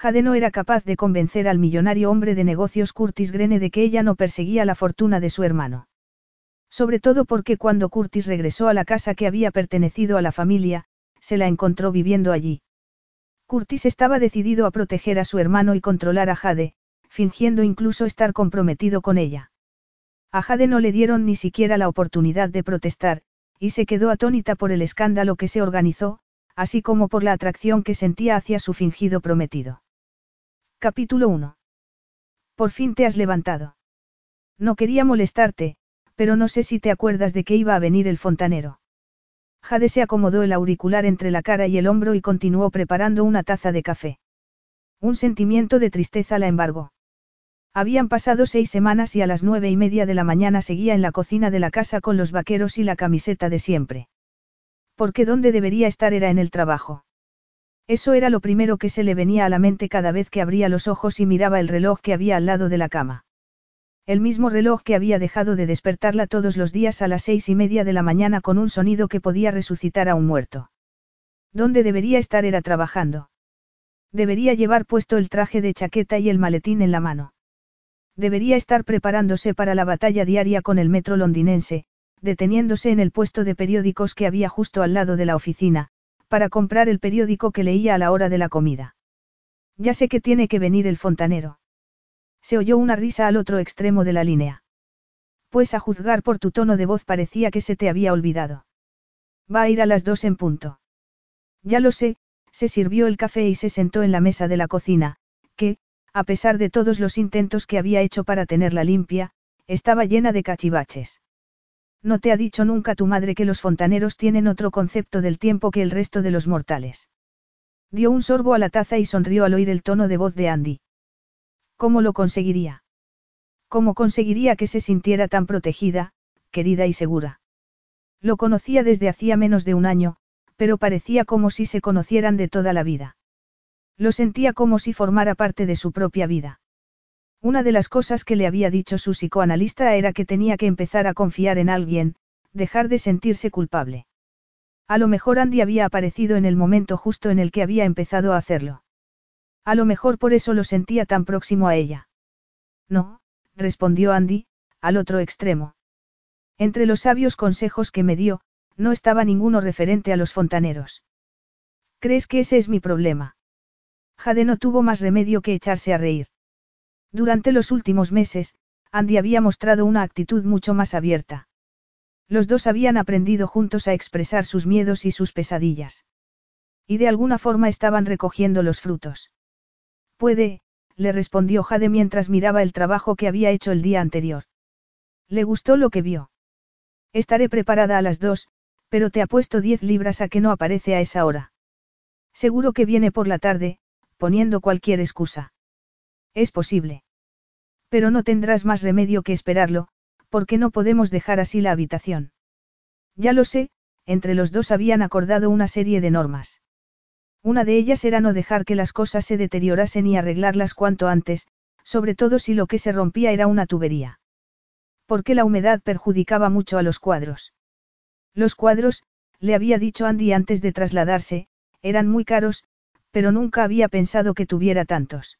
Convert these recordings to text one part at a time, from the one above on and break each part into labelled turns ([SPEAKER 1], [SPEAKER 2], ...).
[SPEAKER 1] Jade no era capaz de convencer al millonario hombre de negocios Curtis Grene de que ella no perseguía la fortuna de su hermano. Sobre todo porque cuando Curtis regresó a la casa que había pertenecido a la familia, se la encontró viviendo allí. Curtis estaba decidido a proteger a su hermano y controlar a Jade, fingiendo incluso estar comprometido con ella. A Jade no le dieron ni siquiera la oportunidad de protestar, y se quedó atónita por el escándalo que se organizó, así como por la atracción que sentía hacia su fingido prometido. Capítulo 1. Por fin te has levantado. No quería molestarte, pero no sé si te acuerdas de que iba a venir el fontanero. Jade se acomodó el auricular entre la cara y el hombro y continuó preparando una taza de café. Un sentimiento de tristeza la embargó. Habían pasado seis semanas y a las nueve y media de la mañana seguía en la cocina de la casa con los vaqueros y la camiseta de siempre. Porque donde debería estar era en el trabajo. Eso era lo primero que se le venía a la mente cada vez que abría los ojos y miraba el reloj que había al lado de la cama. El mismo reloj que había dejado de despertarla todos los días a las seis y media de la mañana con un sonido que podía resucitar a un muerto. ¿Dónde debería estar era trabajando? Debería llevar puesto el traje de chaqueta y el maletín en la mano. Debería estar preparándose para la batalla diaria con el metro londinense, deteniéndose en el puesto de periódicos que había justo al lado de la oficina, para comprar el periódico que leía a la hora de la comida. Ya sé que tiene que venir el fontanero. Se oyó una risa al otro extremo de la línea. Pues a juzgar por tu tono de voz parecía que se te había olvidado. Va a ir a las dos en punto. Ya lo sé, se sirvió el café y se sentó en la mesa de la cocina, que, a pesar de todos los intentos que había hecho para tenerla limpia, estaba llena de cachivaches. No te ha dicho nunca tu madre que los fontaneros tienen otro concepto del tiempo que el resto de los mortales. Dio un sorbo a la taza y sonrió al oír el tono de voz de Andy. ¿Cómo lo conseguiría? ¿Cómo conseguiría que se sintiera tan protegida, querida y segura? Lo conocía desde hacía menos de un año, pero parecía como si se conocieran de toda la vida. Lo sentía como si formara parte de su propia vida. Una de las cosas que le había dicho su psicoanalista era que tenía que empezar a confiar en alguien, dejar de sentirse culpable. A lo mejor Andy había aparecido en el momento justo en el que había empezado a hacerlo. A lo mejor por eso lo sentía tan próximo a ella. No, respondió Andy, al otro extremo. Entre los sabios consejos que me dio, no estaba ninguno referente a los fontaneros. ¿Crees que ese es mi problema? Jade no tuvo más remedio que echarse a reír. Durante los últimos meses, Andy había mostrado una actitud mucho más abierta. Los dos habían aprendido juntos a expresar sus miedos y sus pesadillas. Y de alguna forma estaban recogiendo los frutos. Puede, le respondió Jade mientras miraba el trabajo que había hecho el día anterior. Le gustó lo que vio. Estaré preparada a las dos, pero te apuesto diez libras a que no aparece a esa hora. Seguro que viene por la tarde, poniendo cualquier excusa. Es posible. Pero no tendrás más remedio que esperarlo, porque no podemos dejar así la habitación. Ya lo sé, entre los dos habían acordado una serie de normas. Una de ellas era no dejar que las cosas se deteriorasen y arreglarlas cuanto antes, sobre todo si lo que se rompía era una tubería. Porque la humedad perjudicaba mucho a los cuadros. Los cuadros, le había dicho Andy antes de trasladarse, eran muy caros, pero nunca había pensado que tuviera tantos.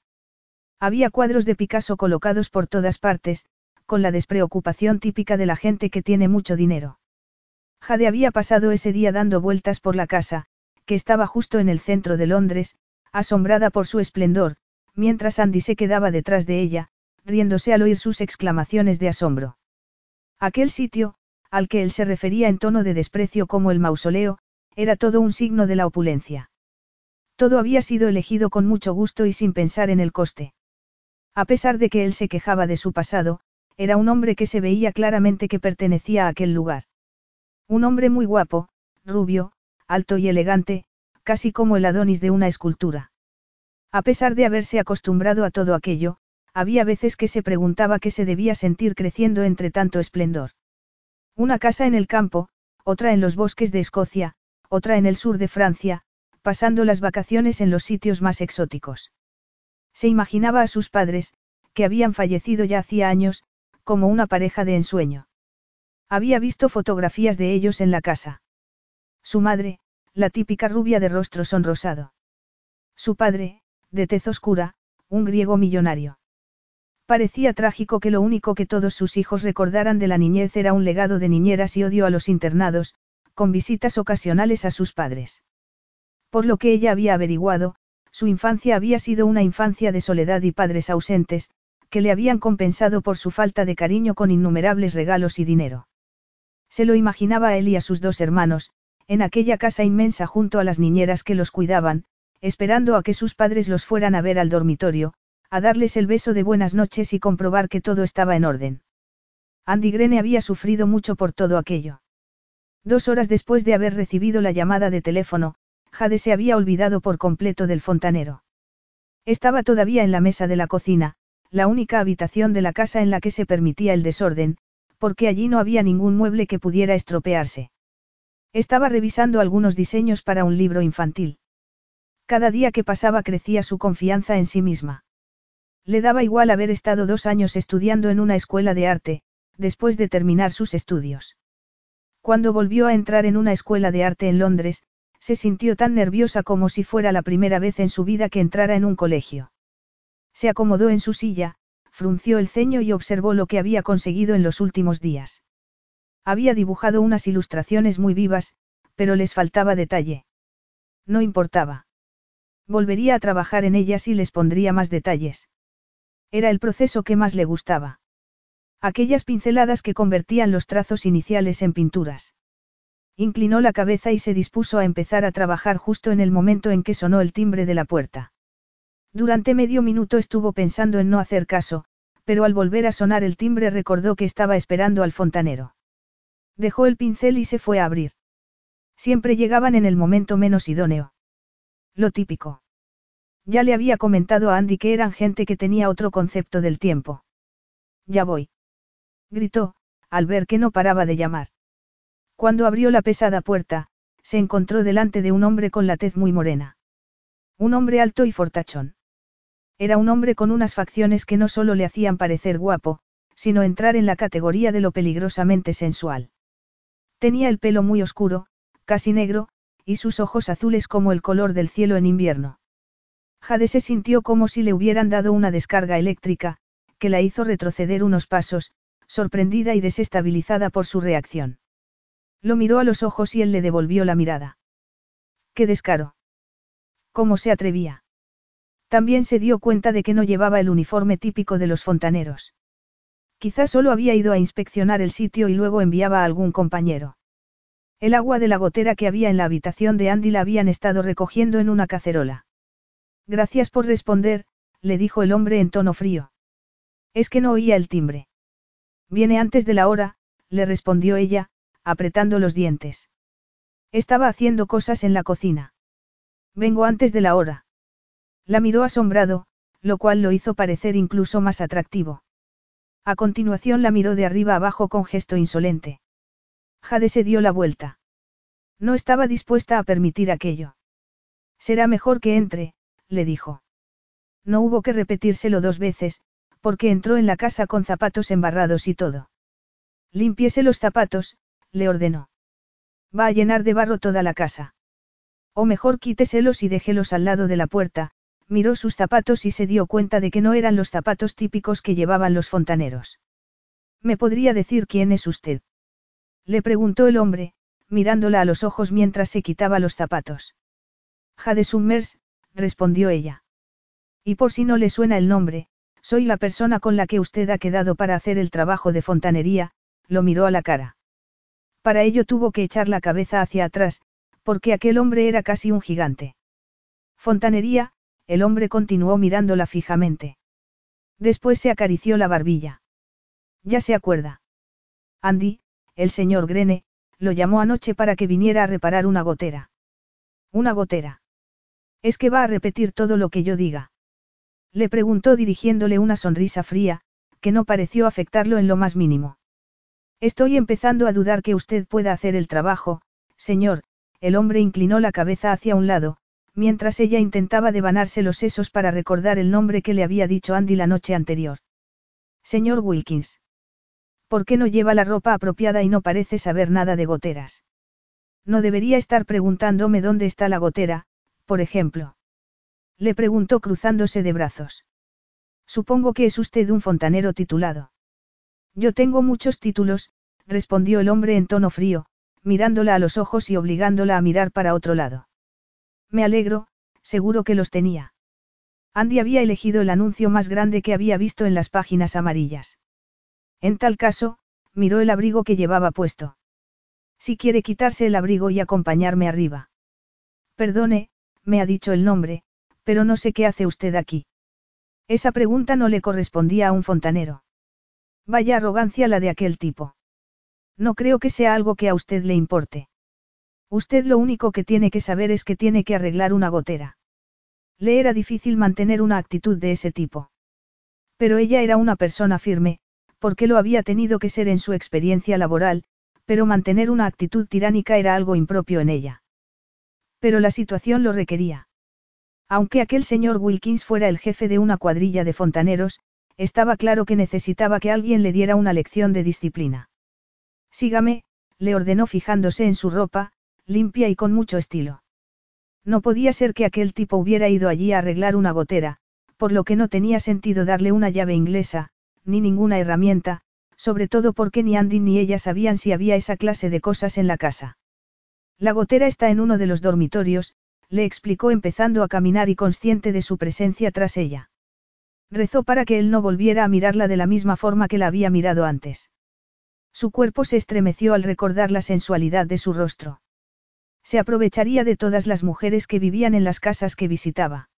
[SPEAKER 1] Había cuadros de Picasso colocados por todas partes, con la despreocupación típica de la gente que tiene mucho dinero. Jade había pasado ese día dando vueltas por la casa, que estaba justo en el centro de Londres, asombrada por su esplendor, mientras Andy se quedaba detrás de ella, riéndose al oír sus exclamaciones de asombro. Aquel sitio, al que él se refería en tono de desprecio como el mausoleo, era todo un signo de la opulencia. Todo había sido elegido con mucho gusto y sin pensar en el coste. A pesar de que él se quejaba de su pasado, era un hombre que se veía claramente que pertenecía a aquel lugar. Un hombre muy guapo, rubio, alto y elegante, casi como el Adonis de una escultura. A pesar de haberse acostumbrado a todo aquello, había veces que se preguntaba qué se debía sentir creciendo entre tanto esplendor. Una casa en el campo, otra en los bosques de Escocia, otra en el sur de Francia, pasando las vacaciones en los sitios más exóticos. Se imaginaba a sus padres, que habían fallecido ya hacía años, como una pareja de ensueño. Había visto fotografías de ellos en la casa. Su madre, la típica rubia de rostro sonrosado. Su padre, de tez oscura, un griego millonario. Parecía trágico que lo único que todos sus hijos recordaran de la niñez era un legado de niñeras y odio a los internados, con visitas ocasionales a sus padres. Por lo que ella había averiguado, su infancia había sido una infancia de soledad y padres ausentes, que le habían compensado por su falta de cariño con innumerables regalos y dinero. Se lo imaginaba a él y a sus dos hermanos, en aquella casa inmensa junto a las niñeras que los cuidaban, esperando a que sus padres los fueran a ver al dormitorio, a darles el beso de buenas noches y comprobar que todo estaba en orden. Andy Grene había sufrido mucho por todo aquello. Dos horas después de haber recibido la llamada de teléfono, Jade se había olvidado por completo del fontanero. Estaba todavía en la mesa de la cocina, la única habitación de la casa en la que se permitía el desorden, porque allí no había ningún mueble que pudiera estropearse. Estaba revisando algunos diseños para un libro infantil. Cada día que pasaba crecía su confianza en sí misma. Le daba igual haber estado dos años estudiando en una escuela de arte, después de terminar sus estudios. Cuando volvió a entrar en una escuela de arte en Londres, se sintió tan nerviosa como si fuera la primera vez en su vida que entrara en un colegio. Se acomodó en su silla, frunció el ceño y observó lo que había conseguido en los últimos días. Había dibujado unas ilustraciones muy vivas, pero les faltaba detalle. No importaba. Volvería a trabajar en ellas y les pondría más detalles. Era el proceso que más le gustaba. Aquellas pinceladas que convertían los trazos iniciales en pinturas. Inclinó la cabeza y se dispuso a empezar a trabajar justo en el momento en que sonó el timbre de la puerta. Durante medio minuto estuvo pensando en no hacer caso, pero al volver a sonar el timbre recordó que estaba esperando al fontanero. Dejó el pincel y se fue a abrir. Siempre llegaban en el momento menos idóneo. Lo típico. Ya le había comentado a Andy que eran gente que tenía otro concepto del tiempo. Ya voy. Gritó, al ver que no paraba de llamar. Cuando abrió la pesada puerta, se encontró delante de un hombre con la tez muy morena. Un hombre alto y fortachón. Era un hombre con unas facciones que no solo le hacían parecer guapo, sino entrar en la categoría de lo peligrosamente sensual. Tenía el pelo muy oscuro, casi negro, y sus ojos azules como el color del cielo en invierno. Jade se sintió como si le hubieran dado una descarga eléctrica, que la hizo retroceder unos pasos, sorprendida y desestabilizada por su reacción. Lo miró a los ojos y él le devolvió la mirada. ¡Qué descaro! ¿Cómo se atrevía? También se dio cuenta de que no llevaba el uniforme típico de los fontaneros. Quizás solo había ido a inspeccionar el sitio y luego enviaba a algún compañero. El agua de la gotera que había en la habitación de Andy la habían estado recogiendo en una cacerola. Gracias por responder, le dijo el hombre en tono frío. Es que no oía el timbre. Viene antes de la hora, le respondió ella, apretando los dientes. Estaba haciendo cosas en la cocina. Vengo antes de la hora. La miró asombrado, lo cual lo hizo parecer incluso más atractivo. A continuación la miró de arriba abajo con gesto insolente. Jade se dio la vuelta. No estaba dispuesta a permitir aquello. Será mejor que entre, le dijo. No hubo que repetírselo dos veces, porque entró en la casa con zapatos embarrados y todo. Limpiese los zapatos, le ordenó. Va a llenar de barro toda la casa. O mejor quíteselos y déjelos al lado de la puerta, miró sus zapatos y se dio cuenta de que no eran los zapatos típicos que llevaban los fontaneros. ¿Me podría decir quién es usted? Le preguntó el hombre, mirándola a los ojos mientras se quitaba los zapatos. Jade Summers, respondió ella. Y por si no le suena el nombre, soy la persona con la que usted ha quedado para hacer el trabajo de fontanería, lo miró a la cara. Para ello tuvo que echar la cabeza hacia atrás, porque aquel hombre era casi un gigante. Fontanería, el hombre continuó mirándola fijamente. Después se acarició la barbilla. Ya se acuerda. Andy, el señor Grene, lo llamó anoche para que viniera a reparar una gotera. Una gotera. ¿Es que va a repetir todo lo que yo diga? Le preguntó dirigiéndole una sonrisa fría, que no pareció afectarlo en lo más mínimo. Estoy empezando a dudar que usted pueda hacer el trabajo, señor, el hombre inclinó la cabeza hacia un lado, mientras ella intentaba devanarse los sesos para recordar el nombre que le había dicho Andy la noche anterior. Señor Wilkins. ¿Por qué no lleva la ropa apropiada y no parece saber nada de goteras? No debería estar preguntándome dónde está la gotera, por ejemplo. Le preguntó cruzándose de brazos. Supongo que es usted un fontanero titulado. Yo tengo muchos títulos, respondió el hombre en tono frío, mirándola a los ojos y obligándola a mirar para otro lado. Me alegro, seguro que los tenía. Andy había elegido el anuncio más grande que había visto en las páginas amarillas. En tal caso, miró el abrigo que llevaba puesto. Si quiere quitarse el abrigo y acompañarme arriba. Perdone, me ha dicho el nombre, pero no sé qué hace usted aquí. Esa pregunta no le correspondía a un fontanero. Vaya arrogancia la de aquel tipo. No creo que sea algo que a usted le importe. Usted lo único que tiene que saber es que tiene que arreglar una gotera. Le era difícil mantener una actitud de ese tipo. Pero ella era una persona firme, porque lo había tenido que ser en su experiencia laboral, pero mantener una actitud tiránica era algo impropio en ella. Pero la situación lo requería. Aunque aquel señor Wilkins fuera el jefe de una cuadrilla de fontaneros, estaba claro que necesitaba que alguien le diera una lección de disciplina. Sígame, le ordenó fijándose en su ropa, limpia y con mucho estilo. No podía ser que aquel tipo hubiera ido allí a arreglar una gotera, por lo que no tenía sentido darle una llave inglesa, ni ninguna herramienta, sobre todo porque ni Andy ni ella sabían si había esa clase de cosas en la casa. La gotera está en uno de los dormitorios, le explicó empezando a caminar y consciente de su presencia tras ella. Rezó para que él no volviera a mirarla de la misma forma que la había mirado antes. Su cuerpo se estremeció al recordar la sensualidad de su rostro. Se aprovecharía de todas las mujeres que vivían en las casas que visitaba.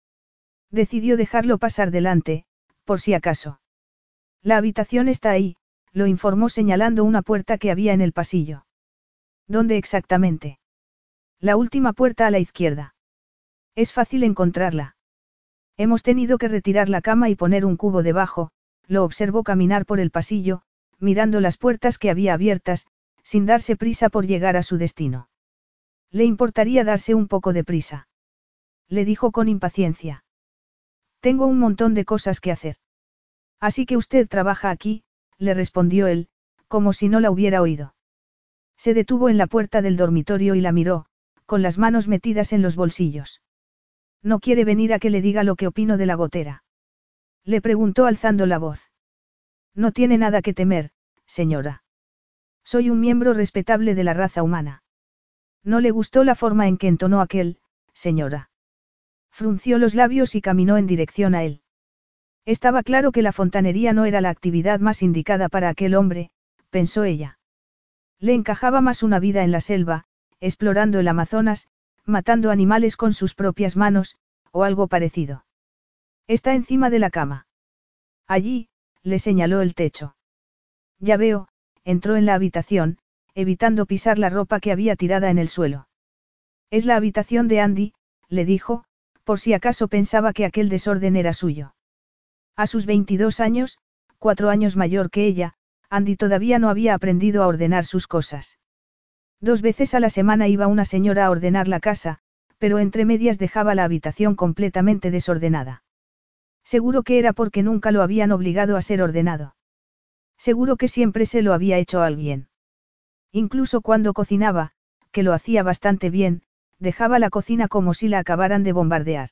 [SPEAKER 1] Decidió dejarlo pasar delante, por si acaso. La habitación está ahí, lo informó señalando una puerta que había en el pasillo. ¿Dónde exactamente? La última puerta a la izquierda. Es fácil encontrarla. Hemos tenido que retirar la cama y poner un cubo debajo, lo observó caminar por el pasillo, mirando las puertas que había abiertas, sin darse prisa por llegar a su destino. Le importaría darse un poco de prisa. Le dijo con impaciencia. Tengo un montón de cosas que hacer. Así que usted trabaja aquí, le respondió él, como si no la hubiera oído. Se detuvo en la puerta del dormitorio y la miró, con las manos metidas en los bolsillos. No quiere venir a que le diga lo que opino de la gotera. Le preguntó alzando la voz. No tiene nada que temer, señora. Soy un miembro respetable de la raza humana. No le gustó la forma en que entonó aquel, señora. Frunció los labios y caminó en dirección a él. Estaba claro que la fontanería no era la actividad más indicada para aquel hombre, pensó ella. Le encajaba más una vida en la selva, explorando el Amazonas, matando animales con sus propias manos, o algo parecido. Está encima de la cama. Allí, le señaló el techo. Ya veo, entró en la habitación, evitando pisar la ropa que había tirada en el suelo. Es la habitación de Andy, le dijo, por si acaso pensaba que aquel desorden era suyo. A sus 22 años, cuatro años mayor que ella, Andy todavía no había aprendido a ordenar sus cosas. Dos veces a la semana iba una señora a ordenar la casa, pero entre medias dejaba la habitación completamente desordenada. Seguro que era porque nunca lo habían obligado a ser ordenado. Seguro que siempre se lo había hecho alguien. Incluso cuando cocinaba, que lo hacía bastante bien, dejaba la cocina como si la acabaran de bombardear.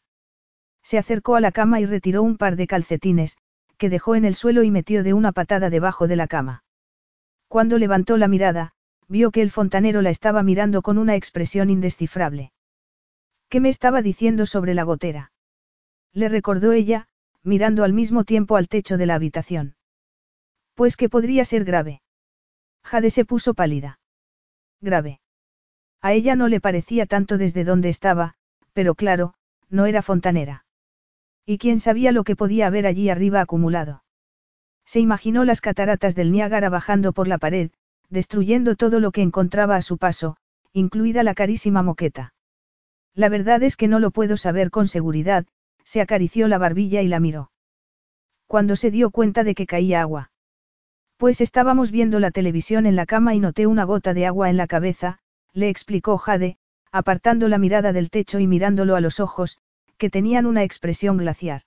[SPEAKER 1] Se acercó a la cama y retiró un par de calcetines, que dejó en el suelo y metió de una patada debajo de la cama. Cuando levantó la mirada, vio que el fontanero la estaba mirando con una expresión indescifrable. ¿Qué me estaba diciendo sobre la gotera? Le recordó ella, mirando al mismo tiempo al techo de la habitación. Pues que podría ser grave. Jade se puso pálida. Grave. A ella no le parecía tanto desde donde estaba, pero claro, no era fontanera. ¿Y quién sabía lo que podía haber allí arriba acumulado? Se imaginó las cataratas del Niágara bajando por la pared, destruyendo todo lo que encontraba a su paso, incluida la carísima moqueta. La verdad es que no lo puedo saber con seguridad, se acarició la barbilla y la miró. Cuando se dio cuenta de que caía agua. Pues estábamos viendo la televisión en la cama y noté una gota de agua en la cabeza, le explicó Jade, apartando la mirada del techo y mirándolo a los ojos, que tenían una expresión glaciar.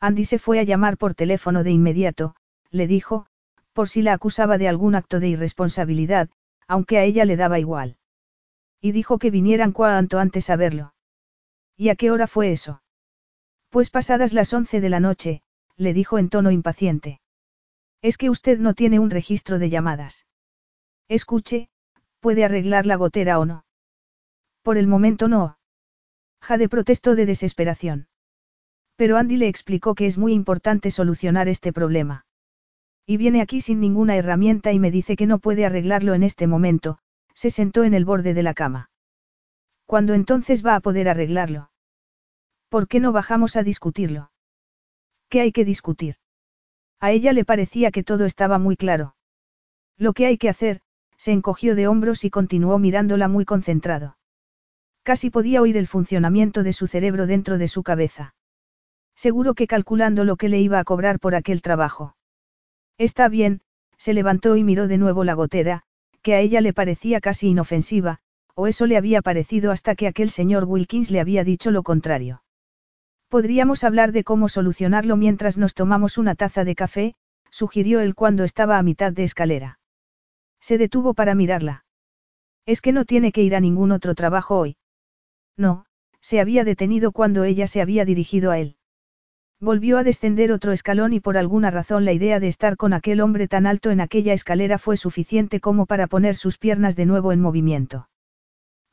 [SPEAKER 1] Andy se fue a llamar por teléfono de inmediato, le dijo, por si la acusaba de algún acto de irresponsabilidad, aunque a ella le daba igual. Y dijo que vinieran cuanto antes a verlo. ¿Y a qué hora fue eso? Pues pasadas las once de la noche, le dijo en tono impaciente. Es que usted no tiene un registro de llamadas. Escuche, puede arreglar la gotera o no. Por el momento no. Jade protestó de desesperación. Pero Andy le explicó que es muy importante solucionar este problema. Y viene aquí sin ninguna herramienta y me dice que no puede arreglarlo en este momento, se sentó en el borde de la cama. ¿Cuándo entonces va a poder arreglarlo? ¿Por qué no bajamos a discutirlo? ¿Qué hay que discutir? A ella le parecía que todo estaba muy claro. Lo que hay que hacer, se encogió de hombros y continuó mirándola muy concentrado. Casi podía oír el funcionamiento de su cerebro dentro de su cabeza. Seguro que calculando lo que le iba a cobrar por aquel trabajo. Está bien, se levantó y miró de nuevo la gotera, que a ella le parecía casi inofensiva, o eso le había parecido hasta que aquel señor Wilkins le había dicho lo contrario. Podríamos hablar de cómo solucionarlo mientras nos tomamos una taza de café, sugirió él cuando estaba a mitad de escalera. Se detuvo para mirarla. Es que no tiene que ir a ningún otro trabajo hoy. No, se había detenido cuando ella se había dirigido a él. Volvió a descender otro escalón y por alguna razón la idea de estar con aquel hombre tan alto en aquella escalera fue suficiente como para poner sus piernas de nuevo en movimiento.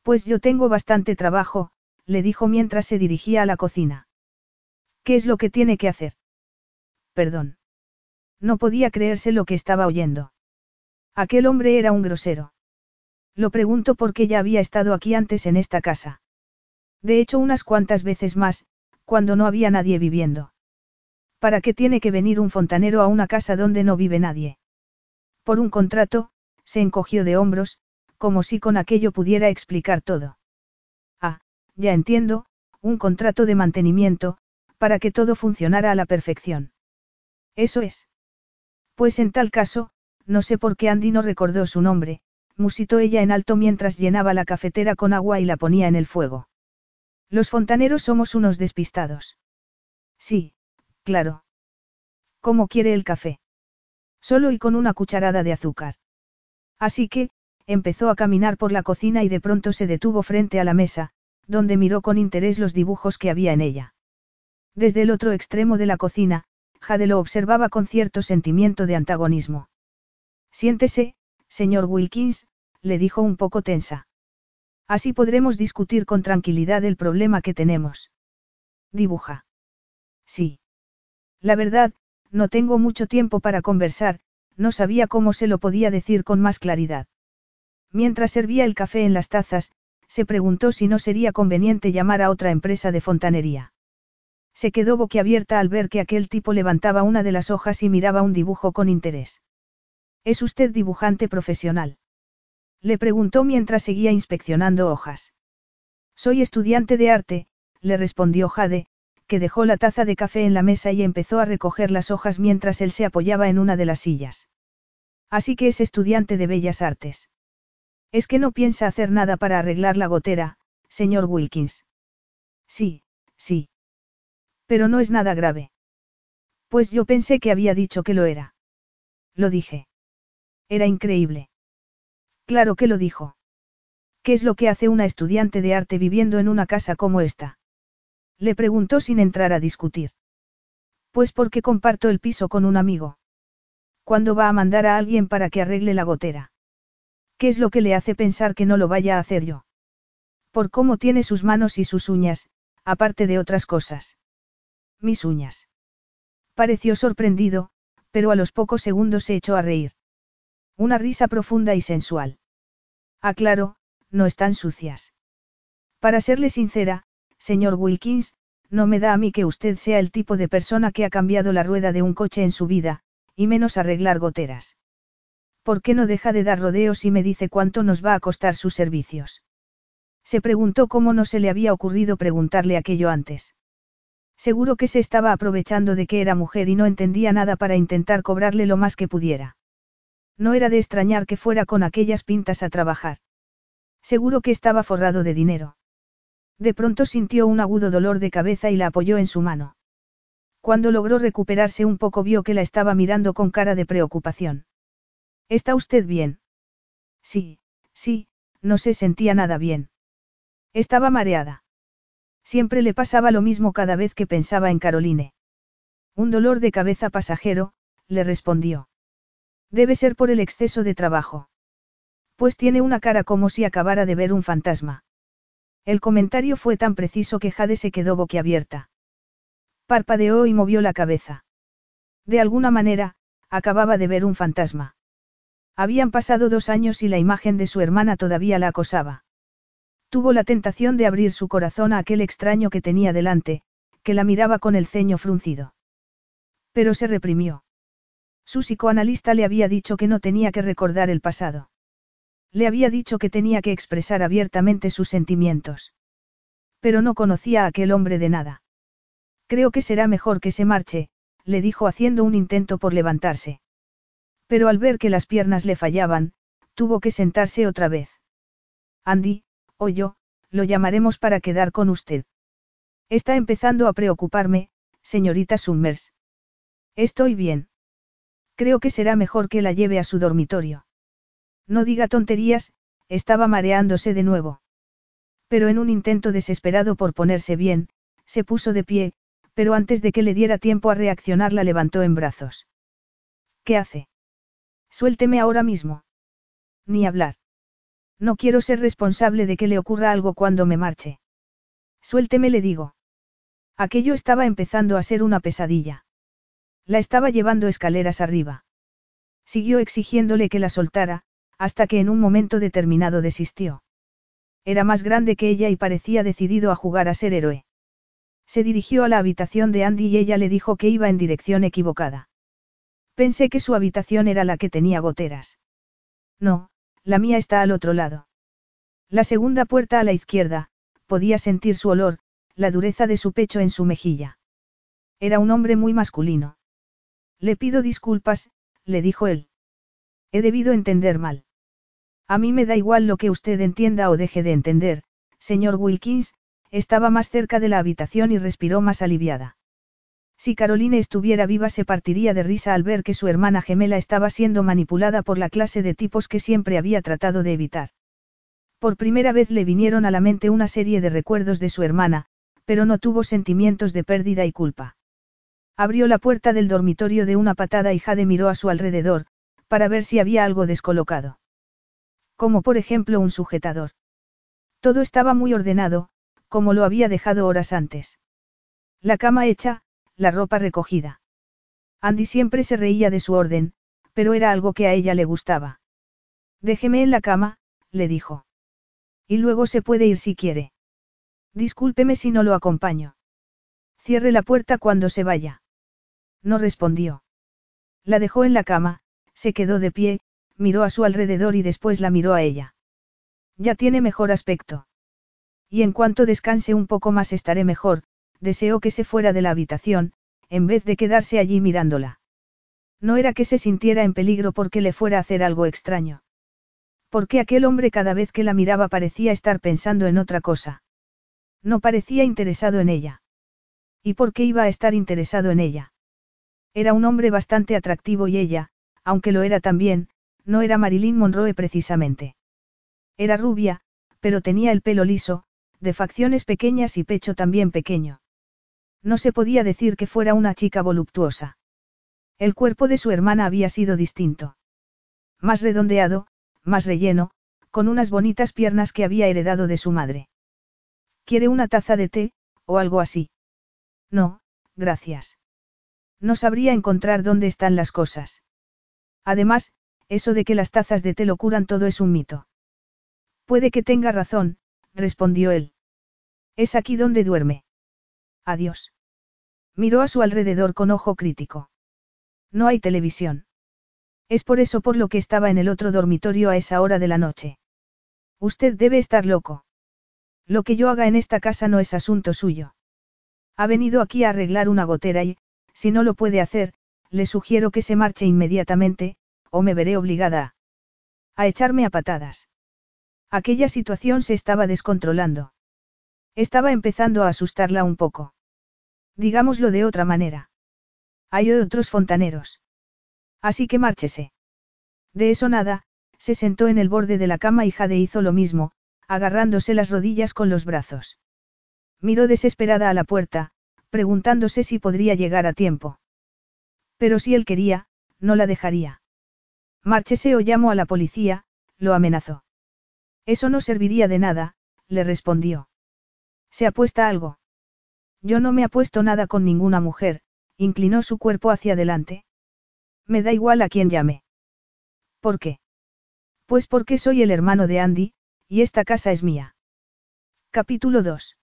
[SPEAKER 1] Pues yo tengo bastante trabajo, le dijo mientras se dirigía a la cocina. ¿Qué es lo que tiene que hacer? Perdón. No podía creerse lo que estaba oyendo. Aquel hombre era un grosero. Lo pregunto porque ya había estado aquí antes en esta casa. De hecho, unas cuantas veces más, cuando no había nadie viviendo. ¿Para qué tiene que venir un fontanero a una casa donde no vive nadie? Por un contrato, se encogió de hombros, como si con aquello pudiera explicar todo. Ah, ya entiendo, un contrato de mantenimiento, para que todo funcionara a la perfección. Eso es. Pues en tal caso, no sé por qué Andy no recordó su nombre, musitó ella en alto mientras llenaba la cafetera con agua y la ponía en el fuego. Los fontaneros somos unos despistados. Sí, Claro. ¿Cómo quiere el café? Solo y con una cucharada de azúcar. Así que, empezó a caminar por la cocina y de pronto se detuvo frente a la mesa, donde miró con interés los dibujos que había en ella. Desde el otro extremo de la cocina, Jade lo observaba con cierto sentimiento de antagonismo. Siéntese, señor Wilkins, le dijo un poco tensa. Así podremos discutir con tranquilidad el problema que tenemos. Dibuja. Sí. La verdad, no tengo mucho tiempo para conversar, no sabía cómo se lo podía decir con más claridad. Mientras servía el café en las tazas, se preguntó si no sería conveniente llamar a otra empresa de fontanería. Se quedó boquiabierta al ver que aquel tipo levantaba una de las hojas y miraba un dibujo con interés. ¿Es usted dibujante profesional? Le preguntó mientras seguía inspeccionando hojas. Soy estudiante de arte, le respondió Jade, que dejó la taza de café en la mesa y empezó a recoger las hojas mientras él se apoyaba en una de las sillas. Así que es estudiante de bellas artes. Es que no piensa hacer nada para arreglar la gotera, señor Wilkins. Sí, sí. Pero no es nada grave. Pues yo pensé que había dicho que lo era. Lo dije. Era increíble. Claro que lo dijo. ¿Qué es lo que hace una estudiante de arte viviendo en una casa como esta? Le preguntó sin entrar a discutir. Pues porque comparto el piso con un amigo. ¿Cuándo va a mandar a alguien para que arregle la gotera? ¿Qué es lo que le hace pensar que no lo vaya a hacer yo? Por cómo tiene sus manos y sus uñas, aparte de otras cosas. Mis uñas. Pareció sorprendido, pero a los pocos segundos se echó a reír. Una risa profunda y sensual. Ah, claro, no están sucias. Para serle sincera, señor Wilkins, no me da a mí que usted sea el tipo de persona que ha cambiado la rueda de un coche en su vida, y menos arreglar goteras. ¿Por qué no deja de dar rodeos y me dice cuánto nos va a costar sus servicios? Se preguntó cómo no se le había ocurrido preguntarle aquello antes. Seguro que se estaba aprovechando de que era mujer y no entendía nada para intentar cobrarle lo más que pudiera. No era de extrañar que fuera con aquellas pintas a trabajar. Seguro que estaba forrado de dinero. De pronto sintió un agudo dolor de cabeza y la apoyó en su mano. Cuando logró recuperarse un poco vio que la estaba mirando con cara de preocupación. ¿Está usted bien? Sí, sí, no se sentía nada bien. Estaba mareada. Siempre le pasaba lo mismo cada vez que pensaba en Caroline. Un dolor de cabeza pasajero, le respondió. Debe ser por el exceso de trabajo. Pues tiene una cara como si acabara de ver un fantasma. El comentario fue tan preciso que Jade se quedó boquiabierta. Parpadeó y movió la cabeza. De alguna manera, acababa de ver un fantasma. Habían pasado dos años y la imagen de su hermana todavía la acosaba. Tuvo la tentación de abrir su corazón a aquel extraño que tenía delante, que la miraba con el ceño fruncido. Pero se reprimió. Su psicoanalista le había dicho que no tenía que recordar el pasado. Le había dicho que tenía que expresar abiertamente sus sentimientos. Pero no conocía a aquel hombre de nada. Creo que será mejor que se marche, le dijo haciendo un intento por levantarse. Pero al ver que las piernas le fallaban, tuvo que sentarse otra vez. Andy, o yo, lo llamaremos para quedar con usted. Está empezando a preocuparme, señorita Summers. Estoy bien. Creo que será mejor que la lleve a su dormitorio. No diga tonterías, estaba mareándose de nuevo. Pero en un intento desesperado por ponerse bien, se puso de pie, pero antes de que le diera tiempo a reaccionar la levantó en brazos. ¿Qué hace? Suélteme ahora mismo. Ni hablar. No quiero ser responsable de que le ocurra algo cuando me marche. Suélteme, le digo. Aquello estaba empezando a ser una pesadilla. La estaba llevando escaleras arriba. Siguió exigiéndole que la soltara, hasta que en un momento determinado desistió. Era más grande que ella y parecía decidido a jugar a ser héroe. Se dirigió a la habitación de Andy y ella le dijo que iba en dirección equivocada. Pensé que su habitación era la que tenía goteras. No, la mía está al otro lado. La segunda puerta a la izquierda, podía sentir su olor, la dureza de su pecho en su mejilla. Era un hombre muy masculino. Le pido disculpas, le dijo él. He debido entender mal. A mí me da igual lo que usted entienda o deje de entender, señor Wilkins, estaba más cerca de la habitación y respiró más aliviada. Si Caroline estuviera viva se partiría de risa al ver que su hermana gemela estaba siendo manipulada por la clase de tipos que siempre había tratado de evitar. Por primera vez le vinieron a la mente una serie de recuerdos de su hermana, pero no tuvo sentimientos de pérdida y culpa. Abrió la puerta del dormitorio de una patada y Jade miró a su alrededor, para ver si había algo descolocado. Como por ejemplo un sujetador. Todo estaba muy ordenado, como lo había dejado horas antes. La cama hecha, la ropa recogida. Andy siempre se reía de su orden, pero era algo que a ella le gustaba. Déjeme en la cama, le dijo. Y luego se puede ir si quiere. Discúlpeme si no lo acompaño. Cierre la puerta cuando se vaya. No respondió. La dejó en la cama, se quedó de pie, miró a su alrededor y después la miró a ella. Ya tiene mejor aspecto. Y en cuanto descanse un poco más estaré mejor, deseó que se fuera de la habitación, en vez de quedarse allí mirándola. No era que se sintiera en peligro porque le fuera a hacer algo extraño. Porque aquel hombre cada vez que la miraba parecía estar pensando en otra cosa. No parecía interesado en ella. ¿Y por qué iba a estar interesado en ella? Era un hombre bastante atractivo y ella, aunque lo era también, no era Marilyn Monroe precisamente. Era rubia, pero tenía el pelo liso, de facciones pequeñas y pecho también pequeño. No se podía decir que fuera una chica voluptuosa. El cuerpo de su hermana había sido distinto. Más redondeado, más relleno, con unas bonitas piernas que había heredado de su madre. ¿Quiere una taza de té, o algo así? No, gracias. No sabría encontrar dónde están las cosas. Además, eso de que las tazas de té lo curan todo es un mito. Puede que tenga razón, respondió él. Es aquí donde duerme. Adiós. Miró a su alrededor con ojo crítico. No hay televisión. Es por eso por lo que estaba en el otro dormitorio a esa hora de la noche. Usted debe estar loco. Lo que yo haga en esta casa no es asunto suyo. Ha venido aquí a arreglar una gotera y, si no lo puede hacer, le sugiero que se marche inmediatamente, o me veré obligada a, echarme a patadas. Aquella situación se estaba descontrolando. Estaba empezando a asustarla un poco. Digámoslo de otra manera. Hay otros fontaneros. Así que márchese. De eso nada, se sentó en el borde de la cama y Jade hizo lo mismo, agarrándose las rodillas con los brazos. Miró desesperada a la puerta, preguntándose si podría llegar a tiempo. Pero si él quería, no la dejaría. Márchese o llamo a la policía, lo amenazó. Eso no serviría de nada, le respondió. ¿Se apuesta algo? Yo no me apuesto nada con ninguna mujer, inclinó su cuerpo hacia adelante. Me da igual a quién llame. ¿Por qué? Pues porque soy el hermano de Andy, y esta casa es mía. Capítulo 2.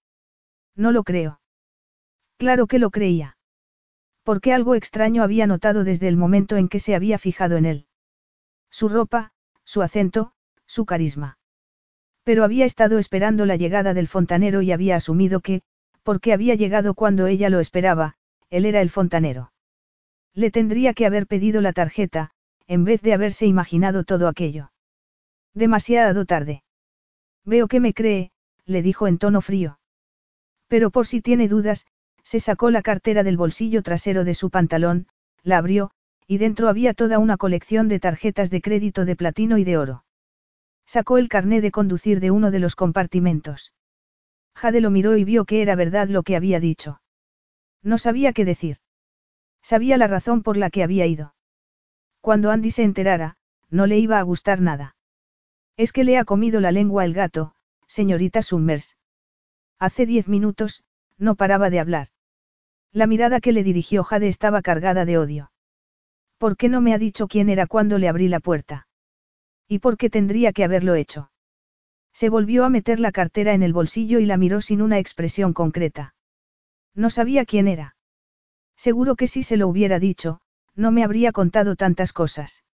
[SPEAKER 1] No lo creo. Claro que lo creía. Porque algo extraño había notado desde el momento en que se había fijado en él. Su ropa, su acento, su carisma. Pero había estado esperando la llegada del fontanero y había asumido que, porque había llegado cuando ella lo esperaba, él era el fontanero. Le tendría que haber pedido la tarjeta, en vez de haberse imaginado todo aquello. Demasiado tarde. Veo que me cree, le dijo en tono frío. Pero por si tiene dudas, se sacó la cartera del bolsillo trasero de su pantalón, la abrió, y dentro había toda una colección de tarjetas de crédito de platino y de oro. Sacó el carné de conducir de uno de los compartimentos. Jade lo miró y vio que era verdad lo que había dicho. No sabía qué decir. Sabía la razón por la que había ido. Cuando Andy se enterara, no le iba a gustar nada. Es que le ha comido la lengua el gato, señorita Summers. Hace diez minutos, no paraba de hablar. La mirada que le dirigió Jade estaba cargada de odio. ¿Por qué no me ha dicho quién era cuando le abrí la puerta? ¿Y por qué tendría que haberlo hecho? Se volvió a meter la cartera en el bolsillo y la miró sin una expresión concreta. No sabía quién era. Seguro que si se lo hubiera dicho, no me habría contado tantas cosas.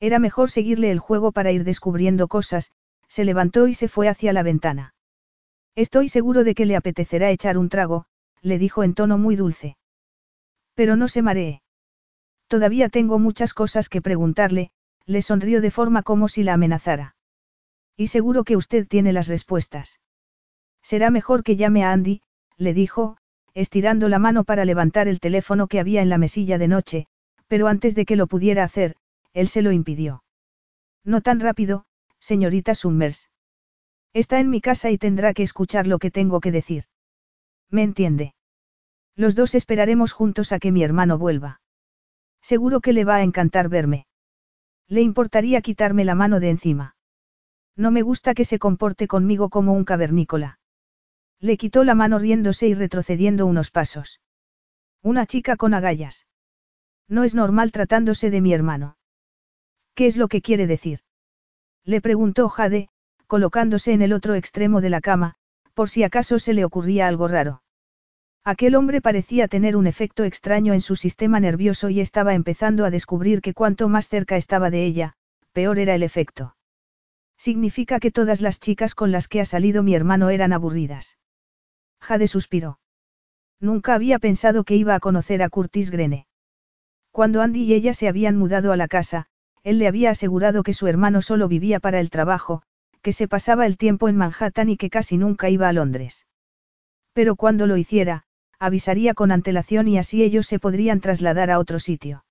[SPEAKER 1] Era mejor seguirle el juego para ir descubriendo cosas, se levantó y se fue hacia la ventana. Estoy seguro de que le apetecerá echar un trago, le dijo en tono muy dulce. Pero no se maree. Todavía tengo muchas cosas que preguntarle, le sonrió de forma como si la amenazara. Y seguro que usted tiene las respuestas. Será mejor que llame a Andy, le dijo, estirando la mano para levantar el teléfono que había en la mesilla de noche, pero antes de que lo pudiera hacer, él se lo impidió. No tan rápido, señorita Summers. Está en mi casa y tendrá que escuchar lo que tengo que decir. ¿Me entiende? Los dos esperaremos juntos a que mi hermano vuelva. Seguro que le va a encantar verme. Le importaría quitarme la mano de encima. No me gusta que se comporte conmigo como un cavernícola. Le quitó la mano riéndose y retrocediendo unos pasos. Una chica con agallas. No es normal tratándose de mi hermano. ¿Qué es lo que quiere decir? Le preguntó Jade, colocándose en el otro extremo de la cama, por si acaso se le ocurría algo raro. Aquel hombre parecía tener un efecto extraño en su sistema nervioso y estaba empezando a descubrir que cuanto más cerca estaba de ella, peor era el efecto. Significa que todas las chicas con las que ha salido mi hermano eran aburridas. Jade suspiró. Nunca había pensado que iba a conocer a Curtis Grene. Cuando Andy y ella se habían mudado a la casa, él le había asegurado que su hermano solo vivía para el trabajo, que se pasaba el tiempo en Manhattan y que casi nunca iba a Londres. Pero cuando lo hiciera, avisaría con antelación y así ellos se podrían trasladar a otro sitio.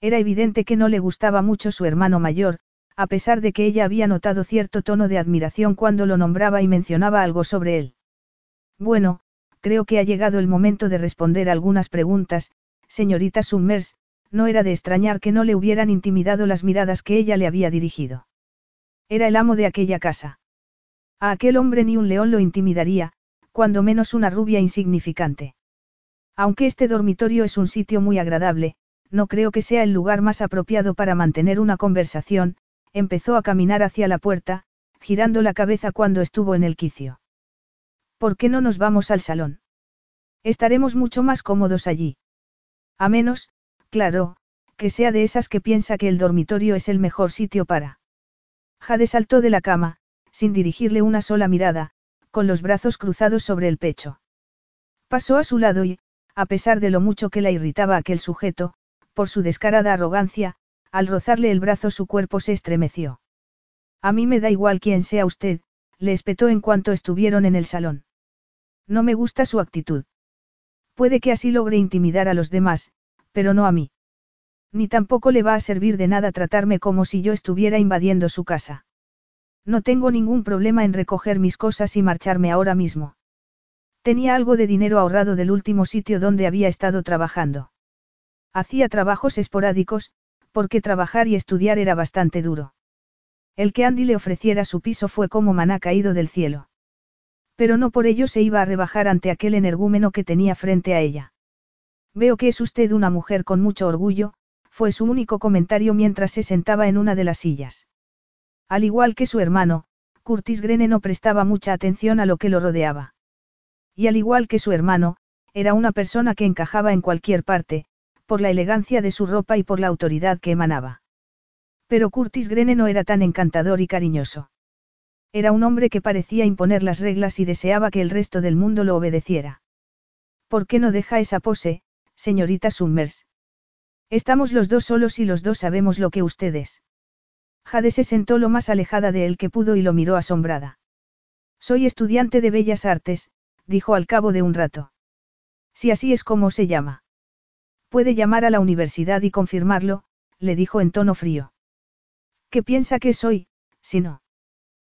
[SPEAKER 1] Era evidente que no le gustaba mucho su hermano mayor, a pesar de que ella había notado cierto tono de admiración cuando lo nombraba y mencionaba algo sobre él. Bueno, creo que ha llegado el momento de responder algunas preguntas, señorita Summers, no era de extrañar que no le hubieran intimidado las miradas que ella le había dirigido. Era el amo de aquella casa. A aquel hombre ni un león lo intimidaría, cuando menos una rubia insignificante. Aunque este dormitorio es un sitio muy agradable, no creo que sea el lugar más apropiado para mantener una conversación, empezó a caminar hacia la puerta, girando la cabeza cuando estuvo en el quicio. ¿Por qué no nos vamos al salón? Estaremos mucho más cómodos allí. A menos, claro, que sea de esas que piensa que el dormitorio es el mejor sitio para. Jade saltó de la cama, sin dirigirle una sola mirada, con los brazos cruzados sobre el pecho. Pasó a su lado y, a pesar de lo mucho que la irritaba aquel sujeto, por su descarada arrogancia, al rozarle el brazo su cuerpo se estremeció. A mí me da igual quién sea usted, le espetó en cuanto estuvieron en el salón. No me gusta su actitud. Puede que así logre intimidar a los demás, pero no a mí. Ni tampoco le va a servir de nada tratarme como si yo estuviera invadiendo su casa. No tengo ningún problema en recoger mis cosas y marcharme ahora mismo. Tenía algo de dinero ahorrado del último sitio donde había estado trabajando. Hacía trabajos esporádicos, porque trabajar y estudiar era bastante duro. El que Andy le ofreciera su piso fue como maná caído del cielo. Pero no por ello se iba a rebajar ante aquel energúmeno que tenía frente a ella. Veo que es usted una mujer con mucho orgullo, fue su único comentario mientras se sentaba en una de las sillas. Al igual que su hermano, Curtis Grene no prestaba mucha atención a lo que lo rodeaba. Y al igual que su hermano, era una persona que encajaba en cualquier parte, por la elegancia de su ropa y por la autoridad que emanaba. Pero Curtis Grene no era tan encantador y cariñoso. Era un hombre que parecía imponer las reglas y deseaba que el resto del mundo lo obedeciera. ¿Por qué no deja esa pose, señorita Summers? Estamos los dos solos y los dos sabemos lo que usted es. Jade se sentó lo más alejada de él que pudo y lo miró asombrada. Soy estudiante de Bellas Artes, dijo al cabo de un rato. Si así es como se llama. Puede llamar a la universidad y confirmarlo, le dijo en tono frío. ¿Qué piensa que soy, si no?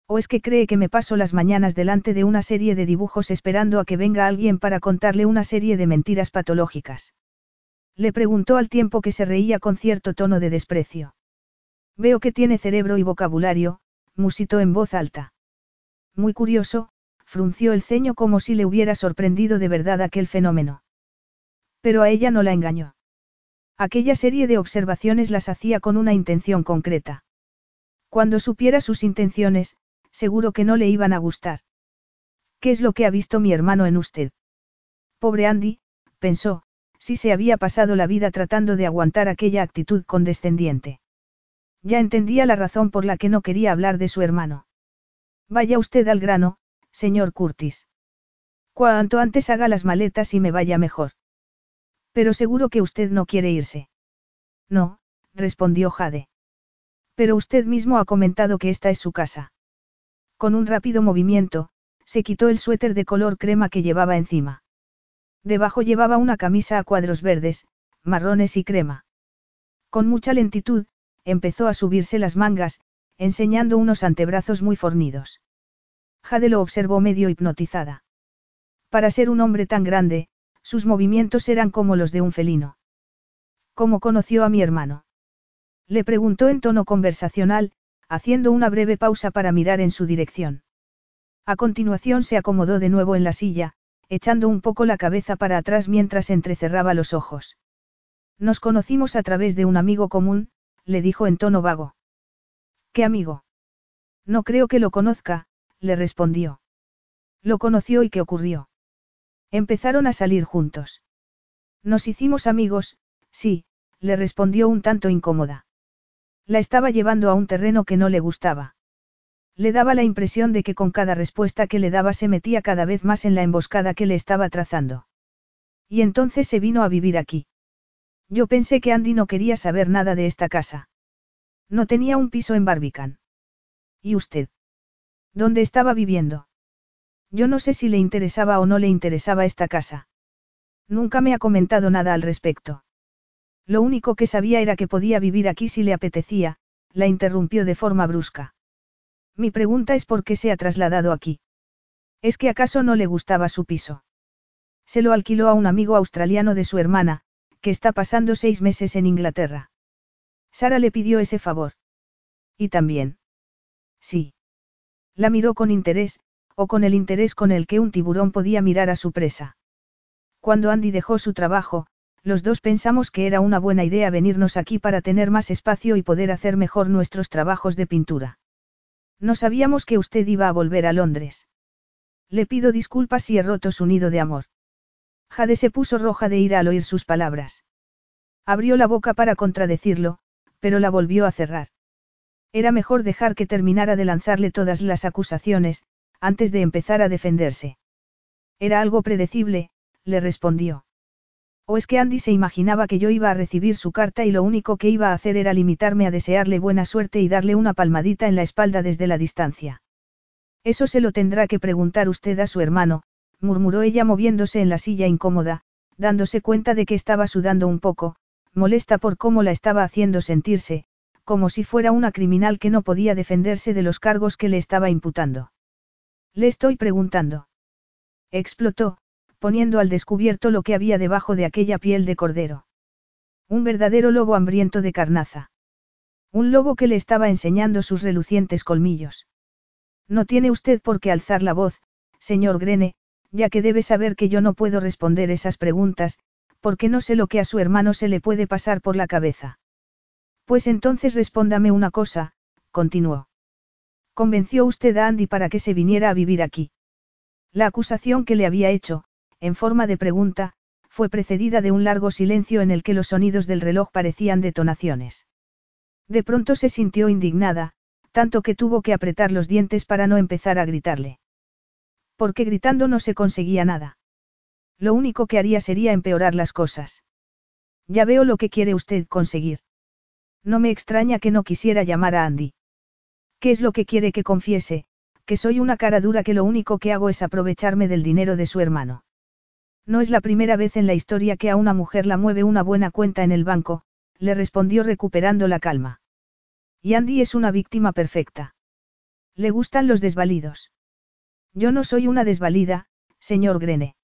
[SPEAKER 1] ¿O es que cree que me paso las mañanas delante de una serie de dibujos esperando a que venga alguien para contarle una serie de mentiras patológicas? Le preguntó al tiempo que se reía con cierto tono de desprecio. Veo que tiene cerebro y vocabulario, musitó en voz alta. Muy curioso, frunció el ceño como si le hubiera sorprendido de verdad aquel fenómeno. Pero a ella no la engañó. Aquella serie de observaciones las hacía con una intención concreta. Cuando supiera sus intenciones, seguro que no le iban a gustar. ¿Qué es lo que ha visto mi hermano en usted? Pobre Andy, pensó, si se había pasado la vida tratando de aguantar aquella actitud condescendiente. Ya entendía la razón por la que no quería hablar de su hermano. Vaya usted al grano, señor Curtis. Cuanto antes haga las maletas y me vaya mejor. Pero seguro que usted no quiere irse. No, respondió Jade. Pero usted mismo ha comentado que esta es su casa. Con un rápido movimiento, se quitó el suéter de color crema que llevaba encima. Debajo llevaba una camisa a cuadros verdes, marrones y crema. Con mucha lentitud, empezó a subirse las mangas, enseñando unos antebrazos muy fornidos. Jade lo observó medio hipnotizada. Para ser un hombre tan grande, sus movimientos eran como los de un felino. ¿Cómo conoció a mi hermano? Le preguntó en tono conversacional, haciendo una breve pausa para mirar en su dirección. A continuación se acomodó de nuevo en la silla, echando un poco la cabeza para atrás mientras entrecerraba los ojos. Nos conocimos a través de un amigo común, le dijo en tono vago. ¿Qué amigo? No creo que lo conozca, le respondió. Lo conoció y qué ocurrió. Empezaron a salir juntos. Nos hicimos amigos, sí, le respondió un tanto incómoda. La estaba llevando a un terreno que no le gustaba. Le daba la impresión de que con cada respuesta que le daba se metía cada vez más en la emboscada que le estaba trazando. Y entonces se vino a vivir aquí. Yo pensé que Andy no quería saber nada de esta casa. No tenía un piso en Barbican. ¿Y usted? ¿Dónde estaba viviendo? Yo no sé si le interesaba o no le interesaba esta casa. Nunca me ha comentado nada al respecto. Lo único que sabía era que podía vivir aquí si le apetecía, la interrumpió de forma brusca. Mi pregunta es por qué se ha trasladado aquí. ¿Es que acaso no le gustaba su piso? Se lo alquiló a un amigo australiano de su hermana, que está pasando seis meses en Inglaterra. Sara le pidió ese favor. ¿Y también? Sí. La miró con interés, o con el interés con el que un tiburón podía mirar a su presa. Cuando Andy dejó su trabajo, los dos pensamos que era una buena idea venirnos aquí para tener más espacio y poder hacer mejor nuestros trabajos de pintura. No sabíamos que usted iba a volver a Londres. Le pido disculpas si he roto su nido de amor. Jade se puso roja de ira al oír sus palabras. Abrió la boca para contradecirlo, pero la volvió a cerrar. Era mejor dejar que terminara de lanzarle todas las acusaciones, antes de empezar a defenderse. Era algo predecible, le respondió. ¿O es que Andy se imaginaba que yo iba a recibir su carta y lo único que iba a hacer era limitarme a desearle buena suerte y darle una palmadita en la espalda desde la distancia? Eso se lo tendrá que preguntar usted a su hermano, murmuró ella moviéndose en la silla incómoda, dándose cuenta de que estaba sudando un poco, molesta por cómo la estaba haciendo sentirse, como si fuera una criminal que no podía defenderse de los cargos que le estaba imputando. Le estoy preguntando. Explotó, poniendo al descubierto lo que había debajo de aquella piel de cordero. Un verdadero lobo hambriento de carnaza. Un lobo que le estaba enseñando sus relucientes colmillos. No tiene usted por qué alzar la voz, señor Grene, ya que debe saber que yo no puedo responder esas preguntas, porque no sé lo que a su hermano se le puede pasar por la cabeza. Pues entonces respóndame una cosa, continuó. ¿Convenció usted a Andy para que se viniera a vivir aquí? La acusación que le había hecho, en forma de pregunta, fue precedida de un largo silencio en el que los sonidos del reloj parecían detonaciones. De pronto se sintió indignada, tanto que tuvo que apretar los dientes para no empezar a gritarle. Porque gritando no se conseguía nada. Lo único que haría sería empeorar las cosas. Ya veo lo que quiere usted conseguir. No me extraña que no quisiera llamar a Andy. ¿Qué es lo que quiere que confiese? Que soy una cara dura que lo único que hago es aprovecharme del dinero de su hermano. No es la primera vez en la historia que a una mujer la mueve una buena cuenta en el banco, le respondió recuperando la calma. Y Andy es una víctima perfecta. Le gustan los desvalidos. Yo no soy una desvalida, señor Grene.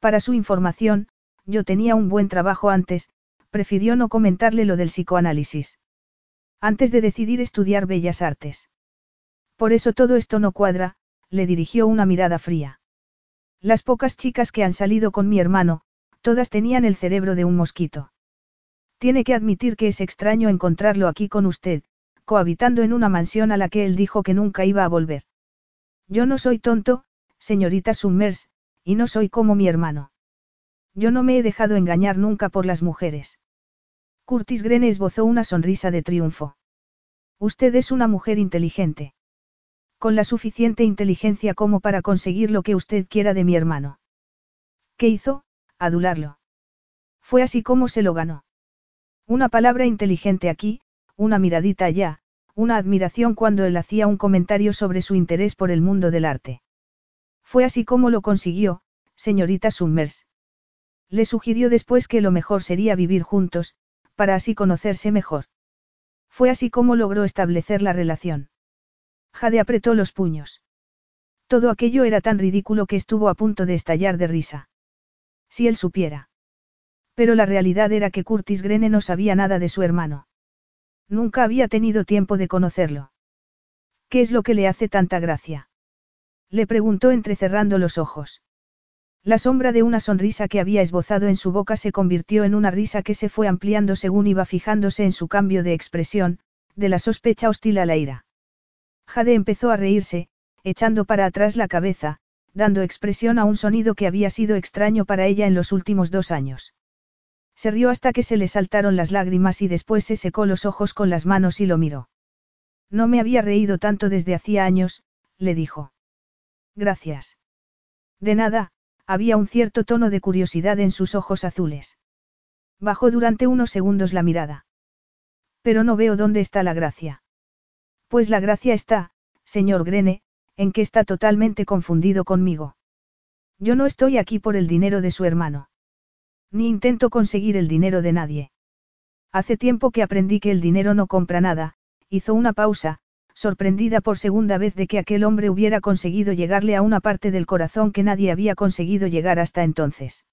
[SPEAKER 1] Para su información, yo tenía un buen trabajo antes, prefirió no comentarle lo del psicoanálisis. Antes de decidir estudiar bellas artes. Por eso todo esto no cuadra, le dirigió una mirada fría. Las pocas chicas que han salido con mi hermano, todas tenían el cerebro de un mosquito. Tiene que admitir que es extraño encontrarlo aquí con usted, cohabitando en una mansión a la que él dijo que nunca iba a volver. Yo no soy tonto, señorita Summers, y no soy como mi hermano. Yo no me he dejado engañar nunca por las mujeres. Curtis Grene esbozó una sonrisa de triunfo. Usted es una mujer inteligente. Con la suficiente inteligencia como para conseguir lo que usted quiera de mi hermano. ¿Qué hizo? Adularlo. Fue así como se lo ganó. Una palabra inteligente aquí, una miradita allá, una admiración cuando él hacía un comentario sobre su interés por el mundo del arte. Fue así como lo consiguió, señorita Summers. Le sugirió después que lo mejor sería vivir juntos, para así conocerse mejor. Fue así como logró establecer la relación. Jade apretó los puños. Todo aquello era tan ridículo que estuvo a punto de estallar de risa. Si él supiera. Pero la realidad era que Curtis Grene no sabía nada de su hermano. Nunca había tenido tiempo de conocerlo. ¿Qué es lo que le hace tanta gracia? Le preguntó entrecerrando los ojos. La sombra de una sonrisa que había esbozado en su boca se convirtió en una risa que se fue ampliando según iba fijándose en su cambio de expresión, de la sospecha hostil a la ira. Jade empezó a reírse, echando para atrás la cabeza, dando expresión a un sonido que había sido extraño para ella en los últimos dos años. Se rió hasta que se le saltaron las lágrimas y después se secó los ojos con las manos y lo miró. No me había reído tanto desde hacía años, le dijo. Gracias. De nada, había un cierto tono de curiosidad en sus ojos azules. Bajó durante unos segundos la mirada. Pero no veo dónde está la gracia. Pues la gracia está, señor Grene, en que está totalmente confundido conmigo. Yo no estoy aquí por el dinero de su hermano. Ni intento conseguir el dinero de nadie. Hace tiempo que aprendí que el dinero no compra nada, hizo una pausa, sorprendida por segunda vez de que aquel hombre hubiera conseguido llegarle a una parte del corazón que nadie había conseguido llegar hasta entonces.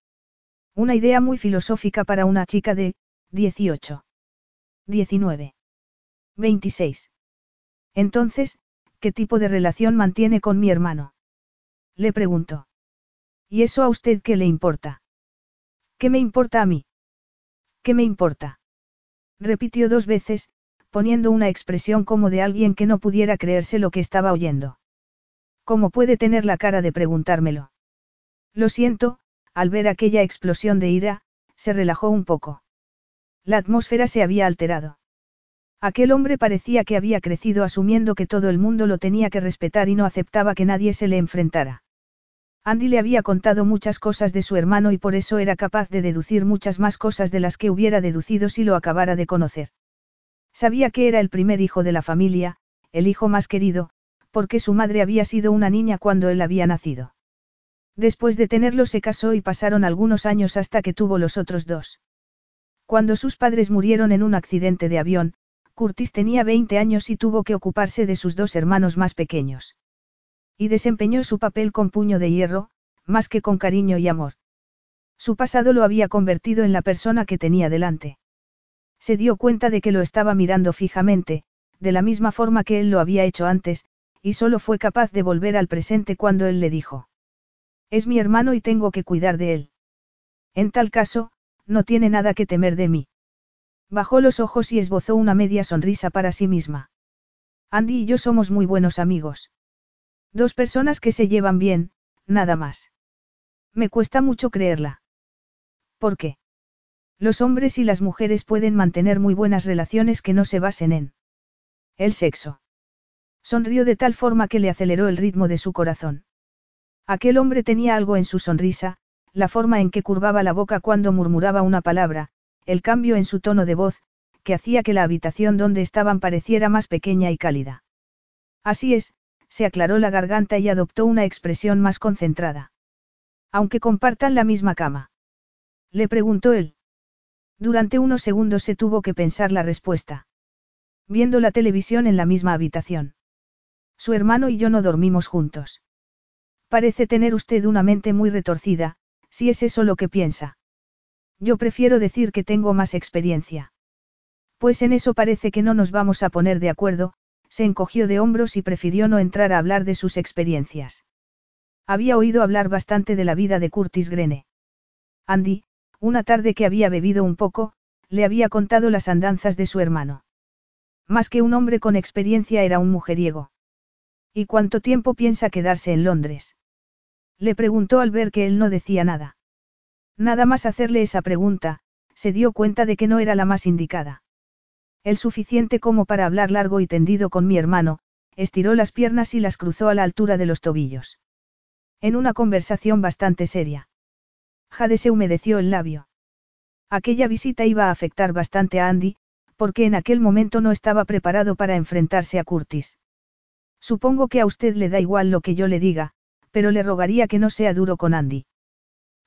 [SPEAKER 1] Una idea muy filosófica para una chica de, 18. 19. 26. Entonces, ¿qué tipo de relación mantiene con mi hermano? Le preguntó. ¿Y eso a usted qué le importa? ¿Qué me importa a mí? ¿Qué me importa? Repitió dos veces, poniendo una expresión como de alguien que no pudiera creerse lo que estaba oyendo. ¿Cómo puede tener la cara de preguntármelo? Lo siento, al ver aquella explosión de ira, se relajó un poco. La atmósfera se había alterado. Aquel hombre parecía que había crecido asumiendo que todo el mundo lo tenía que respetar y no aceptaba que nadie se le enfrentara. Andy le había contado muchas cosas de su hermano y por eso era capaz de deducir muchas más cosas de las que hubiera deducido si lo acabara de conocer. Sabía que era el primer hijo de la familia, el hijo más querido, porque su madre había sido una niña cuando él había nacido. Después de tenerlo se casó y pasaron algunos años hasta que tuvo los otros dos. Cuando sus padres murieron en un accidente de avión, Curtis tenía 20 años y tuvo que ocuparse de sus dos hermanos más pequeños. Y desempeñó su papel con puño de hierro, más que con cariño y amor. Su pasado lo había convertido en la persona que tenía delante. Se dio cuenta de que lo estaba mirando fijamente, de la misma forma que él lo había hecho antes, y solo fue capaz de volver al presente cuando él le dijo. Es mi hermano y tengo que cuidar de él. En tal caso, no tiene nada que temer de mí. Bajó los ojos y esbozó una media sonrisa para sí misma. Andy y yo somos muy buenos amigos. Dos personas que se llevan bien, nada más. Me cuesta mucho creerla. ¿Por qué? Los hombres y las mujeres pueden mantener muy buenas relaciones que no se basen en el sexo. Sonrió de tal forma que le aceleró el ritmo de su corazón. Aquel hombre tenía algo en su sonrisa, la forma en que curvaba la boca cuando murmuraba una palabra, el cambio en su tono de voz, que hacía que la habitación donde estaban pareciera más pequeña y cálida. Así es, se aclaró la garganta y adoptó una expresión más concentrada. Aunque compartan la misma cama. Le preguntó él. Durante unos segundos se tuvo que pensar la respuesta. Viendo la televisión en la misma habitación. Su hermano y yo no dormimos juntos. Parece tener usted una mente muy retorcida, si es eso lo que piensa. Yo prefiero decir que tengo más experiencia. Pues en eso parece que no nos vamos a poner de acuerdo, se encogió de hombros y prefirió no entrar a hablar de sus experiencias. Había oído hablar bastante de la vida de Curtis Grene. Andy, una tarde que había bebido un poco, le había contado las andanzas de su hermano. Más que un hombre con experiencia era un mujeriego. ¿Y cuánto tiempo piensa quedarse en Londres? Le preguntó al ver que él no decía nada. Nada más hacerle esa pregunta, se dio cuenta de que no era la más indicada. El suficiente como para hablar largo y tendido con mi hermano, estiró las piernas y las cruzó a la altura de los tobillos. En una conversación bastante seria. Jade se humedeció el labio. Aquella visita iba a afectar bastante a Andy, porque en aquel momento no estaba preparado para enfrentarse a Curtis. Supongo que a usted le da igual lo que yo le diga, pero le rogaría que no sea duro con Andy.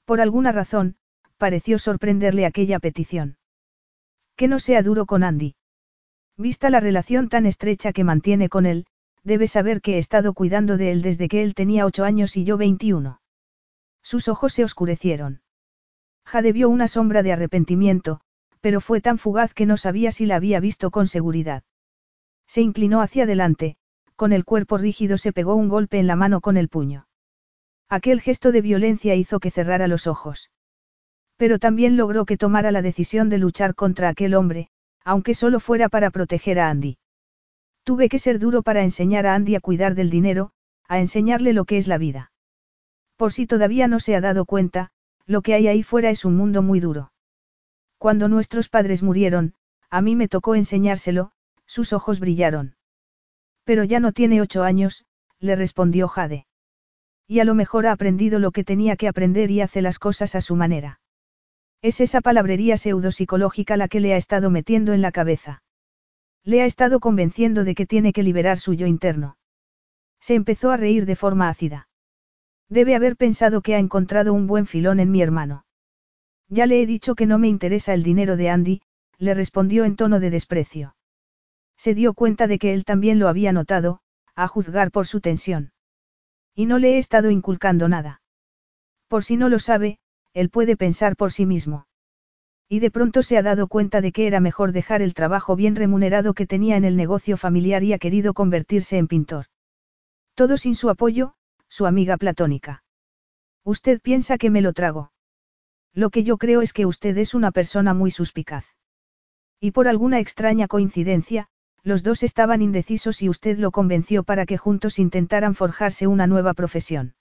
[SPEAKER 1] Por alguna razón, pareció sorprenderle aquella petición. Que no sea duro con Andy. Vista la relación tan estrecha que mantiene con él, debe saber que he estado cuidando de él desde que él tenía ocho años y yo veintiuno. Sus ojos se oscurecieron. Jade vio una sombra de arrepentimiento, pero fue tan fugaz que no sabía si la había visto con seguridad. Se inclinó hacia adelante, con el cuerpo rígido se pegó un golpe en la mano con el puño. Aquel gesto de violencia hizo que cerrara los ojos. Pero también logró que tomara la decisión de luchar contra aquel hombre, aunque solo fuera para proteger a Andy. Tuve que ser duro para enseñar a Andy a cuidar del dinero, a enseñarle lo que es la vida. Por si todavía no se ha dado cuenta, lo que hay ahí fuera es un mundo muy duro. Cuando nuestros padres murieron, a mí me tocó enseñárselo, sus ojos brillaron. Pero ya no tiene ocho años, le respondió Jade. Y a lo mejor ha aprendido lo que tenía que aprender y hace las cosas a su manera. Es esa palabrería pseudopsicológica la que le ha estado metiendo en la cabeza. Le ha estado convenciendo de que tiene que liberar su yo interno. Se empezó a reír de forma ácida. Debe haber pensado que ha encontrado un buen filón en mi hermano. Ya le he dicho que no me interesa el dinero de Andy, le respondió en tono de desprecio. Se dio cuenta de que él también lo había notado, a juzgar por su tensión. Y no le he estado inculcando nada. Por si no lo sabe, él puede pensar por sí mismo. Y de pronto se ha dado cuenta de que era mejor dejar el trabajo bien remunerado que tenía en el negocio familiar y ha querido convertirse en pintor. Todo sin su apoyo, su amiga platónica. Usted piensa que me lo trago. Lo que yo creo es que usted es una persona muy suspicaz. Y por alguna extraña coincidencia, los dos estaban indecisos y usted lo convenció para que juntos intentaran forjarse una nueva profesión.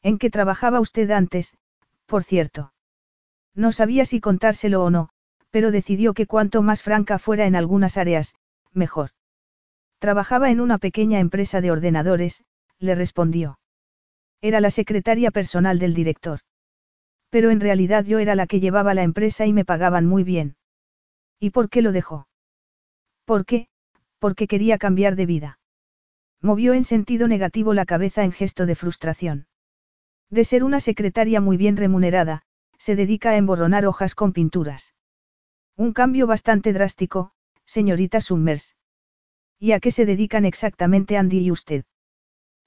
[SPEAKER 1] ¿En qué trabajaba usted antes, por cierto. No sabía si contárselo o no, pero decidió que cuanto más franca fuera en algunas áreas, mejor. Trabajaba en una pequeña empresa de ordenadores, le respondió. Era la secretaria personal del director. Pero en realidad yo era la que llevaba la empresa y me pagaban muy bien. ¿Y por qué lo dejó? ¿Por qué? Porque quería cambiar de vida. Movió en sentido negativo la cabeza en gesto de frustración. De ser una secretaria muy bien remunerada, se dedica a emborronar hojas con pinturas. Un cambio bastante drástico, señorita Summers. ¿Y a qué se dedican exactamente Andy y usted?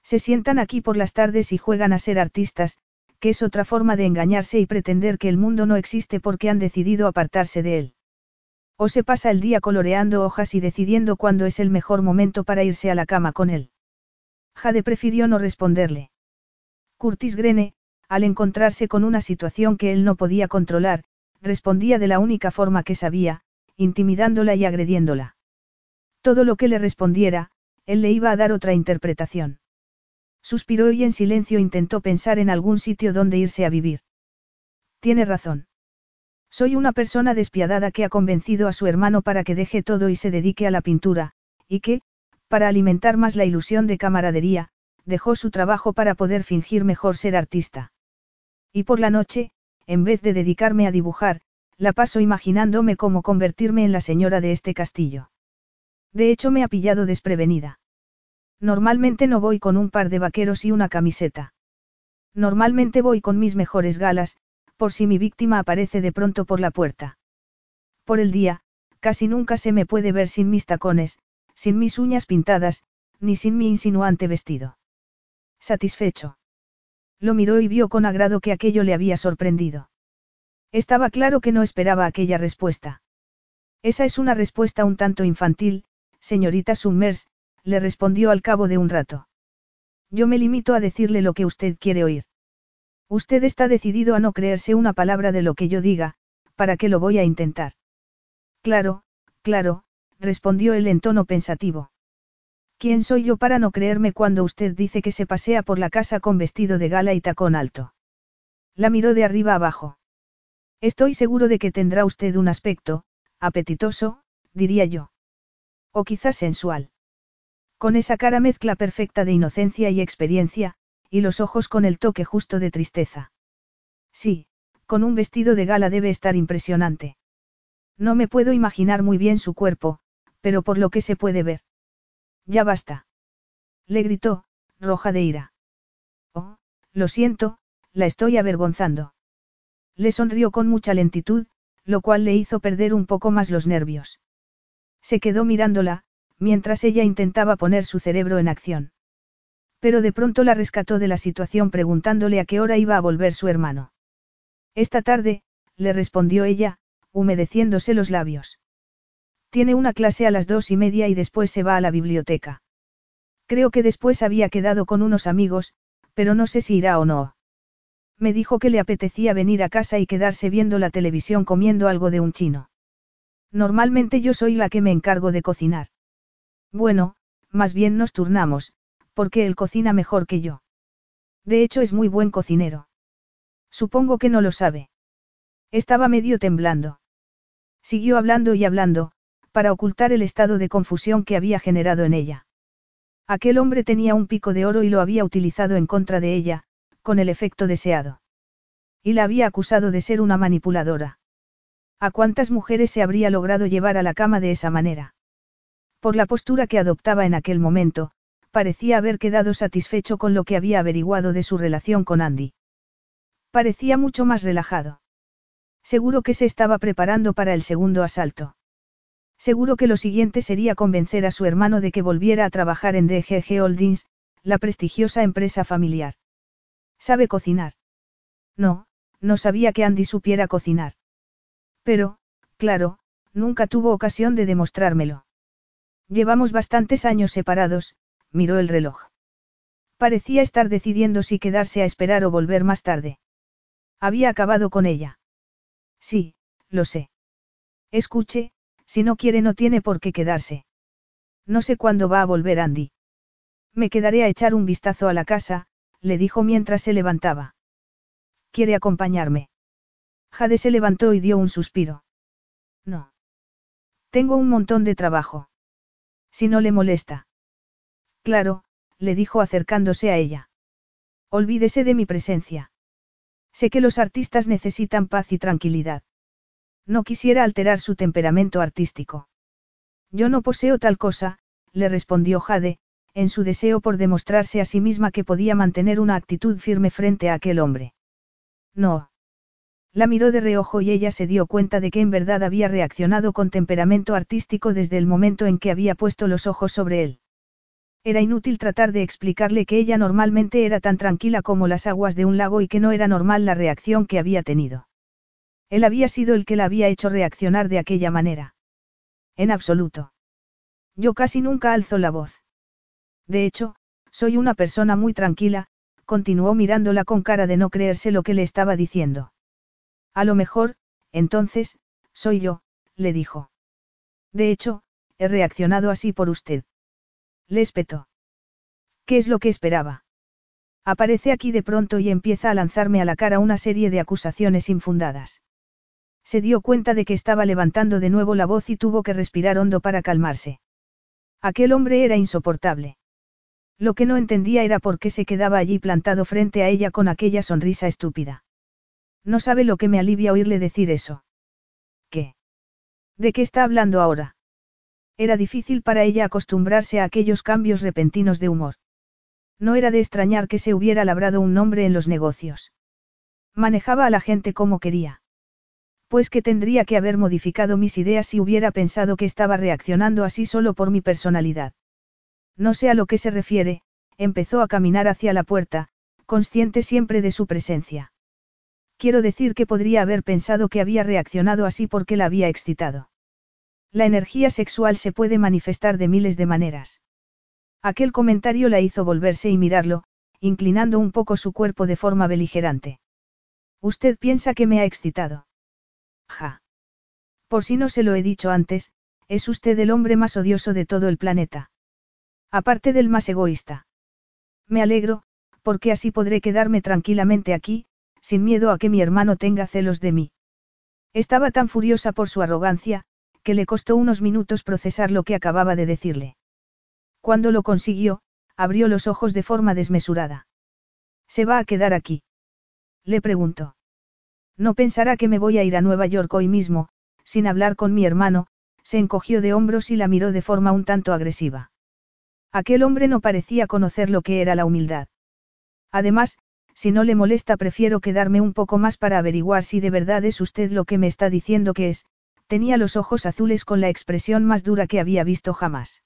[SPEAKER 1] Se sientan aquí por las tardes y juegan a ser artistas, que es otra forma de engañarse y pretender que el mundo no existe porque han decidido apartarse de él. O se pasa el día coloreando hojas y decidiendo cuándo es el mejor momento para irse a la cama con él. Jade prefirió no responderle. Curtis Grene, al encontrarse con una situación que él no podía controlar, respondía de la única forma que sabía, intimidándola y agrediéndola. Todo lo que le respondiera, él le iba a dar otra interpretación. Suspiró y en silencio intentó pensar en algún sitio donde irse a vivir. Tiene razón. Soy una persona despiadada que ha convencido a su hermano para que deje todo y se dedique a la pintura, y que, para alimentar más la ilusión de camaradería, dejó su trabajo para poder fingir mejor ser artista. Y por la noche, en vez de dedicarme a dibujar, la paso imaginándome cómo convertirme en la señora de este castillo. De hecho me ha pillado desprevenida. Normalmente no voy con un par de vaqueros y una camiseta. Normalmente voy con mis mejores galas, por si mi víctima aparece de pronto por la puerta. Por el día, casi nunca se me puede ver sin mis tacones, sin mis uñas pintadas, ni sin mi insinuante vestido. Satisfecho. Lo miró y vio con agrado que aquello le había sorprendido. Estaba claro que no esperaba aquella respuesta. Esa es una respuesta un tanto infantil, señorita Summers, le respondió al cabo de un rato. Yo me limito a decirle lo que usted quiere oír. Usted está decidido a no creerse una palabra de lo que yo diga, ¿para qué lo voy a intentar? Claro, claro, respondió él en tono pensativo. ¿Quién soy yo para no creerme cuando usted dice que se pasea por la casa con vestido de gala y tacón alto? La miró de arriba abajo. Estoy seguro de que tendrá usted un aspecto, apetitoso, diría yo. O quizás sensual. Con esa cara mezcla perfecta de inocencia y experiencia, y los ojos con el toque justo de tristeza. Sí, con un vestido de gala debe estar impresionante. No me puedo imaginar muy bien su cuerpo, pero por lo que se puede ver. Ya basta. Le gritó, roja de ira. Oh, lo siento, la estoy avergonzando. Le sonrió con mucha lentitud, lo cual le hizo perder un poco más los nervios. Se quedó mirándola, mientras ella intentaba poner su cerebro en acción. Pero de pronto la rescató de la situación preguntándole a qué hora iba a volver su hermano. Esta tarde, le respondió ella, humedeciéndose los labios. Tiene una clase a las dos y media y después se va a la biblioteca. Creo que después había quedado con unos amigos, pero no sé si irá o no. Me dijo que le apetecía venir a casa y quedarse viendo la televisión comiendo algo de un chino. Normalmente yo soy la que me encargo de cocinar. Bueno, más bien nos turnamos, porque él cocina mejor que yo. De hecho es muy buen cocinero. Supongo que no lo sabe. Estaba medio temblando. Siguió hablando y hablando, para ocultar el estado de confusión que había generado en ella. Aquel hombre tenía un pico de oro y lo había utilizado en contra de ella, con el efecto deseado. Y la había acusado de ser una manipuladora. ¿A cuántas mujeres se habría logrado llevar a la cama de esa manera? Por la postura que adoptaba en aquel momento, parecía haber quedado satisfecho con lo que había averiguado de su relación con Andy. Parecía mucho más relajado. Seguro que se estaba preparando para el segundo asalto. Seguro que lo siguiente sería convencer a su hermano de que volviera a trabajar en DGG Holdings, la prestigiosa empresa familiar. ¿Sabe cocinar? No, no sabía que Andy supiera cocinar. Pero, claro, nunca tuvo ocasión de demostrármelo. Llevamos bastantes años separados, miró el reloj. Parecía estar decidiendo si quedarse a esperar o volver más tarde. Había acabado con ella. Sí, lo sé. Escuche, si no quiere no tiene por qué quedarse. No sé cuándo va a volver Andy. Me quedaré a echar un vistazo a la casa, le dijo mientras se levantaba. ¿Quiere acompañarme? Jade se levantó y dio un suspiro. No. Tengo un montón de trabajo. Si no le molesta. Claro, le dijo acercándose a ella. Olvídese de mi presencia. Sé que los artistas necesitan paz y tranquilidad. No quisiera alterar su temperamento artístico. Yo no poseo tal cosa, le respondió Jade, en su deseo por demostrarse a sí misma que podía mantener una actitud firme frente a aquel hombre. No. La miró de reojo y ella se dio cuenta de que en verdad había reaccionado con temperamento artístico desde el momento en que había puesto los ojos sobre él. Era inútil tratar de explicarle que ella normalmente era tan tranquila como las aguas de un lago y que no era normal la reacción que había tenido. Él había sido el que la había hecho reaccionar de aquella manera. En absoluto. Yo casi nunca alzo la voz. De hecho, soy una persona muy tranquila, continuó mirándola con cara de no creerse lo que le estaba diciendo. A lo mejor, entonces, soy yo, le dijo. De hecho, he reaccionado así por usted. Le espetó. ¿Qué es lo que esperaba? Aparece aquí de pronto y empieza a lanzarme a la cara una serie de acusaciones infundadas. Se dio cuenta de que estaba levantando de nuevo la voz y tuvo que respirar hondo para calmarse. Aquel hombre era insoportable. Lo que no entendía era por qué se quedaba allí plantado frente a ella con aquella sonrisa estúpida. No sabe lo que me alivia oírle decir eso. ¿Qué? ¿De qué está hablando ahora? Era difícil para ella acostumbrarse a aquellos cambios repentinos de humor. No era de extrañar que se hubiera labrado un nombre en los negocios. Manejaba a la gente como quería. Pues que tendría que haber modificado mis ideas si hubiera pensado que estaba reaccionando así solo por mi personalidad. No sé a lo que se refiere, empezó a caminar hacia la puerta, consciente siempre de su presencia. Quiero decir que podría haber pensado que había reaccionado así porque la había excitado. La energía sexual se puede manifestar de miles de maneras. Aquel comentario la hizo volverse y mirarlo, inclinando un poco su cuerpo de forma beligerante. Usted piensa que me ha excitado. Por si no se lo he dicho antes, es usted el hombre más odioso de todo el planeta. Aparte del más egoísta. Me alegro, porque así podré quedarme tranquilamente aquí, sin miedo a que mi hermano tenga celos de mí. Estaba tan furiosa por su arrogancia, que le costó unos minutos procesar lo que acababa de decirle. Cuando lo consiguió, abrió los ojos de forma desmesurada. ¿Se va a quedar aquí? Le preguntó. No pensará que me voy a ir a Nueva York hoy mismo, sin hablar con mi hermano, se encogió de hombros y la miró de forma un tanto agresiva. Aquel hombre no parecía conocer lo que era la humildad. Además, si no le molesta prefiero quedarme un poco más para averiguar si de verdad es usted lo que me está diciendo que es, tenía los ojos azules con la expresión más dura que había visto jamás.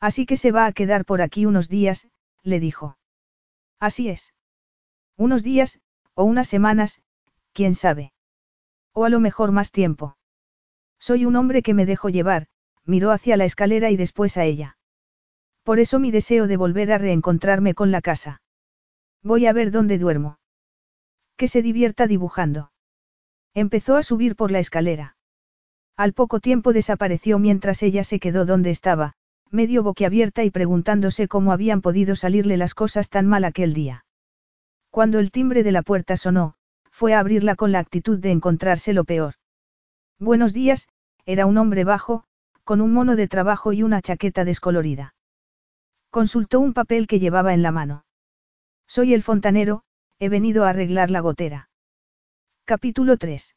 [SPEAKER 1] Así que se va a quedar por aquí unos días, le dijo. Así es. Unos días, o unas semanas, quién sabe. O a lo mejor más tiempo. Soy un hombre que me dejo llevar, miró hacia la escalera y después a ella. Por eso mi deseo de volver a reencontrarme con la casa. Voy a ver dónde duermo. Que se divierta dibujando. Empezó a subir por la escalera. Al poco tiempo desapareció mientras ella se quedó donde estaba, medio boquiabierta y preguntándose cómo habían podido salirle las cosas tan mal aquel día. Cuando el timbre de la puerta sonó, fue a abrirla con la actitud de encontrarse lo peor. Buenos días, era un hombre bajo, con un mono de trabajo y una chaqueta descolorida. Consultó un papel que llevaba en la mano. Soy el fontanero, he venido a arreglar la gotera. Capítulo 3.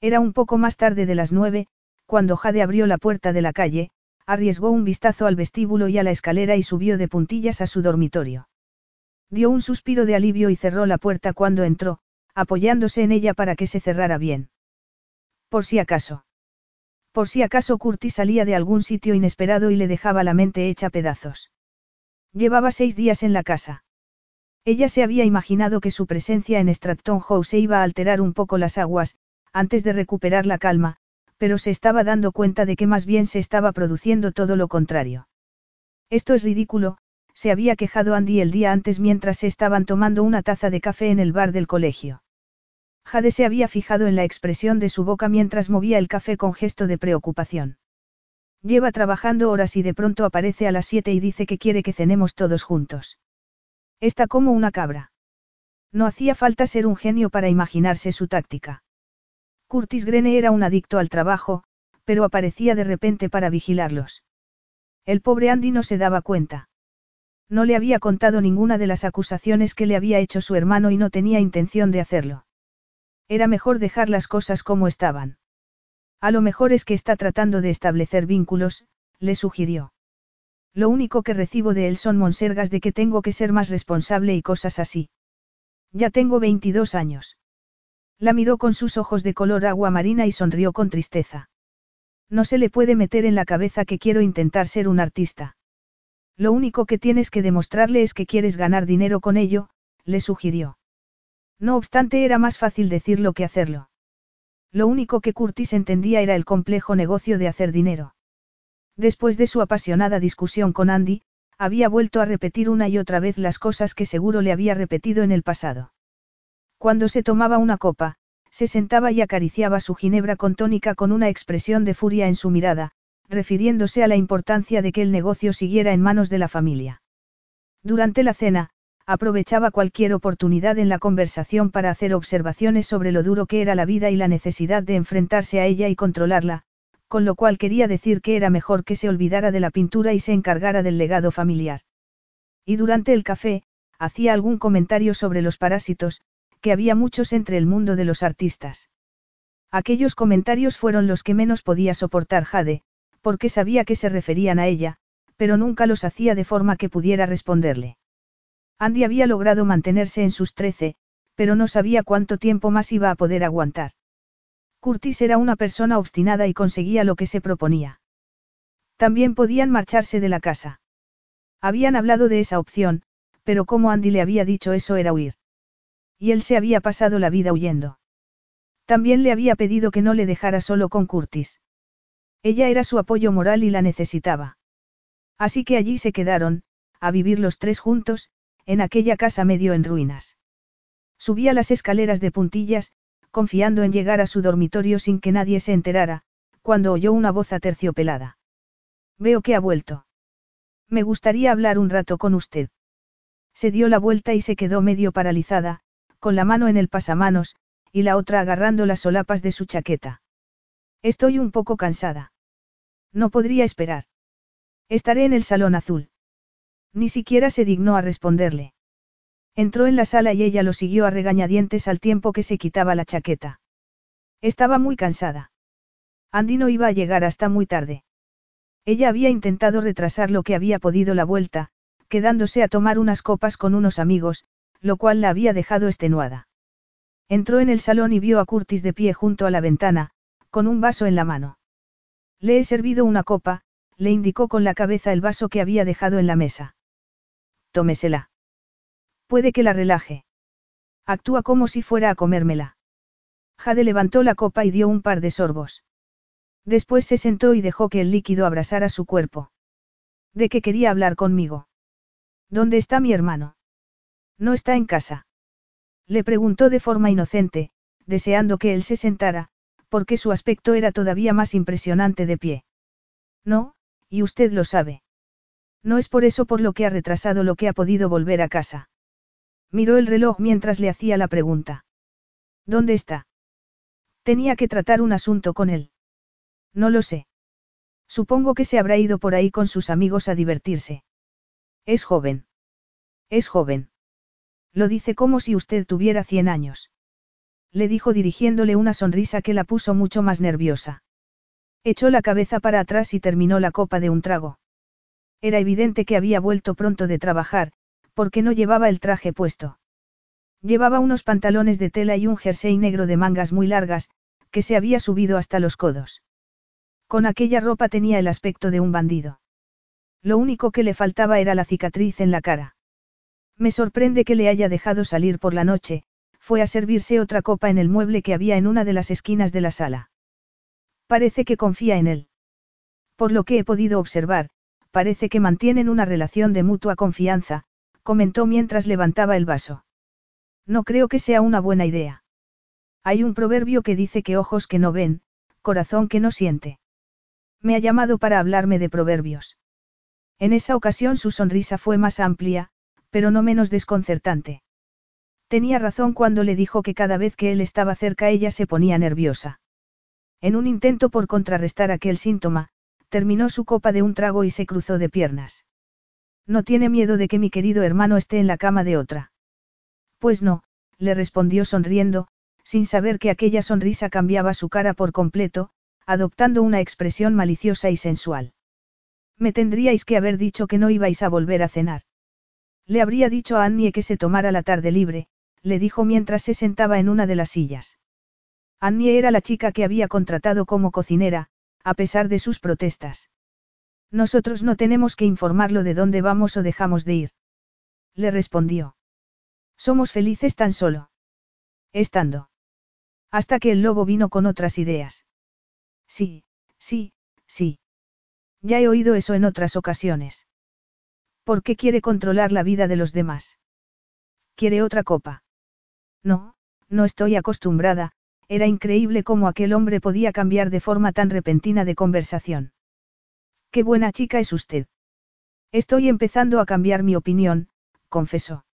[SPEAKER 1] Era un poco más tarde de las nueve, cuando Jade abrió la puerta de la calle, arriesgó un vistazo al vestíbulo y a la escalera y subió de puntillas a su dormitorio. Dio un suspiro de alivio y cerró la puerta cuando entró, apoyándose en ella para que se cerrara bien. Por si acaso. Por si acaso Curtis salía de algún sitio inesperado y le dejaba la mente hecha pedazos. Llevaba seis días en la casa. Ella se había imaginado que su presencia en Stratton House iba a alterar un poco las aguas, antes de recuperar la calma, pero se estaba dando cuenta de que más bien se estaba produciendo todo lo contrario. Esto es ridículo, se había quejado Andy el día antes mientras se estaban tomando una taza de café en el bar del colegio. Jade se había fijado en la expresión de su boca mientras movía el café con gesto de preocupación. Lleva trabajando horas y de pronto aparece a las siete y dice que quiere que cenemos todos juntos. Está como una cabra. No hacía falta ser un genio para imaginarse su táctica. Curtis Grene era un adicto al trabajo, pero aparecía de repente para vigilarlos. El pobre Andy no se daba cuenta. No le había contado ninguna de las acusaciones que le había hecho su hermano y no tenía intención de hacerlo. Era mejor dejar las cosas como estaban. A lo mejor es que está tratando de establecer vínculos, le sugirió. Lo único que recibo de él son monsergas de que tengo que ser más responsable y cosas así. Ya tengo 22 años. La miró con sus ojos de color agua marina y sonrió con tristeza. No se le puede meter en la cabeza que quiero intentar ser un artista. Lo único que tienes que demostrarle es que quieres ganar dinero con ello, le sugirió. No obstante era más fácil decirlo que hacerlo. Lo único que Curtis entendía era el complejo negocio de hacer dinero. Después de su apasionada discusión con Andy, había vuelto a repetir una y otra vez las cosas que seguro le había repetido en el pasado. Cuando se tomaba una copa, se sentaba y acariciaba su ginebra con tónica con una expresión de furia en su mirada, refiriéndose a la importancia de que el negocio siguiera en manos de la familia. Durante la cena, aprovechaba cualquier oportunidad en la conversación para hacer observaciones sobre lo duro que era la vida y la necesidad de enfrentarse a ella y controlarla, con lo cual quería decir que era mejor que se olvidara de la pintura y se encargara del legado familiar. Y durante el café, hacía algún comentario sobre los parásitos, que había muchos entre el mundo de los artistas. Aquellos comentarios fueron los que menos podía soportar Jade, porque sabía que se referían a ella, pero nunca los hacía de forma que pudiera responderle. Andy había logrado mantenerse en sus trece, pero no sabía cuánto tiempo más iba a poder aguantar. Curtis era una persona obstinada y conseguía lo que se proponía. También podían marcharse de la casa. Habían hablado de esa opción, pero como Andy le había dicho eso era huir. Y él se había pasado la vida huyendo. También le había pedido que no le dejara solo con Curtis. Ella era su apoyo moral y la necesitaba. Así que allí se quedaron, a vivir los tres juntos, en aquella casa medio en ruinas. Subía las escaleras de puntillas, confiando en llegar a su dormitorio sin que nadie se enterara, cuando oyó una voz aterciopelada. Veo que ha vuelto. Me gustaría hablar un rato con usted. Se dio la vuelta y se quedó medio paralizada, con la mano en el pasamanos, y la otra agarrando las solapas de su chaqueta. Estoy un poco cansada. No podría esperar. Estaré en el salón azul. Ni siquiera se dignó a responderle. Entró en la sala y ella lo siguió a regañadientes al tiempo que se quitaba la chaqueta. Estaba muy cansada. Andy no iba a llegar hasta muy tarde. Ella había intentado retrasar lo que había podido la vuelta, quedándose a tomar unas copas con unos amigos, lo cual la había dejado extenuada. Entró en el salón y vio a Curtis de pie junto a la ventana, con un vaso en la mano. Le he servido una copa, le indicó con la cabeza el vaso que había dejado en la mesa. Tómesela. Puede que la relaje. Actúa como si fuera a comérmela. Jade levantó la copa y dio un par de sorbos. Después se sentó y dejó que el líquido abrasara su cuerpo. ¿De qué quería hablar conmigo? ¿Dónde está mi hermano? No está en casa. Le preguntó de forma inocente, deseando que él se sentara, porque su aspecto era todavía más impresionante de pie. No, y usted lo sabe. No es por eso por lo que ha retrasado lo que ha podido volver a casa. Miró el reloj mientras le hacía la pregunta. ¿Dónde está? Tenía que tratar un asunto con él. No lo sé. Supongo que se habrá ido por ahí con sus amigos a divertirse. Es joven. Es joven. Lo dice como si usted tuviera cien años le dijo dirigiéndole una sonrisa que la puso mucho más nerviosa. Echó la cabeza para atrás y terminó la copa de un trago. Era evidente que había vuelto pronto de trabajar, porque no llevaba el traje puesto. Llevaba unos pantalones de tela y un jersey negro de mangas muy largas, que se había subido hasta los codos. Con aquella ropa tenía el aspecto de un bandido. Lo único que le faltaba era la cicatriz en la cara. Me sorprende que le haya dejado salir por la noche, fue a servirse otra copa en el mueble que había en una de las esquinas de la sala. Parece que confía en él. Por lo que he podido observar, parece que mantienen una relación de mutua confianza, comentó mientras levantaba el vaso. No creo que sea una buena idea. Hay un proverbio que dice que ojos que no ven, corazón que no siente. Me ha llamado para hablarme de proverbios. En esa ocasión su sonrisa fue más amplia, pero no menos desconcertante. Tenía razón cuando le dijo que cada vez que él estaba cerca ella se ponía nerviosa. En un intento por contrarrestar aquel síntoma, terminó su copa de un trago y se cruzó de piernas. No tiene miedo de que mi querido hermano esté en la cama de otra. Pues no, le respondió sonriendo, sin saber que aquella sonrisa cambiaba su cara por completo, adoptando una expresión maliciosa y sensual. Me tendríais que haber dicho que no ibais a volver a cenar. Le habría dicho a Annie que se tomara la tarde libre, le dijo mientras se sentaba en una de las sillas. Annie era la chica que había contratado como cocinera, a pesar de sus protestas. Nosotros no tenemos que informarlo de dónde vamos o dejamos de ir. Le respondió. Somos felices tan solo. Estando. Hasta que el lobo vino con otras ideas. Sí, sí, sí. Ya he oído eso en otras ocasiones. ¿Por qué quiere controlar la vida de los demás? ¿Quiere otra copa? No, no estoy acostumbrada, era increíble cómo aquel hombre podía cambiar de forma tan repentina de conversación. Qué buena chica es usted. Estoy empezando a cambiar mi opinión, confesó.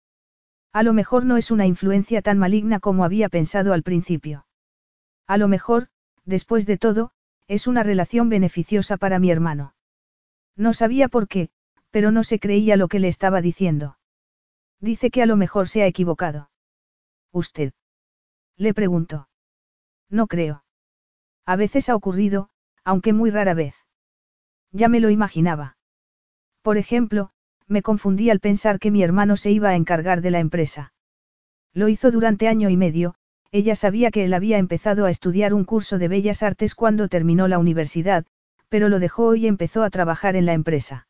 [SPEAKER 1] A lo mejor no es una influencia tan maligna como había pensado al principio. A lo mejor, después de todo, es una relación beneficiosa para mi hermano. No sabía por qué, pero no se creía lo que le estaba diciendo. Dice que a lo mejor se ha equivocado. ¿Usted? Le preguntó. No creo. A veces ha ocurrido, aunque muy rara vez. Ya me lo imaginaba. Por ejemplo, me confundí al pensar que mi hermano se iba a encargar de la empresa. Lo hizo durante año y medio, ella sabía que él había empezado a estudiar un curso de bellas artes cuando terminó la universidad, pero lo dejó y empezó a trabajar en la empresa.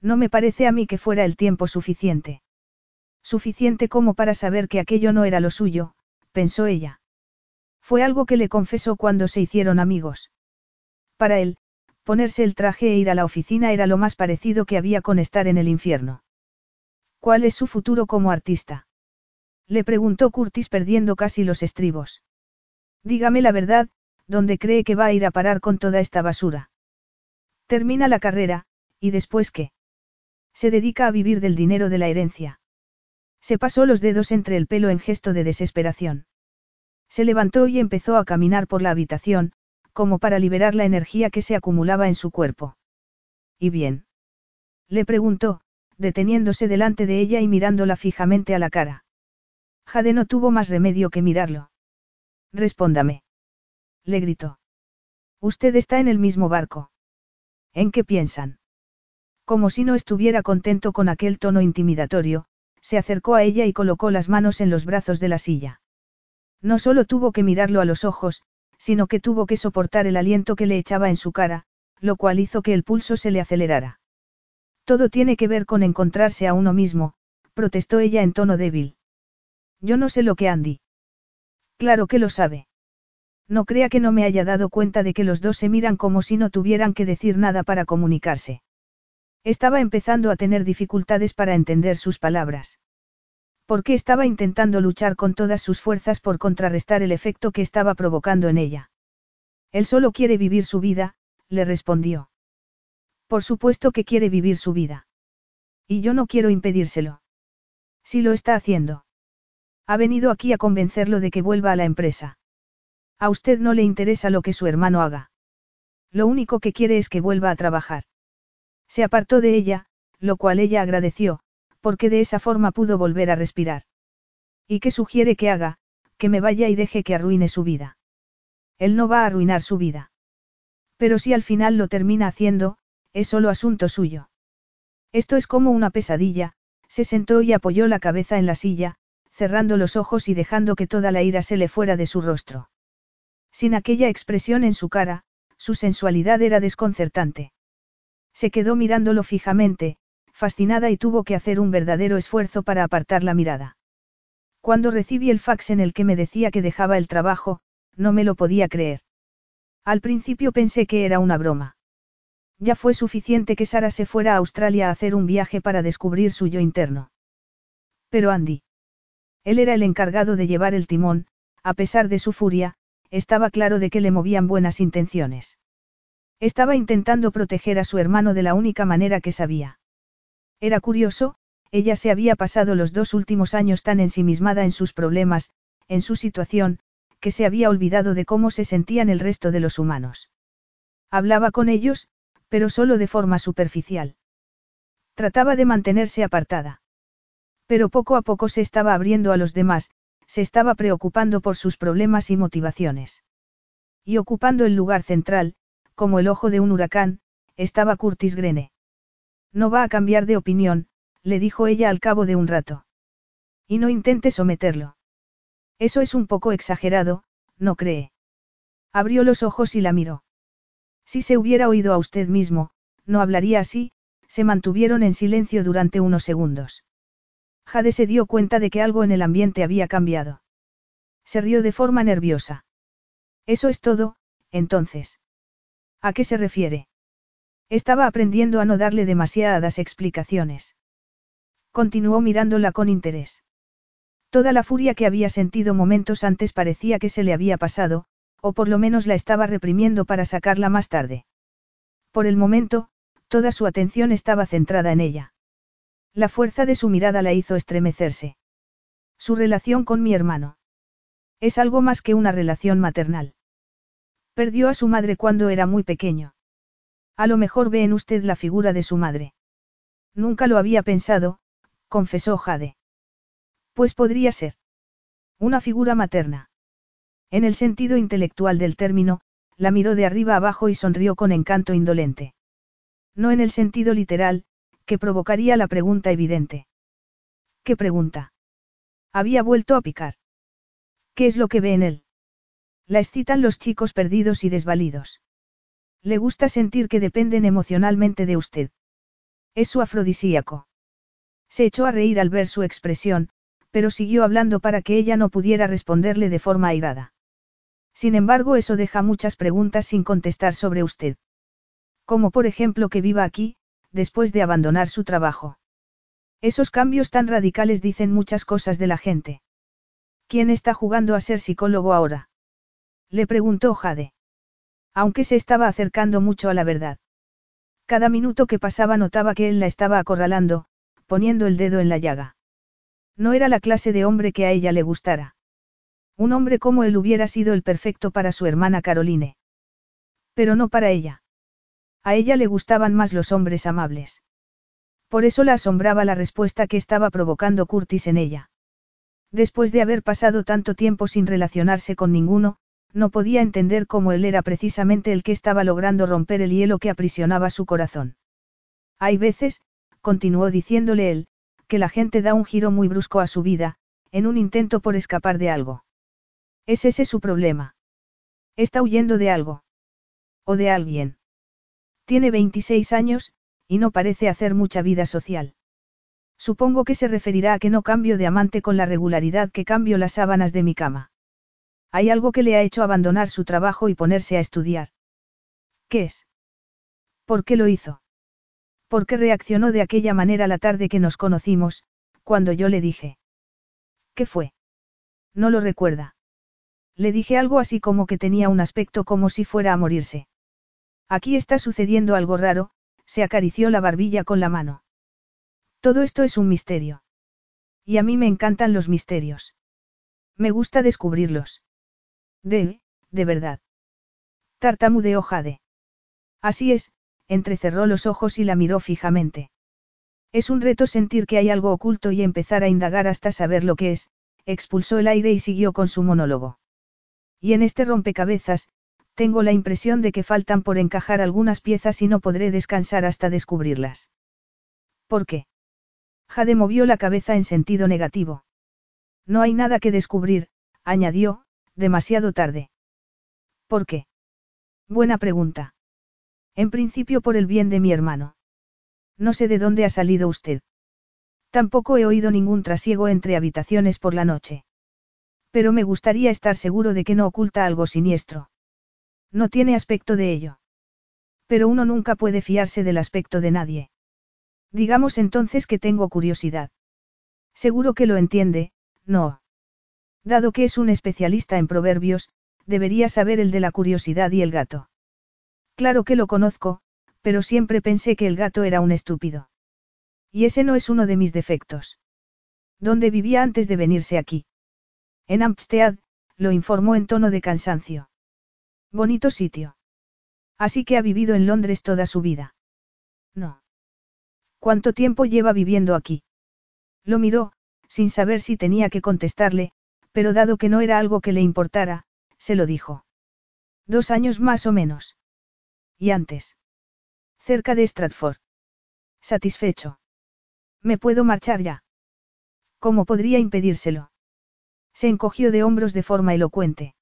[SPEAKER 1] No me parece a mí que fuera el tiempo suficiente. Suficiente como para saber que aquello no era lo suyo, pensó ella. Fue algo que le confesó cuando se hicieron amigos. Para él, ponerse el traje e ir a la oficina era lo más parecido que había con estar en el infierno. ¿Cuál es su futuro como artista? Le preguntó Curtis perdiendo casi los estribos. Dígame la verdad, ¿dónde cree que va a ir a parar con toda esta basura? Termina la carrera, ¿y después qué? Se dedica a vivir del dinero de la herencia. Se pasó los dedos entre el pelo en gesto de desesperación. Se levantó y empezó a caminar por la habitación, como para liberar la energía que se acumulaba en su cuerpo. ¿Y bien? Le preguntó, deteniéndose delante de ella y mirándola fijamente a la cara. Jade no tuvo más remedio que mirarlo. Respóndame. Le gritó. Usted está en el mismo barco. ¿En qué piensan? Como si no estuviera contento con aquel tono intimidatorio, se acercó a ella y colocó las manos en los brazos de la silla. No solo tuvo que mirarlo a los ojos, sino que tuvo que soportar el aliento que le echaba en su cara, lo cual hizo que el pulso se le acelerara. Todo tiene que ver con encontrarse a uno mismo, protestó ella en tono débil. Yo no sé lo que Andy. Claro que lo sabe. No crea que no me haya dado cuenta de que los dos se miran como si no tuvieran que decir nada para comunicarse. Estaba empezando a tener dificultades para entender sus palabras. Porque estaba intentando luchar con todas sus fuerzas por contrarrestar el efecto que estaba provocando en ella. Él solo quiere vivir su vida, le respondió. Por supuesto que quiere vivir su vida. Y yo no quiero impedírselo. Si lo está haciendo. Ha venido aquí a convencerlo de que vuelva a la empresa. A usted no le interesa lo que su hermano haga. Lo único que quiere es que vuelva a trabajar. Se apartó de ella, lo cual ella agradeció, porque de esa forma pudo volver a respirar. ¿Y qué sugiere que haga? Que me vaya y deje que arruine su vida. Él no va a arruinar su vida. Pero si al final lo termina haciendo, es solo asunto suyo. Esto es como una pesadilla, se sentó y apoyó la cabeza en la silla, cerrando los ojos y dejando que toda la ira se le fuera de su rostro. Sin aquella expresión en su cara, su sensualidad era desconcertante. Se quedó mirándolo fijamente, fascinada y tuvo que hacer un verdadero esfuerzo para apartar la mirada. Cuando recibí el fax en el que me decía que dejaba el trabajo, no me lo podía creer. Al principio pensé que era una broma. Ya fue suficiente que Sara se fuera a Australia a hacer un viaje para descubrir su yo interno. Pero Andy. Él era el encargado de llevar el timón, a pesar de su furia, estaba claro de que le movían buenas intenciones. Estaba intentando proteger a su hermano de la única manera que sabía. Era curioso, ella se había pasado los dos últimos años tan ensimismada en sus problemas, en su situación, que se había olvidado de cómo se sentían el resto de los humanos. Hablaba con ellos, Pero solo de forma superficial. Trataba de mantenerse apartada. Pero poco a poco se estaba abriendo a los demás, se estaba preocupando por sus problemas y motivaciones. Y ocupando el lugar central, como el ojo de un huracán, estaba Curtis Grene. No va a cambiar de opinión, le dijo ella al cabo de un rato. Y no intente someterlo. Eso es un poco exagerado, ¿no cree? Abrió los ojos y la miró. Si se hubiera oído a usted mismo, no hablaría así, se mantuvieron en silencio durante unos segundos. Jade se dio cuenta de que algo en el ambiente había cambiado. Se rió de forma nerviosa. Eso es todo, entonces. ¿A qué se refiere? Estaba aprendiendo a no darle demasiadas explicaciones. Continuó mirándola con interés. Toda la furia que había sentido momentos antes parecía que se le había pasado, o por lo menos la estaba reprimiendo para sacarla más tarde. Por el momento, toda su atención estaba centrada en ella. La fuerza de su mirada la hizo estremecerse. Su relación con mi hermano. Es algo más que una relación maternal. Perdió a su madre cuando era muy pequeño. A lo mejor ve en usted la figura de su madre. Nunca lo había pensado, confesó Jade. Pues podría ser. Una figura materna. En el sentido intelectual del término, la miró de arriba abajo y sonrió con encanto indolente. No en el sentido literal, que provocaría la pregunta evidente. ¿Qué pregunta? Había vuelto a picar. ¿Qué es lo que ve en él? La excitan los chicos perdidos y desvalidos. Le gusta sentir que dependen emocionalmente de usted. Es su afrodisíaco. Se echó a reír al ver su expresión, pero siguió hablando para que ella no pudiera responderle de forma airada. Sin embargo, eso deja muchas preguntas sin contestar sobre usted. Como por ejemplo que viva aquí, después de abandonar su trabajo. Esos cambios tan radicales dicen muchas cosas de la gente. ¿Quién está jugando a ser psicólogo ahora? Le preguntó Jade. Aunque se estaba acercando mucho a la verdad. Cada minuto que pasaba notaba que él la estaba acorralando, poniendo el dedo en la llaga. No era la clase de hombre que a ella le gustara. Un hombre como él hubiera sido el perfecto para su hermana Caroline. Pero no para ella. A ella le gustaban más los hombres amables. Por eso la asombraba la respuesta que estaba provocando Curtis en ella. Después de haber pasado tanto tiempo sin relacionarse con ninguno, no podía entender cómo él era precisamente el que estaba logrando romper el hielo que aprisionaba su corazón. Hay veces, continuó diciéndole él, que la gente da un giro muy brusco a su vida, en un intento por escapar de algo. ¿Es ese su problema? Está huyendo de algo. O de alguien. Tiene 26 años, y no parece hacer mucha vida social. Supongo que se referirá a que no cambio de amante con la regularidad que cambio las sábanas de mi cama. Hay algo que le ha hecho abandonar su trabajo y ponerse a estudiar. ¿Qué es? ¿Por qué lo hizo? ¿Por qué reaccionó de aquella manera la tarde que nos conocimos, cuando yo le dije? ¿Qué fue? No lo recuerda. Le dije algo así como que tenía un aspecto como si fuera a morirse. Aquí está sucediendo algo raro, se acarició la barbilla con la mano. Todo esto es un misterio. Y a mí me encantan los misterios. Me gusta descubrirlos. De, de verdad. Tartamudeó Jade. Así es, entrecerró los ojos y la miró fijamente. Es un reto sentir que hay algo oculto y empezar a indagar hasta saber lo que es, expulsó el aire y siguió con su monólogo. Y en este rompecabezas, tengo la impresión de que faltan por encajar algunas piezas y no podré descansar hasta descubrirlas. ¿Por qué? Jade movió la cabeza en sentido negativo. No hay nada que descubrir, añadió, demasiado tarde. ¿Por qué? Buena pregunta. En principio por el bien de mi hermano. No sé de dónde ha salido usted. Tampoco he oído ningún trasiego entre habitaciones por la noche. Pero me gustaría estar seguro de que no oculta algo siniestro. No tiene aspecto de ello. Pero uno nunca puede fiarse del aspecto de nadie. Digamos entonces que tengo curiosidad. Seguro que lo entiende, no. Dado que es un especialista en proverbios, debería saber el de la curiosidad y el gato. Claro que lo conozco, pero siempre pensé que el gato era un estúpido. Y ese no es uno de mis defectos. ¿Dónde vivía antes de venirse aquí? En Amstead, lo informó en tono de cansancio. Bonito sitio. Así que ha vivido en Londres toda su vida. No. ¿Cuánto tiempo lleva viviendo aquí? Lo miró, sin saber si tenía que contestarle, pero dado que no era algo que le importara, se lo dijo. Dos años más o menos. ¿Y antes? Cerca de Stratford. Satisfecho. Me puedo marchar ya. ¿Cómo podría impedírselo? Se encogió de hombros de forma elocuente.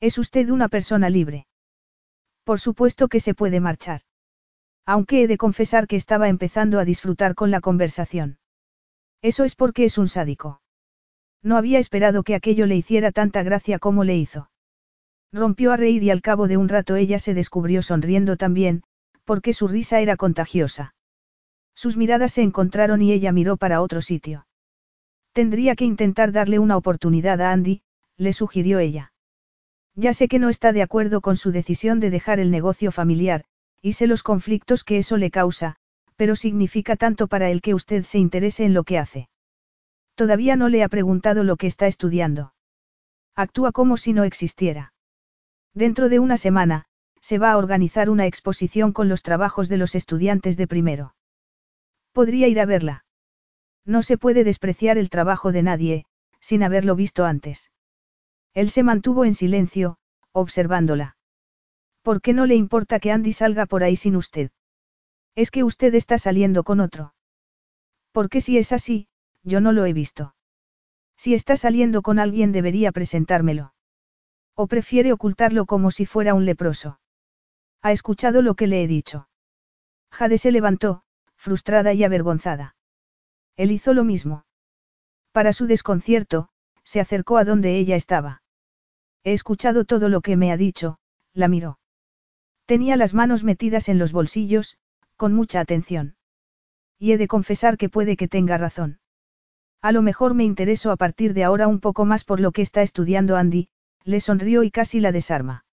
[SPEAKER 1] Es usted una persona libre. Por supuesto que se puede marchar. Aunque he de confesar que estaba empezando a disfrutar con la conversación. Eso es porque es un sádico. No había esperado que aquello le hiciera tanta gracia como le hizo. Rompió a reír y al cabo de un rato ella se descubrió sonriendo también, porque su risa era contagiosa. Sus miradas se encontraron y ella miró para otro sitio. Tendría que intentar darle una oportunidad a Andy, le sugirió ella. Ya sé que no está de acuerdo con su decisión de dejar el negocio familiar, y sé los conflictos que eso le causa, pero significa tanto para él que usted se interese en lo que hace. Todavía no le ha preguntado lo que está estudiando. Actúa como si no existiera. Dentro de una semana, se va a organizar una exposición con los trabajos de los estudiantes de primero. Podría ir a verla. No se puede despreciar el trabajo de nadie, sin haberlo visto antes. Él se mantuvo en silencio, observándola. ¿Por qué no le importa que Andy salga por ahí sin usted? Es que usted está saliendo con otro. Porque si es así, yo no lo he visto. Si está saliendo con alguien debería presentármelo. ¿O prefiere ocultarlo como si fuera un leproso? ¿Ha escuchado lo que le he dicho? Jade se levantó, frustrada y avergonzada. Él hizo lo mismo. Para su desconcierto, se acercó a donde ella estaba. He escuchado todo lo que me ha dicho, la miró. Tenía las manos metidas en los bolsillos, con mucha atención. Y he de confesar que puede que tenga razón. A lo mejor me intereso a partir de ahora un poco más por lo que está estudiando Andy, le sonrió y casi la desarma.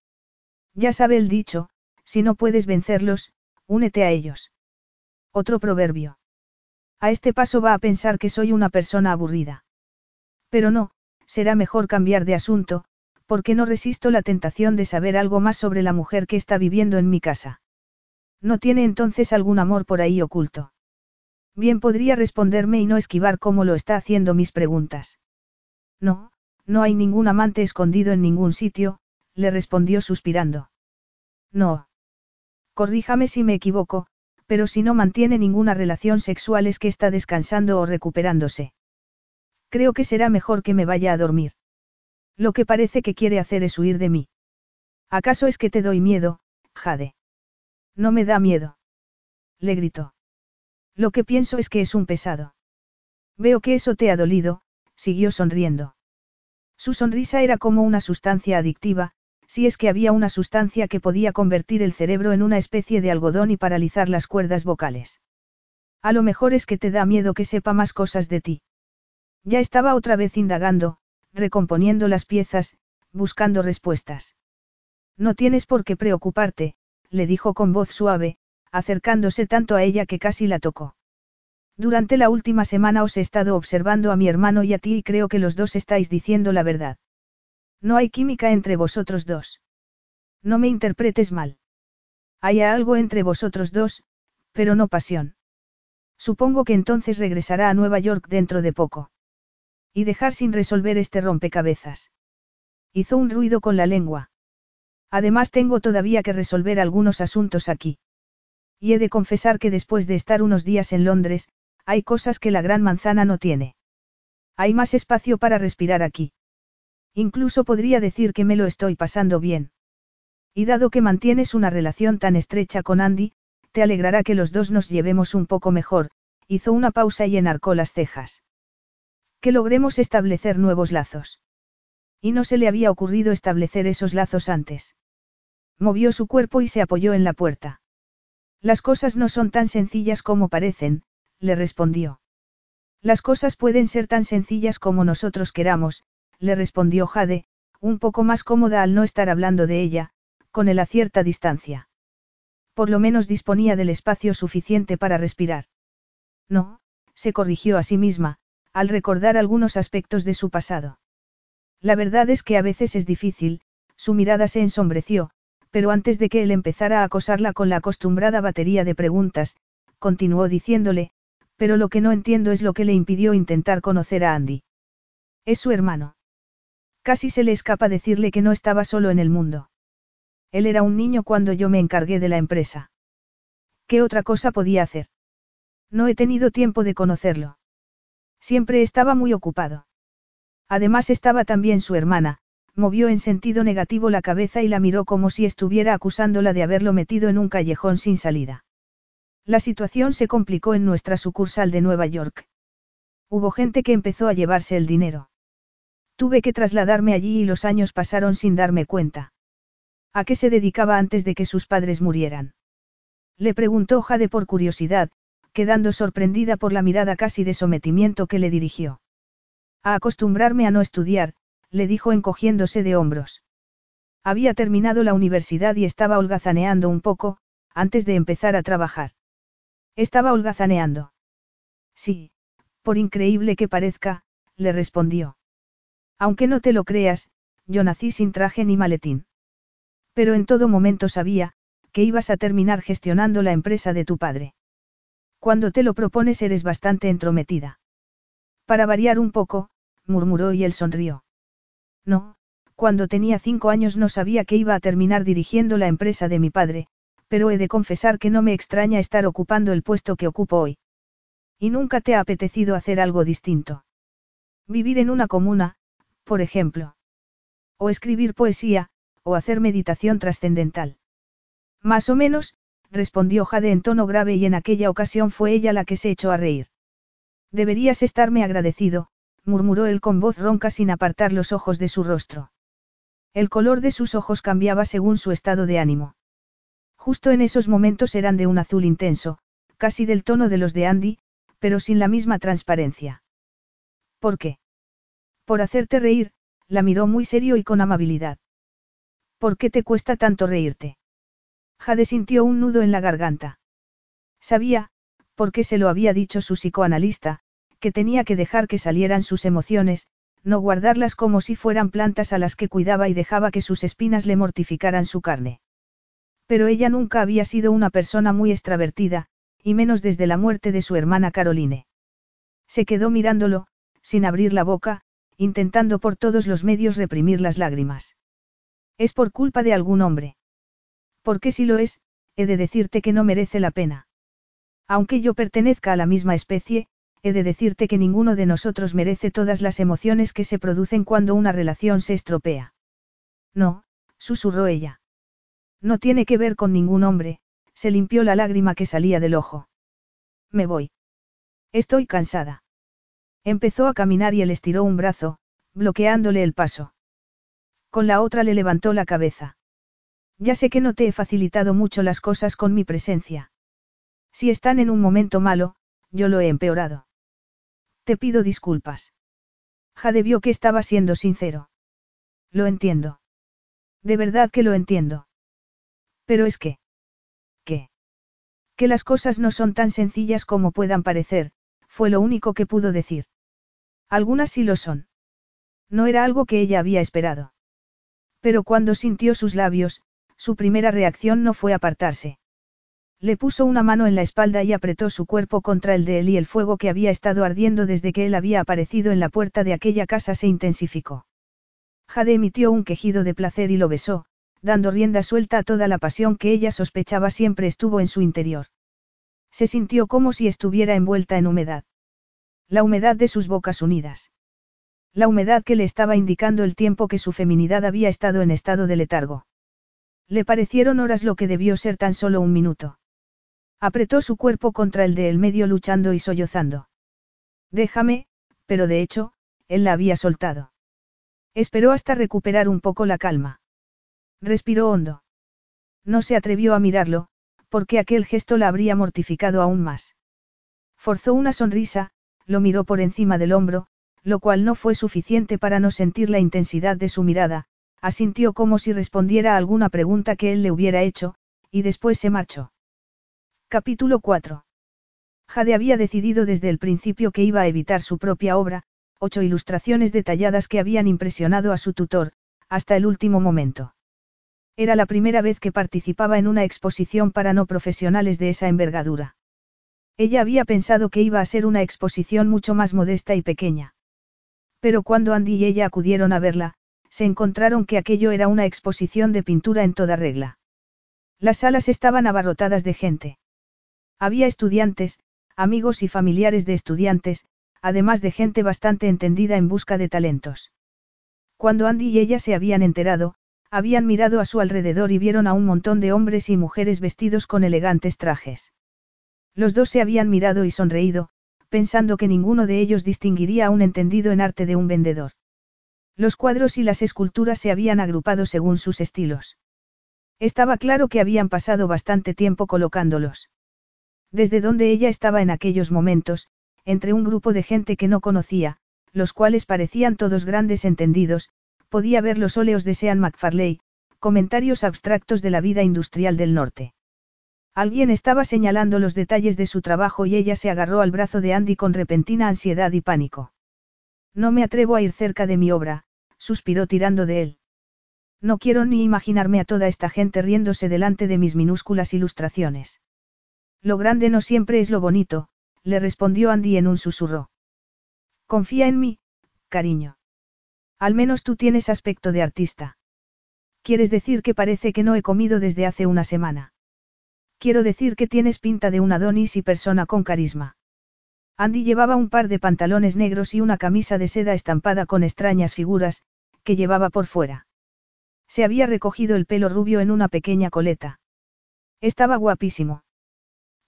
[SPEAKER 1] Ya sabe el dicho, si no puedes vencerlos, únete a ellos. Otro proverbio. A este paso va a pensar que soy una persona aburrida. Pero no, será mejor cambiar de asunto, porque no resisto la tentación de saber algo más sobre la mujer que está viviendo en mi casa. ¿No tiene entonces algún amor por ahí oculto? Bien podría responderme y no esquivar como lo está haciendo mis preguntas. No, no hay ningún amante escondido en ningún sitio, le respondió suspirando. No. Corríjame si me equivoco, pero si no mantiene ninguna relación sexual es que está descansando o recuperándose. Creo que será mejor que me vaya a dormir. Lo que parece que quiere hacer es huir de mí. ¿Acaso es que te doy miedo, Jade? No me da miedo. Le gritó. Lo que pienso es que es un pesado. Veo que eso te ha dolido, siguió sonriendo. Su sonrisa era como una sustancia adictiva, si es que había una sustancia que podía convertir el cerebro en una especie de algodón y paralizar las cuerdas vocales. A lo mejor es que te da miedo que sepa más cosas de ti. Ya estaba otra vez indagando, recomponiendo las piezas, buscando respuestas. No tienes por qué preocuparte, le dijo con voz suave, acercándose tanto a ella que casi la tocó. Durante la última semana os he estado observando a mi hermano y a ti y creo que los dos estáis diciendo la verdad. No hay química entre vosotros dos. No me interpretes mal. Hay algo entre vosotros dos, pero no pasión. Supongo que entonces regresará a Nueva York dentro de poco. Y dejar sin resolver este rompecabezas. Hizo un ruido con la lengua. Además tengo todavía que resolver algunos asuntos aquí. Y he de confesar que después de estar unos días en Londres, hay cosas que la gran manzana no tiene. Hay más espacio para respirar aquí. Incluso podría decir que me lo estoy pasando bien. Y dado que mantienes una relación tan estrecha con Andy, te alegrará que los dos nos llevemos un poco mejor, hizo una pausa y enarcó las cejas. Que logremos establecer nuevos lazos. Y no se le había ocurrido establecer esos lazos antes. Movió su cuerpo y se apoyó en la puerta. Las cosas no son tan sencillas como parecen, le respondió. Las cosas pueden ser tan sencillas como nosotros queramos, le respondió Jade, un poco más cómoda al no estar hablando de ella, con él a cierta distancia. Por lo menos disponía del espacio suficiente para respirar. No, se corrigió a sí misma, al recordar algunos aspectos de su pasado. La verdad es que a veces es difícil, su mirada se ensombreció, pero antes de que él empezara a acosarla con la acostumbrada batería de preguntas, continuó diciéndole, pero lo que no entiendo es lo que le impidió intentar conocer a Andy. Es su hermano. Casi se le escapa decirle que no estaba solo en el mundo. Él era un niño cuando yo me encargué de la empresa. ¿Qué otra cosa podía hacer? No he tenido tiempo de conocerlo. Siempre estaba muy ocupado. Además estaba también su hermana, movió en sentido negativo la cabeza y la miró como si estuviera acusándola de haberlo metido en un callejón sin salida. La situación se complicó en nuestra sucursal de Nueva York. Hubo gente que empezó a llevarse el dinero. Tuve que trasladarme allí y los años pasaron sin darme cuenta. ¿A qué se dedicaba antes de que sus padres murieran? Le preguntó Jade por curiosidad, quedando sorprendida por la mirada casi de sometimiento que le dirigió. A acostumbrarme a no estudiar, le dijo encogiéndose de hombros. Había terminado la universidad y estaba holgazaneando un poco, antes de empezar a trabajar. Estaba holgazaneando. Sí, por increíble que parezca, le respondió. Aunque no te lo creas, yo nací sin traje ni maletín. Pero en todo momento sabía, que ibas a terminar gestionando la empresa de tu padre. Cuando te lo propones eres bastante entrometida. Para variar un poco, murmuró y él sonrió. No, cuando tenía cinco años no sabía que iba a terminar dirigiendo la empresa de mi padre, pero he de confesar que no me extraña estar ocupando el puesto que ocupo hoy. ¿Y nunca te ha apetecido hacer algo distinto? Vivir en una comuna, por ejemplo. O escribir poesía, o hacer meditación trascendental. Más o menos, respondió Jade en tono grave y en aquella ocasión fue ella la que se echó a reír. Deberías estarme agradecido, murmuró él con voz ronca sin apartar los ojos de su rostro. El color de sus ojos cambiaba según su estado de ánimo. Justo en esos momentos eran de un azul intenso, casi del tono de los de Andy, pero sin la misma transparencia. ¿Por qué? Por hacerte reír, la miró muy serio y con amabilidad. ¿Por qué te cuesta tanto reírte? Jade sintió un nudo en la garganta. Sabía, porque se lo había dicho su psicoanalista, que tenía que dejar que salieran sus emociones, no guardarlas como si fueran plantas a las que cuidaba y dejaba que sus espinas le mortificaran su carne. Pero ella nunca había sido una persona muy extravertida, y menos desde la muerte de su hermana Caroline. Se quedó mirándolo, sin abrir la boca, intentando por todos los medios reprimir las lágrimas. Es por culpa de algún hombre. Porque si lo es, he de decirte que no merece la pena. Aunque yo pertenezca a la misma especie, he de decirte que ninguno de nosotros merece todas las emociones que se producen cuando una relación se estropea. No, susurró ella. No tiene que ver con ningún hombre, se limpió la lágrima que salía del ojo. Me voy. Estoy cansada. Empezó a caminar y él estiró un brazo, bloqueándole el paso. Con la otra le levantó la cabeza. Ya sé que no te he facilitado mucho las cosas con mi presencia. Si están en un momento malo, yo lo he empeorado. Te pido disculpas. Jade vio que estaba siendo sincero. Lo entiendo. De verdad que lo entiendo. Pero es que... ¿Qué? Que las cosas no son tan sencillas como puedan parecer, fue lo único que pudo decir. Algunas sí lo son. No era algo que ella había esperado. Pero cuando sintió sus labios, su primera reacción no fue apartarse. Le puso una mano en la espalda y apretó su cuerpo contra el de él y el fuego que había estado ardiendo desde que él había aparecido en la puerta de aquella casa se intensificó. Jade emitió un quejido de placer y lo besó, dando rienda suelta a toda la pasión que ella sospechaba siempre estuvo en su interior. Se sintió como si estuviera envuelta en humedad. La humedad de sus bocas unidas. La humedad que le estaba indicando el tiempo que su feminidad había estado en estado de letargo. Le parecieron horas lo que debió ser tan solo un minuto. Apretó su cuerpo contra el de el medio luchando y sollozando. Déjame, pero de hecho, él la había soltado. Esperó hasta recuperar un poco la calma. Respiró hondo. No se atrevió a mirarlo, porque aquel gesto la habría mortificado aún más. Forzó una sonrisa, lo miró por encima del hombro, lo cual no fue suficiente para no sentir la intensidad de su mirada, asintió como si respondiera a alguna pregunta que él le hubiera hecho, y después se marchó. Capítulo 4. Jade había decidido desde el principio que iba a evitar su propia obra, ocho ilustraciones detalladas que habían impresionado a su tutor, hasta el último momento. Era la primera vez que participaba en una exposición para no profesionales de esa envergadura. Ella había pensado que iba a ser una exposición mucho más modesta y pequeña. Pero cuando Andy y ella acudieron a verla, se encontraron que aquello era una exposición de pintura en toda regla. Las salas estaban abarrotadas de gente. Había estudiantes, amigos y familiares de estudiantes, además de gente bastante entendida en busca de talentos. Cuando Andy y ella se habían enterado, habían mirado a su alrededor y vieron a un montón de hombres y mujeres vestidos con elegantes trajes. Los dos se habían mirado y sonreído, pensando que ninguno de ellos distinguiría a un entendido en arte de un vendedor. Los cuadros y las esculturas se habían agrupado según sus estilos. Estaba claro que habían pasado bastante tiempo colocándolos. Desde donde ella estaba en aquellos momentos, entre un grupo de gente que no conocía, los cuales parecían todos grandes entendidos, podía ver los óleos de Sean McFarley, comentarios abstractos de la vida industrial del norte. Alguien estaba señalando los detalles de su trabajo y ella se agarró al brazo de Andy con repentina ansiedad y pánico. No me atrevo a ir cerca de mi obra, suspiró tirando de él. No quiero ni imaginarme a toda esta gente riéndose delante de mis minúsculas ilustraciones. Lo grande no siempre es lo bonito, le respondió Andy en un susurro. Confía en mí, cariño. Al menos tú tienes aspecto de artista. ¿Quieres decir que parece que no he comido desde hace una semana? Quiero decir que tienes pinta de un Adonis y persona con carisma. Andy llevaba un par de pantalones negros y una camisa de seda estampada con extrañas figuras, que llevaba por fuera. Se había recogido el pelo rubio en una pequeña coleta. Estaba guapísimo.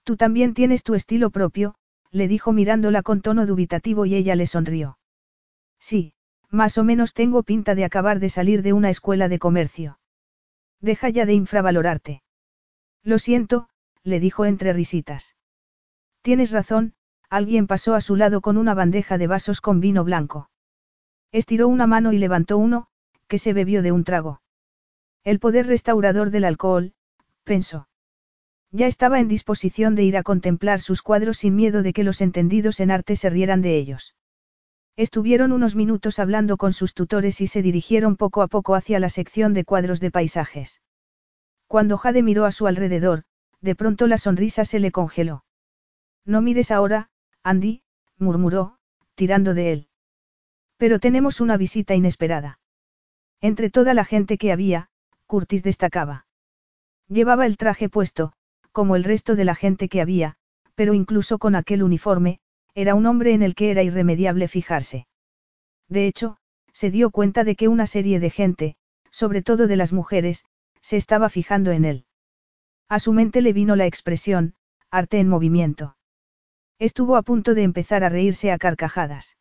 [SPEAKER 1] Tú también tienes tu estilo propio, le dijo mirándola con tono dubitativo y ella le sonrió. Sí, más o menos tengo pinta de acabar de salir de una escuela de comercio. Deja ya de infravalorarte. Lo siento, le dijo entre risitas. Tienes razón, alguien pasó a su lado con una bandeja de vasos con vino blanco. Estiró una mano y levantó uno, que se bebió de un trago. El poder restaurador del alcohol, pensó. Ya estaba en disposición de ir a contemplar sus cuadros sin miedo de que los entendidos en arte se rieran de ellos. Estuvieron unos minutos hablando con sus tutores y se dirigieron poco a poco hacia la sección de cuadros de paisajes. Cuando Jade miró a su alrededor, de pronto la sonrisa se le congeló. No mires ahora, Andy, murmuró, tirando de él. Pero tenemos una visita inesperada. Entre toda la gente que había, Curtis destacaba. Llevaba el traje puesto, como el resto de la gente que había, pero incluso con aquel uniforme, era un hombre en el que era irremediable fijarse. De hecho, se dio cuenta de que una serie de gente, sobre todo de las mujeres, se estaba fijando en él. A su mente le vino la expresión, arte en movimiento. Estuvo a punto de empezar a reírse a carcajadas.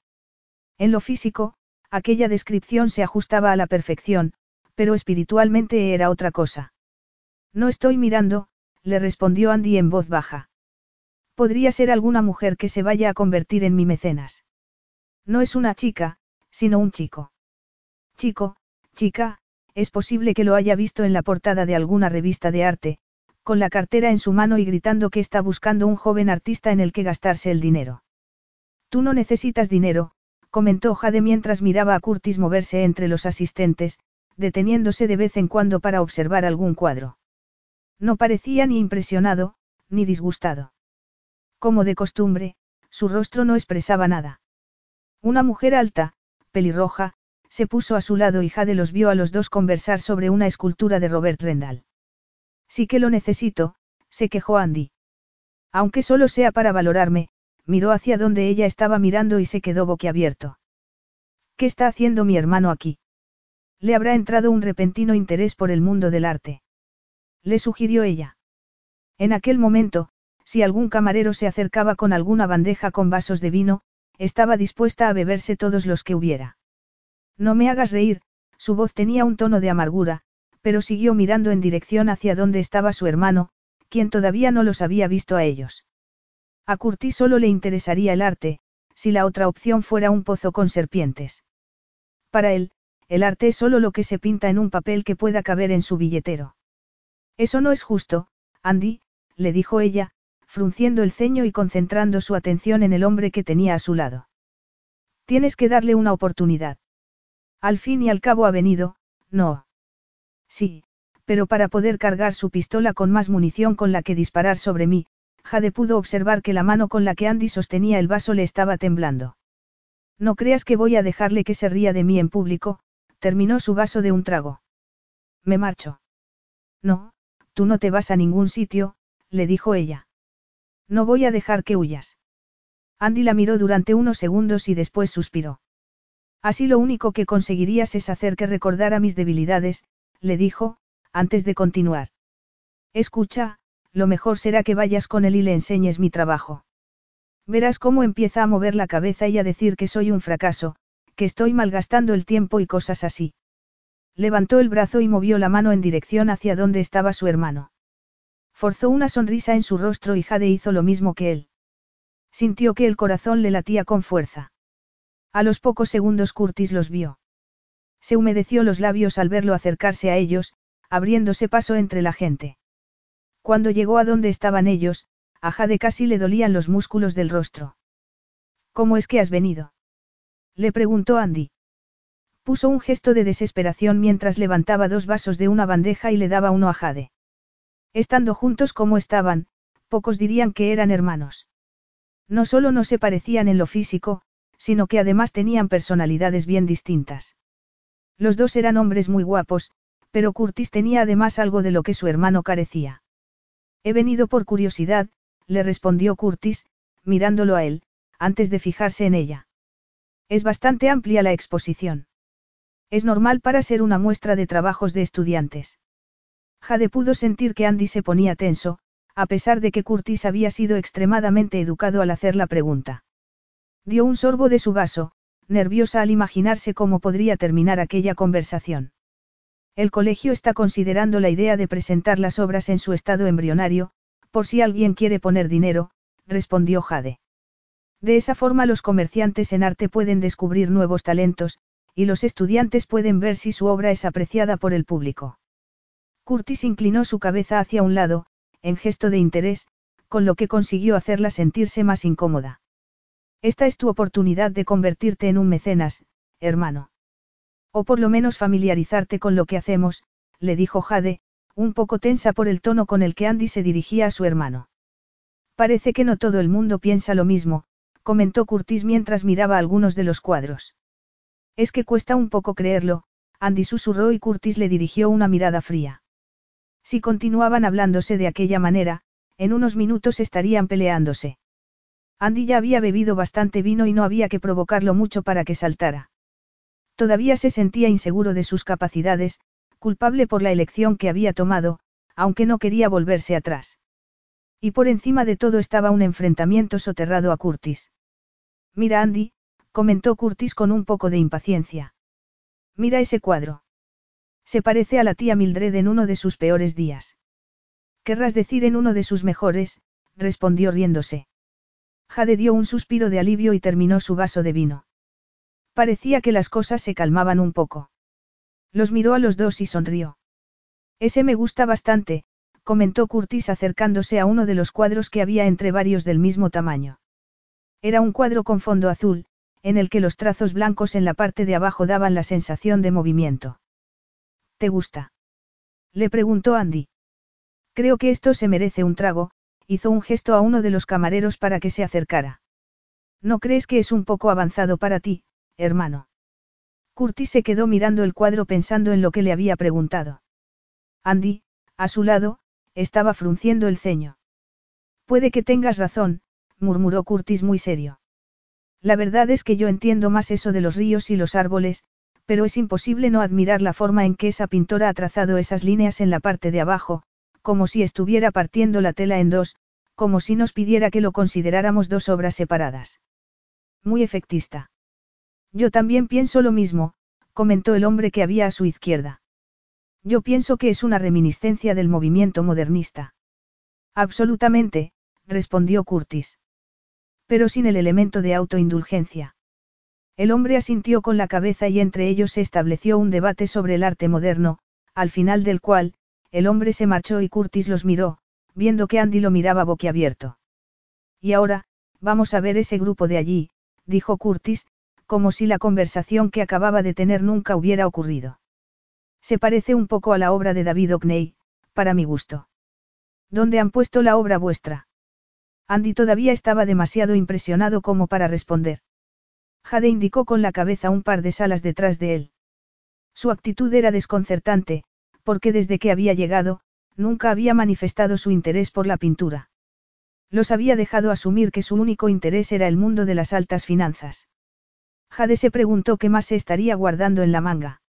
[SPEAKER 1] En lo físico, aquella descripción se ajustaba a la perfección, pero espiritualmente era otra cosa. No estoy mirando, le respondió Andy en voz baja. Podría ser alguna mujer que se vaya a convertir en mi mecenas. No es una chica, sino un chico. Chico, chica, es posible que lo haya visto en la portada de alguna revista de arte, con la cartera en su mano y gritando que está buscando un joven artista en el que gastarse el dinero. Tú no necesitas dinero, comentó Jade mientras miraba a Curtis moverse entre los asistentes, deteniéndose de vez en cuando para observar algún cuadro. No parecía ni impresionado, ni disgustado. Como de costumbre, su rostro no expresaba nada. Una mujer alta, pelirroja, se puso a su lado y Jade los vio a los dos conversar sobre una escultura de Robert Rendall. Sí que lo necesito, se quejó Andy. Aunque solo sea para valorarme, miró hacia donde ella estaba mirando y se quedó boquiabierto. ¿Qué está haciendo mi hermano aquí? Le habrá entrado un repentino interés por el mundo del arte. Le sugirió ella. En aquel momento, si algún camarero se acercaba con alguna bandeja con vasos de vino, estaba dispuesta a beberse todos los que hubiera. No me hagas reír, su voz tenía un tono de amargura, pero siguió mirando en dirección hacia donde estaba su hermano, quien todavía no los había visto a ellos. A Curtis solo le interesaría el arte, si la otra opción fuera un pozo con serpientes. Para él, el arte es solo lo que se pinta en un papel que pueda caber en su billetero. Eso no es justo, Andy, le dijo ella, frunciendo el ceño y concentrando su atención en el hombre que tenía a su lado. Tienes que darle una oportunidad. Al fin y al cabo ha venido, no. Sí, pero para poder cargar su pistola con más munición con la que disparar sobre mí, Jade pudo observar que la mano con la que Andy sostenía el vaso le estaba temblando. No creas que voy a dejarle que se ría de mí en público, terminó su vaso de un trago. Me marcho. No, tú no te vas a ningún sitio, le dijo ella. No voy a dejar que huyas. Andy la miró durante unos segundos y después suspiró. Así lo único que conseguirías es hacer que recordara mis debilidades, le dijo, antes de continuar. Escucha, lo mejor será que vayas con él y le enseñes mi trabajo. Verás cómo empieza a mover la cabeza y a decir que soy un fracaso, que estoy malgastando el tiempo y cosas así. Levantó el brazo y movió la mano en dirección hacia donde estaba su hermano. Forzó una sonrisa en su rostro y Jade hizo lo mismo que él. Sintió que el corazón le latía con fuerza. A los pocos segundos Curtis los vio. Se humedeció los labios al verlo acercarse a ellos, abriéndose paso entre la gente. Cuando llegó a donde estaban ellos, a Jade casi le dolían los músculos del rostro. ¿Cómo es que has venido? Le preguntó Andy. Puso un gesto de desesperación mientras levantaba dos vasos de una bandeja y le daba uno a Jade. Estando juntos como estaban, pocos dirían que eran hermanos. No solo no se parecían en lo físico, sino que además tenían personalidades bien distintas. Los dos eran hombres muy guapos, pero Curtis tenía además algo de lo que su hermano carecía. He venido por curiosidad, le respondió Curtis, mirándolo a él, antes de fijarse en ella. Es bastante amplia la exposición. Es normal para ser una muestra de trabajos de estudiantes. Jade pudo sentir que Andy se ponía tenso, a pesar de que Curtis había sido extremadamente educado al hacer la pregunta. Dio un sorbo de su vaso, nerviosa al imaginarse cómo podría terminar aquella conversación. El colegio está considerando la idea de presentar las obras en su estado embrionario, por si alguien quiere poner dinero, respondió Jade. De esa forma los comerciantes en arte pueden descubrir nuevos talentos, y los estudiantes pueden ver si su obra es apreciada por el público. Curtis inclinó su cabeza hacia un lado, en gesto de interés, con lo que consiguió hacerla sentirse más incómoda. Esta es tu oportunidad de convertirte en un mecenas, hermano. O por lo menos familiarizarte con lo que hacemos, le dijo Jade, un poco tensa por el tono con el que Andy se dirigía a su hermano. Parece que no todo el mundo piensa lo mismo, comentó Curtis mientras miraba algunos de los cuadros. Es que cuesta un poco creerlo, Andy susurró y Curtis le dirigió una mirada fría. Si continuaban hablándose de aquella manera, en unos minutos estarían peleándose. Andy ya había bebido bastante vino y no había que provocarlo mucho para que saltara. Todavía se sentía inseguro de sus capacidades, culpable por la elección que había tomado, aunque no quería volverse atrás. Y por encima de todo estaba un enfrentamiento soterrado a Curtis. Mira Andy, comentó Curtis con un poco de impaciencia. Mira ese cuadro. Se parece a la tía Mildred en uno de sus peores días. Querrás decir en uno de sus mejores, respondió riéndose. Jade dio un suspiro de alivio y terminó su vaso de vino. Parecía que las cosas se calmaban un poco. Los miró a los dos y sonrió. Ese me gusta bastante, comentó Curtis acercándose a uno de los cuadros que había entre varios del mismo tamaño. Era un cuadro con fondo azul, en el que los trazos blancos en la parte de abajo daban la sensación de movimiento. ¿Te gusta? Le preguntó Andy. Creo que esto se merece un trago, hizo un gesto a uno de los camareros para que se acercara. ¿No crees que es un poco avanzado para ti, hermano. Curtis se quedó mirando el cuadro pensando en lo que le había preguntado. Andy, a su lado, estaba frunciendo el ceño. Puede que tengas razón, murmuró Curtis muy serio. La verdad es que yo entiendo más eso de los ríos y los árboles, pero es imposible no admirar la forma en que esa pintora ha trazado esas líneas en la parte de abajo, como si estuviera partiendo la tela en dos, como si nos pidiera que lo consideráramos dos obras separadas. Muy efectista. Yo también pienso lo mismo, comentó el hombre que había a su izquierda. Yo pienso que es una reminiscencia del movimiento modernista. Absolutamente, respondió Curtis. Pero sin el elemento de autoindulgencia. El hombre asintió con la cabeza y entre ellos se estableció un debate sobre el arte moderno, al final del cual, el hombre se marchó y Curtis los miró, viendo que Andy lo miraba boquiabierto. Y ahora, vamos a ver ese grupo de allí, dijo Curtis, como si la conversación que acababa de tener nunca hubiera ocurrido. Se parece un poco a la obra de David Hockney, para mi gusto. ¿Dónde han puesto la obra vuestra? Andy todavía estaba demasiado impresionado como para responder. Jade indicó con la cabeza un par de salas detrás de él. Su actitud era desconcertante, porque desde que había llegado, nunca había manifestado su interés por la pintura. Los había dejado asumir que su único interés era el mundo de las altas finanzas. Jade se preguntó qué más se estaría guardando en la manga.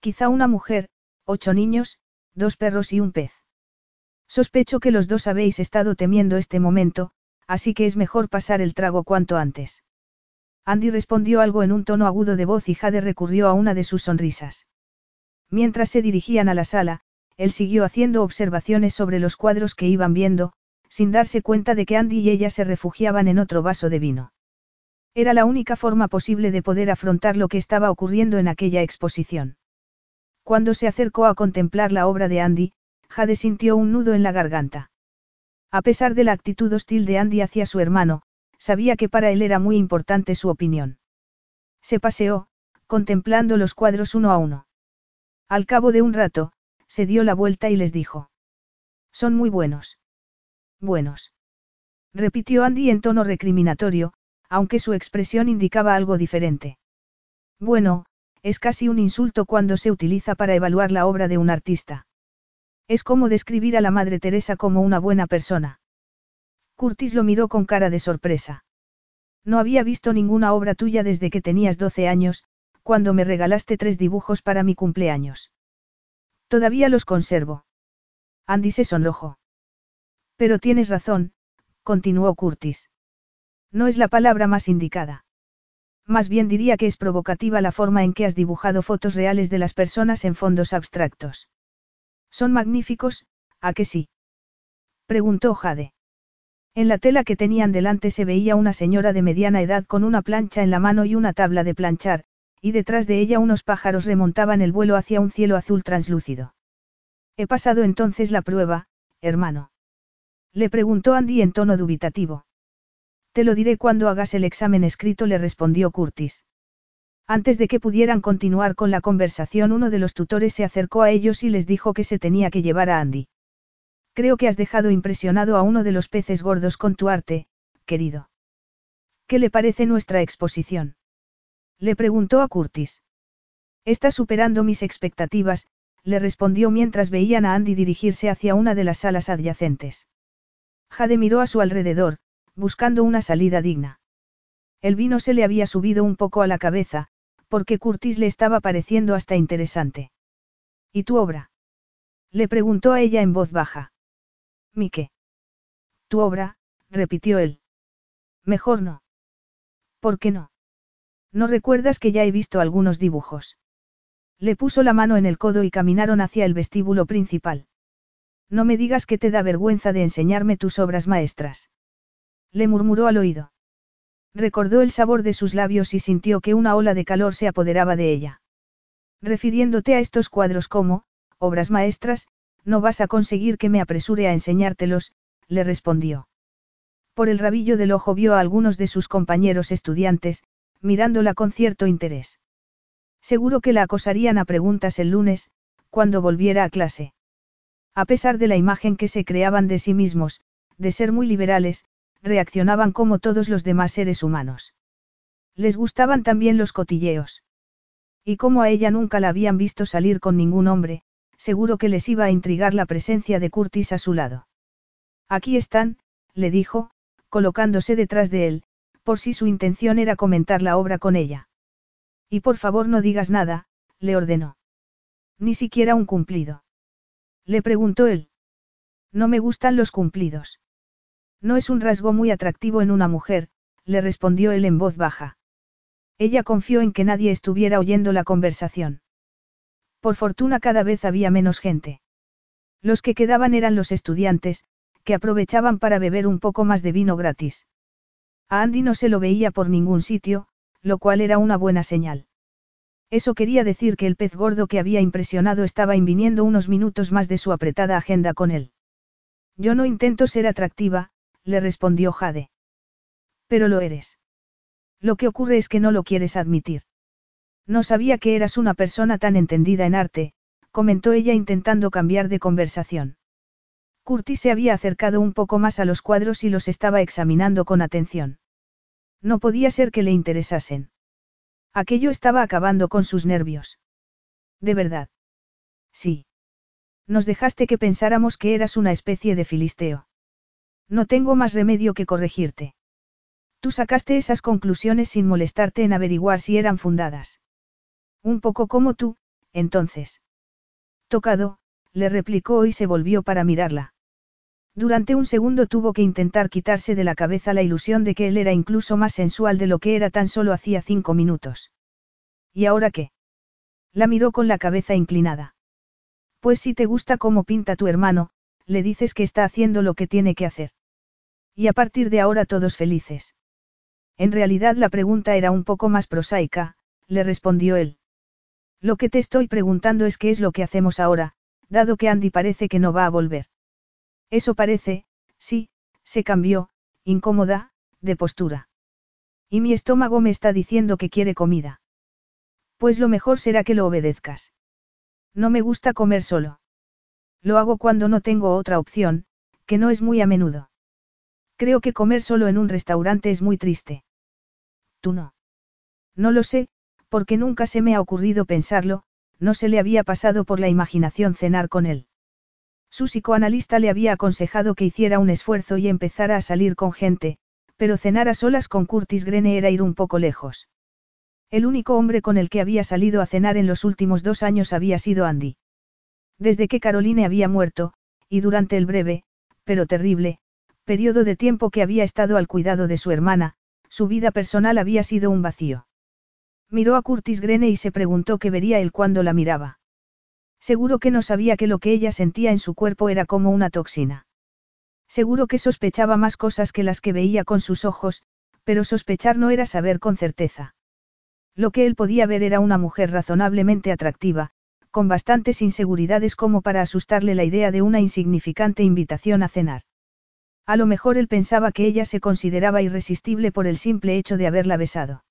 [SPEAKER 1] Quizá una mujer, ocho niños, dos perros y un pez. Sospecho que los dos habéis estado temiendo este momento, así que es mejor pasar el trago cuanto antes. Andy respondió algo en un tono agudo de voz y Jade recurrió a una de sus sonrisas. Mientras se dirigían a la sala, él siguió haciendo observaciones sobre los cuadros que iban viendo, sin darse cuenta de que Andy y ella se refugiaban en otro vaso de vino. Era la única forma posible de poder afrontar lo que estaba ocurriendo en aquella exposición. Cuando se acercó a contemplar la obra de Andy, Jade sintió un nudo en la garganta. A pesar de la actitud hostil de Andy hacia su hermano, sabía que para él era muy importante su opinión. Se paseó, contemplando los cuadros uno a uno. Al cabo de un rato, se dio la vuelta y les dijo. Son muy buenos. Buenos. Repitió Andy en tono recriminatorio, aunque su expresión indicaba algo diferente. Bueno, es casi un insulto cuando se utiliza para evaluar la obra de un artista. Es como describir a la Madre Teresa como una buena persona. Curtis lo miró con cara de sorpresa. No había visto ninguna obra tuya desde que tenías 12 años, cuando me regalaste tres dibujos para mi cumpleaños. Todavía los conservo. Andy se sonrojó. Pero tienes razón, continuó Curtis. No es la palabra más indicada. Más bien diría que es provocativa la forma en que has dibujado fotos reales de las personas en fondos abstractos. Son magníficos, ¿a que sí? Preguntó Jade. En la tela que tenían delante se veía una señora de mediana edad con una plancha en la mano y una tabla de planchar, y detrás de ella unos pájaros remontaban el vuelo hacia un cielo azul translúcido. He pasado entonces la prueba, hermano. Le preguntó Andy en tono dubitativo. Te lo diré cuando hagas el examen escrito, le respondió Curtis. Antes de que pudieran continuar con la conversación, uno de los tutores se acercó a ellos y les dijo que se tenía que llevar a Andy. Creo que has dejado impresionado a uno de los peces gordos con tu arte, querido. ¿Qué le parece nuestra exposición? Le preguntó a Curtis. Está superando mis expectativas, le respondió mientras veían a Andy dirigirse hacia una de las salas adyacentes. Jade miró a su alrededor, buscando una salida digna. El vino se le había subido un poco a la cabeza, porque Curtis le estaba pareciendo hasta interesante. ¿Y tu obra? Le preguntó a ella en voz baja. Mike. Tu obra, repitió él. Mejor no. ¿Por qué no? ¿No recuerdas que ya he visto algunos dibujos? Le puso la mano en el codo y caminaron hacia el vestíbulo principal. No me digas que te da vergüenza de enseñarme tus obras maestras. Le murmuró al oído. Recordó el sabor de sus labios y sintió que una ola de calor se apoderaba de ella. Refiriéndote a estos cuadros como, obras maestras, no vas a conseguir que me apresure a enseñártelos, le respondió. Por el rabillo del ojo vio a algunos de sus compañeros estudiantes, mirándola con cierto interés. Seguro que la acosarían a preguntas el lunes, cuando volviera a clase. A pesar de la imagen que se creaban de sí mismos, de ser muy liberales, reaccionaban como todos los demás seres humanos. Les gustaban también los cotilleos. Y como a ella nunca la habían visto salir con ningún hombre, seguro que les iba a intrigar la presencia de Curtis a su lado. Aquí están, le dijo, colocándose detrás de él, por si su intención era comentar la obra con ella. Y por favor no digas nada, le ordenó. Ni siquiera un cumplido. Le preguntó él. No me gustan los cumplidos. No es un rasgo muy atractivo en una mujer, le respondió él en voz baja. Ella confió en que nadie estuviera oyendo la conversación. Por fortuna cada vez había menos gente. Los que quedaban eran los estudiantes, que aprovechaban para beber un poco más de vino gratis. A Andy no se lo veía por ningún sitio, lo cual era una buena señal. Eso quería decir que el pez gordo que había impresionado estaba inviniendo unos minutos más de su apretada agenda con él. Yo no intento ser atractiva, le respondió Jade. Pero lo eres. Lo que ocurre es que no lo quieres admitir. No sabía que eras una persona tan entendida en arte, comentó ella intentando cambiar de conversación. Curtis se había acercado un poco más a los cuadros y los estaba examinando con atención. No podía ser que le interesasen. Aquello estaba acabando con sus nervios. ¿De verdad? Sí. Nos dejaste que pensáramos que eras una especie de filisteo. No tengo más remedio que corregirte. Tú sacaste esas conclusiones sin molestarte en averiguar si eran fundadas. Un poco como tú, entonces. Tocado, le replicó y se volvió para mirarla. Durante un segundo tuvo que intentar quitarse de la cabeza la ilusión de que él era incluso más sensual de lo que era tan solo hacía cinco minutos. ¿Y ahora qué? La miró con la cabeza inclinada. Pues si te gusta cómo pinta tu hermano, le dices que está haciendo lo que tiene que hacer. Y a partir de ahora todos felices. En realidad la pregunta era un poco más prosaica, le respondió él. Lo que te estoy preguntando es qué es lo que hacemos ahora, dado que Andy parece que no va a volver. Eso parece, sí, se cambió, incómoda, de postura. Y mi estómago me está diciendo que quiere comida. Pues lo mejor será que lo obedezcas. No me gusta comer solo. Lo hago cuando no tengo otra opción, que no es muy a menudo. Creo que comer solo en un restaurante es muy triste. ¿Tú no? No lo sé, porque nunca se me ha ocurrido pensarlo, no se le había pasado por la imaginación cenar con él. Su psicoanalista le había aconsejado que hiciera un esfuerzo y empezara a salir con gente, pero cenar a solas con Curtis Grene era ir un poco lejos. El único hombre con el que había salido a cenar en los últimos dos años había sido Andy. Desde que Caroline había muerto, y durante el breve, pero terrible, periodo de tiempo que había estado al cuidado de su hermana, su vida personal había sido un vacío. Miró a Curtis Grene y se preguntó qué vería él cuando la miraba. Seguro que no sabía que lo que ella sentía en su cuerpo era como una toxina. Seguro que sospechaba más cosas que las que veía con sus ojos, pero sospechar no era saber con certeza. Lo que él podía ver era una mujer razonablemente atractiva, con bastantes inseguridades como para asustarle la idea de una insignificante invitación a cenar. A lo mejor él pensaba que ella se consideraba irresistible por el simple hecho de haberla besado.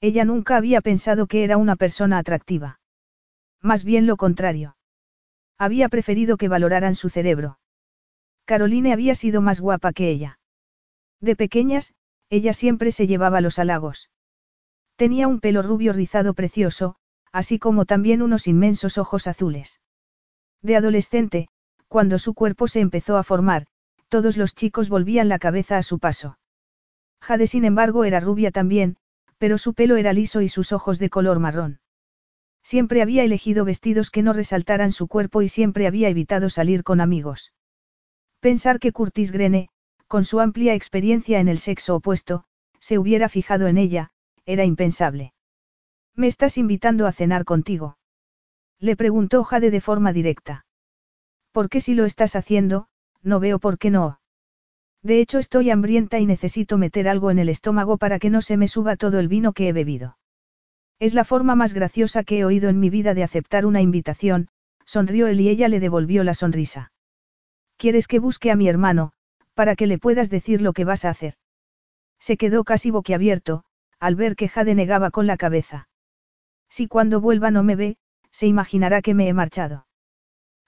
[SPEAKER 1] Ella nunca había pensado que era una persona atractiva. Más bien lo contrario. Había preferido que valoraran su cerebro. Caroline había sido más guapa que ella. De pequeñas, ella siempre se llevaba los halagos. Tenía un pelo rubio rizado precioso, así como también unos inmensos ojos azules. De adolescente, cuando su cuerpo se empezó a formar, todos los chicos volvían la cabeza a su paso. Jade, sin embargo, era rubia también, pero su pelo era liso y sus ojos de color marrón. Siempre había elegido vestidos que no resaltaran su cuerpo y siempre había evitado salir con amigos. Pensar que Curtis Grene, con su amplia experiencia en el sexo opuesto, se hubiera fijado en ella, era impensable. ¿Me estás invitando a cenar contigo? Le preguntó Jade de forma directa. ¿Por qué si lo estás haciendo, no veo por qué no? De hecho estoy hambrienta y necesito meter algo en el estómago para que no se me suba todo el vino que he bebido. Es la forma más graciosa que he oído en mi vida de aceptar una invitación, sonrió él y ella le devolvió la sonrisa. ¿Quieres que busque a mi hermano, para que le puedas decir lo que vas a hacer? Se quedó casi boquiabierto, al ver que Jade negaba con la cabeza. Si cuando vuelva no me ve, se imaginará que me he marchado.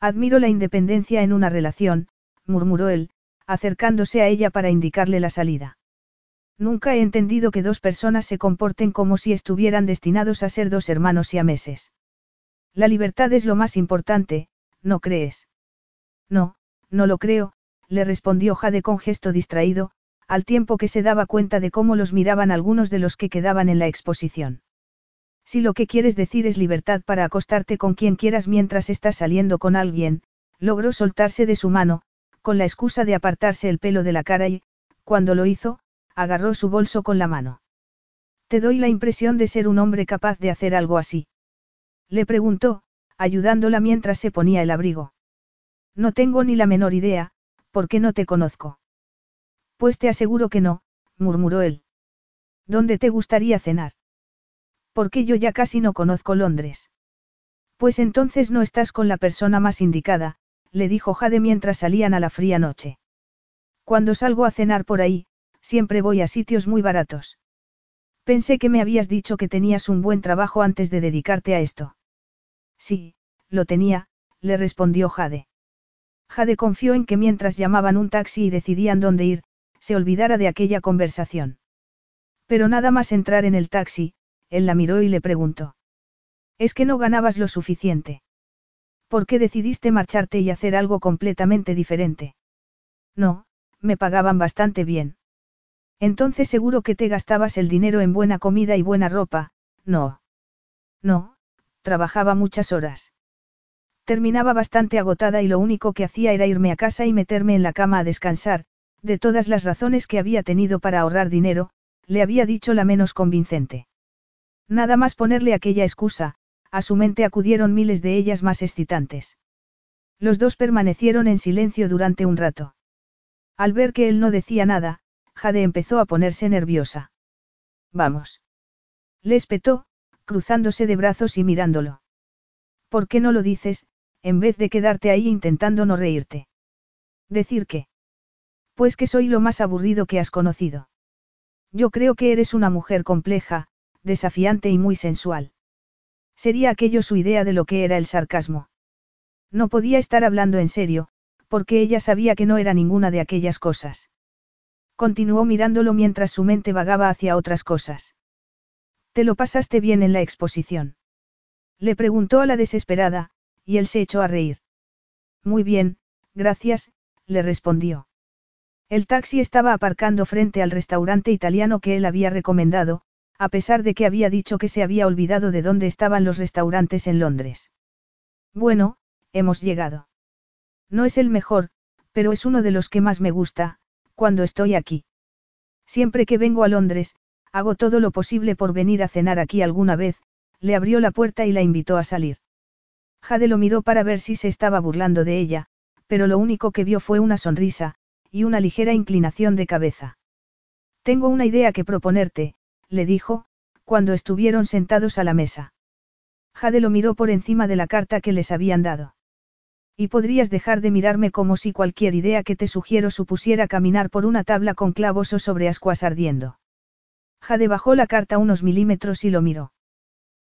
[SPEAKER 1] Admiro la independencia en una relación, murmuró él, acercándose a ella para indicarle la salida. Nunca he entendido que dos personas se comporten como si estuvieran destinados a ser dos hermanos y a meses. La libertad es lo más importante, ¿no crees? No, no lo creo, le respondió Jade con gesto distraído, al tiempo que se daba cuenta de cómo los miraban algunos de los que quedaban en la exposición. Si lo que quieres decir es libertad para acostarte con quien quieras mientras estás saliendo con alguien, logró soltarse de su mano, con la excusa de apartarse el pelo de la cara y, cuando lo hizo, agarró su bolso con la mano. Te doy la impresión de ser un hombre capaz de hacer algo así. Le preguntó, ayudándola mientras se ponía el abrigo. No tengo ni la menor idea, porque no te conozco. Pues te aseguro que no, murmuró él. ¿Dónde te gustaría cenar? Porque yo ya casi no conozco Londres. Pues entonces no estás con la persona más indicada, le dijo Jade mientras salían a la fría noche. Cuando salgo a cenar por ahí, siempre voy a sitios muy baratos. Pensé que me habías dicho que tenías un buen trabajo antes de dedicarte a esto. Sí, lo tenía, le respondió Jade. Jade confió en que mientras llamaban un taxi y decidían dónde ir, se olvidara de aquella conversación. Pero nada más entrar en el taxi, él la miró y le preguntó. ¿Es que no ganabas lo suficiente? ¿Por qué decidiste marcharte y hacer algo completamente diferente? No, me pagaban bastante bien. Entonces seguro que te gastabas el dinero en buena comida y buena ropa, no. No, trabajaba muchas horas. Terminaba bastante agotada y lo único que hacía era irme a casa y meterme en la cama a descansar, de todas las razones que había tenido para ahorrar dinero, le había dicho la menos convincente. Nada más ponerle aquella excusa, a su mente acudieron miles de ellas más excitantes. Los dos permanecieron en silencio durante un rato. Al ver que él no decía nada, Jade empezó a ponerse nerviosa. Vamos. Le espetó, cruzándose de brazos y mirándolo. ¿Por qué no lo dices, en vez de quedarte ahí intentando no reírte? ¿Decir qué? Pues que soy lo más aburrido que has conocido. Yo creo que eres una mujer compleja, desafiante y muy sensual. Sería aquello su idea de lo que era el sarcasmo. No podía estar hablando en serio, porque ella sabía que no era ninguna de aquellas cosas. Continuó mirándolo mientras su mente vagaba hacia otras cosas. ¿Te lo pasaste bien en la exposición? Le preguntó a la desesperada, y él se echó a reír. Muy bien, gracias, le respondió. El taxi estaba aparcando frente al restaurante italiano que él había recomendado, a pesar de que había dicho que se había olvidado de dónde estaban los restaurantes en Londres. Bueno, hemos llegado. No es el mejor, pero es uno de los que más me gusta, cuando estoy aquí. Siempre que vengo a Londres, hago todo lo posible por venir a cenar aquí alguna vez, le abrió la puerta y la invitó a salir. Jade lo miró para ver si se estaba burlando de ella, pero lo único que vio fue una sonrisa, y una ligera inclinación de cabeza. Tengo una idea que proponerte, le dijo, cuando estuvieron sentados a la mesa. Jade lo miró por encima de la carta que les habían dado. Y podrías dejar de mirarme como si cualquier idea que te sugiero supusiera caminar por una tabla con clavos o sobre ascuas ardiendo. Jade bajó la carta unos milímetros y lo miró.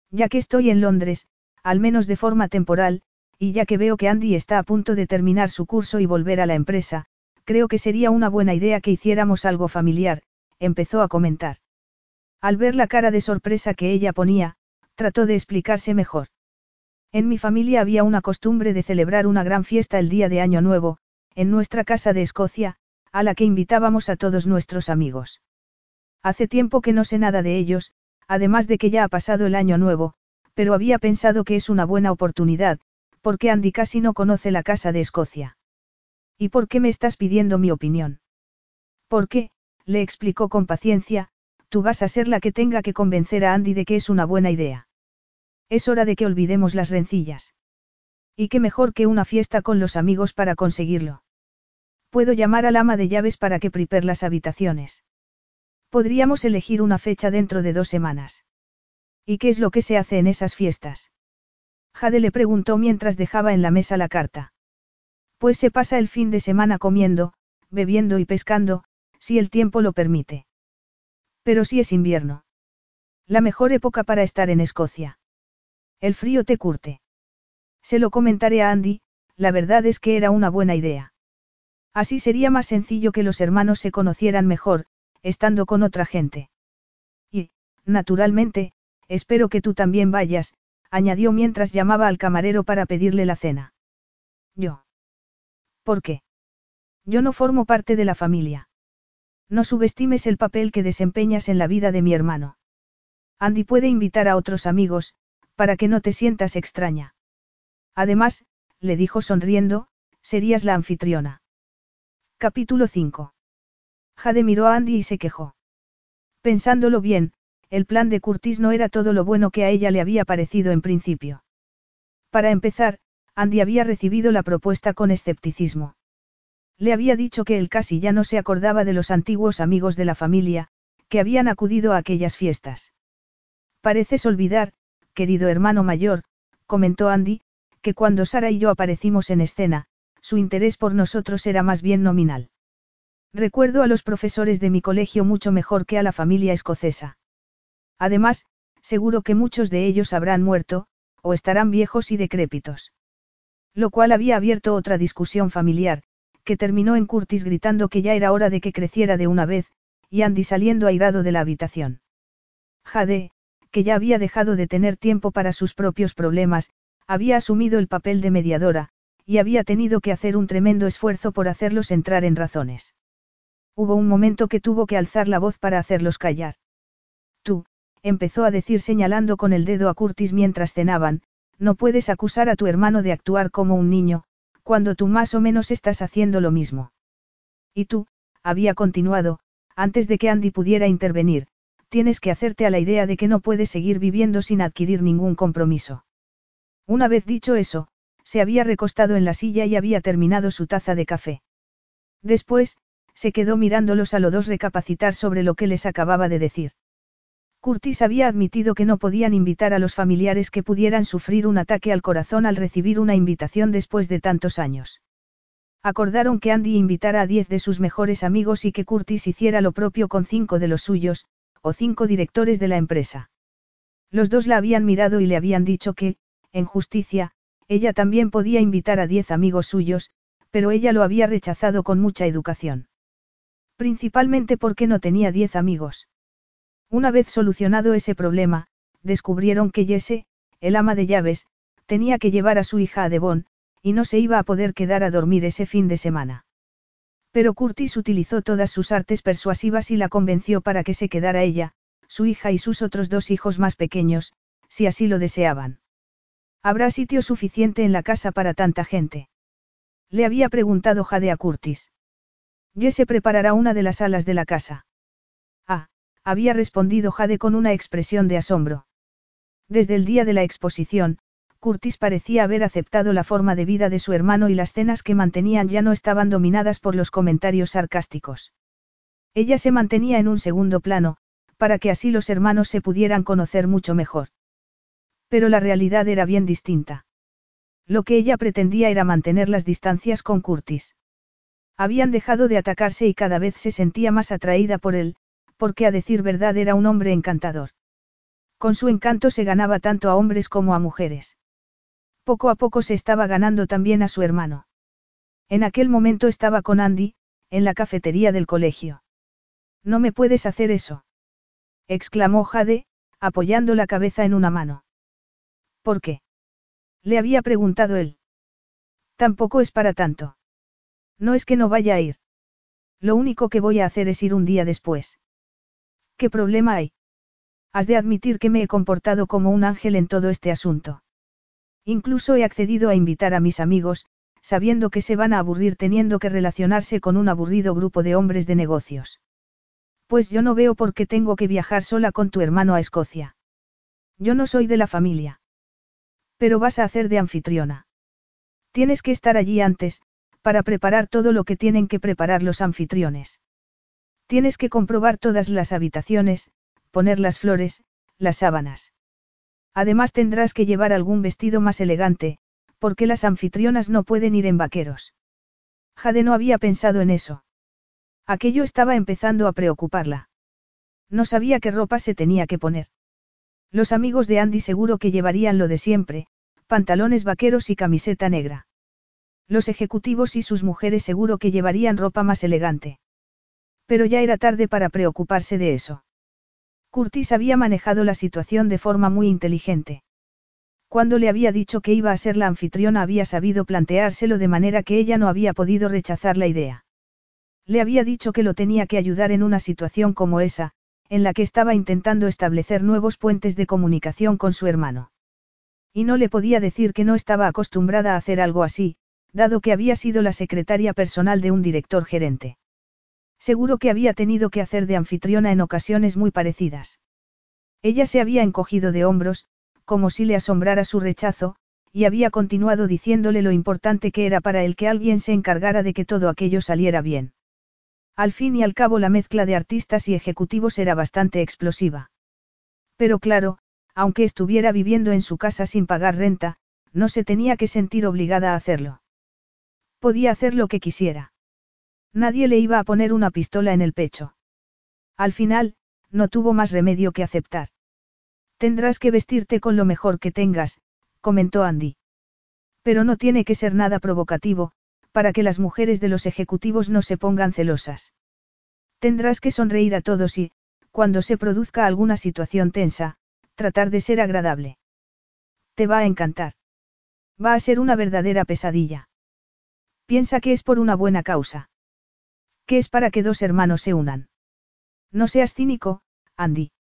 [SPEAKER 1] Ya que estoy en Londres, al menos de forma temporal, y ya que veo que Andy está a punto de terminar su curso y volver a la empresa, creo que sería una buena idea que hiciéramos algo familiar, empezó a comentar. Al ver la cara de sorpresa que ella ponía, trató de explicarse mejor. En mi familia había una costumbre de celebrar una gran fiesta el día de Año Nuevo, en nuestra casa de Escocia, a la que invitábamos a todos nuestros amigos. Hace tiempo que no sé nada de ellos, además de que ya ha pasado el Año Nuevo, pero había pensado que es una buena oportunidad, porque Andy casi no conoce la casa de Escocia. ¿Y por qué me estás pidiendo mi opinión? Porque, le explicó con paciencia, tú vas a ser la que tenga que convencer a Andy de que es una buena idea. Es hora de que olvidemos las rencillas. Y qué mejor que una fiesta con los amigos para conseguirlo. Puedo llamar al ama de llaves para que prepare las habitaciones. Podríamos elegir una fecha dentro de dos semanas. ¿Y qué es lo que se hace en esas fiestas? Jade le preguntó mientras dejaba en la mesa la carta. Pues se pasa el fin de semana comiendo, bebiendo y pescando, si el tiempo lo permite. Pero si es invierno. La mejor época para estar en Escocia. El frío te curte. Se lo comentaré a Andy, la verdad es que era una buena idea. Así sería más sencillo que los hermanos se conocieran mejor, estando con otra gente. Y, naturalmente, espero que tú también vayas, añadió mientras llamaba al camarero para pedirle la cena. Yo. ¿Por qué? Yo no formo parte de la familia. No subestimes el papel que desempeñas en la vida de mi hermano. Andy puede invitar a otros amigos, para que no te sientas extraña. Además, le dijo sonriendo, serías la anfitriona. Capítulo 5. Jade miró a Andy y se quejó. Pensándolo bien, el plan de Curtis no era todo lo bueno que a ella le había parecido en principio. Para empezar, Andy había recibido la propuesta con escepticismo. Le había dicho que él casi ya no se acordaba de los antiguos amigos de la familia, que habían acudido a aquellas fiestas. Pareces olvidar, querido hermano mayor, comentó Andy, que cuando Sara y yo aparecimos en escena, su interés por nosotros era más bien nominal. Recuerdo a los profesores de mi colegio mucho mejor que a la familia escocesa. Además, seguro que muchos de ellos habrán muerto, o estarán viejos y decrépitos. Lo cual había abierto otra discusión familiar, que terminó en Curtis gritando que ya era hora de que creciera de una vez, y Andy saliendo airado de la habitación. Jade, que ya había dejado de tener tiempo para sus propios problemas, había asumido el papel de mediadora, y había tenido que hacer un tremendo esfuerzo por hacerlos entrar en razones. Hubo un momento que tuvo que alzar la voz para hacerlos callar. Tú, empezó a decir señalando con el dedo a Curtis mientras cenaban, no puedes acusar a tu hermano de actuar como un niño, cuando tú más o menos estás haciendo lo mismo. Y tú, había continuado, antes de que Andy pudiera intervenir, tienes que hacerte a la idea de que no puedes seguir viviendo sin adquirir ningún compromiso. Una vez dicho eso, se había recostado en la silla y había terminado su taza de café. Después, se quedó mirándolos a los dos recapacitar sobre lo que les acababa de decir. Curtis había admitido que no podían invitar a los familiares que pudieran sufrir un ataque al corazón al recibir una invitación después de tantos años. Acordaron que Andy invitara a diez de sus mejores amigos y que Curtis hiciera lo propio con cinco de los suyos, o cinco directores de la empresa. Los dos la habían mirado y le habían dicho que, en justicia, ella también podía invitar a diez amigos suyos, pero ella lo había rechazado con mucha educación. Principalmente porque no tenía diez amigos. Una vez solucionado ese problema, descubrieron que Jesse, el ama de llaves, tenía que llevar a su hija a Devon, y no se iba a poder quedar a dormir ese fin de semana. Pero Curtis utilizó todas sus artes persuasivas y la convenció para que se quedara ella, su hija y sus otros dos hijos más pequeños, si así lo deseaban. ¿Habrá sitio suficiente en la casa para tanta gente? Le había preguntado Jade a Curtis. Jesse preparará una de las alas de la casa había respondido Jade con una expresión de asombro. Desde el día de la exposición, Curtis parecía haber aceptado la forma de vida de su hermano y las cenas que mantenían ya no estaban dominadas por los comentarios sarcásticos. Ella se mantenía en un segundo plano, para que así los hermanos se pudieran conocer mucho mejor. Pero la realidad era bien distinta. Lo que ella pretendía era mantener las distancias con Curtis. Habían dejado de atacarse y cada vez se sentía más atraída por él, porque a decir verdad era un hombre encantador. Con su encanto se ganaba tanto a hombres como a mujeres. Poco a poco se estaba ganando también a su hermano. En aquel momento estaba con Andy, en la cafetería del colegio. No me puedes hacer eso. exclamó Jade, apoyando la cabeza en una mano. ¿Por qué? Le había preguntado él. Tampoco es para tanto. No es que no vaya a ir. Lo único que voy a hacer es ir un día después. ¿Qué problema hay? Has de admitir que me he comportado como un ángel en todo este asunto. Incluso he accedido a invitar a mis amigos, sabiendo que se van a aburrir teniendo que relacionarse con un aburrido grupo de hombres de negocios. Pues yo no veo por qué tengo que viajar sola con tu hermano a Escocia. Yo no soy de la familia. Pero vas a hacer de anfitriona. Tienes que estar allí antes, para preparar todo lo que tienen que preparar los anfitriones. Tienes que comprobar todas las habitaciones, poner las flores, las sábanas. Además tendrás que llevar algún vestido más elegante, porque las anfitrionas no pueden ir en vaqueros. Jade no había pensado en eso. Aquello estaba empezando a preocuparla. No sabía qué ropa se tenía que poner. Los amigos de Andy seguro que llevarían lo de siempre, pantalones vaqueros y camiseta negra. Los ejecutivos y sus mujeres seguro que llevarían ropa más elegante. Pero ya era tarde para preocuparse de eso. Curtis había manejado la situación de forma muy inteligente. Cuando le había dicho que iba a ser la anfitriona había sabido planteárselo de manera que ella no había podido rechazar la idea. Le había dicho que lo tenía que ayudar en una situación como esa, en la que estaba intentando establecer nuevos puentes de comunicación con su hermano. Y no le podía decir que no estaba acostumbrada a hacer algo así, dado que había sido la secretaria personal de un director gerente. Seguro que había tenido que hacer de anfitriona en ocasiones muy parecidas. Ella se había encogido de hombros, como si le asombrara su rechazo, y había continuado diciéndole lo importante que era para él que alguien se encargara de que todo aquello saliera bien. Al fin y al cabo la mezcla de artistas y ejecutivos era bastante explosiva. Pero claro, aunque estuviera viviendo en su casa sin pagar renta, no se tenía que sentir obligada a hacerlo. Podía hacer lo que quisiera. Nadie le iba a poner una pistola en el pecho. Al final, no tuvo más remedio que aceptar. Tendrás que vestirte con lo mejor que tengas, comentó Andy. Pero no tiene que ser nada provocativo, para que las mujeres de los ejecutivos no se pongan celosas. Tendrás que sonreír a todos y, cuando se produzca alguna situación tensa, tratar de ser agradable. Te va a encantar. Va a ser una verdadera pesadilla. Piensa que es por una buena causa. Que es para que dos hermanos se unan. No seas cínico, Andy.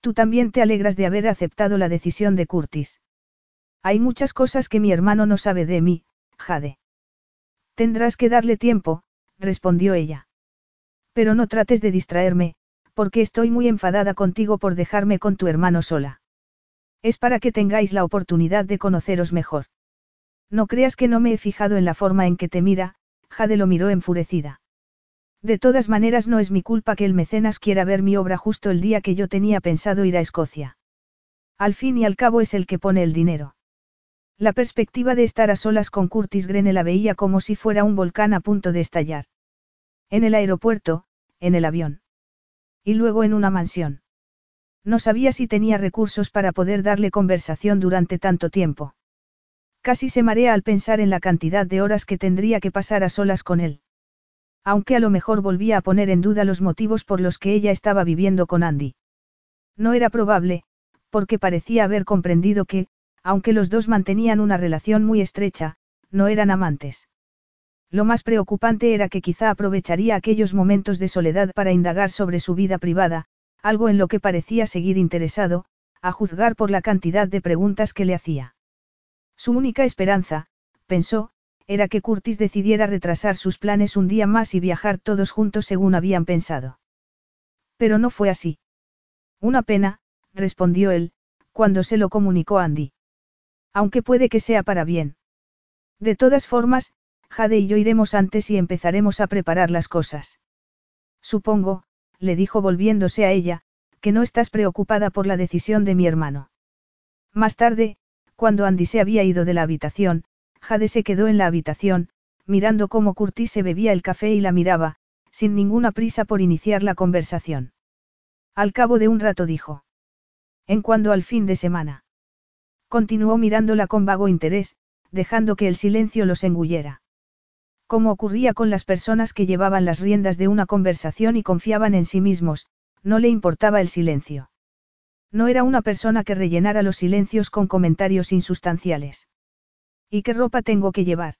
[SPEAKER 1] Tú también te alegras de haber aceptado la decisión de Curtis. Hay muchas cosas que mi hermano no sabe de mí, Jade. Tendrás que darle tiempo, respondió ella. Pero no trates de distraerme, porque estoy muy enfadada contigo por dejarme con tu hermano sola. Es para que tengáis la oportunidad de conoceros mejor. No creas que no me he fijado en la forma en que te mira, Jade lo miró enfurecida. De todas maneras no es mi culpa que el mecenas quiera ver mi obra justo el día que yo tenía pensado ir a Escocia. Al fin y al cabo es el que pone el dinero. La perspectiva de estar a solas con Curtis Grene la veía como si fuera un volcán a punto de estallar. En el aeropuerto, en el avión. Y luego en una mansión. No sabía si tenía recursos para poder darle conversación durante tanto tiempo. Casi se marea al pensar en la cantidad de horas que tendría que pasar a solas con él. Aunque a lo mejor volvía a poner en duda los motivos por los que ella estaba viviendo con Andy. No era probable, porque parecía haber comprendido que, aunque los dos mantenían una relación muy estrecha, no eran amantes. Lo más preocupante era que quizá aprovecharía aquellos momentos de soledad para indagar sobre su vida privada, algo en lo que parecía seguir interesado, a juzgar por la cantidad de preguntas que le hacía. Su única esperanza, pensó, era que Curtis decidiera retrasar sus planes un día más y viajar todos juntos según habían pensado. Pero no fue así. Una pena, respondió él, cuando se lo comunicó Andy. Aunque puede que sea para bien. De todas formas, Jade y yo iremos antes y empezaremos a preparar las cosas. Supongo, le dijo volviéndose a ella, que no estás preocupada por la decisión de mi hermano. Más tarde, cuando Andy se había ido de la habitación, Jade se quedó en la habitación, mirando cómo Curtis se bebía el café y la miraba, sin ninguna prisa por iniciar la conversación. Al cabo de un rato dijo. En cuando al fin de semana. Continuó mirándola con vago interés, dejando que el silencio los engullera. Como ocurría con las personas que llevaban las riendas de una conversación y confiaban en sí mismos, no le importaba el silencio. No era una persona que rellenara los silencios con comentarios insustanciales. ¿Y qué ropa tengo que llevar?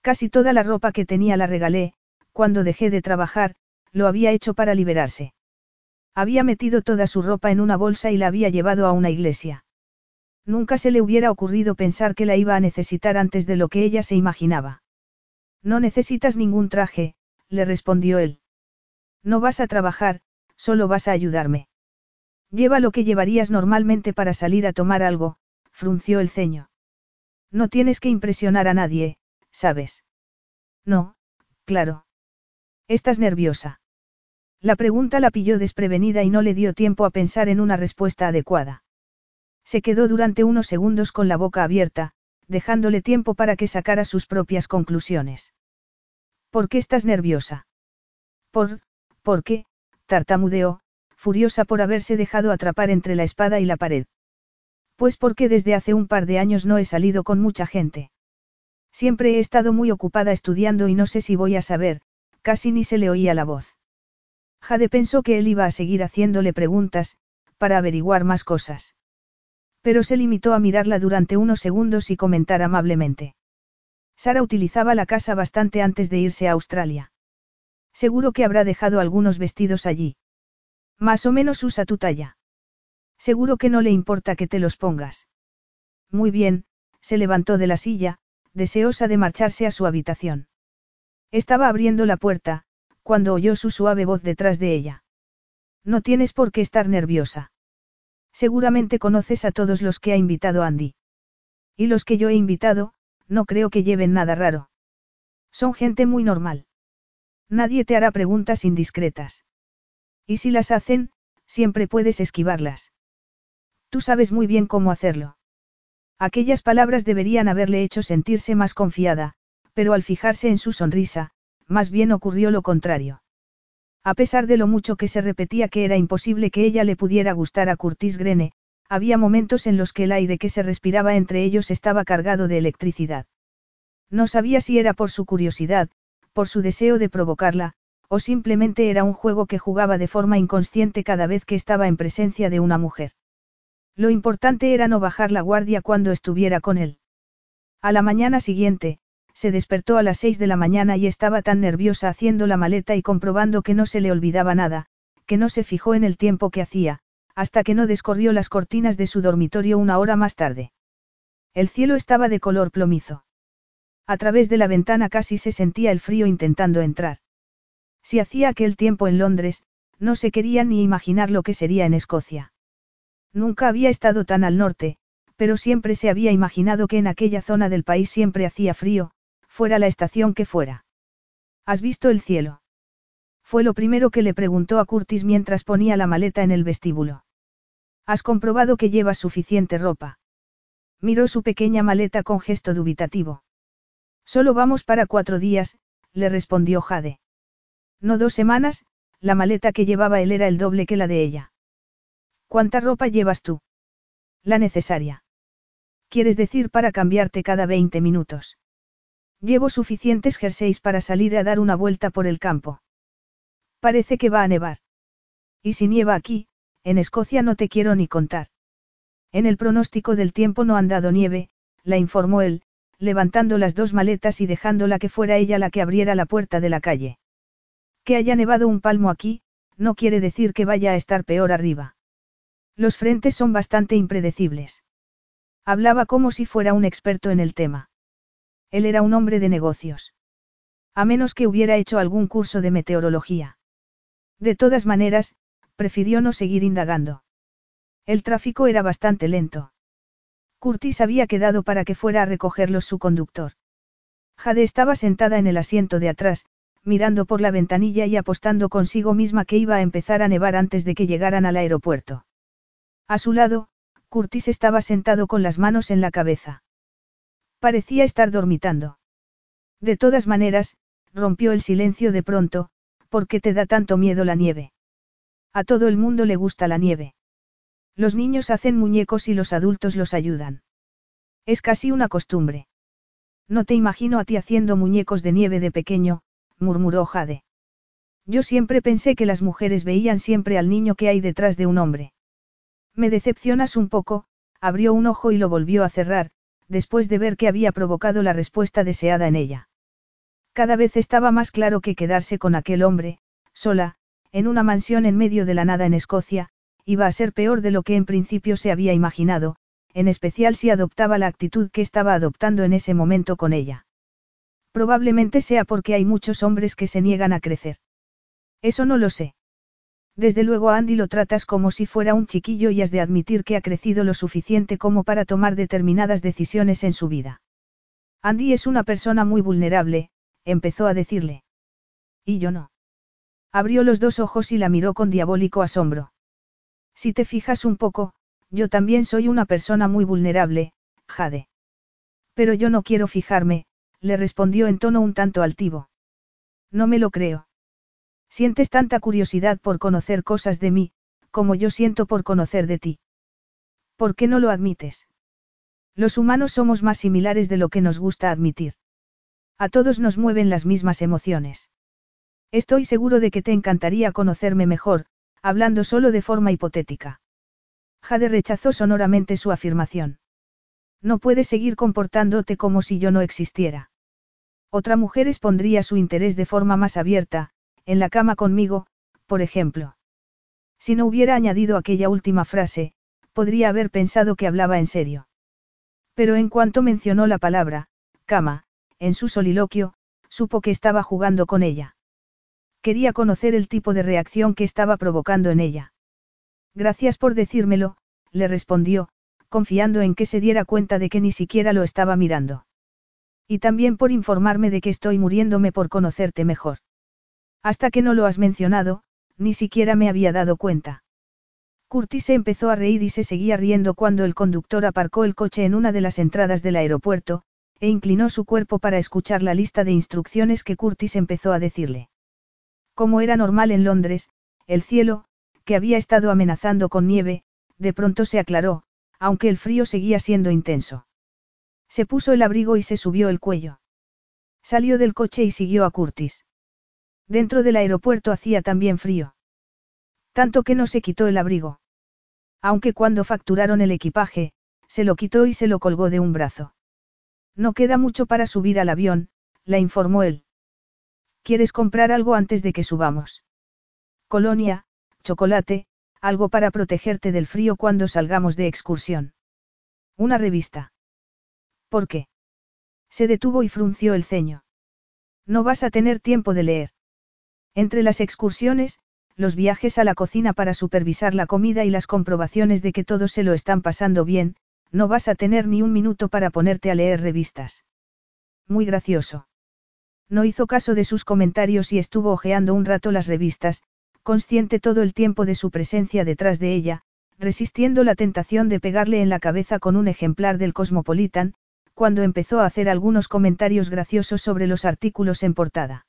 [SPEAKER 1] Casi toda la ropa que tenía la regalé, cuando dejé de trabajar, lo había hecho para liberarse. Había metido toda su ropa en una bolsa y la había llevado a una iglesia. Nunca se le hubiera ocurrido pensar que la iba a necesitar antes de lo que ella se imaginaba. No necesitas ningún traje, le respondió él. No vas a trabajar, solo vas a ayudarme. Lleva lo que llevarías normalmente para salir a tomar algo, frunció el ceño. No tienes que impresionar a nadie, ¿sabes? No, claro. Estás nerviosa. La pregunta la pilló desprevenida y no le dio tiempo a pensar en una respuesta adecuada. Se quedó durante unos segundos con la boca abierta, dejándole tiempo para que sacara sus propias conclusiones. ¿Por qué estás nerviosa? Por, ¿por qué? tartamudeó, furiosa por haberse dejado atrapar entre la espada y la pared. Pues porque desde hace un par de años no he salido con mucha gente. Siempre he estado muy ocupada estudiando y no sé si voy a saber, casi ni se le oía la voz. Jade pensó que él iba a seguir haciéndole preguntas, para averiguar más cosas. Pero se limitó a mirarla durante unos segundos y comentar amablemente. Sara utilizaba la casa bastante antes de irse a Australia. Seguro que habrá dejado algunos vestidos allí. Más o menos usa tu talla. Seguro que no le importa que te los pongas. Muy bien, se levantó de la silla, deseosa de marcharse a su habitación. Estaba abriendo la puerta, cuando oyó su suave voz detrás de ella. No tienes por qué estar nerviosa. Seguramente conoces a todos los que ha invitado Andy. Y los que yo he invitado, no creo que lleven nada raro. Son gente muy normal. Nadie te hará preguntas indiscretas. Y si las hacen, siempre puedes esquivarlas. Tú sabes muy bien cómo hacerlo. Aquellas palabras deberían haberle hecho sentirse más confiada, pero al fijarse en su sonrisa, más bien ocurrió lo contrario. A pesar de lo mucho que se repetía que era imposible que ella le pudiera gustar a Curtis Grene, Había momentos en los que el aire que se respiraba entre ellos estaba cargado de electricidad. No sabía si era por su curiosidad, por su deseo de provocarla, o simplemente era un juego que jugaba de forma inconsciente cada vez que estaba en presencia de una mujer. Lo importante era no bajar la guardia cuando estuviera con él. A la mañana siguiente, se despertó a las seis de la mañana y estaba tan nerviosa haciendo la maleta y comprobando que no se le olvidaba nada, que no se fijó en el tiempo que hacía, hasta que no descorrió las cortinas de su dormitorio una hora más tarde. El cielo estaba de color plomizo. A través de la ventana casi se sentía el frío intentando entrar. Si hacía aquel tiempo en Londres, no se quería ni imaginar lo que sería en Escocia. Nunca había estado tan al norte, pero siempre se había imaginado que en aquella zona del país siempre hacía frío, fuera la estación que fuera. ¿Has visto el cielo? Fue lo primero que le preguntó a Curtis mientras ponía la maleta en el vestíbulo. ¿Has comprobado que llevas suficiente ropa? Miró su pequeña maleta con gesto dubitativo. Solo vamos para cuatro días, le respondió Jade. No dos semanas, la maleta que llevaba él era el doble que la de ella. ¿Cuánta ropa llevas tú? La necesaria. ¿Quieres decir para cambiarte cada 20 minutos? Llevo suficientes jerseys para salir a dar una vuelta por el campo. Parece que va a nevar. Y si nieva aquí, en Escocia no te quiero ni contar. En el pronóstico del tiempo no han dado nieve, la informó él, levantando las dos maletas y dejándola que fuera ella la que abriera la puerta de la calle. Que haya nevado un palmo aquí, no quiere decir que vaya a estar peor arriba. Los frentes son bastante impredecibles. Hablaba como si fuera un experto en el tema. Él era un hombre de negocios. A menos que hubiera hecho algún curso de meteorología. De todas maneras, prefirió no seguir indagando. El tráfico era bastante lento. Curtis había quedado para que fuera a recogerlos su conductor. Jade estaba sentada en el asiento de atrás, mirando por la ventanilla y apostando consigo misma que iba a empezar a nevar antes de que llegaran al aeropuerto. A su lado, Curtis estaba sentado con las manos en la cabeza. Parecía estar dormitando. De todas maneras, rompió el silencio de pronto, ¿Por qué te da tanto miedo la nieve? A todo el mundo le gusta la nieve. Los niños hacen muñecos y los adultos los ayudan. Es casi una costumbre. No te imagino a ti haciendo muñecos de nieve de pequeño, murmuró Jade. Yo siempre pensé que las mujeres veían siempre al niño que hay detrás de un hombre. Me decepcionas un poco, abrió un ojo y lo volvió a cerrar, después de ver que había provocado la respuesta deseada en ella. Cada vez estaba más claro que quedarse con aquel hombre, sola, en una mansión en medio de la nada en Escocia, iba a ser peor de lo que en principio se había imaginado, en especial si adoptaba la actitud que estaba adoptando en ese momento con ella. Probablemente sea porque hay muchos hombres que se niegan a crecer. Eso no lo sé. Desde luego a Andy lo tratas como si fuera un chiquillo y has de admitir que ha crecido lo suficiente como para tomar determinadas decisiones en su vida. Andy es una persona muy vulnerable, empezó a decirle. Y yo no. Abrió los dos ojos y la miró con diabólico asombro. Si te fijas un poco, yo también soy una persona muy vulnerable, Jade. Pero yo no quiero fijarme, le respondió en tono un tanto altivo. No me lo creo. Sientes tanta curiosidad por conocer cosas de mí, como yo siento por conocer de ti. ¿Por qué no lo admites? Los humanos somos más similares de lo que nos gusta admitir. A todos nos mueven las mismas emociones. Estoy seguro de que te encantaría conocerme mejor, hablando solo de forma hipotética. Jade rechazó sonoramente su afirmación. No puedes seguir comportándote como si yo no existiera. Otra mujer expondría su interés de forma más abierta, en la cama conmigo, por ejemplo. Si no hubiera añadido aquella última frase, podría haber pensado que hablaba en serio. Pero en cuanto mencionó la palabra, cama, en su soliloquio, supo que estaba jugando con ella. Quería conocer el tipo de reacción que estaba provocando en ella. Gracias por decírmelo, le respondió, confiando en que se diera cuenta de que ni siquiera lo estaba mirando. Y también por informarme de que estoy muriéndome por conocerte mejor. Hasta que no lo has mencionado, ni siquiera me había dado cuenta. Curtis se empezó a reír y se seguía riendo cuando el conductor aparcó el coche en una de las entradas del aeropuerto, e inclinó su cuerpo para escuchar la lista de instrucciones que Curtis empezó a decirle. Como era normal en Londres, el cielo, que había estado amenazando con nieve, de pronto se aclaró, aunque el frío seguía siendo intenso. Se puso el abrigo y se subió el cuello. Salió del coche y siguió a Curtis. Dentro del aeropuerto hacía también frío. Tanto que no se quitó el abrigo. Aunque cuando facturaron el equipaje, se lo quitó y se lo colgó de un brazo. No queda mucho para subir al avión, la informó él. ¿Quieres comprar algo antes de que subamos? Colonia, chocolate, algo para protegerte del frío cuando salgamos de excursión. Una revista. ¿Por qué? Se detuvo y frunció el ceño. No vas a tener tiempo de leer. Entre las excursiones, los viajes a la cocina para supervisar la comida y las comprobaciones de que todos se lo están pasando bien, no vas a tener ni un minuto para ponerte a leer revistas. Muy gracioso. No hizo caso de sus comentarios y estuvo hojeando un rato las revistas, consciente todo el tiempo de su presencia detrás de ella, resistiendo la tentación de pegarle en la cabeza con un ejemplar del Cosmopolitan, cuando empezó a hacer algunos comentarios graciosos sobre los artículos en portada.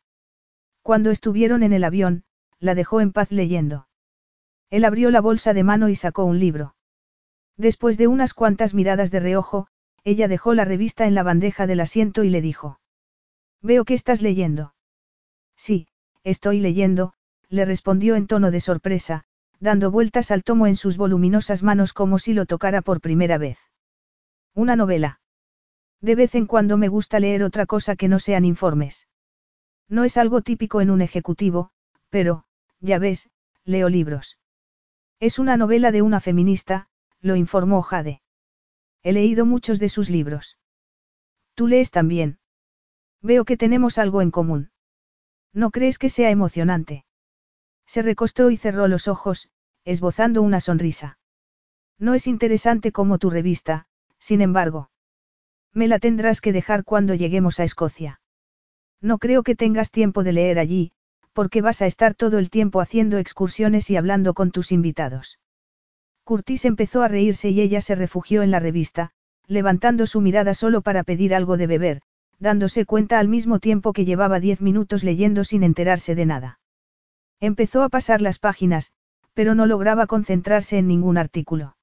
[SPEAKER 1] Cuando estuvieron en el avión, la dejó en paz leyendo. Él abrió la bolsa de mano y sacó un libro. Después de unas cuantas miradas de reojo, ella dejó la revista en la bandeja del asiento y le dijo. Veo que estás leyendo. Sí, estoy leyendo, le respondió en tono de sorpresa, dando vueltas al tomo en sus voluminosas manos como si lo tocara por primera vez. Una novela. De vez en cuando me gusta leer otra cosa que no sean informes. No es algo típico en un ejecutivo, pero, ya ves, leo libros. Es una novela de una feminista, lo informó Jade. He leído muchos de sus libros. Tú lees también. Veo que tenemos algo en común. ¿No crees que sea emocionante? Se recostó y cerró los ojos, esbozando una sonrisa. No es interesante como tu revista, sin embargo. Me la tendrás que dejar cuando lleguemos a Escocia. No creo que tengas tiempo de leer allí, porque vas a estar todo el tiempo haciendo excursiones y hablando con tus invitados. Curtis empezó a reírse y ella se refugió en la revista, levantando su mirada solo para pedir algo de beber, dándose cuenta al mismo tiempo que llevaba diez minutos leyendo sin enterarse de nada. Empezó a pasar las páginas, pero no lograba concentrarse en ningún artículo.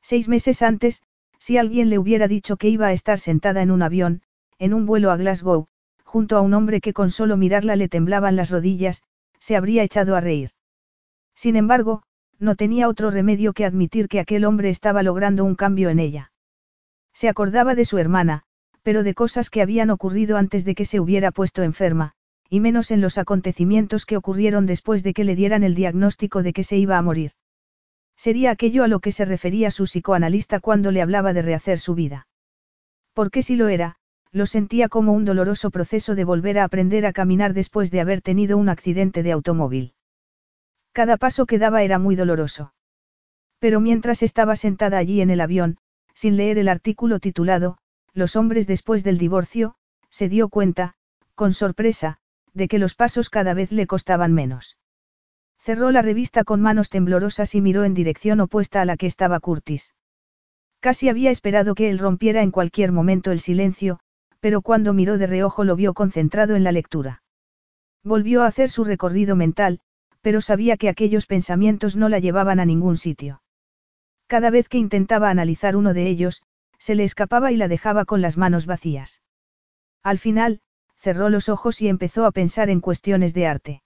[SPEAKER 1] Seis meses antes, si alguien le hubiera dicho que iba a estar sentada en un avión, en un vuelo a Glasgow, junto a un hombre que con solo mirarla le temblaban las rodillas, se habría echado a reír. Sin embargo, no tenía otro remedio que admitir que aquel hombre estaba logrando un cambio en ella. Se acordaba de su hermana, pero de cosas que habían ocurrido antes de que se hubiera puesto enferma, y menos en los acontecimientos que ocurrieron después de que le dieran el diagnóstico de que se iba a morir. Sería aquello a lo que se refería su psicoanalista cuando le hablaba de rehacer su vida. Porque si lo era, lo sentía como un doloroso proceso de volver a aprender a caminar después de haber tenido un accidente de automóvil. Cada paso que daba era muy doloroso. Pero mientras estaba sentada allí en el avión, sin leer el artículo titulado, Los hombres después del divorcio, se dio cuenta, con sorpresa, de que los pasos cada vez le costaban menos. Cerró la revista con manos temblorosas y miró en dirección opuesta a la que estaba Curtis. Casi había esperado que él rompiera en cualquier momento el silencio, pero cuando miró de reojo lo vio concentrado en la lectura. Volvió a hacer su recorrido mental, pero sabía que aquellos pensamientos no la llevaban a ningún sitio. Cada vez que intentaba analizar uno de ellos, se le escapaba y la dejaba con las manos vacías. Al final, cerró los ojos y empezó a pensar en cuestiones de arte.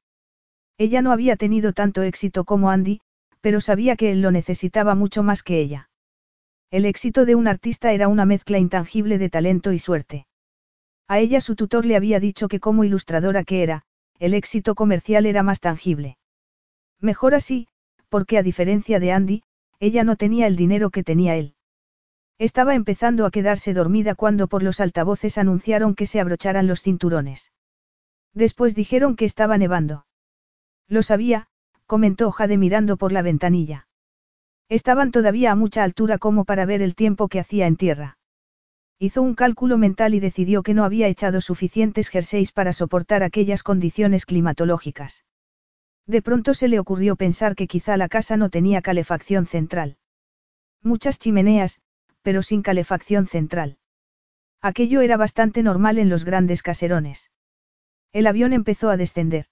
[SPEAKER 1] Ella no había tenido tanto éxito como Andy, pero sabía que él lo necesitaba mucho más que ella. El éxito de un artista era una mezcla intangible de talento y suerte. A ella su tutor le había dicho que como ilustradora que era, el éxito comercial era más tangible. Mejor así, porque a diferencia de Andy, ella no tenía el dinero que tenía él. Estaba empezando a quedarse dormida cuando por los altavoces anunciaron que se abrocharan los cinturones. Después dijeron que estaba nevando. Lo sabía, comentó Jade mirando por la ventanilla. Estaban todavía a mucha altura como para ver el tiempo que hacía en tierra. Hizo un cálculo mental y decidió que no había echado suficientes jerseys para soportar aquellas condiciones climatológicas. De pronto se le ocurrió pensar que quizá la casa no tenía calefacción central. Muchas chimeneas, pero sin calefacción central. Aquello era bastante normal en los grandes caserones. El avión empezó a descender.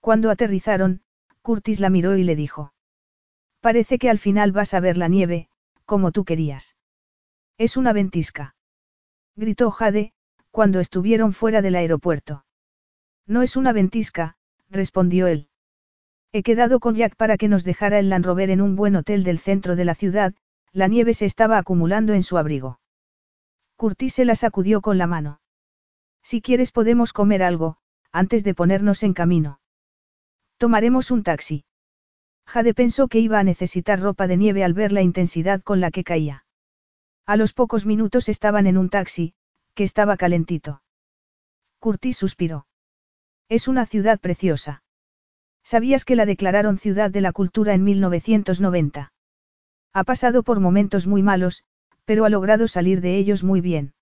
[SPEAKER 1] Cuando aterrizaron, Curtis la miró y le dijo. Parece que al final vas a ver la nieve, como tú querías. Es una ventisca. Gritó Jade, cuando estuvieron fuera del aeropuerto. No es una ventisca, respondió él. He quedado con Jack para que nos dejara el Land Rover en un buen hotel del centro de la ciudad, la nieve se estaba acumulando en su abrigo. Curtis se la sacudió con la mano. Si quieres podemos comer algo, antes de ponernos en camino. Tomaremos un taxi. Jade pensó que iba a necesitar ropa de nieve al ver la intensidad con la que caía. A los pocos minutos estaban en un taxi, que estaba calentito. Curtis suspiró. Es una ciudad preciosa. ¿Sabías que la declararon ciudad de la cultura en 1990? Ha pasado por momentos muy malos, pero ha logrado salir de ellos muy bien.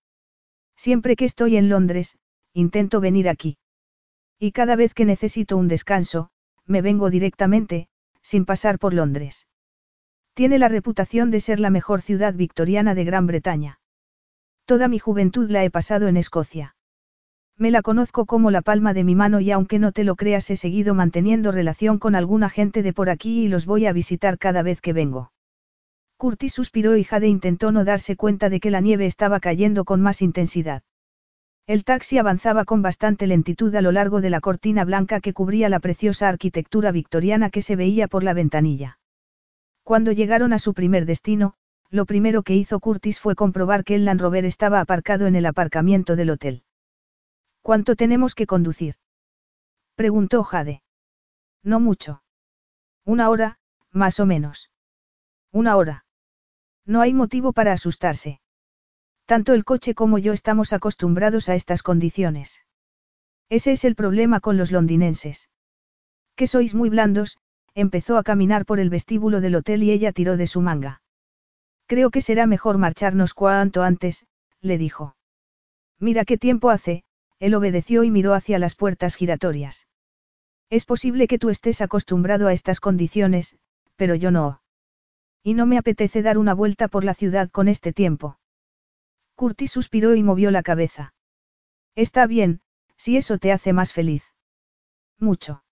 [SPEAKER 1] Siempre que estoy en Londres, intento venir aquí. Y cada vez que necesito un descanso, me vengo directamente, sin pasar por Londres. Tiene la reputación de ser la mejor ciudad victoriana de Gran Bretaña. Toda mi juventud la he pasado en Escocia. Me la conozco como la palma de mi mano y aunque no te lo creas he seguido manteniendo relación con alguna gente de por aquí y los voy a visitar cada vez que vengo. Curtis suspiró y Jade intentó no darse cuenta de que la nieve estaba cayendo con más intensidad. El taxi avanzaba con bastante lentitud a lo largo de la cortina blanca que cubría la preciosa arquitectura victoriana que se veía por la ventanilla. Cuando llegaron a su primer destino, lo primero que hizo Curtis fue comprobar que el Land Rover estaba aparcado en el aparcamiento del hotel. ¿Cuánto tenemos que conducir? preguntó Jade. No mucho. Una hora, más o menos. Una hora. No hay motivo para asustarse. Tanto el coche como yo estamos acostumbrados a estas condiciones. Ese es el problema con los londinenses. Que sois muy blandos, empezó a caminar por el vestíbulo del hotel y ella tiró de su manga. Creo que será mejor marcharnos cuanto antes, le dijo. Mira qué tiempo hace, él obedeció y miró hacia las puertas giratorias. Es posible que tú estés acostumbrado a estas condiciones, pero yo no. Y no me apetece dar una vuelta por la ciudad con este tiempo. Curtis suspiró y movió la cabeza. Está bien, si eso te hace más feliz. Mucho.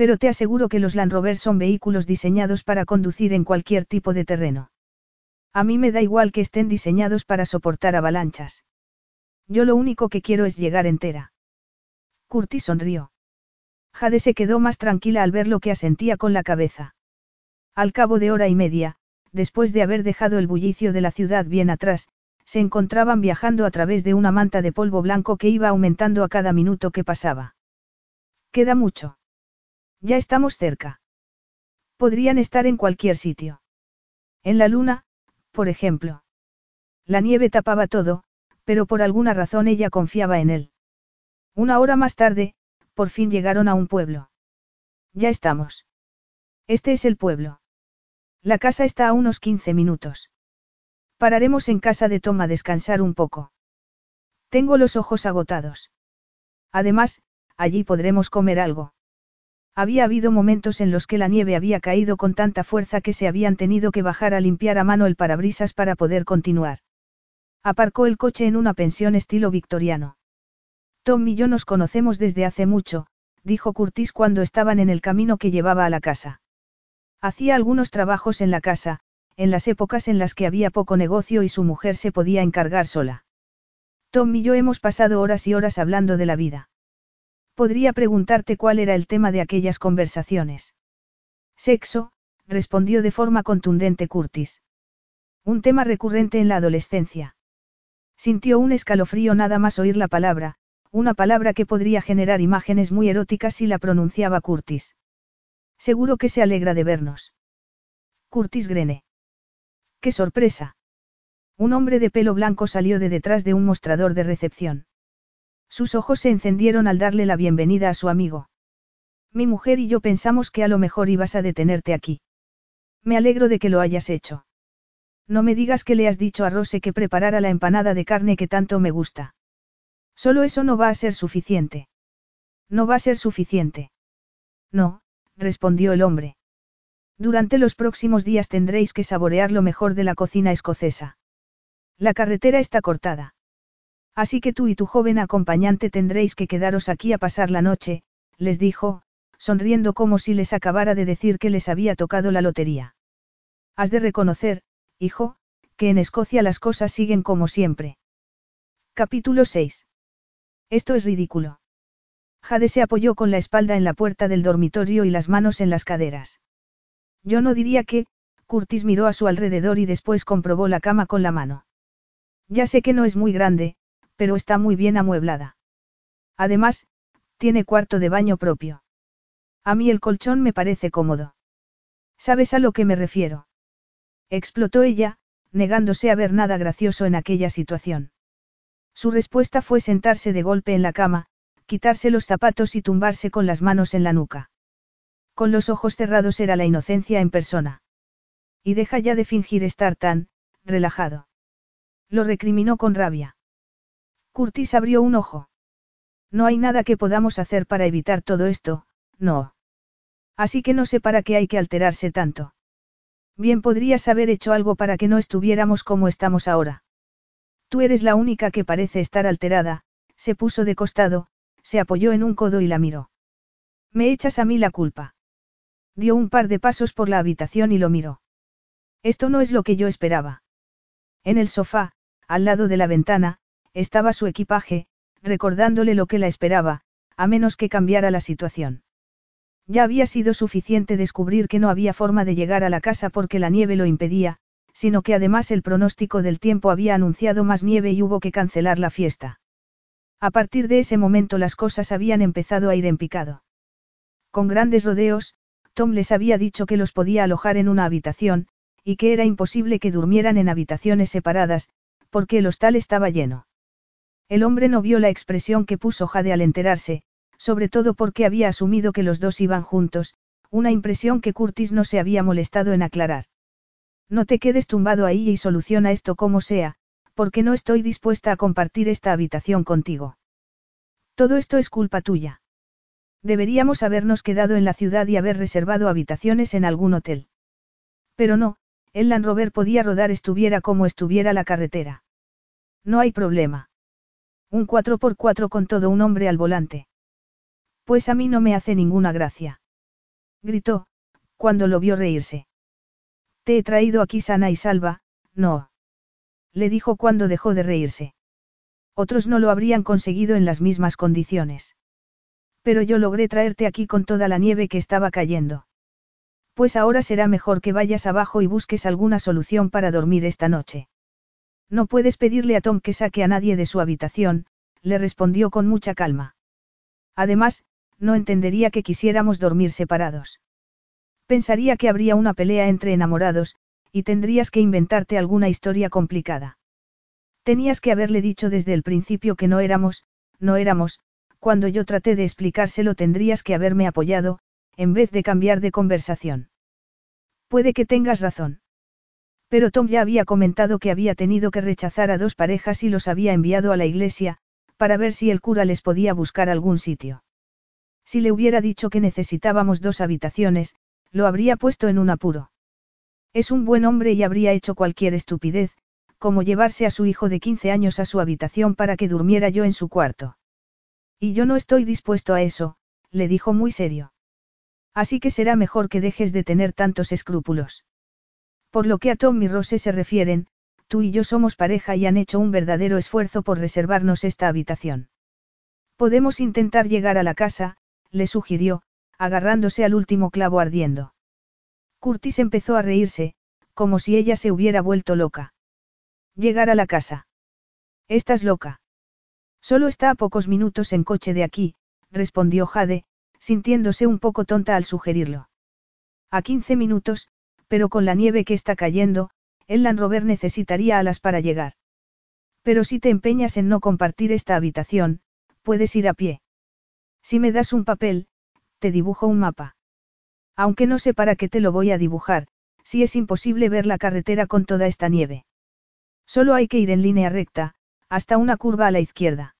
[SPEAKER 1] Pero te aseguro que los Land Rover son vehículos diseñados para conducir en cualquier tipo de terreno. A mí me da igual que estén diseñados para soportar avalanchas. Yo lo único que quiero es llegar entera. Curtis sonrió. Jade se quedó más tranquila al ver lo que asentía con la cabeza. Al cabo de hora y media, después de haber dejado el bullicio de la ciudad bien atrás, se encontraban viajando a través de una manta de polvo blanco que iba aumentando a cada minuto que pasaba. Queda mucho. Ya estamos cerca. Podrían estar en cualquier sitio. En la luna, por ejemplo. La nieve tapaba todo, pero por alguna razón ella confiaba en él. Una hora más tarde, por fin llegaron a un pueblo. Ya estamos. Este es el pueblo. La casa está a unos 15 minutos. Pararemos en casa de Tom a descansar un poco. Tengo los ojos agotados. Además, allí podremos comer algo. Había habido momentos en los que la nieve había caído con tanta fuerza que se habían tenido que bajar a limpiar a mano el parabrisas para poder continuar. Aparcó el coche en una pensión estilo victoriano. Tom y yo nos conocemos desde hace mucho, dijo Curtis cuando estaban en el camino que llevaba a la casa. Hacía algunos trabajos en la casa, en las épocas en las que había poco negocio y su mujer se podía encargar sola. Tom y yo hemos pasado horas y horas hablando de la vida. Podría preguntarte cuál era el tema de aquellas conversaciones. Sexo, respondió de forma contundente Curtis. Un tema recurrente en la adolescencia. Sintió un escalofrío nada más oír la palabra, una palabra que podría generar imágenes muy eróticas si la pronunciaba Curtis. Seguro que se alegra de vernos. Curtis Grene. ¡Qué sorpresa! Un hombre de pelo blanco salió de detrás de un mostrador de recepción. Sus ojos se encendieron al darle la bienvenida a su amigo. Mi mujer y yo pensamos que a lo mejor ibas a detenerte aquí. Me alegro de que lo hayas hecho. No me digas que le has dicho a Rose que preparara la empanada de carne que tanto me gusta. Solo eso no va a ser suficiente. No va a ser suficiente. No, respondió el hombre. Durante los próximos días tendréis que saborear lo mejor de la cocina escocesa. La carretera está cortada. Así que tú y tu joven acompañante tendréis que quedaros aquí a pasar la noche, les dijo, sonriendo como si les acabara de decir que les había tocado la lotería. Has de reconocer, hijo, que en Escocia las cosas siguen como siempre. Capítulo 6. Esto es ridículo. Jade se apoyó con la espalda en la puerta del dormitorio y las manos en las caderas. Yo no diría que, Curtis miró a su alrededor y después comprobó la cama con la mano. Ya sé que no es muy grande, pero está muy bien amueblada. Además, tiene cuarto de baño propio. A mí el colchón me parece cómodo. ¿Sabes a lo que me refiero? Explotó ella, negándose a ver nada gracioso en aquella situación. Su respuesta fue sentarse de golpe en la cama, quitarse los zapatos y tumbarse con las manos en la nuca. Con los ojos cerrados era la inocencia en persona. Y deja ya de fingir estar tan, relajado. Lo recriminó con rabia. Curtis abrió un ojo. No hay nada que podamos hacer para evitar todo esto, no. Así que no sé para qué hay que alterarse tanto. Bien podrías haber hecho algo para que no estuviéramos como estamos ahora. Tú eres la única que parece estar alterada, se puso de costado, se apoyó en un codo y la miró. Me echas a mí la culpa. Dio un par de pasos por la habitación y lo miró. Esto no es lo que yo esperaba. En el sofá, al lado de la ventana, estaba su equipaje, recordándole lo que la esperaba, a menos que cambiara la situación. Ya había sido suficiente descubrir que no había forma de llegar a la casa porque la nieve lo impedía, sino que además el pronóstico del tiempo había anunciado más nieve y hubo que cancelar la fiesta. A partir de ese momento las cosas habían empezado a ir en picado. Con grandes rodeos, Tom les había dicho que los podía alojar en una habitación, y que era imposible que durmieran en habitaciones separadas, porque el hostal estaba lleno. El hombre no vio la expresión que puso Jade al enterarse, sobre todo porque había asumido que los dos iban juntos, una impresión que Curtis no se había molestado en aclarar. No te quedes tumbado ahí y soluciona esto como sea, porque no estoy dispuesta a compartir esta habitación contigo. Todo esto es culpa tuya. Deberíamos habernos quedado en la ciudad y haber reservado habitaciones en algún hotel. Pero no, el Land podía rodar estuviera como estuviera la carretera. No hay problema. Un 4x4 con todo un hombre al volante. Pues a mí no me hace ninguna gracia. Gritó, cuando lo vio reírse. Te he traído aquí sana y salva, no. Le dijo cuando dejó de reírse. Otros no lo habrían conseguido en las mismas condiciones. Pero yo logré traerte aquí con toda la nieve que estaba cayendo. Pues ahora será mejor que vayas abajo y busques alguna solución para dormir esta noche. No puedes pedirle a Tom que saque a nadie de su habitación, le respondió con mucha calma. Además, no entendería que quisiéramos dormir separados. Pensaría que habría una pelea entre enamorados, y tendrías que inventarte alguna historia complicada. Tenías que haberle dicho desde el principio que no éramos, no éramos, cuando yo traté de explicárselo tendrías que haberme apoyado, en vez de cambiar de conversación. Puede que tengas razón. Pero Tom ya había comentado que había tenido que rechazar a dos parejas y los había enviado a la iglesia, para ver si el cura les podía buscar algún sitio. Si le hubiera dicho que necesitábamos dos habitaciones, lo habría puesto en un apuro. Es un buen hombre y habría hecho cualquier estupidez, como llevarse a su hijo de 15 años a su habitación para que durmiera yo en su cuarto. Y yo no estoy dispuesto a eso, le dijo muy serio. Así que será mejor que dejes de tener tantos escrúpulos. Por lo que a Tom y Rose se refieren, tú y yo somos pareja y han hecho un verdadero esfuerzo por reservarnos esta habitación. Podemos intentar llegar a la casa, le sugirió, agarrándose al último clavo ardiendo. Curtis empezó a reírse, como si ella se hubiera vuelto loca. Llegar a la casa. Estás loca. Solo está a pocos minutos en coche de aquí, respondió Jade, sintiéndose un poco tonta al sugerirlo. A 15 minutos, pero con la nieve que está cayendo, el Land Rover necesitaría alas para llegar. Pero si te empeñas en no compartir esta habitación, puedes ir a pie. Si me das un papel, te dibujo un mapa. Aunque no sé para qué te lo voy a dibujar, si es imposible ver la carretera con toda esta nieve. Solo hay que ir en línea recta, hasta una curva a la izquierda.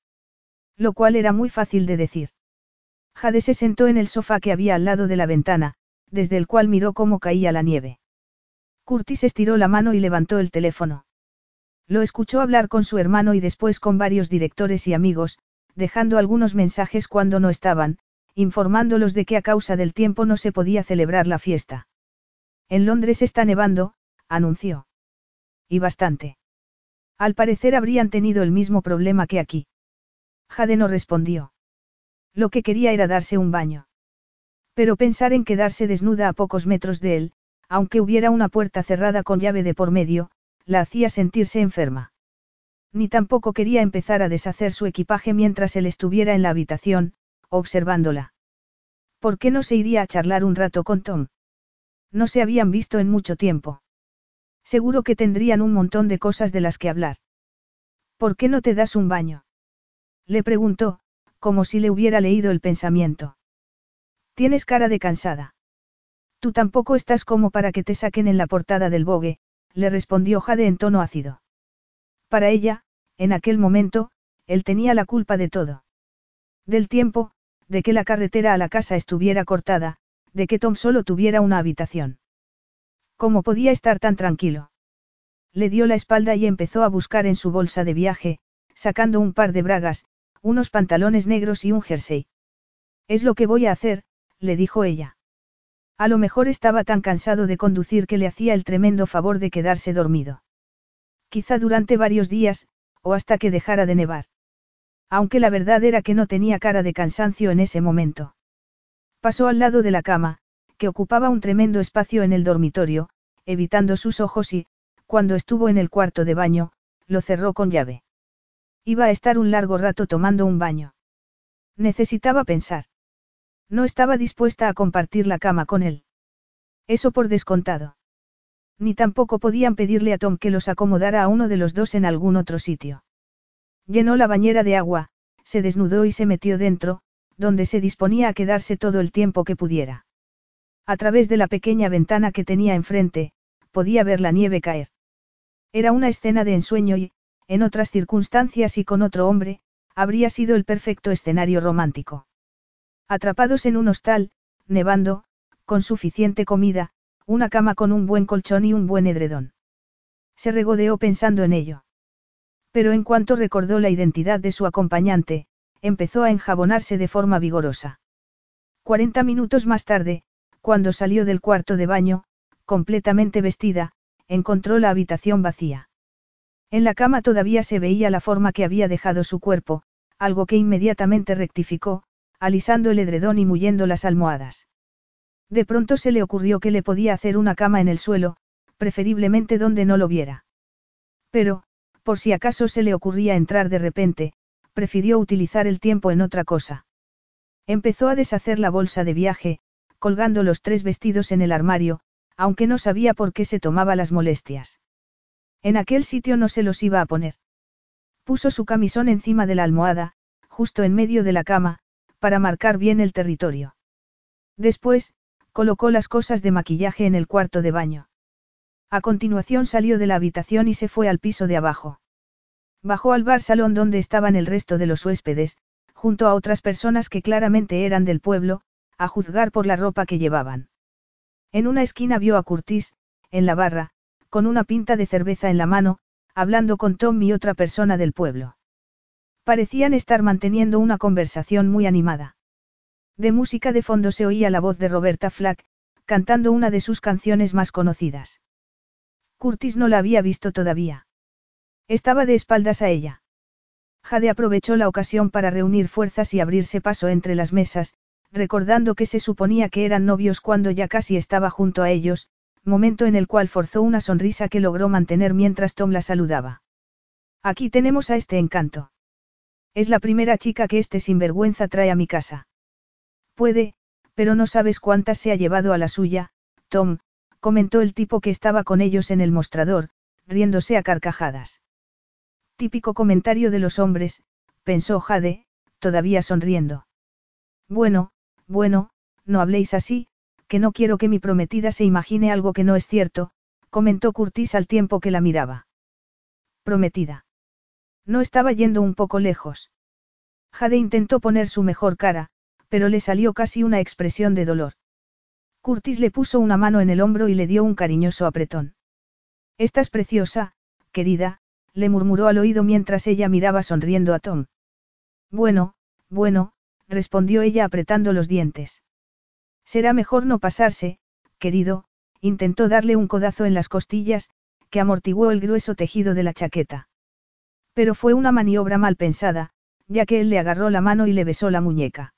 [SPEAKER 1] Lo cual era muy fácil de decir. Jade se sentó en el sofá que había al lado de la ventana, desde el cual miró cómo caía la nieve. Curtis estiró la mano y levantó el teléfono. Lo escuchó hablar con su hermano y después con varios directores y amigos, dejando algunos mensajes cuando no estaban, informándolos de que a causa del tiempo no se podía celebrar la fiesta. En Londres está nevando, anunció. Y bastante. Al parecer habrían tenido el mismo problema que aquí. Jade no respondió. Lo que quería era darse un baño. Pero pensar en quedarse desnuda a pocos metros de él, aunque hubiera una puerta cerrada con llave de por medio, la hacía sentirse enferma. Ni tampoco quería empezar a deshacer su equipaje mientras él estuviera en la habitación, observándola. ¿Por qué no se iría a charlar un rato con Tom? No se habían visto en mucho tiempo. Seguro que tendrían un montón de cosas de las que hablar. ¿Por qué no te das un baño? Le preguntó, como si le hubiera leído el pensamiento. Tienes cara de cansada. Tú tampoco estás como para que te saquen en la portada del bogue, le respondió Jade en tono ácido. Para ella, en aquel momento, él tenía la culpa de todo. Del tiempo, de que la carretera a la casa estuviera cortada, de que Tom solo tuviera una habitación. ¿Cómo podía estar tan tranquilo? Le dio la espalda y empezó a buscar en su bolsa de viaje, sacando un par de bragas, unos pantalones negros y un jersey. Es lo que voy a hacer, le dijo ella. A lo mejor estaba tan cansado de conducir que le hacía el tremendo favor de quedarse dormido. Quizá durante varios días, o hasta que dejara de nevar. Aunque la verdad era que no tenía cara de cansancio en ese momento. Pasó al lado de la cama, que ocupaba un tremendo espacio en el dormitorio, evitando sus ojos y, cuando estuvo en el cuarto de baño, lo cerró con llave. Iba a estar un largo rato tomando un baño. Necesitaba pensar. No estaba dispuesta a compartir la cama con él. Eso por descontado. Ni tampoco podían pedirle a Tom que los acomodara a uno de los dos en algún otro sitio. Llenó la bañera de agua, se desnudó y se metió dentro, donde se disponía a quedarse todo el tiempo que pudiera. A través de la pequeña ventana que tenía enfrente, podía ver la nieve caer. Era una escena de ensueño y, en otras circunstancias y con otro hombre, habría sido el perfecto escenario romántico. Atrapados en un hostal, nevando, con suficiente comida, una cama con un buen colchón y un buen edredón. Se regodeó pensando en ello. Pero en cuanto recordó la identidad de su acompañante, empezó a enjabonarse de forma vigorosa. Cuarenta minutos más tarde, cuando salió del cuarto de baño, completamente vestida, encontró la habitación vacía. En la cama todavía se veía la forma que había dejado su cuerpo, algo que inmediatamente rectificó, alisando el edredón y muyendo las almohadas. De pronto se le ocurrió que le podía hacer una cama en el suelo, preferiblemente donde no lo viera. Pero, por si acaso se le ocurría entrar de repente, prefirió utilizar el tiempo en otra cosa. Empezó a deshacer la bolsa de viaje, colgando los tres vestidos en el armario, aunque no sabía por qué se tomaba las molestias. En aquel sitio no se los iba a poner. Puso su camisón encima de la almohada, justo en medio de la cama, para marcar bien el territorio. Después, colocó las cosas de maquillaje en el cuarto de baño. A continuación salió de la habitación y se fue al piso de abajo. Bajó al bar salón donde estaban el resto de los huéspedes, junto a otras personas que claramente eran del pueblo, a juzgar por la ropa que llevaban. En una esquina vio a Curtis, en la barra, con una pinta de cerveza en la mano, hablando con Tom y otra persona del pueblo. Parecían estar manteniendo una conversación muy animada. De música de fondo se oía la voz de Roberta Flack, cantando una de sus canciones más conocidas. Curtis no la había visto todavía. Estaba de espaldas a ella. Jade aprovechó la ocasión para reunir fuerzas y abrirse paso entre las mesas, recordando que se suponía que eran novios cuando ya casi estaba junto a ellos, momento en el cual forzó una sonrisa que logró mantener mientras Tom la saludaba. Aquí tenemos a este encanto. Es la primera chica que este sinvergüenza trae a mi casa. Puede, pero no sabes cuántas se ha llevado a la suya, Tom, comentó el tipo que estaba con ellos en el mostrador, riéndose a carcajadas. Típico comentario de los hombres, pensó Jade, todavía sonriendo. Bueno, bueno, no habléis así, que no quiero que mi prometida se imagine algo que no es cierto, comentó Curtis al tiempo que la miraba. Prometida. No estaba yendo un poco lejos. Jade intentó poner su mejor cara, pero le salió casi una expresión de dolor. Curtis le puso una mano en el hombro y le dio un cariñoso apretón. Estás preciosa, querida, le murmuró al oído mientras ella miraba sonriendo a Tom. Bueno, bueno, respondió ella apretando los dientes. Será mejor no pasarse, querido, intentó darle un codazo en las costillas, que amortiguó el grueso tejido de la chaqueta. Pero fue una maniobra mal pensada, ya que él le agarró la mano y le besó la muñeca.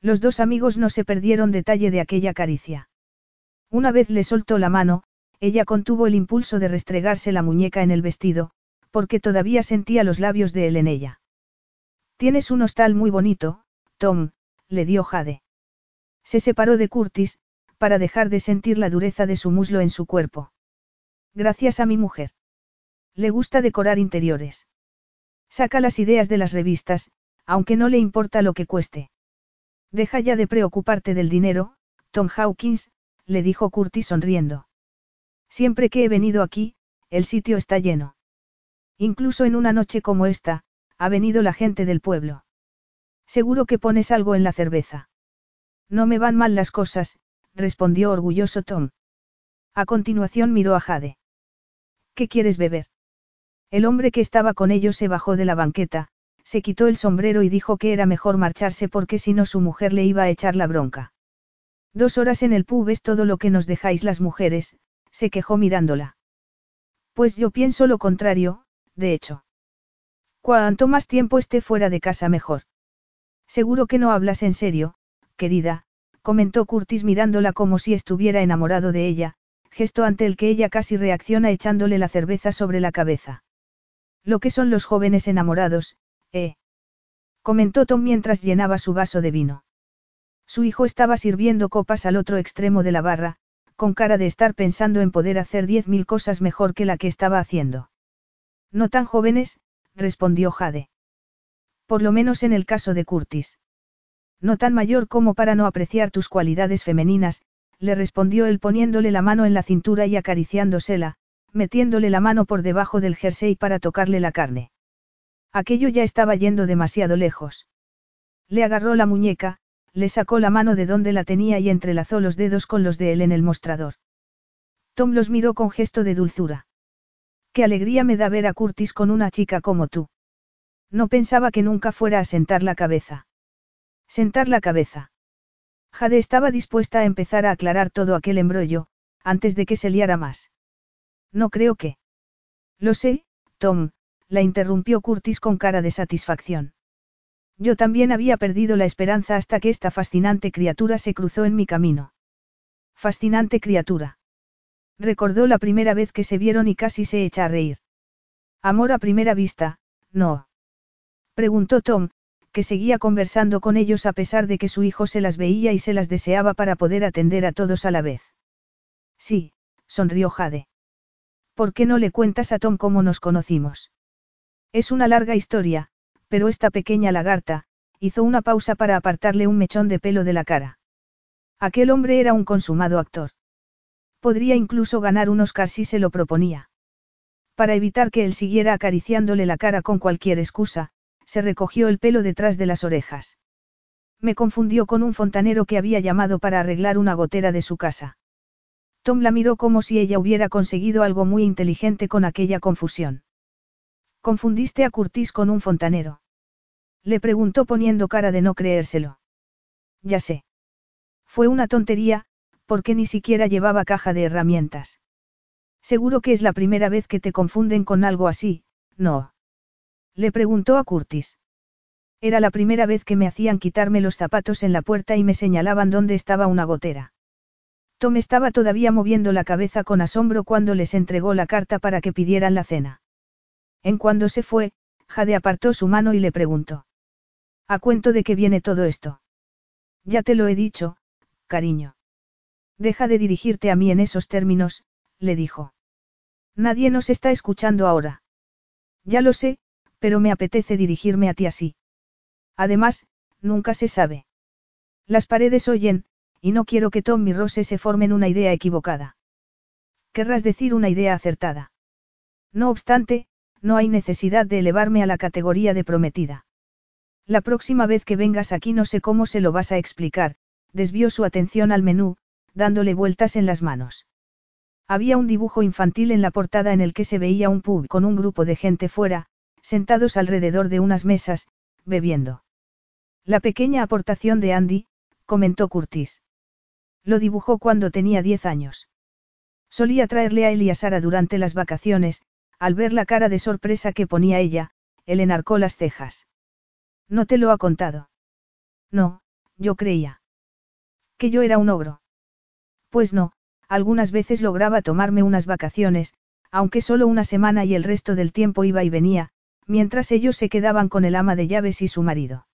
[SPEAKER 1] Los dos amigos no se perdieron detalle de aquella caricia. Una vez le soltó la mano, ella contuvo el impulso de restregarse la muñeca en el vestido, porque todavía sentía los labios de él en ella. Tienes un hostal muy bonito, Tom, le dio Jade. Se separó de Curtis, para dejar de sentir la dureza de su muslo en su cuerpo. Gracias a mi mujer. Le gusta decorar interiores. Saca las ideas de las revistas, aunque no le importa lo que cueste. Deja ya de preocuparte del dinero, Tom Hawkins, le dijo Curtis sonriendo. Siempre que he venido aquí, el sitio está lleno. Incluso en una noche como esta, ha venido la gente del pueblo. Seguro que pones algo en la cerveza. No me van mal las cosas, respondió orgulloso Tom. A continuación miró a Jade. ¿Qué quieres beber? El hombre que estaba con ellos se bajó de la banqueta, se quitó el sombrero y dijo que era mejor marcharse porque si no su mujer le iba a echar la bronca. Dos horas en el pub es todo lo que nos dejáis las mujeres, se quejó mirándola. Pues yo pienso lo contrario, de hecho. Cuanto más tiempo esté fuera de casa mejor. Seguro que no hablas en serio, querida, comentó Curtis mirándola como si estuviera enamorado de ella, gesto ante el que ella casi reacciona echándole la cerveza sobre la cabeza. Lo que son los jóvenes enamorados, ¿eh? Comentó Tom mientras llenaba su vaso de vino. Su hijo estaba sirviendo copas al otro extremo de la barra, con cara de estar pensando en poder hacer diez mil cosas mejor que la que estaba haciendo. No tan jóvenes, respondió Jade. Por lo menos en el caso de Curtis. No tan mayor como para no apreciar tus cualidades femeninas, le respondió él poniéndole la mano en la cintura y acariciándosela, metiéndole la mano por debajo del jersey para tocarle la carne. Aquello ya estaba yendo demasiado lejos. Le agarró la muñeca, le sacó la mano de donde la tenía y entrelazó los dedos con los de él en el mostrador. Tom los miró con gesto de dulzura. Qué alegría me da ver a Curtis con una chica como tú. No pensaba que nunca fuera a sentar la cabeza. Sentar la cabeza. Jade estaba dispuesta a empezar a aclarar todo aquel embrollo, antes de que se liara más. No creo que. Lo sé, Tom, la interrumpió Curtis con cara de satisfacción. Yo también había perdido la esperanza hasta que esta fascinante criatura se cruzó en mi camino. Fascinante criatura. Recordó la primera vez que se vieron y casi se echa a reír. Amor a primera vista, no. Preguntó Tom, que seguía conversando con ellos a pesar de que su hijo se las veía y se las deseaba para poder atender a todos a la vez. Sí, sonrió Jade. ¿Por qué no le cuentas a Tom cómo nos conocimos? Es una larga historia, pero esta pequeña lagarta, hizo una pausa para apartarle un mechón de pelo de la cara. Aquel hombre era un consumado actor. Podría incluso ganar un Oscar si se lo proponía. Para evitar que él siguiera acariciándole la cara con cualquier excusa, se recogió el pelo detrás de las orejas. Me confundió con un fontanero que había llamado para arreglar una gotera de su casa. Tom la miró como si ella hubiera conseguido algo muy inteligente con aquella confusión. ¿Confundiste a Curtis con un fontanero? Le preguntó poniendo cara de no creérselo. Ya sé. Fue una tontería, porque ni siquiera llevaba caja de herramientas. Seguro que es la primera vez que te confunden con algo así, ¿no? Le preguntó a Curtis. Era la primera vez que me hacían quitarme los zapatos en la puerta y me señalaban dónde estaba una gotera. Tom estaba todavía moviendo la cabeza con asombro cuando les entregó la carta para que pidieran la cena. En cuando se fue, Jade apartó su mano y le preguntó. ¿A cuento de qué viene todo esto? Ya te lo he dicho, cariño. Deja de dirigirte a mí en esos términos, le dijo. Nadie nos está escuchando ahora. Ya lo sé, pero me apetece dirigirme a ti así. Además, nunca se sabe. Las paredes oyen, y no quiero que Tom y Rose se formen una idea equivocada. Querrás decir una idea acertada. No obstante, no hay necesidad de elevarme a la categoría de prometida. La próxima vez que vengas aquí no sé cómo se lo vas a explicar, desvió su atención al menú, dándole vueltas en las manos. Había un dibujo infantil en la portada en el que se veía un pub con un grupo de gente fuera, sentados alrededor de unas mesas, bebiendo. La pequeña aportación de Andy, comentó Curtis. Lo dibujó cuando tenía diez años. Solía traerle a él y a Sara durante las vacaciones, al ver la cara de sorpresa que ponía ella, él enarcó las cejas. ¿No te lo ha contado? No, yo creía. Que yo era un ogro. Pues no, algunas veces lograba tomarme unas vacaciones, aunque solo una semana y el resto del tiempo iba y venía, mientras ellos se quedaban con el ama de llaves y su marido.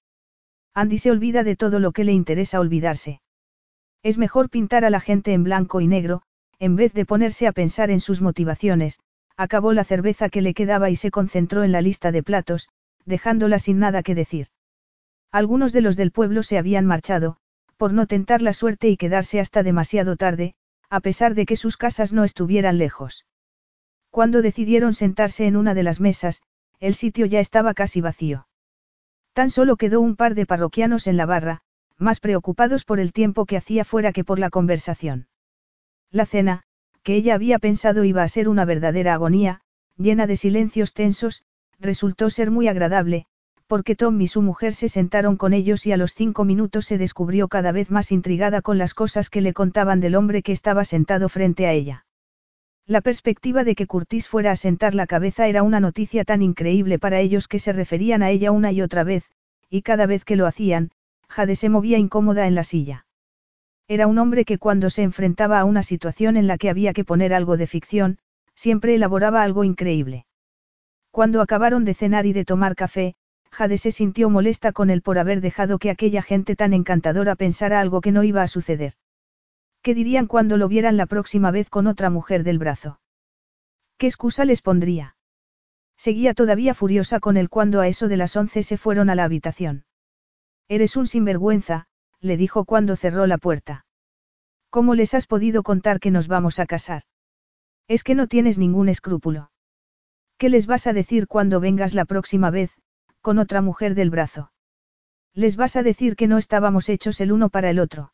[SPEAKER 1] Andy se olvida de todo lo que le interesa olvidarse. Es mejor pintar a la gente en blanco y negro, en vez de ponerse a pensar en sus motivaciones, acabó la cerveza que le quedaba y se concentró en la lista de platos, dejándola sin nada que decir. Algunos de los del pueblo se habían marchado, por no tentar la suerte y quedarse hasta demasiado tarde, a pesar de que sus casas no estuvieran lejos. Cuando decidieron sentarse en una de las mesas, el sitio ya estaba casi vacío. Tan solo quedó un par de parroquianos en la barra, más preocupados por el tiempo que hacía fuera que por la conversación. La cena, que ella había pensado iba a ser una verdadera agonía, llena de silencios tensos, resultó ser muy agradable, porque Tom y su mujer se sentaron con ellos y a los cinco minutos se descubrió cada vez más intrigada con las cosas que le contaban del hombre que estaba sentado frente a ella. La perspectiva de que Curtis fuera a sentar la cabeza era una noticia tan increíble para ellos que se referían a ella una y otra vez, y cada vez que lo hacían, Jade se movía incómoda en la silla. Era un hombre que cuando se enfrentaba a una situación en la que había que poner algo de ficción, siempre elaboraba algo increíble. Cuando acabaron de cenar y de tomar café, Jade se sintió molesta con él por haber dejado que aquella gente tan encantadora pensara algo que no iba a suceder. ¿Qué dirían cuando lo vieran la próxima vez con otra mujer del brazo? ¿Qué excusa les pondría? Seguía todavía furiosa con él cuando a eso de las once se fueron a la habitación. Eres un sinvergüenza, le dijo cuando cerró la puerta. ¿Cómo les has podido contar que nos vamos a casar? Es que no tienes ningún escrúpulo. ¿Qué les vas a decir cuando vengas la próxima vez, con otra mujer del brazo? Les vas a decir que no estábamos hechos el uno para el otro.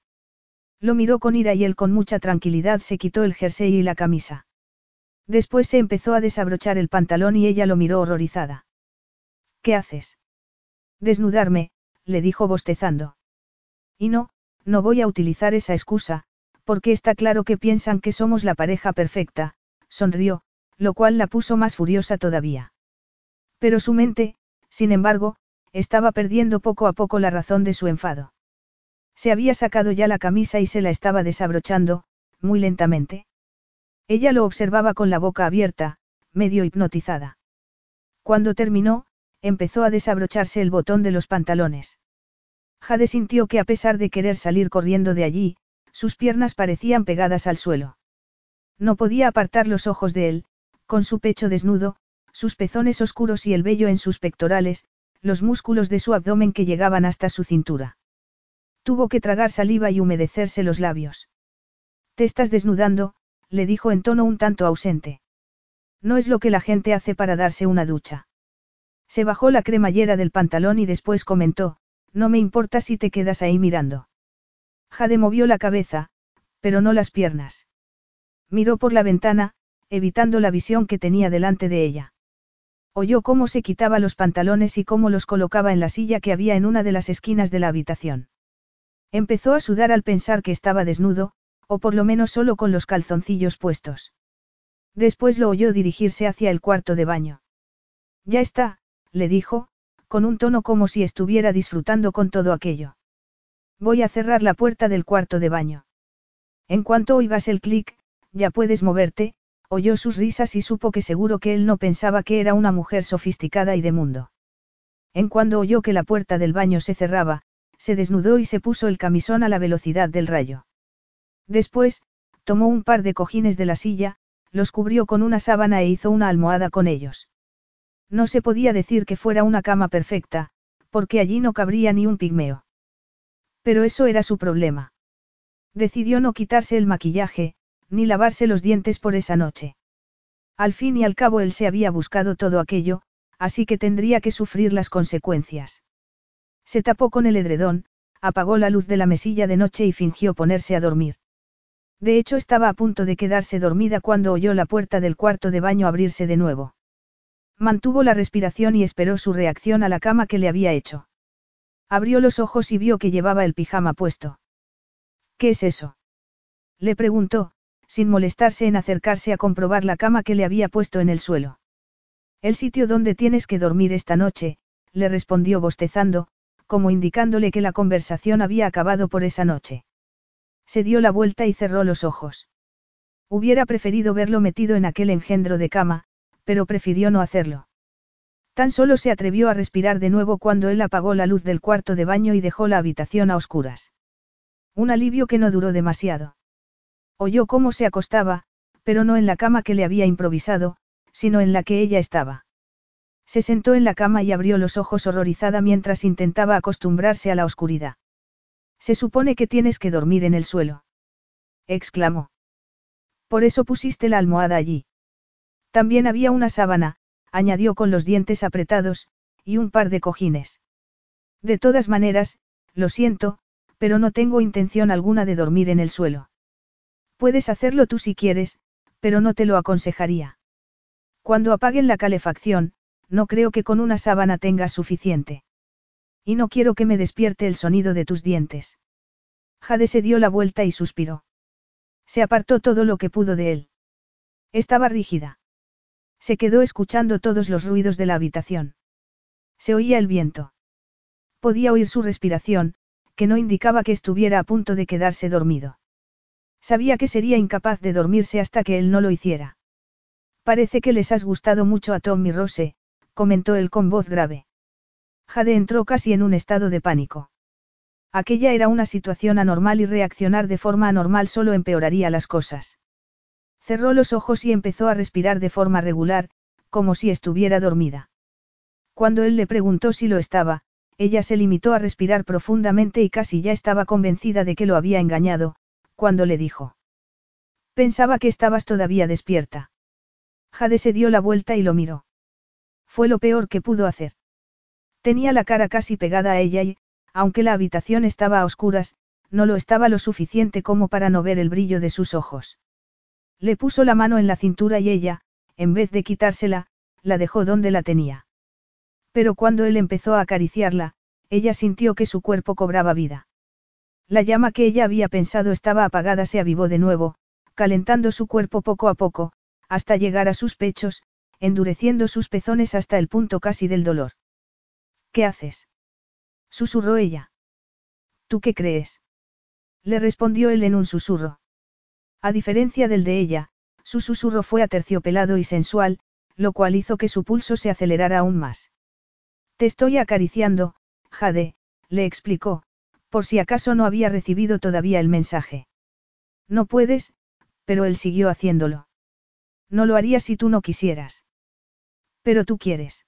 [SPEAKER 1] Lo miró con ira y él con mucha tranquilidad se quitó el jersey y la camisa. Después se empezó a desabrochar el pantalón y ella lo miró horrorizada. ¿Qué haces? Desnudarme, le dijo bostezando. Y no, no voy a utilizar esa excusa, porque está claro que piensan que somos la pareja perfecta, sonrió, lo cual la puso más furiosa todavía. Pero su mente, sin embargo, estaba perdiendo poco a poco la razón de su enfado. Se había sacado ya la camisa y se la estaba desabrochando, muy lentamente. Ella lo observaba con la boca abierta, medio hipnotizada. Cuando terminó, empezó a desabrocharse el botón de los pantalones. Jade sintió que a pesar de querer salir corriendo de allí, sus piernas parecían pegadas al suelo. No podía apartar los ojos de él, con su pecho desnudo, sus pezones oscuros y el vello en sus pectorales, los músculos de su abdomen que llegaban hasta su cintura. Tuvo que tragar saliva y humedecerse los labios. Te estás desnudando, le dijo en tono un tanto ausente. No es lo que la gente hace para darse una ducha. Se bajó la cremallera del pantalón y después comentó, no me importa si te quedas ahí mirando. Jade movió la cabeza, pero no las piernas. Miró por la ventana, evitando la visión que tenía delante de ella. Oyó cómo se quitaba los pantalones y cómo los colocaba en la silla que había en una de las esquinas de la habitación. Empezó a sudar al pensar que estaba desnudo, o por lo menos solo con los calzoncillos puestos. Después lo oyó dirigirse hacia el cuarto de baño. Ya está, le dijo, con un tono como si estuviera disfrutando con todo aquello. Voy a cerrar la puerta del cuarto de baño. En cuanto oigas el clic, ya puedes moverte, oyó sus risas y supo que seguro que él no pensaba que era una mujer sofisticada y de mundo. En cuando oyó que la puerta del baño se cerraba, se desnudó y se puso el camisón a la velocidad del rayo. Después, tomó un par de cojines de la silla, los cubrió con una sábana e hizo una almohada con ellos. No se podía decir que fuera una cama perfecta, porque allí no cabría ni un pigmeo. Pero eso era su problema. Decidió no quitarse el maquillaje, ni lavarse los dientes por esa noche. Al fin y al cabo él se había buscado todo aquello, así que tendría que sufrir las consecuencias. Se tapó con el edredón, apagó la luz de la mesilla de noche y fingió ponerse a dormir. De hecho estaba a punto de quedarse dormida cuando oyó la puerta del cuarto de baño abrirse de nuevo. Mantuvo la respiración y esperó su reacción a la cama que le había hecho. Abrió los ojos y vio que llevaba el pijama puesto. ¿Qué es eso? Le preguntó, sin molestarse en acercarse a comprobar la cama que le había puesto en el suelo. El sitio donde tienes que dormir esta noche, le respondió bostezando, como indicándole que la conversación había acabado por esa noche. Se dio la vuelta y cerró los ojos. Hubiera preferido verlo metido en aquel engendro de cama, pero prefirió no hacerlo. Tan solo se atrevió a respirar de nuevo cuando él apagó la luz del cuarto de baño y dejó la habitación a oscuras. Un alivio que no duró demasiado. Oyó cómo se acostaba, pero no en la cama que le había improvisado, sino en la que ella estaba. Se sentó en la cama y abrió los ojos horrorizada mientras intentaba acostumbrarse a la oscuridad. Se supone que tienes que dormir en el suelo. exclamó. Por eso pusiste la almohada allí. También había una sábana, añadió con los dientes apretados, y un par de cojines. De todas maneras, lo siento, pero no tengo intención alguna de dormir en el suelo. Puedes hacerlo tú si quieres, pero no te lo aconsejaría. Cuando apaguen la calefacción, no creo que con una sábana tengas suficiente. Y no quiero que me despierte el sonido de tus dientes. Jade se dio la vuelta y suspiró. Se apartó todo lo que pudo de él. Estaba rígida. Se quedó escuchando todos los ruidos de la habitación. Se oía el viento. Podía oír su respiración, que no indicaba que estuviera a punto de quedarse dormido. Sabía que sería incapaz de dormirse hasta que él no lo hiciera. Parece que les has gustado mucho a Tom y Rose, comentó él con voz grave. Jade entró casi en un estado de pánico. Aquella era una situación anormal y reaccionar de forma anormal solo empeoraría las cosas. Cerró los ojos y empezó a respirar de forma regular, como si estuviera dormida. Cuando él le preguntó si lo estaba, ella se limitó a respirar profundamente y casi ya estaba convencida de que lo había engañado, cuando le dijo. Pensaba que estabas todavía despierta. Jade se dio la vuelta y lo miró. Fue lo peor que pudo hacer. Tenía la cara casi pegada a ella y, aunque la habitación estaba a oscuras, no lo estaba lo suficiente como para no ver el brillo de sus ojos. Le puso la mano en la cintura y ella, en vez de quitársela, la dejó donde la tenía. Pero cuando él empezó a acariciarla, ella sintió que su cuerpo cobraba vida. La llama que ella había pensado estaba apagada se avivó de nuevo, calentando su cuerpo poco a poco, hasta llegar a sus pechos, endureciendo sus pezones hasta el punto casi del dolor. ¿Qué haces? susurró ella. ¿Tú qué crees? Le respondió él en un susurro. A diferencia del de ella, su susurro fue aterciopelado y sensual, lo cual hizo que su pulso se acelerara aún más. Te estoy acariciando, Jade, le explicó, por si acaso no había recibido todavía el mensaje. No puedes, pero él siguió haciéndolo. No lo haría si tú no quisieras. Pero tú quieres.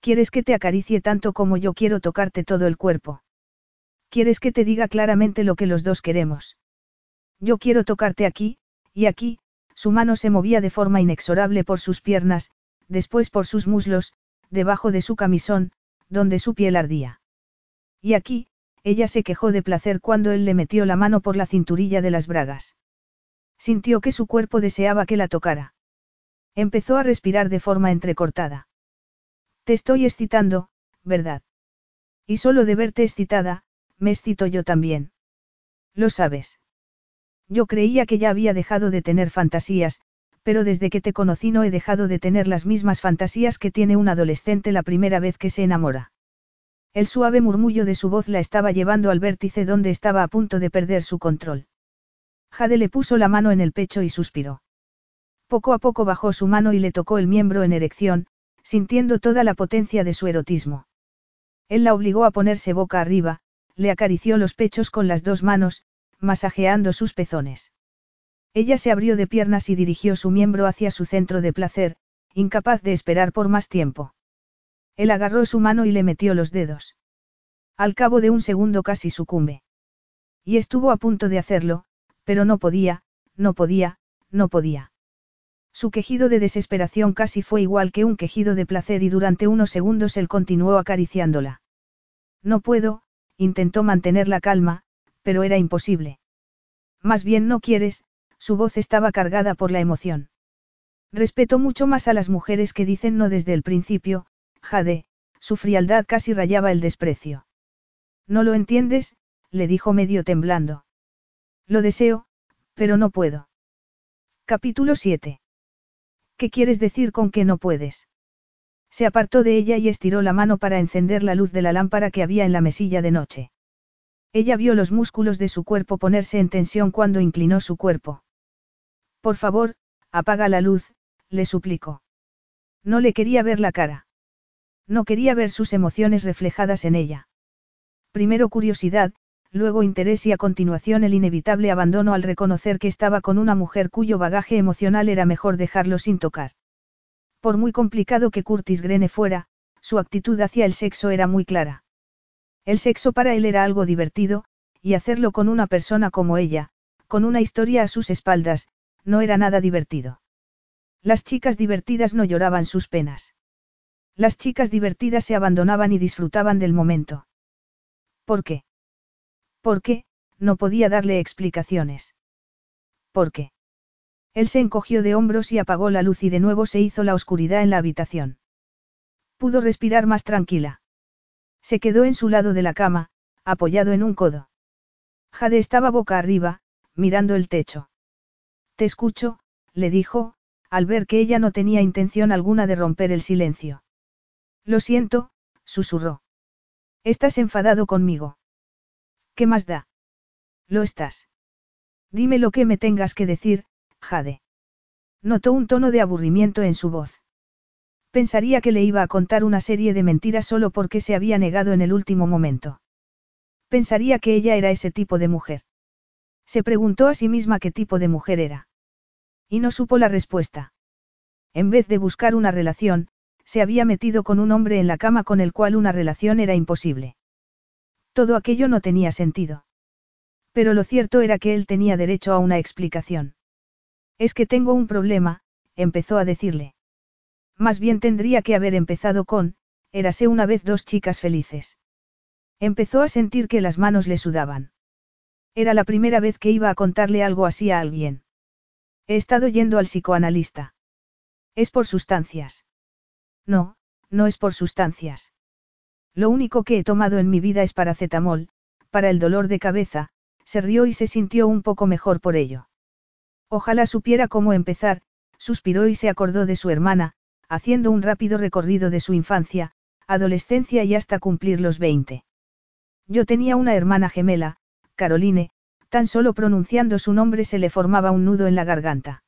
[SPEAKER 1] Quieres que te acaricie tanto como yo quiero tocarte todo el cuerpo. Quieres que te diga claramente lo que los dos queremos. Yo quiero tocarte aquí, y aquí, su mano se movía de forma inexorable por sus piernas, después por sus muslos, debajo de su camisón, donde su piel ardía. Y aquí, ella se quejó de placer cuando él le metió la mano por la cinturilla de las bragas. Sintió que su cuerpo deseaba que la tocara. Empezó a respirar de forma entrecortada. Te estoy excitando, ¿verdad? Y solo de verte excitada, me excito yo también. Lo sabes. Yo creía que ya había dejado de tener fantasías, pero desde que te conocí no he dejado de tener las mismas fantasías que tiene un adolescente la primera vez que se enamora. El suave murmullo de su voz la estaba llevando al vértice donde estaba a punto de perder su control. Jade le puso la mano en el pecho y suspiró. Poco a poco bajó su mano y le tocó el miembro en erección, sintiendo toda la potencia de su erotismo. Él la obligó a ponerse boca arriba, le acarició los pechos con las dos manos, masajeando sus pezones. Ella se abrió de piernas y dirigió su miembro hacia su centro de placer, incapaz de esperar por más tiempo. Él agarró su mano y le metió los dedos. Al cabo de un segundo casi sucumbe. Y estuvo a punto de hacerlo, pero no podía, no podía, no podía. Su quejido de desesperación casi fue igual que un quejido de placer y durante unos segundos él continuó acariciándola. No puedo, intentó mantener la calma, pero era imposible. Más bien no quieres, su voz estaba cargada por la emoción. Respeto mucho más a las mujeres que dicen no desde el principio, Jade, su frialdad casi rayaba el desprecio. No lo entiendes, le dijo medio temblando. Lo deseo, pero no puedo. Capítulo 7. ¿Qué quieres decir con que no puedes? Se apartó de ella y estiró la mano para encender la luz de la lámpara que había en la mesilla de noche. Ella vio los músculos de su cuerpo ponerse en tensión cuando inclinó su cuerpo. Por favor, apaga la luz, le suplicó. No le quería ver la cara. No quería ver sus emociones reflejadas en ella. Primero curiosidad, luego interés y a continuación el inevitable abandono al reconocer que estaba con una mujer cuyo bagaje emocional era mejor dejarlo sin tocar. Por muy complicado que Curtis Grene fuera, su actitud hacia el sexo era muy clara. El sexo para él era algo divertido, y hacerlo con una persona como ella, con una historia a sus espaldas, no era nada divertido. Las chicas divertidas no lloraban sus penas. Las chicas divertidas se abandonaban y disfrutaban del momento. ¿Por qué? ¿Por qué? No podía darle explicaciones. ¿Por qué? Él se encogió de hombros y apagó la luz y de nuevo se hizo la oscuridad en la habitación. Pudo respirar más tranquila. Se quedó en su lado de la cama, apoyado en un codo. Jade estaba boca arriba, mirando el techo. Te escucho, le dijo, al ver que ella no tenía intención alguna de romper el silencio. Lo siento, susurró. Estás enfadado conmigo. ¿Qué más da? Lo estás. Dime lo que me tengas que decir, Jade. Notó un tono de aburrimiento en su voz. Pensaría que le iba a contar una serie de mentiras solo porque se había negado en el último momento. Pensaría que ella era ese tipo de mujer. Se preguntó a sí misma qué tipo de mujer era. Y no supo la respuesta. En vez de buscar una relación, se había metido con un hombre en la cama con el cual una relación era imposible. Todo aquello no tenía sentido. Pero lo cierto era que él tenía derecho a una explicación. Es que tengo un problema, empezó a decirle. Más bien tendría que haber empezado con, érase una vez dos chicas felices. Empezó a sentir que las manos le sudaban. Era la primera vez que iba a contarle algo así a alguien. He estado yendo al psicoanalista. Es por sustancias. No, no es por sustancias. Lo único que he tomado en mi vida es paracetamol, para el dolor de cabeza, se rió y se sintió un poco mejor por ello. Ojalá supiera cómo empezar, suspiró y se acordó de su hermana, haciendo un rápido recorrido de su infancia, adolescencia y hasta cumplir los 20. Yo tenía una hermana gemela, Caroline, tan solo pronunciando su nombre se le formaba un nudo en la garganta.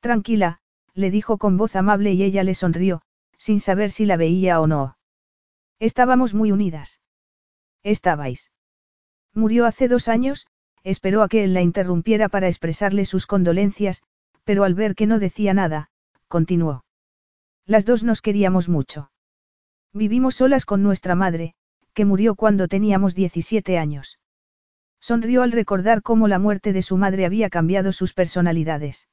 [SPEAKER 1] Tranquila, le dijo con voz amable y ella le sonrió, sin saber si la veía o no. Estábamos muy unidas. Estabais. Murió hace dos años, esperó a que él la interrumpiera para expresarle sus condolencias, pero al ver que no decía nada, continuó. Las dos nos queríamos mucho. Vivimos solas con nuestra madre, que murió cuando teníamos 17 años. Sonrió al recordar cómo la muerte de su madre había cambiado sus personalidades.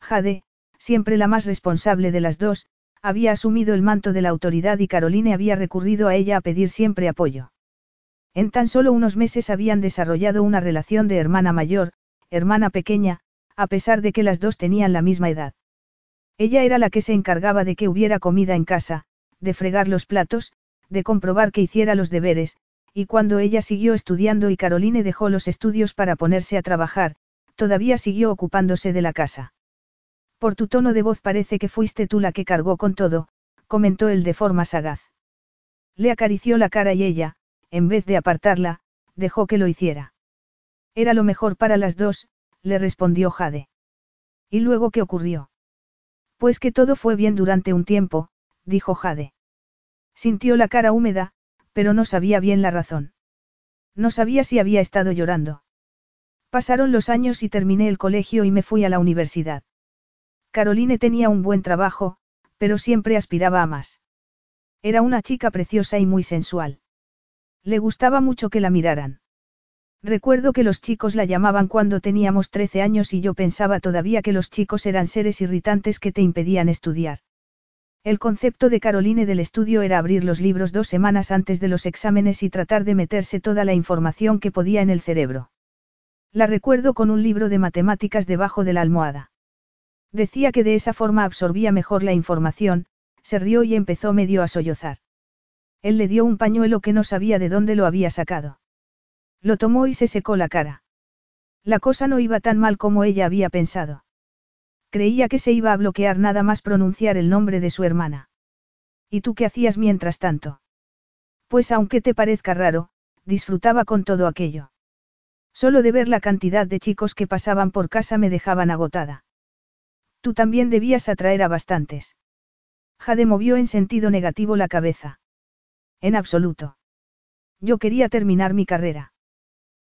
[SPEAKER 1] Jade, siempre la más responsable de las dos, había asumido el manto de la autoridad y Caroline había recurrido a ella a pedir siempre apoyo. En tan solo unos meses habían desarrollado una relación de hermana mayor, hermana pequeña, a pesar de que las dos tenían la misma edad. Ella era la que se encargaba de que hubiera comida en casa, de fregar los platos, de comprobar que hiciera los deberes, y cuando ella siguió estudiando y Caroline dejó los estudios para ponerse a trabajar, todavía siguió ocupándose de la casa. Por tu tono de voz parece que fuiste tú la que cargó con todo, comentó él de forma sagaz. Le acarició la cara y ella, en vez de apartarla, dejó que lo hiciera. Era lo mejor para las dos, le respondió Jade. ¿Y luego qué ocurrió? Pues que todo fue bien durante un tiempo, dijo Jade. Sintió la cara húmeda, pero no sabía bien la razón. No sabía si había estado llorando. Pasaron los años y terminé el colegio y me fui a la universidad. Caroline tenía un buen trabajo, pero siempre aspiraba a más. Era una chica preciosa y muy sensual. Le gustaba mucho que la miraran. Recuerdo que los chicos la llamaban cuando teníamos 13 años y yo pensaba todavía que los chicos eran seres irritantes que te impedían estudiar. El concepto de Caroline del estudio era abrir los libros dos semanas antes de los exámenes y tratar de meterse toda la información que podía en el cerebro. La recuerdo con un libro de matemáticas debajo de la almohada. Decía que de esa forma absorbía mejor la información, se rió y empezó medio a sollozar. Él le dio un pañuelo que no sabía de dónde lo había sacado. Lo tomó y se secó la cara. La cosa no iba tan mal como ella había pensado. Creía que se iba a bloquear nada más pronunciar el nombre de su hermana. ¿Y tú qué hacías mientras tanto? Pues aunque te parezca raro, disfrutaba con todo aquello. Solo de ver la cantidad de chicos que pasaban por casa me dejaban agotada. Tú también debías atraer a bastantes. Jade movió en sentido negativo la cabeza. En absoluto. Yo quería terminar mi carrera.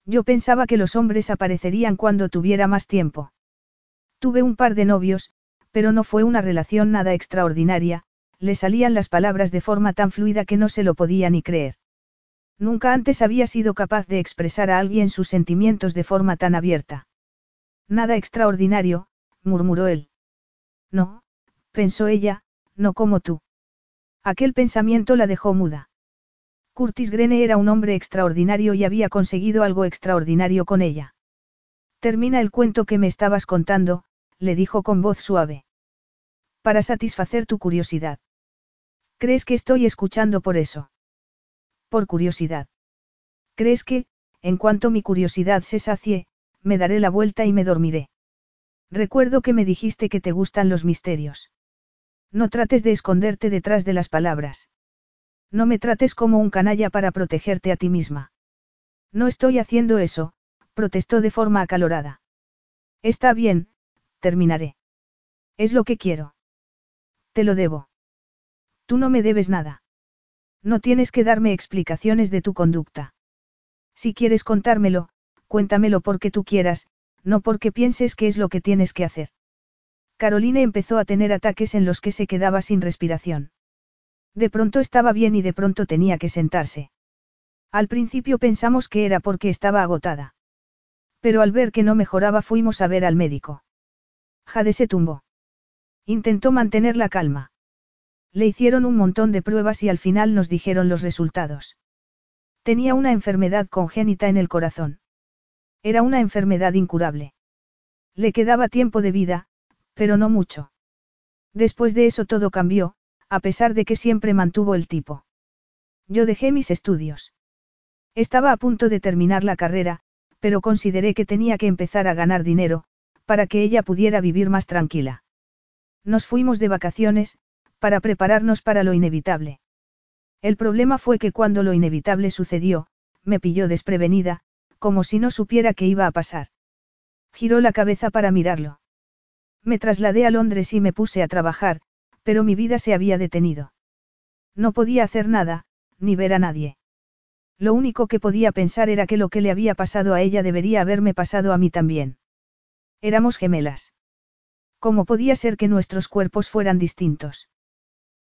[SPEAKER 1] Yo pensaba que los hombres aparecerían cuando tuviera más tiempo. Tuve un par de novios, pero no fue una relación nada extraordinaria, le salían las palabras de forma tan fluida que no se lo podía ni creer. Nunca antes había sido capaz de expresar a alguien sus sentimientos de forma tan abierta. Nada extraordinario, murmuró él. No, pensó ella, no como tú. Aquel pensamiento la dejó muda. Curtis Grene era un hombre extraordinario y había conseguido algo extraordinario con ella. Termina el cuento que me estabas contando, le dijo con voz suave. Para satisfacer tu curiosidad. ¿Crees que estoy escuchando por eso? Por curiosidad. ¿Crees que, en cuanto mi curiosidad se sacie, me daré la vuelta y me dormiré? Recuerdo que me dijiste que te gustan los misterios. No trates de esconderte detrás de las palabras. No me trates como un canalla para protegerte a ti misma. No estoy haciendo eso, protestó de forma acalorada. Está bien, terminaré. Es lo que quiero. Te lo debo. Tú no me debes nada. No tienes que darme explicaciones de tu conducta. Si quieres contármelo, cuéntamelo porque tú quieras, no porque pienses que es lo que tienes que hacer. Caroline empezó a tener ataques en los que se quedaba sin respiración. De pronto estaba bien y de pronto tenía que sentarse. Al principio pensamos que era porque estaba agotada. Pero al ver que no mejoraba fuimos a ver al médico. Jade se tumbó. Intentó mantener la calma. Le hicieron un montón de pruebas y al final nos dijeron los resultados. Tenía una enfermedad congénita en el corazón. Era una enfermedad incurable. Le quedaba tiempo de vida, pero no mucho. Después de eso todo cambió, a pesar de que siempre mantuvo el tipo. Yo dejé mis estudios. Estaba a punto de terminar la carrera, pero consideré que tenía que empezar a ganar dinero, para que ella pudiera vivir más tranquila. Nos fuimos de vacaciones, para prepararnos para lo inevitable. El problema fue que cuando lo inevitable sucedió, me pilló desprevenida, como si no supiera qué iba a pasar. Giró la cabeza para mirarlo. Me trasladé a Londres y me puse a trabajar, pero mi vida se había detenido. No podía hacer nada, ni ver a nadie. Lo único que podía pensar era que lo que le había pasado a ella debería haberme pasado a mí también. Éramos gemelas. ¿Cómo podía ser que nuestros cuerpos fueran distintos?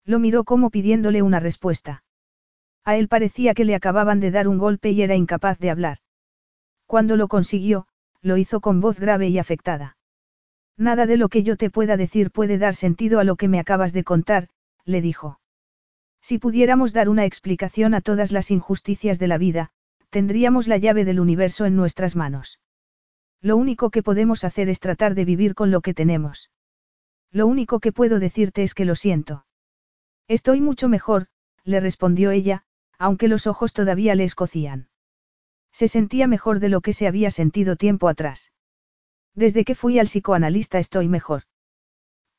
[SPEAKER 1] Lo miró como pidiéndole una respuesta. A él parecía que le acababan de dar un golpe y era incapaz de hablar. Cuando lo consiguió, lo hizo con voz grave y afectada. Nada de lo que yo te pueda decir puede dar sentido a lo que me acabas de contar, le dijo. Si pudiéramos dar una explicación a todas las injusticias de la vida, tendríamos la llave del universo en nuestras manos. Lo único que podemos hacer es tratar de vivir con lo que tenemos. Lo único que puedo decirte es que lo siento. Estoy mucho mejor, le respondió ella, aunque los ojos todavía le escocían. Se sentía mejor de lo que se había sentido tiempo atrás. Desde que fui al psicoanalista estoy mejor.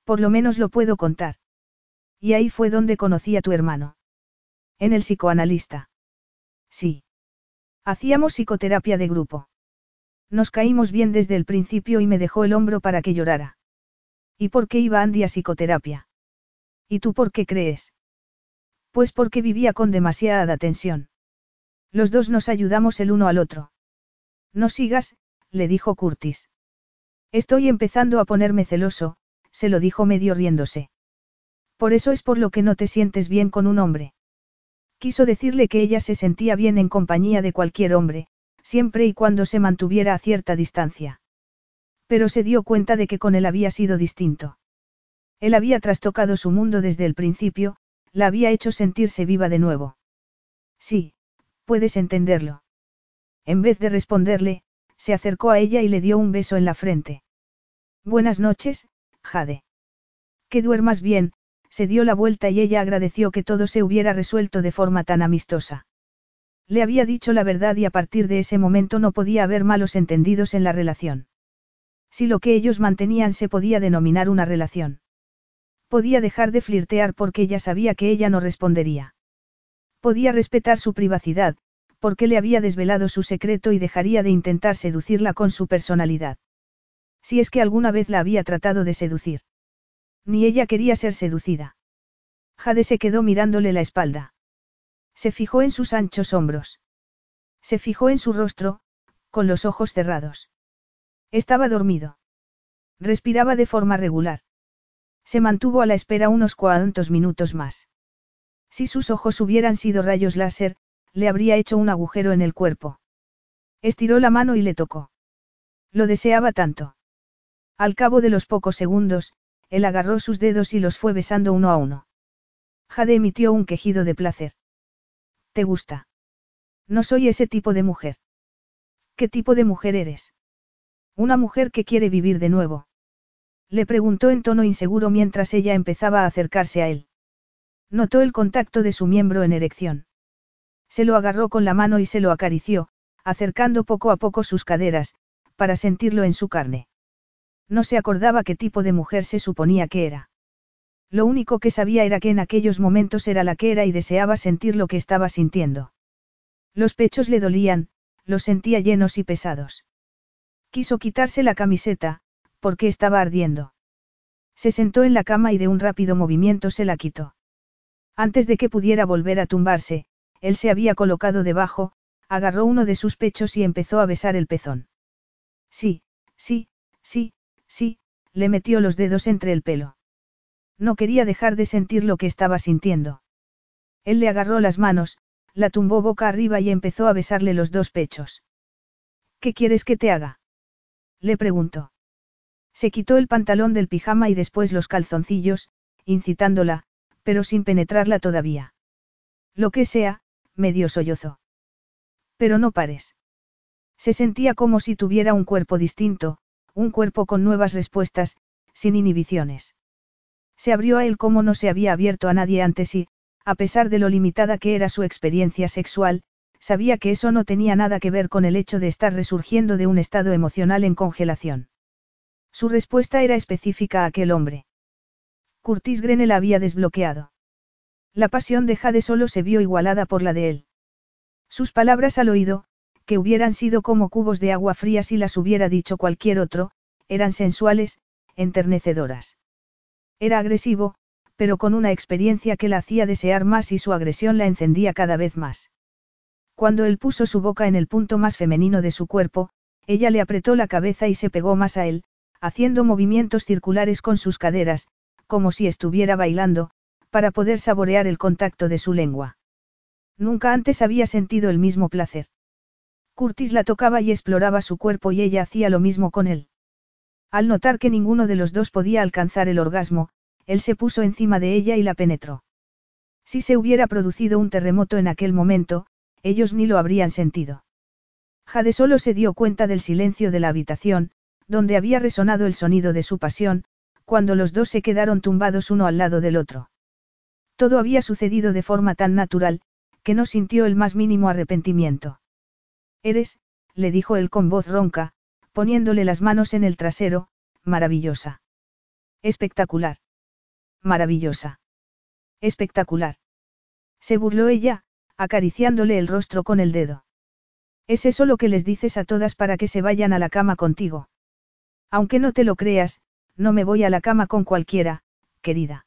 [SPEAKER 1] Por lo menos lo puedo contar. Y ahí fue donde conocí a tu hermano. En el psicoanalista. Sí. Hacíamos psicoterapia de grupo. Nos caímos bien desde el principio y me dejó el hombro para que llorara. ¿Y por qué iba Andy a psicoterapia? ¿Y tú por qué crees? Pues porque vivía con demasiada tensión. Los dos nos ayudamos el uno al otro. No sigas, le dijo Curtis. Estoy empezando a ponerme celoso, se lo dijo medio riéndose. Por eso es por lo que no te sientes bien con un hombre. Quiso decirle que ella se sentía bien en compañía de cualquier hombre, siempre y cuando se mantuviera a cierta distancia. Pero se dio cuenta de que con él había sido distinto. Él había trastocado su mundo desde el principio, la había hecho sentirse viva de nuevo. Sí, puedes entenderlo. En vez de responderle, se acercó a ella y le dio un beso en la frente. Buenas noches, Jade. Que duermas bien, se dio la vuelta y ella agradeció que todo se hubiera resuelto de forma tan amistosa. Le había dicho la verdad y a partir de ese momento no podía haber malos entendidos en la relación. Si lo que ellos mantenían se podía denominar una relación. Podía dejar de flirtear porque ella sabía que ella no respondería. Podía respetar su privacidad, porque le había desvelado su secreto y dejaría de intentar seducirla con su personalidad. Si es que alguna vez la había tratado de seducir. Ni ella quería ser seducida. Jade se quedó mirándole la espalda. Se fijó en sus anchos hombros. Se fijó en su rostro, con los ojos cerrados. Estaba dormido. Respiraba de forma regular. Se mantuvo a la espera unos cuantos minutos más. Si sus ojos hubieran sido rayos láser, le habría hecho un agujero en el cuerpo. Estiró la mano y le tocó. Lo deseaba tanto. Al cabo de los pocos segundos, él agarró sus dedos y los fue besando uno a uno. Jade emitió un quejido de placer. ¿Te gusta? No soy ese tipo de mujer. ¿Qué tipo de mujer eres? Una mujer que quiere vivir de nuevo. Le preguntó en tono inseguro mientras ella empezaba a acercarse a él. Notó el contacto de su miembro en erección. Se lo agarró con la mano y se lo acarició, acercando poco a poco sus caderas, para sentirlo en su carne. No se acordaba qué tipo de mujer se suponía que era. Lo único que sabía era que en aquellos momentos era la que era y deseaba sentir lo que estaba sintiendo. Los pechos le dolían, los sentía llenos y pesados. Quiso quitarse la camiseta, porque estaba ardiendo. Se sentó en la cama y de un rápido movimiento se la quitó. Antes de que pudiera volver a tumbarse, él se había colocado debajo, agarró uno de sus pechos y empezó a besar el pezón. Sí, sí, sí, sí, le metió los dedos entre el pelo. No quería dejar de sentir lo que estaba sintiendo. Él le agarró las manos, la tumbó boca arriba y empezó a besarle los dos pechos. ¿Qué quieres que te haga? Le preguntó. Se quitó el pantalón del pijama y después los calzoncillos, incitándola, pero sin penetrarla todavía. Lo que sea, medio sollozó. Pero no pares. Se sentía como si tuviera un cuerpo distinto, un cuerpo con nuevas respuestas, sin inhibiciones. Se abrió a él como no se había abierto a nadie antes y, a pesar de lo limitada que era su experiencia sexual, sabía que eso no tenía nada que ver con el hecho de estar resurgiendo de un estado emocional en congelación. Su respuesta era específica a aquel hombre. Curtis Grenell había desbloqueado. La pasión de Jade solo se vio igualada por la de él. Sus palabras al oído, que hubieran sido como cubos de agua fría si las hubiera dicho cualquier otro, eran sensuales, enternecedoras. Era agresivo, pero con una experiencia que la hacía desear más y su agresión la encendía cada vez más. Cuando él puso su boca en el punto más femenino de su cuerpo, ella le apretó la cabeza y se pegó más a él, haciendo movimientos circulares con sus caderas, como si estuviera bailando, para poder saborear el contacto de su lengua. Nunca antes había sentido el mismo placer. Curtis la tocaba y exploraba su cuerpo y ella hacía lo mismo con él. Al notar que ninguno de los dos podía alcanzar el orgasmo, él se puso encima de ella y la penetró. Si se hubiera producido un terremoto en aquel momento, ellos ni lo habrían sentido. Jade solo se dio cuenta del silencio de la habitación, donde había resonado el sonido de su pasión, cuando los dos se quedaron tumbados uno al lado del otro. Todo había sucedido de forma tan natural, que no sintió el más mínimo arrepentimiento. Eres, le dijo él con voz ronca, poniéndole las manos en el trasero, maravillosa. Espectacular. Maravillosa. Espectacular. Se burló ella, acariciándole el rostro con el dedo. ¿Es eso lo que les dices a todas para que se vayan a la cama contigo? Aunque no te lo creas, no me voy a la cama con cualquiera, querida.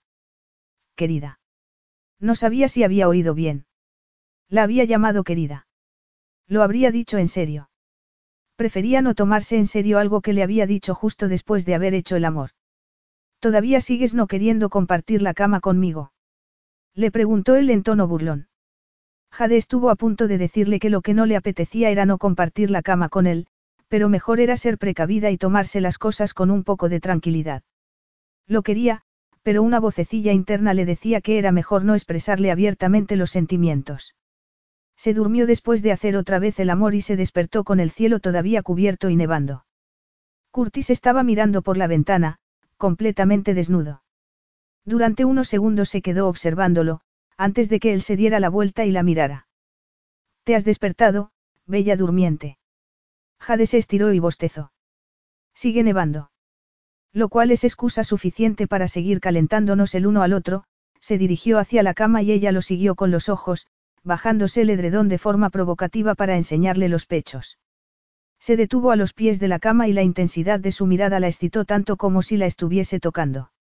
[SPEAKER 1] Querida. No sabía si había oído bien. La había llamado querida. Lo habría dicho en serio. Prefería no tomarse en serio algo que le había dicho justo después de haber hecho el amor. ¿Todavía sigues no queriendo compartir la cama conmigo? Le preguntó él en tono burlón. Jade estuvo a punto de decirle que lo que no le apetecía era no compartir la cama con él, pero mejor era ser precavida y tomarse las cosas con un poco de tranquilidad. Lo quería, pero una vocecilla interna le decía que era mejor no expresarle abiertamente los sentimientos. Se durmió después de hacer otra vez el amor y se despertó con el cielo todavía cubierto y nevando. Curtis estaba mirando por la ventana, completamente desnudo. Durante unos segundos se quedó observándolo, antes de que él se diera la vuelta y la mirara. ¿Te has despertado, bella durmiente? Jade se estiró y bostezó. Sigue nevando. Lo cual es excusa suficiente para seguir calentándonos el uno al otro, se dirigió hacia la cama y ella lo siguió con los ojos, bajándose el edredón de forma provocativa para enseñarle los pechos. Se detuvo a los pies de la cama y la intensidad de su mirada la excitó tanto como si la estuviese tocando.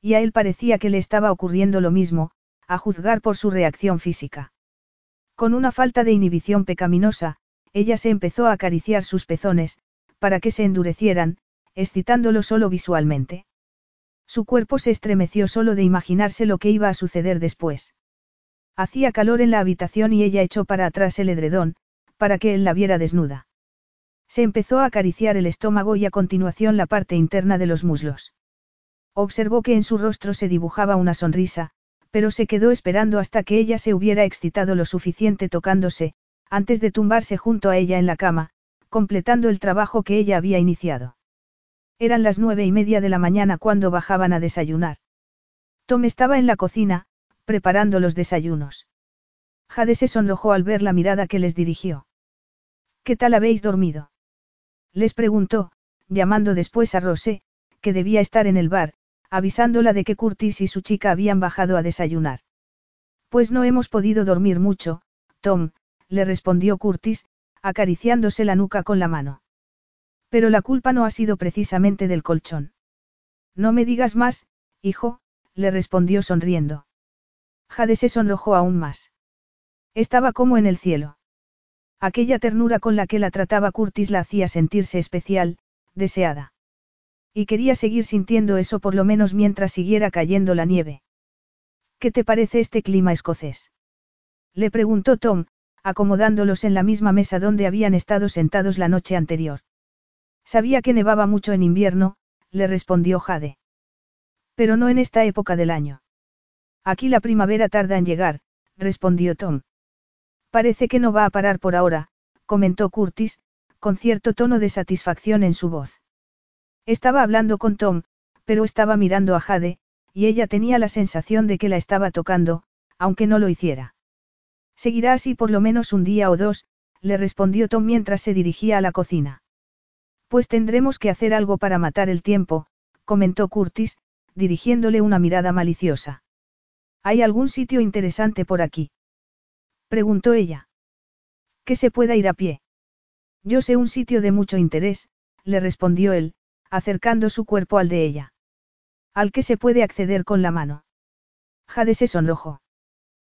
[SPEAKER 1] Y a él parecía que le estaba ocurriendo lo mismo, a juzgar por su reacción física. Con una falta de inhibición pecaminosa, ella se empezó a acariciar sus pezones, para que se endurecieran, excitándolo solo visualmente. Su cuerpo se estremeció solo de imaginarse lo que iba a suceder después. Hacía calor en la habitación y ella echó para atrás el edredón, para que él la viera desnuda. Se empezó a acariciar el estómago y a continuación la parte interna de los muslos. Observó que en su rostro se dibujaba una sonrisa, pero se quedó esperando hasta que ella se hubiera excitado lo suficiente tocándose, antes de tumbarse junto a ella en la cama, completando el trabajo que ella había iniciado. Eran las nueve y media de la mañana cuando bajaban a desayunar. Tom estaba en la cocina, preparando los desayunos. Jade se sonrojó al ver la mirada que les dirigió. ¿Qué tal habéis dormido? Les preguntó, llamando después a Rosé, que debía estar en el bar, avisándola de que Curtis y su chica habían bajado a desayunar. Pues no hemos podido dormir mucho, Tom, le respondió Curtis, acariciándose la nuca con la mano. Pero la culpa no ha sido precisamente del colchón. No me digas más, hijo, le respondió sonriendo. Jade se sonrojó aún más. Estaba como en el cielo. Aquella ternura con la que la trataba Curtis la hacía sentirse especial, deseada. Y quería seguir sintiendo eso por lo menos mientras siguiera cayendo la nieve. ¿Qué te parece este clima escocés? Le preguntó Tom, acomodándolos en la misma mesa donde habían estado sentados la noche anterior. Sabía que nevaba mucho en invierno, le respondió Jade. Pero no en esta época del año. Aquí la primavera tarda en llegar, respondió Tom. Parece que no va a parar por ahora, comentó Curtis, con cierto tono de satisfacción en su voz. Estaba hablando con Tom, pero estaba mirando a Jade, y ella tenía la sensación de que la estaba tocando, aunque no lo hiciera. Seguirá así por lo menos un día o dos, le respondió Tom mientras se dirigía a la cocina. Pues tendremos que hacer algo para matar el tiempo, comentó Curtis, dirigiéndole una mirada maliciosa. ¿Hay algún sitio interesante por aquí? preguntó ella. Que se pueda ir a pie. Yo sé un sitio de mucho interés, le respondió él, acercando su cuerpo al de ella. Al que se puede acceder con la mano. Jade se sonrojó.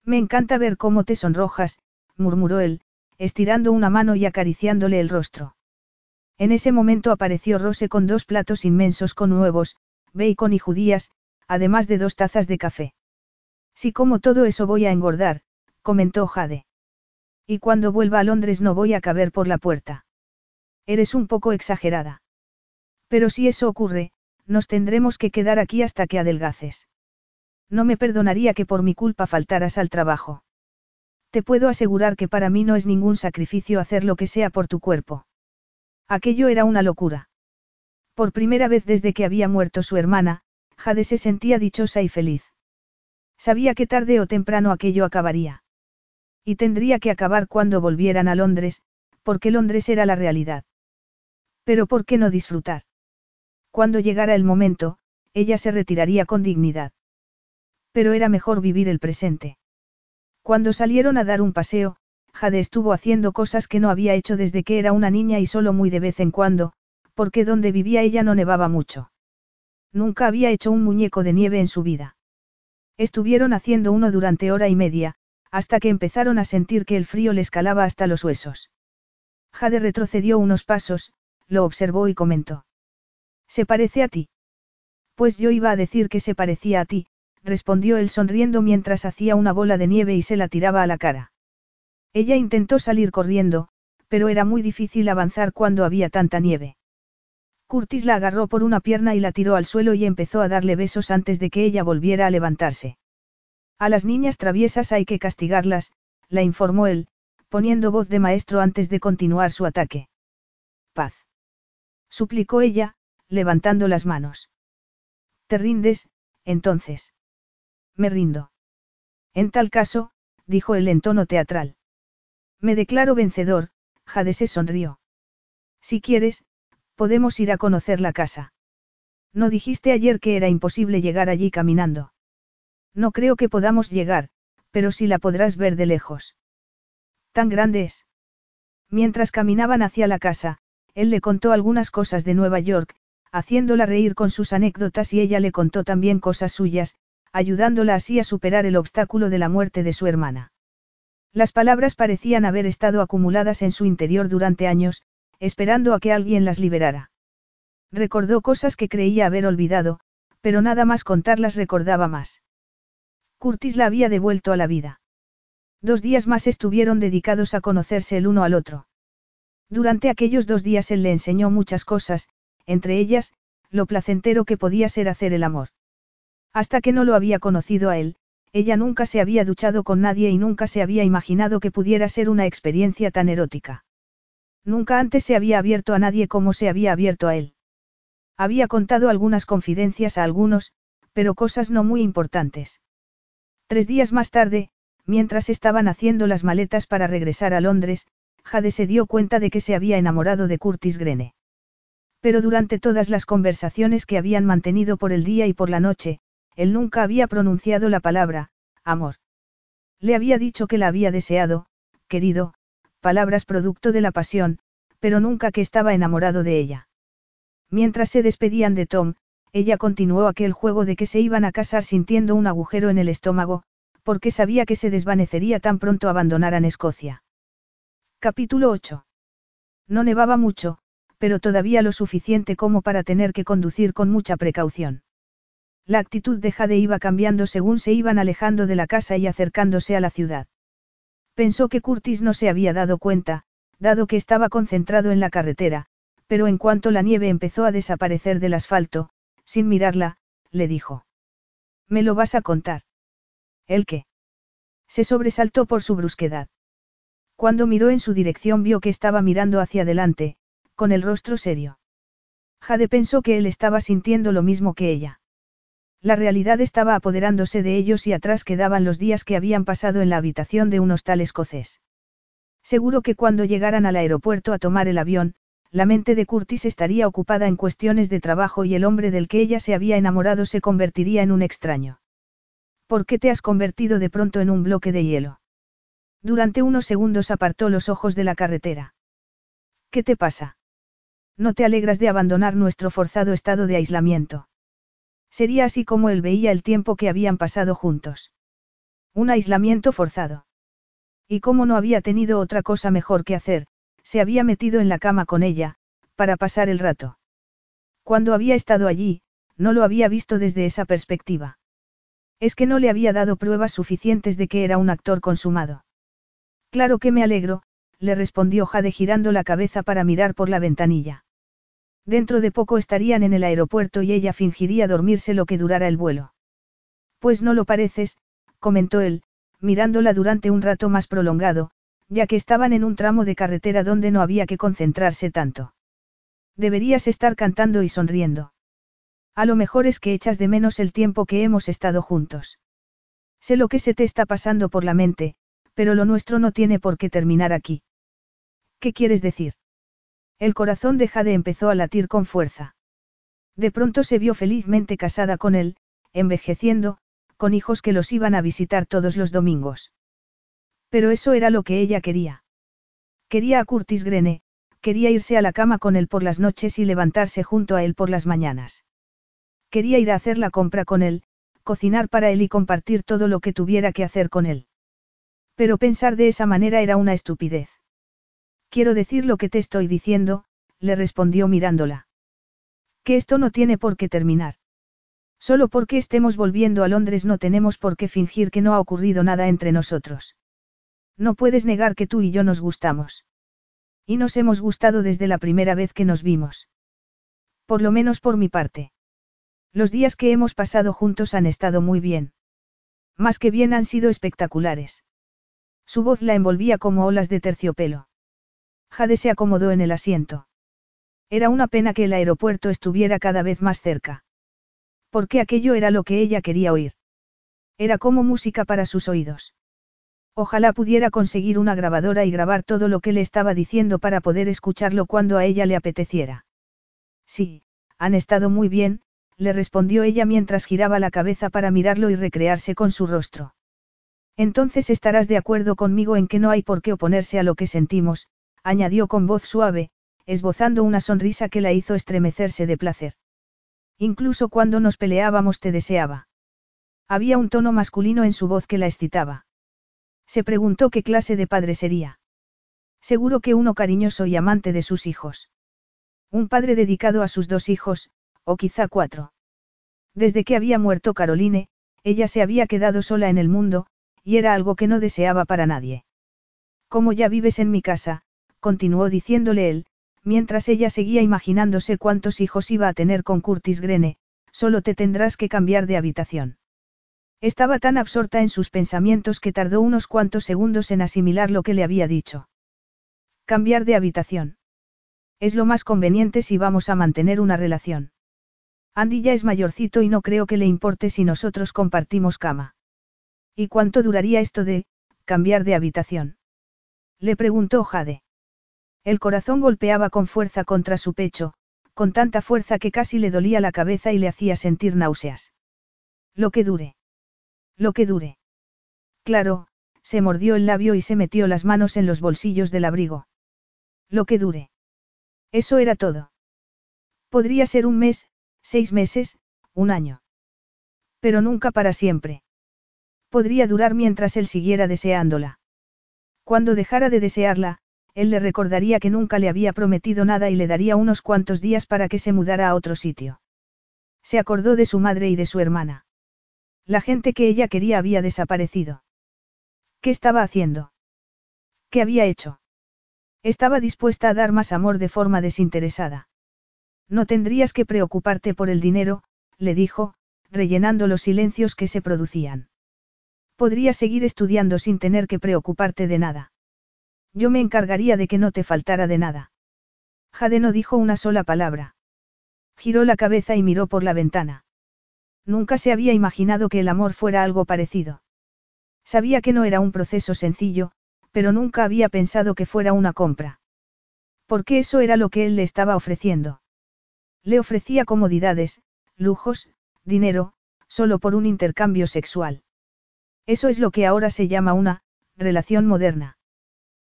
[SPEAKER 1] Me encanta ver cómo te sonrojas, murmuró él, estirando una mano y acariciándole el rostro. En ese momento apareció Rose con dos platos inmensos con huevos, bacon y judías, además de dos tazas de café. Si como todo eso voy a engordar, comentó Jade. Y cuando vuelva a Londres no voy a caber por la puerta. Eres un poco exagerada. Pero si eso ocurre, nos tendremos que quedar aquí hasta que adelgaces. No me perdonaría que por mi culpa faltaras al trabajo. Te puedo asegurar que para mí no es ningún sacrificio hacer lo que sea por tu cuerpo. Aquello era una locura. Por primera vez desde que había muerto su hermana, Jade se sentía dichosa y feliz. Sabía que tarde o temprano aquello acabaría. Y tendría que acabar cuando volvieran a Londres, porque Londres era la realidad. Pero ¿por qué no disfrutar? Cuando llegara el momento, ella se retiraría con dignidad. Pero era mejor vivir el presente. Cuando salieron a dar un paseo, Jade estuvo haciendo cosas que no había hecho desde que era una niña y solo muy de vez en cuando, porque donde vivía ella no nevaba mucho. Nunca había hecho un muñeco de nieve en su vida. Estuvieron haciendo uno durante hora y media, hasta que empezaron a sentir que el frío le escalaba hasta los huesos. Jade retrocedió unos pasos, lo observó y comentó. ¿Se parece a ti? Pues yo iba a decir que se parecía a ti, respondió él sonriendo mientras hacía una bola de nieve y se la tiraba a la cara. Ella intentó salir corriendo, pero era muy difícil avanzar cuando había tanta nieve. Curtis la agarró por una pierna y la tiró al suelo y empezó a darle besos antes de que ella volviera a levantarse. A las niñas traviesas hay que castigarlas, la informó él, poniendo voz de maestro antes de continuar su ataque. Paz. Suplicó ella, levantando las manos. Te rindes, entonces. Me rindo. En tal caso, dijo él en tono teatral. Me declaro vencedor, Jade se sonrió. Si quieres, podemos ir a conocer la casa. No dijiste ayer que era imposible llegar allí caminando. No creo que podamos llegar, pero sí la podrás ver de lejos. Tan grande es. Mientras caminaban hacia la casa, él le contó algunas cosas de Nueva York, haciéndola reír con sus anécdotas y ella le contó también cosas suyas, ayudándola así a superar el obstáculo de la muerte de su hermana. Las palabras parecían haber estado acumuladas en su interior durante años, esperando a que alguien las liberara. Recordó cosas que creía haber olvidado, pero nada más contarlas recordaba más. Curtis la había devuelto a la vida. Dos días más estuvieron dedicados a conocerse el uno al otro. Durante aquellos dos días él le enseñó muchas cosas, entre ellas, lo placentero que podía ser hacer el amor. Hasta que no lo había conocido a él, ella nunca se había duchado con nadie y nunca se había imaginado que pudiera ser una experiencia tan erótica. Nunca antes se había abierto a nadie como se había abierto a él. Había contado algunas confidencias a algunos, pero cosas no muy importantes. Tres días más tarde, mientras estaban haciendo las maletas para regresar a Londres, Jade se dio cuenta de que se había enamorado de Curtis Grene. Pero durante todas las conversaciones que habían mantenido por el día y por la noche, él nunca había pronunciado la palabra, amor. Le había dicho que la había deseado, querido, palabras producto de la pasión, pero nunca que estaba enamorado de ella. Mientras se despedían de Tom, ella continuó aquel juego de que se iban a casar sintiendo un agujero en el estómago, porque sabía que se desvanecería tan pronto abandonaran Escocia. Capítulo 8. No nevaba mucho, pero todavía lo suficiente como para tener que conducir con mucha precaución. La actitud de Jade iba cambiando según se iban alejando de la casa y acercándose a la ciudad. Pensó que Curtis no se había dado cuenta, dado que estaba concentrado en la carretera, pero en cuanto la nieve empezó a desaparecer del asfalto, sin mirarla, le dijo. ¿Me lo vas a contar? ¿El qué? Se sobresaltó por su brusquedad. Cuando miró en su dirección vio que estaba mirando hacia adelante, con el rostro serio. Jade pensó que él estaba sintiendo lo mismo que ella. La realidad estaba apoderándose de ellos y atrás quedaban los días que habían pasado en la habitación de un hostal escocés. Seguro que cuando llegaran al aeropuerto a tomar el avión, la mente de Curtis estaría ocupada en cuestiones de trabajo y el hombre del que ella se había enamorado se convertiría en un extraño. ¿Por qué te has convertido de pronto en un bloque de hielo? Durante unos segundos apartó los ojos de la carretera. ¿Qué te pasa? No te alegras de abandonar nuestro forzado estado de aislamiento. Sería así como él veía el tiempo que habían pasado juntos. Un aislamiento forzado. Y como no había tenido otra cosa mejor que hacer, se había metido en la cama con ella, para pasar el rato. Cuando había estado allí, no lo había visto desde esa perspectiva. Es que no le había dado pruebas suficientes de que era un actor consumado. Claro que me alegro, le respondió Jade girando la cabeza para mirar por la ventanilla. Dentro de poco estarían en el aeropuerto y ella fingiría dormirse lo que durara el vuelo. Pues no lo pareces, comentó él, mirándola durante un rato más prolongado, ya que estaban en un tramo de carretera donde no había que concentrarse tanto. Deberías estar cantando y sonriendo. A lo mejor es que echas de menos el tiempo que hemos estado juntos. Sé lo que se te está pasando por la mente, pero lo nuestro no tiene por qué terminar aquí. ¿Qué quieres decir? El corazón de Jade empezó a latir con fuerza. De pronto se vio felizmente casada con él, envejeciendo, con hijos que los iban a visitar todos los domingos. Pero eso era lo que ella quería. Quería a Curtis Grene, quería irse a la cama con él por las noches y levantarse junto a él por las mañanas. Quería ir a hacer la compra con él, cocinar para él y compartir todo lo que tuviera que hacer con él. Pero pensar de esa manera era una estupidez. Quiero decir lo que te estoy diciendo, le respondió mirándola. Que esto no tiene por qué terminar. Solo porque estemos volviendo a Londres no tenemos por qué fingir que no ha ocurrido nada entre nosotros. No puedes negar que tú y yo nos gustamos. Y nos hemos gustado desde la primera vez que nos vimos. Por lo menos por mi parte. Los días que hemos pasado juntos han estado muy bien. Más que bien han sido espectaculares. Su voz la envolvía como olas de terciopelo. Jade se acomodó en el asiento. Era una pena que el aeropuerto estuviera cada vez más cerca. Porque aquello era lo que ella quería oír. Era como música para sus oídos. Ojalá pudiera conseguir una grabadora y grabar todo lo que le estaba diciendo para poder escucharlo cuando a ella le apeteciera. Sí, han estado muy bien, le respondió ella mientras giraba la cabeza para mirarlo y recrearse con su rostro. Entonces estarás de acuerdo conmigo en que no hay por qué oponerse a lo que sentimos, añadió con voz suave, esbozando una sonrisa que la hizo estremecerse de placer. Incluso cuando nos peleábamos te deseaba. Había un tono masculino en su voz que la excitaba. Se preguntó qué clase de padre sería. Seguro que uno cariñoso y amante de sus hijos. Un padre dedicado a sus dos hijos, o quizá cuatro. Desde que había muerto Caroline, ella se había quedado sola en el mundo, y era algo que no deseaba para nadie. Como ya vives en mi casa, continuó diciéndole él, mientras ella seguía imaginándose cuántos hijos iba a tener con Curtis Grene, solo te tendrás que cambiar de habitación. Estaba tan absorta en sus pensamientos que tardó unos cuantos segundos en asimilar lo que le había dicho. Cambiar de habitación. Es lo más conveniente si vamos a mantener una relación. Andy ya es mayorcito y no creo que le importe si nosotros compartimos cama. ¿Y cuánto duraría esto de, cambiar de habitación? Le preguntó Jade. El corazón golpeaba con fuerza contra su pecho, con tanta fuerza que casi le dolía la cabeza y le hacía sentir náuseas. Lo que dure. Lo que dure. Claro, se mordió el labio y se metió las manos en los bolsillos del abrigo. Lo que dure. Eso era todo. Podría ser un mes, seis meses, un año. Pero nunca para siempre. Podría durar mientras él siguiera deseándola. Cuando dejara de desearla, él le recordaría que nunca le había prometido nada y le daría unos cuantos días para que se mudara a otro sitio. Se acordó de su madre y de su hermana. La gente que ella quería había desaparecido. ¿Qué estaba haciendo? ¿Qué había hecho? Estaba dispuesta a dar más amor de forma desinteresada. No tendrías que preocuparte por el dinero, le dijo, rellenando los silencios que se producían. Podrías seguir estudiando sin tener que preocuparte de nada. Yo me encargaría de que no te faltara de nada. Jade no dijo una sola palabra. Giró la cabeza y miró por la ventana. Nunca se había imaginado que el amor fuera algo parecido. Sabía que no era un proceso sencillo, pero nunca había pensado que fuera una compra. Porque eso era lo que él le estaba ofreciendo. Le ofrecía comodidades, lujos, dinero, solo por un intercambio sexual. Eso es lo que ahora se llama una, relación moderna.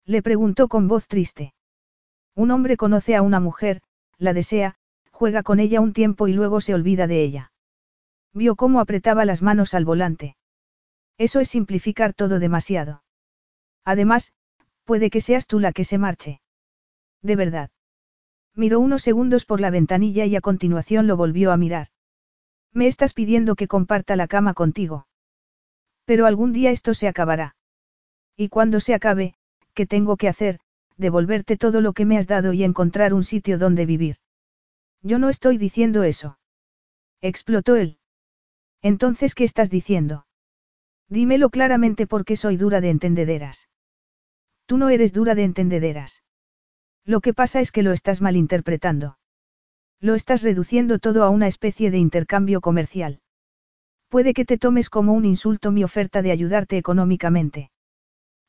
[SPEAKER 1] Le preguntó con voz triste. Un hombre conoce a una mujer, la desea, juega con ella un tiempo y luego se olvida de ella. Vio cómo apretaba las manos al volante. Eso es simplificar todo demasiado. Además, puede que seas tú la que se marche. De verdad. Miró unos segundos por la ventanilla y a continuación lo volvió a mirar. Me estás pidiendo que comparta la cama contigo. Pero algún día esto se acabará. Y cuando se acabe, ¿qué tengo que hacer? Devolverte todo lo que me has dado y encontrar un sitio donde vivir. Yo no estoy diciendo eso. Explotó él. Entonces, ¿qué estás diciendo? Dímelo claramente porque soy dura de entendederas. Tú no eres dura de entendederas. Lo que pasa es que lo estás malinterpretando. Lo estás reduciendo todo a una especie de intercambio comercial. Puede que te tomes como un insulto mi oferta de ayudarte económicamente.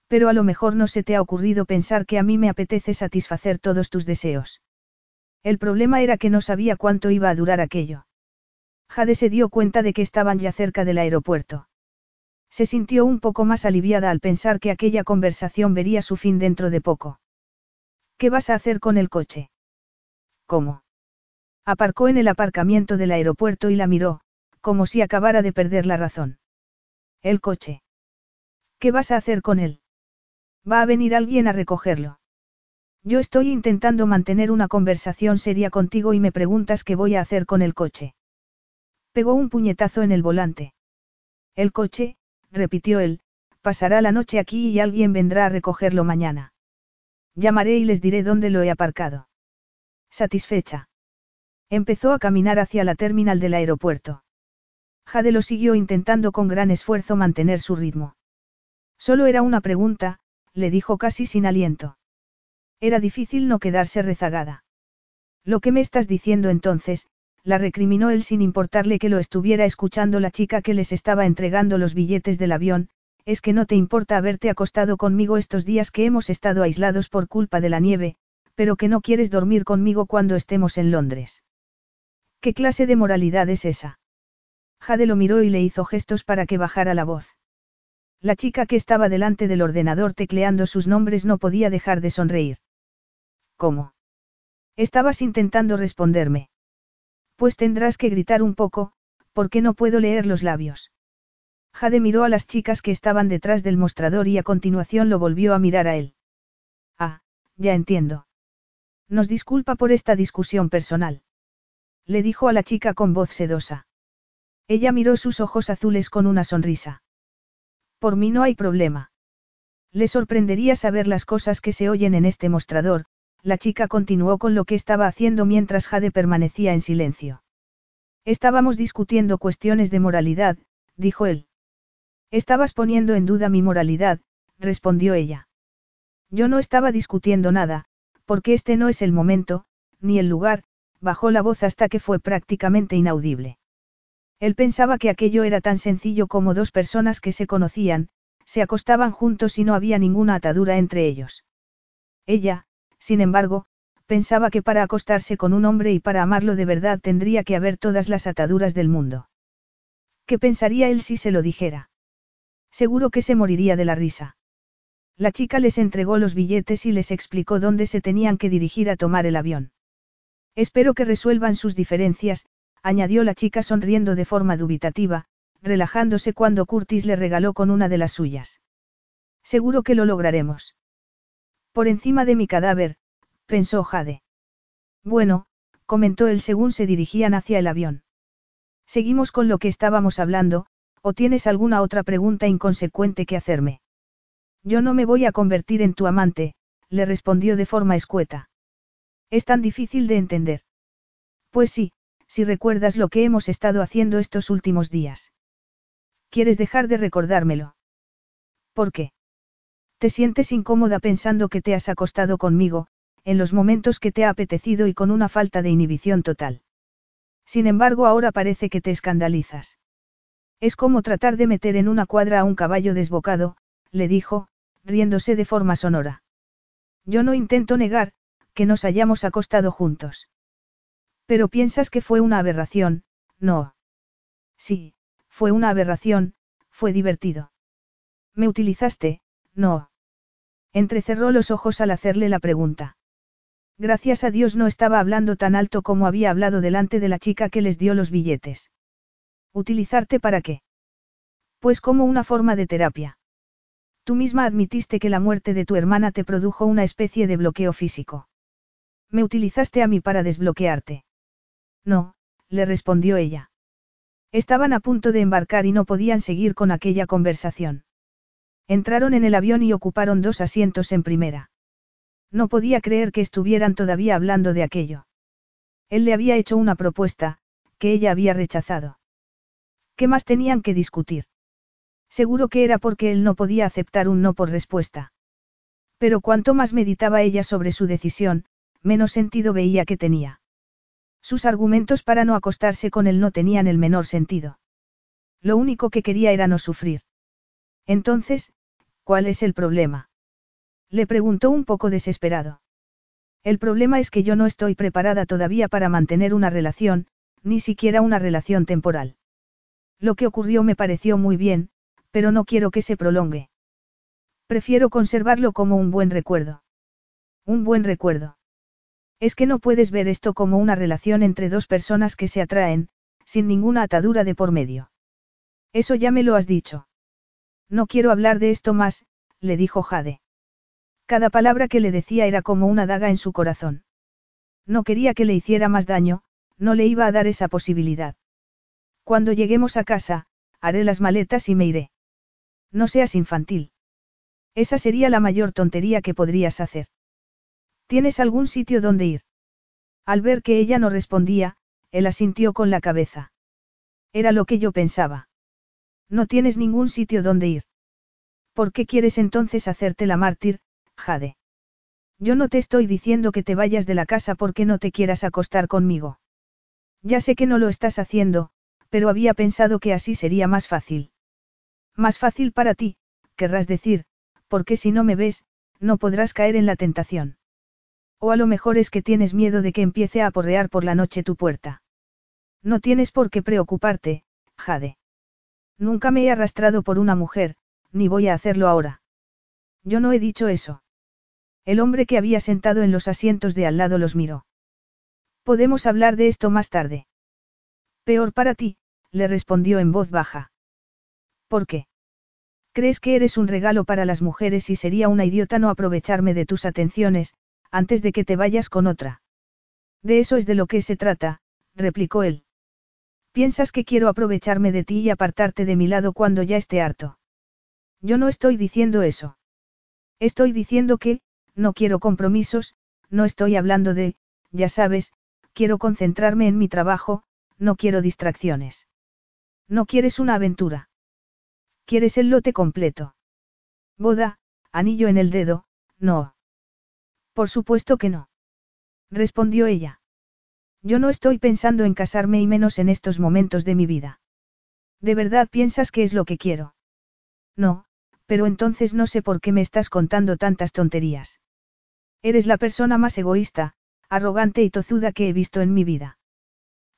[SPEAKER 1] Pero a lo mejor no se te ha ocurrido pensar que a mí me apetece satisfacer todos tus deseos. El problema era que no sabía cuánto iba a durar aquello. Jade se dio cuenta de que estaban ya cerca del aeropuerto. Se sintió un poco más aliviada al pensar que aquella conversación vería su fin dentro de poco. ¿Qué vas a hacer con el coche? ¿Cómo? Aparcó en el aparcamiento del aeropuerto y la miró, como si acabara de perder la razón. El coche. ¿Qué vas a hacer con él? Va a venir alguien a recogerlo. Yo estoy intentando mantener una conversación seria contigo y me preguntas qué voy a hacer con el coche. Pegó un puñetazo en el volante. El coche, repitió él, pasará la noche aquí y alguien vendrá a recogerlo mañana. Llamaré y les diré dónde lo he aparcado. Satisfecha. Empezó a caminar hacia la terminal del aeropuerto. Jade lo siguió intentando con gran esfuerzo mantener su ritmo. Solo era una pregunta, le dijo casi sin aliento. Era difícil no quedarse rezagada. Lo que me estás diciendo entonces, la recriminó él sin importarle que lo estuviera escuchando la chica que les estaba entregando los billetes del avión, es que no te importa haberte acostado conmigo estos días que hemos estado aislados por culpa de la nieve, pero que no quieres dormir conmigo cuando estemos en Londres. ¿Qué clase de moralidad es esa? Jade lo miró y le hizo gestos para que bajara la voz. La chica que estaba delante del ordenador tecleando sus nombres no podía dejar de sonreír. ¿Cómo? Estabas intentando responderme. Pues tendrás que gritar un poco, porque no puedo leer los labios. Jade miró a las chicas que estaban detrás del mostrador y a continuación lo volvió a mirar a él. Ah, ya entiendo. Nos disculpa por esta discusión personal. Le dijo a la chica con voz sedosa. Ella miró sus ojos azules con una sonrisa. Por mí no hay problema. Le sorprendería saber las cosas que se oyen en este mostrador, la chica continuó con lo que estaba haciendo mientras Jade permanecía en silencio. Estábamos discutiendo cuestiones de moralidad, dijo él. Estabas poniendo en duda mi moralidad, respondió ella. Yo no estaba discutiendo nada, porque este no es el momento, ni el lugar, bajó la voz hasta que fue prácticamente inaudible. Él pensaba que aquello era tan sencillo como dos personas que se conocían, se acostaban juntos y no había ninguna atadura entre ellos. Ella, sin embargo, pensaba que para acostarse con un hombre y para amarlo de verdad tendría que haber todas las ataduras del mundo. ¿Qué pensaría él si se lo dijera? Seguro que se moriría de la risa. La chica les entregó los billetes y les explicó dónde se tenían que dirigir a tomar el avión. Espero que resuelvan sus diferencias, añadió la chica sonriendo de forma dubitativa, relajándose cuando Curtis le regaló con una de las suyas. Seguro que lo lograremos. Por encima de mi cadáver, pensó Jade. Bueno, comentó él según se dirigían hacia el avión. Seguimos con lo que estábamos hablando, o tienes alguna otra pregunta inconsecuente que hacerme. Yo no me voy a convertir en tu amante, le respondió de forma escueta. Es tan difícil de entender. Pues sí, si recuerdas lo que hemos estado haciendo estos últimos días. ¿Quieres dejar de recordármelo? ¿Por qué? Te sientes incómoda pensando que te has acostado conmigo, en los momentos que te ha apetecido y con una falta de inhibición total. Sin embargo, ahora parece que te escandalizas. Es como tratar de meter en una cuadra a un caballo desbocado, le dijo, riéndose de forma sonora. Yo no intento negar, que nos hayamos acostado juntos. Pero piensas que fue una aberración, no. Sí, fue una aberración, fue divertido. ¿Me utilizaste? No. Entrecerró los ojos al hacerle la pregunta. Gracias a Dios no estaba hablando tan alto como había hablado delante de la chica que les dio los billetes. ¿Utilizarte para qué? Pues como una forma de terapia. Tú misma admitiste que la muerte de tu hermana te produjo una especie de bloqueo físico. Me utilizaste a mí para desbloquearte. No, le respondió ella. Estaban a punto de embarcar y no podían seguir con aquella conversación. Entraron en el avión y ocuparon dos asientos en primera. No podía creer que estuvieran todavía hablando de aquello. Él le había hecho una propuesta, que ella había rechazado. ¿Qué más tenían que discutir? Seguro que era porque él no podía aceptar un no por respuesta. Pero cuanto más meditaba ella sobre su decisión, menos sentido veía que tenía. Sus argumentos para no acostarse con él no tenían el menor sentido. Lo único que quería era no sufrir. Entonces, ¿cuál es el problema? Le preguntó un poco desesperado. El problema es que yo no estoy preparada todavía para mantener una relación, ni siquiera una relación temporal. Lo que ocurrió me pareció muy bien, pero no quiero que se prolongue. Prefiero conservarlo como un buen recuerdo. Un buen recuerdo. Es que no puedes ver esto como una relación entre dos personas que se atraen, sin ninguna atadura de por medio. Eso ya me lo has dicho. No quiero hablar de esto más, le dijo Jade. Cada palabra que le decía era como una daga en su corazón. No quería que le hiciera más daño, no le iba a dar esa posibilidad. Cuando lleguemos a casa, haré las maletas y me iré. No seas infantil. Esa sería la mayor tontería que podrías hacer. ¿Tienes algún sitio donde ir? Al ver que ella no respondía, él asintió con la cabeza. Era lo que yo pensaba. No tienes ningún sitio donde ir. ¿Por qué quieres entonces hacerte la mártir, Jade? Yo no te estoy diciendo que te vayas de la casa porque no te quieras acostar conmigo. Ya sé que no lo estás haciendo, pero había pensado que así sería más fácil. Más fácil para ti, querrás decir, porque si no me ves, no podrás caer en la tentación. O a lo mejor es que tienes miedo de que empiece a aporrear por la noche tu puerta. No tienes por qué preocuparte, Jade. Nunca me he arrastrado por una mujer, ni voy a hacerlo ahora. Yo no he dicho eso. El hombre que había sentado en los asientos de al lado los miró. Podemos hablar de esto más tarde. Peor para ti, le respondió en voz baja. ¿Por qué? ¿Crees que eres un regalo para las mujeres y sería una idiota no aprovecharme de tus atenciones, antes de que te vayas con otra? De eso es de lo que se trata, replicó él. Piensas que quiero aprovecharme de ti y apartarte de mi lado cuando ya esté harto. Yo no estoy diciendo eso. Estoy diciendo que, no quiero compromisos, no estoy hablando de, ya sabes, quiero concentrarme en mi trabajo, no quiero distracciones. No quieres una aventura. Quieres el lote completo. Boda, anillo en el dedo, no. Por supuesto que no. Respondió ella. Yo no estoy pensando en casarme y menos en estos momentos de mi vida. ¿De verdad piensas que es lo que quiero? No, pero entonces no sé por qué me estás contando tantas tonterías. Eres la persona más egoísta, arrogante y tozuda que he visto en mi vida.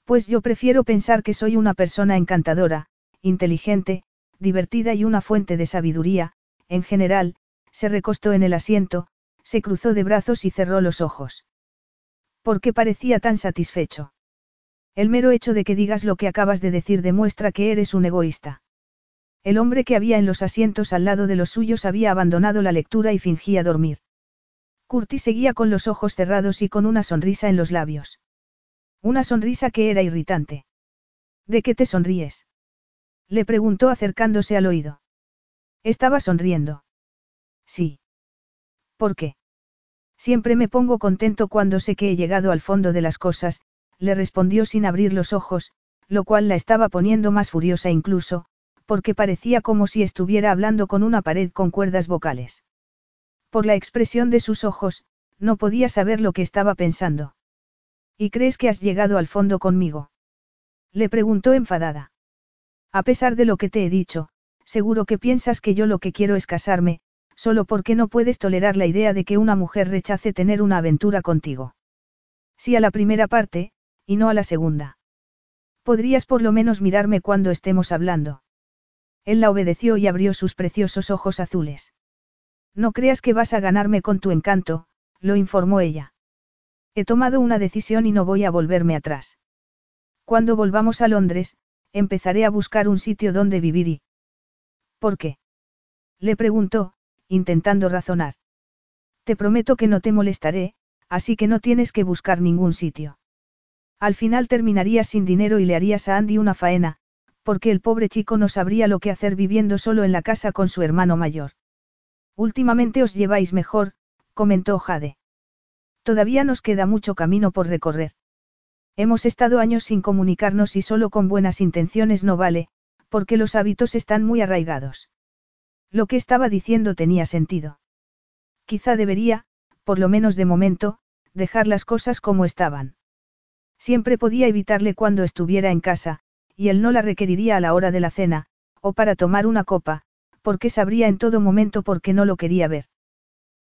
[SPEAKER 1] Pues yo prefiero pensar que soy una persona encantadora, inteligente, divertida y una fuente de sabiduría, en general, se recostó en el asiento, se cruzó de brazos y cerró los ojos. ¿Por qué parecía tan satisfecho? El mero hecho de que digas lo que acabas de decir demuestra que eres un egoísta. El hombre que había en los asientos al lado de los suyos había abandonado la lectura y fingía dormir. Curtis seguía con los ojos cerrados y con una sonrisa en los labios. Una sonrisa que era irritante. ¿De qué te sonríes? Le preguntó acercándose al oído. Estaba sonriendo. Sí. ¿Por qué? Siempre me pongo contento cuando sé que he llegado al fondo de las cosas, le respondió sin abrir los ojos, lo cual la estaba poniendo más furiosa incluso, porque parecía como si estuviera hablando con una pared con cuerdas vocales. Por la expresión de sus ojos, no podía saber lo que estaba pensando. ¿Y crees que has llegado al fondo conmigo? Le preguntó enfadada. A pesar de lo que te he dicho, seguro que piensas que yo lo que quiero es casarme, solo porque no puedes tolerar la idea de que una mujer rechace tener una aventura contigo. Sí a la primera parte, y no a la segunda. Podrías por lo menos mirarme cuando estemos hablando. Él la obedeció y abrió sus preciosos ojos azules. No creas que vas a ganarme con tu encanto, lo informó ella. He tomado una decisión y no voy a volverme atrás. Cuando volvamos a Londres, empezaré a buscar un sitio donde vivir y... ¿Por qué? Le preguntó, intentando razonar. Te prometo que no te molestaré, así que no tienes que buscar ningún sitio. Al final terminarías sin dinero y le harías a Andy una faena, porque el pobre chico no sabría lo que hacer viviendo solo en la casa con su hermano mayor. Últimamente os lleváis mejor, comentó Jade. Todavía nos queda mucho camino por recorrer. Hemos estado años sin comunicarnos y solo con buenas intenciones no vale, porque los hábitos están muy arraigados. Lo que estaba diciendo tenía sentido. Quizá debería, por lo menos de momento, dejar las cosas como estaban. Siempre podía evitarle cuando estuviera en casa, y él no la requeriría a la hora de la cena, o para tomar una copa, porque sabría en todo momento por qué no lo quería ver.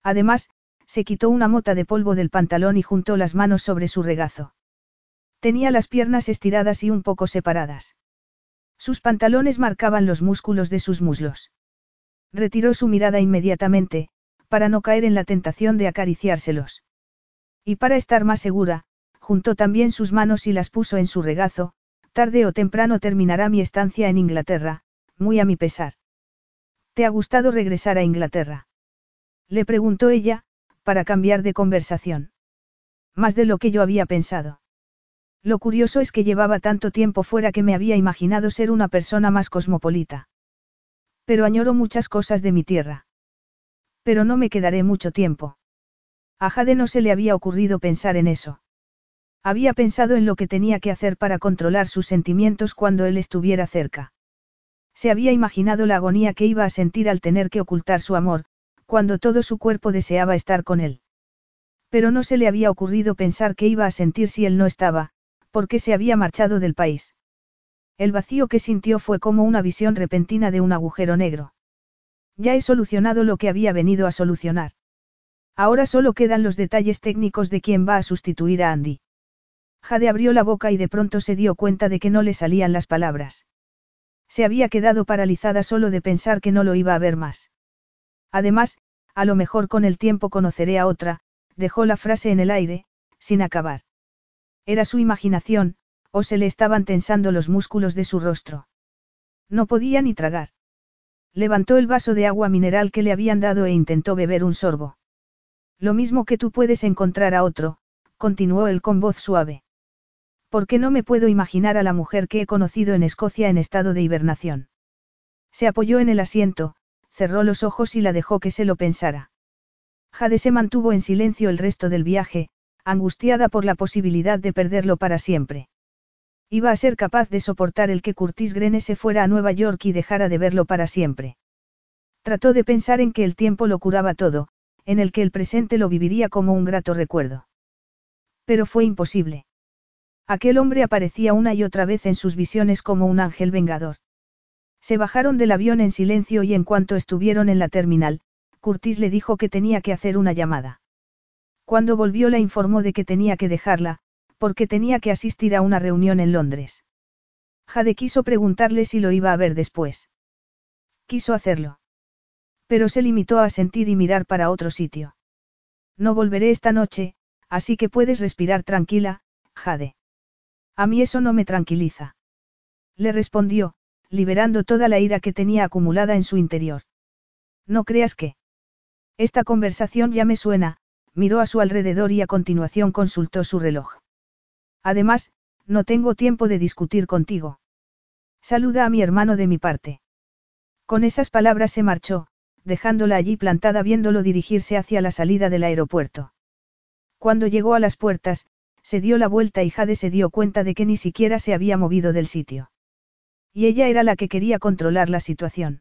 [SPEAKER 1] Además, se quitó una mota de polvo del pantalón y juntó las manos sobre su regazo. Tenía las piernas estiradas y un poco separadas. Sus pantalones marcaban los músculos de sus muslos. Retiró su mirada inmediatamente, para no caer en la tentación de acariciárselos. Y para estar más segura, juntó también sus manos y las puso en su regazo, tarde o temprano terminará mi estancia en Inglaterra, muy a mi pesar. ¿Te ha gustado regresar a Inglaterra? Le preguntó ella, para cambiar de conversación. Más de lo que yo había pensado. Lo curioso es que llevaba tanto tiempo fuera que me había imaginado ser una persona más cosmopolita. Pero añoro muchas cosas de mi tierra. Pero no me quedaré mucho tiempo. A Jade no se le había ocurrido pensar en eso. Había pensado en lo que tenía que hacer para controlar sus sentimientos cuando él estuviera cerca. Se había imaginado la agonía que iba a sentir al tener que ocultar su amor, cuando todo su cuerpo deseaba estar con él. Pero no se le había ocurrido pensar que iba a sentir si él no estaba, ¿Por qué se había marchado del país? El vacío que sintió fue como una visión repentina de un agujero negro. Ya he solucionado lo que había venido a solucionar. Ahora solo quedan los detalles técnicos de quién va a sustituir a Andy. Jade abrió la boca y de pronto se dio cuenta de que no le salían las palabras. Se había quedado paralizada solo de pensar que no lo iba a ver más. Además, a lo mejor con el tiempo conoceré a otra, dejó la frase en el aire, sin acabar. Era su imaginación, o se le estaban tensando los músculos de su rostro. No podía ni tragar. Levantó el vaso de agua mineral que le habían dado e intentó beber un sorbo. Lo mismo que tú puedes encontrar a otro, continuó él con voz suave. ¿Por qué no me puedo imaginar a la mujer que he conocido en Escocia en estado de hibernación? Se apoyó en el asiento, cerró los ojos y la dejó que se lo pensara. Jade se mantuvo en silencio el resto del viaje, angustiada por la posibilidad de perderlo para siempre. Iba a ser capaz de soportar el que Curtis Grene se fuera a Nueva York y dejara de verlo para siempre. Trató de pensar en que el tiempo lo curaba todo, en el que el presente lo viviría como un grato recuerdo. Pero fue imposible. Aquel hombre aparecía una y otra vez en sus visiones como un ángel vengador. Se bajaron del avión en silencio y en cuanto estuvieron en la terminal, Curtis le dijo que tenía que hacer una llamada. Cuando volvió la informó de que tenía que dejarla, porque tenía que asistir a una reunión en Londres. Jade quiso preguntarle si lo iba a ver después. Quiso hacerlo. Pero se limitó a sentir y mirar para otro sitio. No volveré esta noche, así que puedes respirar tranquila, Jade. A mí eso no me tranquiliza. Le respondió, liberando toda la ira que tenía acumulada en su interior. No creas que. Esta conversación ya me suena, miró a su alrededor y a continuación consultó su reloj. Además, no tengo tiempo de discutir contigo. Saluda a mi hermano de mi parte. Con esas palabras se marchó, dejándola allí plantada viéndolo dirigirse hacia la salida del aeropuerto. Cuando llegó a las puertas, se dio la vuelta y Jade se dio cuenta de que ni siquiera se había movido del sitio. Y ella era la que quería controlar la situación.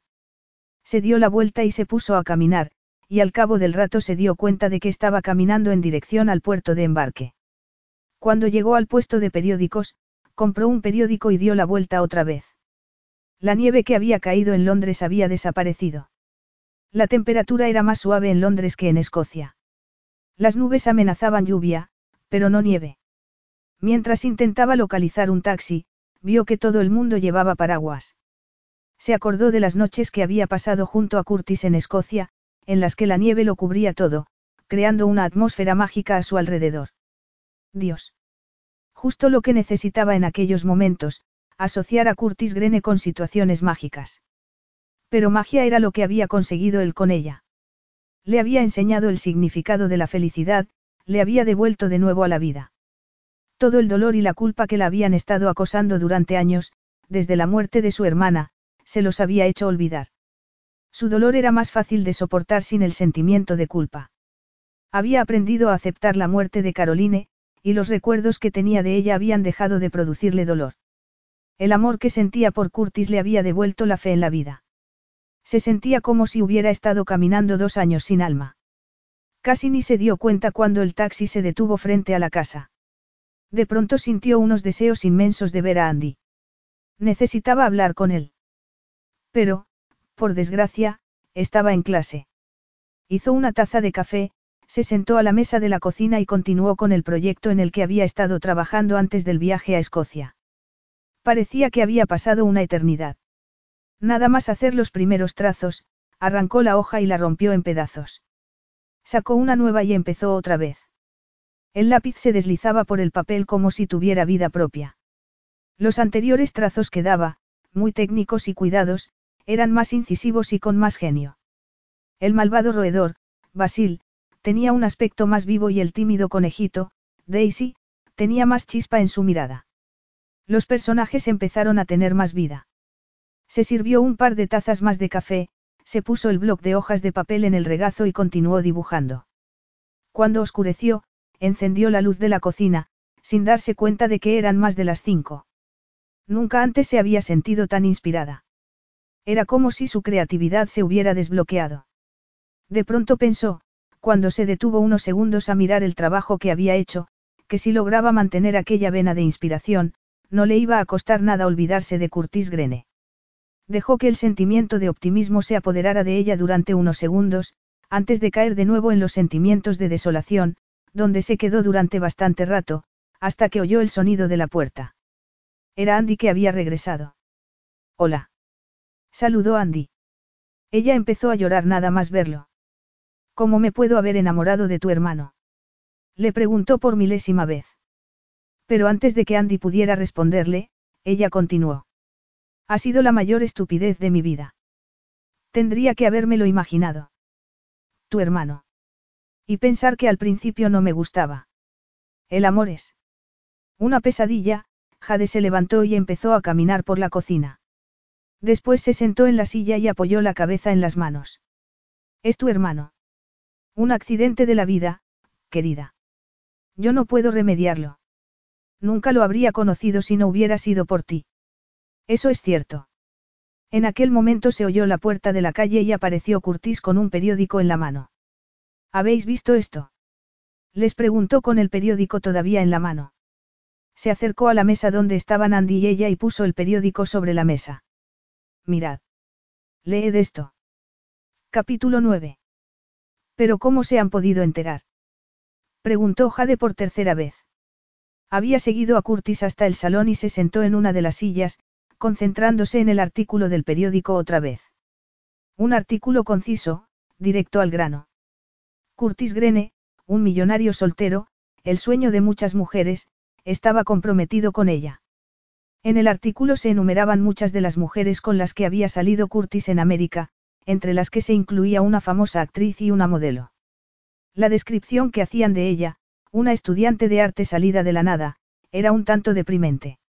[SPEAKER 1] Se dio la vuelta y se puso a caminar, y al cabo del rato se dio cuenta de que estaba caminando en dirección al puerto de embarque. Cuando llegó al puesto de periódicos, compró un periódico y dio la vuelta otra vez. La nieve que había caído en Londres había desaparecido. La temperatura era más suave en Londres que en Escocia. Las nubes amenazaban lluvia, pero no nieve. Mientras intentaba localizar un taxi, vio que todo el mundo llevaba paraguas. Se acordó de las noches que había pasado junto a Curtis en Escocia, en las que la nieve lo cubría todo, creando una atmósfera mágica a su alrededor. Dios. Justo lo que necesitaba en aquellos momentos, asociar a Curtis Grene con situaciones mágicas. Pero magia era lo que había conseguido él con ella. Le había enseñado el significado de la felicidad, le había devuelto de nuevo a la vida. Todo el dolor y la culpa que la habían estado acosando durante años, desde la muerte de su hermana, se los había hecho olvidar. Su dolor era más fácil de soportar sin el sentimiento de culpa. Había aprendido a aceptar la muerte de Caroline, y los recuerdos que tenía de ella habían dejado de producirle dolor. El amor que sentía por Curtis le había devuelto la fe en la vida. Se sentía como si hubiera estado caminando dos años sin alma. Casi ni se dio cuenta cuando el taxi se detuvo frente a la casa. De pronto sintió unos deseos inmensos de ver a Andy. Necesitaba hablar con él. Pero, por desgracia, estaba en clase. Hizo una taza de café, se sentó a la mesa de la cocina y continuó con el proyecto en el que había estado trabajando antes del viaje a Escocia. Parecía que había pasado una eternidad. Nada más hacer los primeros trazos, arrancó la hoja y la rompió en pedazos. Sacó una nueva y empezó otra vez. El lápiz se deslizaba por el papel como si tuviera vida propia. Los anteriores trazos que daba, muy técnicos y cuidados, eran más incisivos y con más genio. El malvado roedor, Basil, tenía un aspecto más vivo y el tímido conejito, Daisy, tenía más chispa en su mirada. Los personajes empezaron a tener más vida. Se sirvió un par de tazas más de café, se puso el bloc de hojas de papel en el regazo y continuó dibujando. Cuando oscureció, encendió la luz de la cocina, sin darse cuenta de que eran más de las cinco. Nunca antes se había sentido tan inspirada. Era como si su creatividad se hubiera desbloqueado. De pronto pensó, cuando se detuvo unos segundos a mirar el trabajo que había hecho, que si lograba mantener aquella vena de inspiración, no le iba a costar nada olvidarse de Curtis Grene. Dejó que el sentimiento de optimismo se apoderara de ella durante unos segundos, antes de caer de nuevo en los sentimientos de desolación, donde se quedó durante bastante rato, hasta que oyó el sonido de la puerta. Era Andy que había regresado. Hola. Saludó Andy. Ella empezó a llorar nada más verlo. ¿Cómo me puedo haber enamorado de tu hermano? Le preguntó por milésima vez. Pero antes de que Andy pudiera responderle, ella continuó. Ha sido la mayor estupidez de mi vida. Tendría que habérmelo imaginado. Tu hermano. Y pensar que al principio no me gustaba. El amor es. Una pesadilla, Jade se levantó y empezó a caminar por la cocina. Después se sentó en la silla y apoyó la cabeza en las manos. Es tu hermano. Un accidente de la vida, querida. Yo no puedo remediarlo. Nunca lo habría conocido si no hubiera sido por ti. Eso es cierto. En aquel momento se oyó la puerta de la calle y apareció Curtis con un periódico en la mano. ¿Habéis visto esto? Les preguntó con el periódico todavía en la mano. Se acercó a la mesa donde estaban Andy y ella y puso el periódico sobre la mesa. Mirad. Leed esto. Capítulo 9. ¿Pero cómo se han podido enterar? Preguntó Jade por tercera vez. Había seguido a Curtis hasta el salón y se sentó en una de las sillas, concentrándose en el artículo del periódico otra vez. Un artículo conciso, directo al grano. Curtis Grene, un millonario soltero, el sueño de muchas mujeres, estaba comprometido con ella. En el artículo se enumeraban muchas de las mujeres con las que había salido Curtis en América, entre las que se incluía una famosa actriz y una modelo. La descripción que hacían de ella, una estudiante de arte salida de la nada, era un tanto deprimente.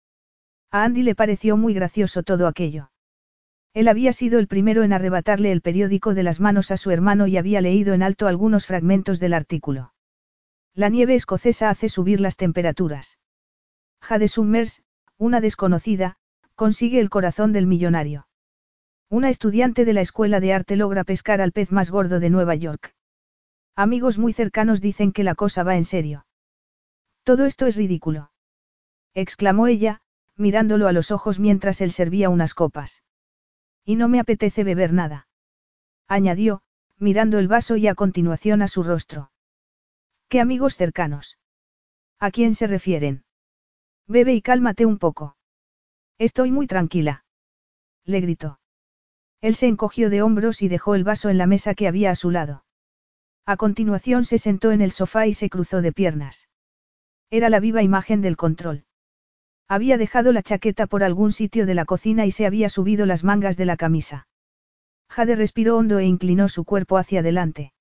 [SPEAKER 1] A Andy le pareció muy gracioso todo aquello. Él había sido el primero en arrebatarle el periódico de las manos a su hermano y había leído en alto algunos fragmentos del artículo. La nieve escocesa hace subir las temperaturas. Jade Summers, una desconocida, consigue el corazón del millonario. Una estudiante de la escuela de arte logra pescar al pez más gordo de Nueva York. Amigos muy cercanos dicen que la cosa va en serio. Todo esto es ridículo. exclamó ella, mirándolo a los ojos mientras él servía unas copas. Y no me apetece beber nada. Añadió, mirando el vaso y a continuación a su rostro. ¿Qué amigos cercanos? ¿A quién se refieren? Bebe y cálmate un poco. Estoy muy tranquila. Le gritó. Él se encogió de hombros y dejó el vaso en la mesa que había a su lado. A continuación se sentó en el sofá y se cruzó de piernas. Era la viva imagen del control. Había dejado la chaqueta por algún sitio de la cocina y se había subido las mangas de la camisa. Jade respiró hondo e inclinó su cuerpo hacia adelante.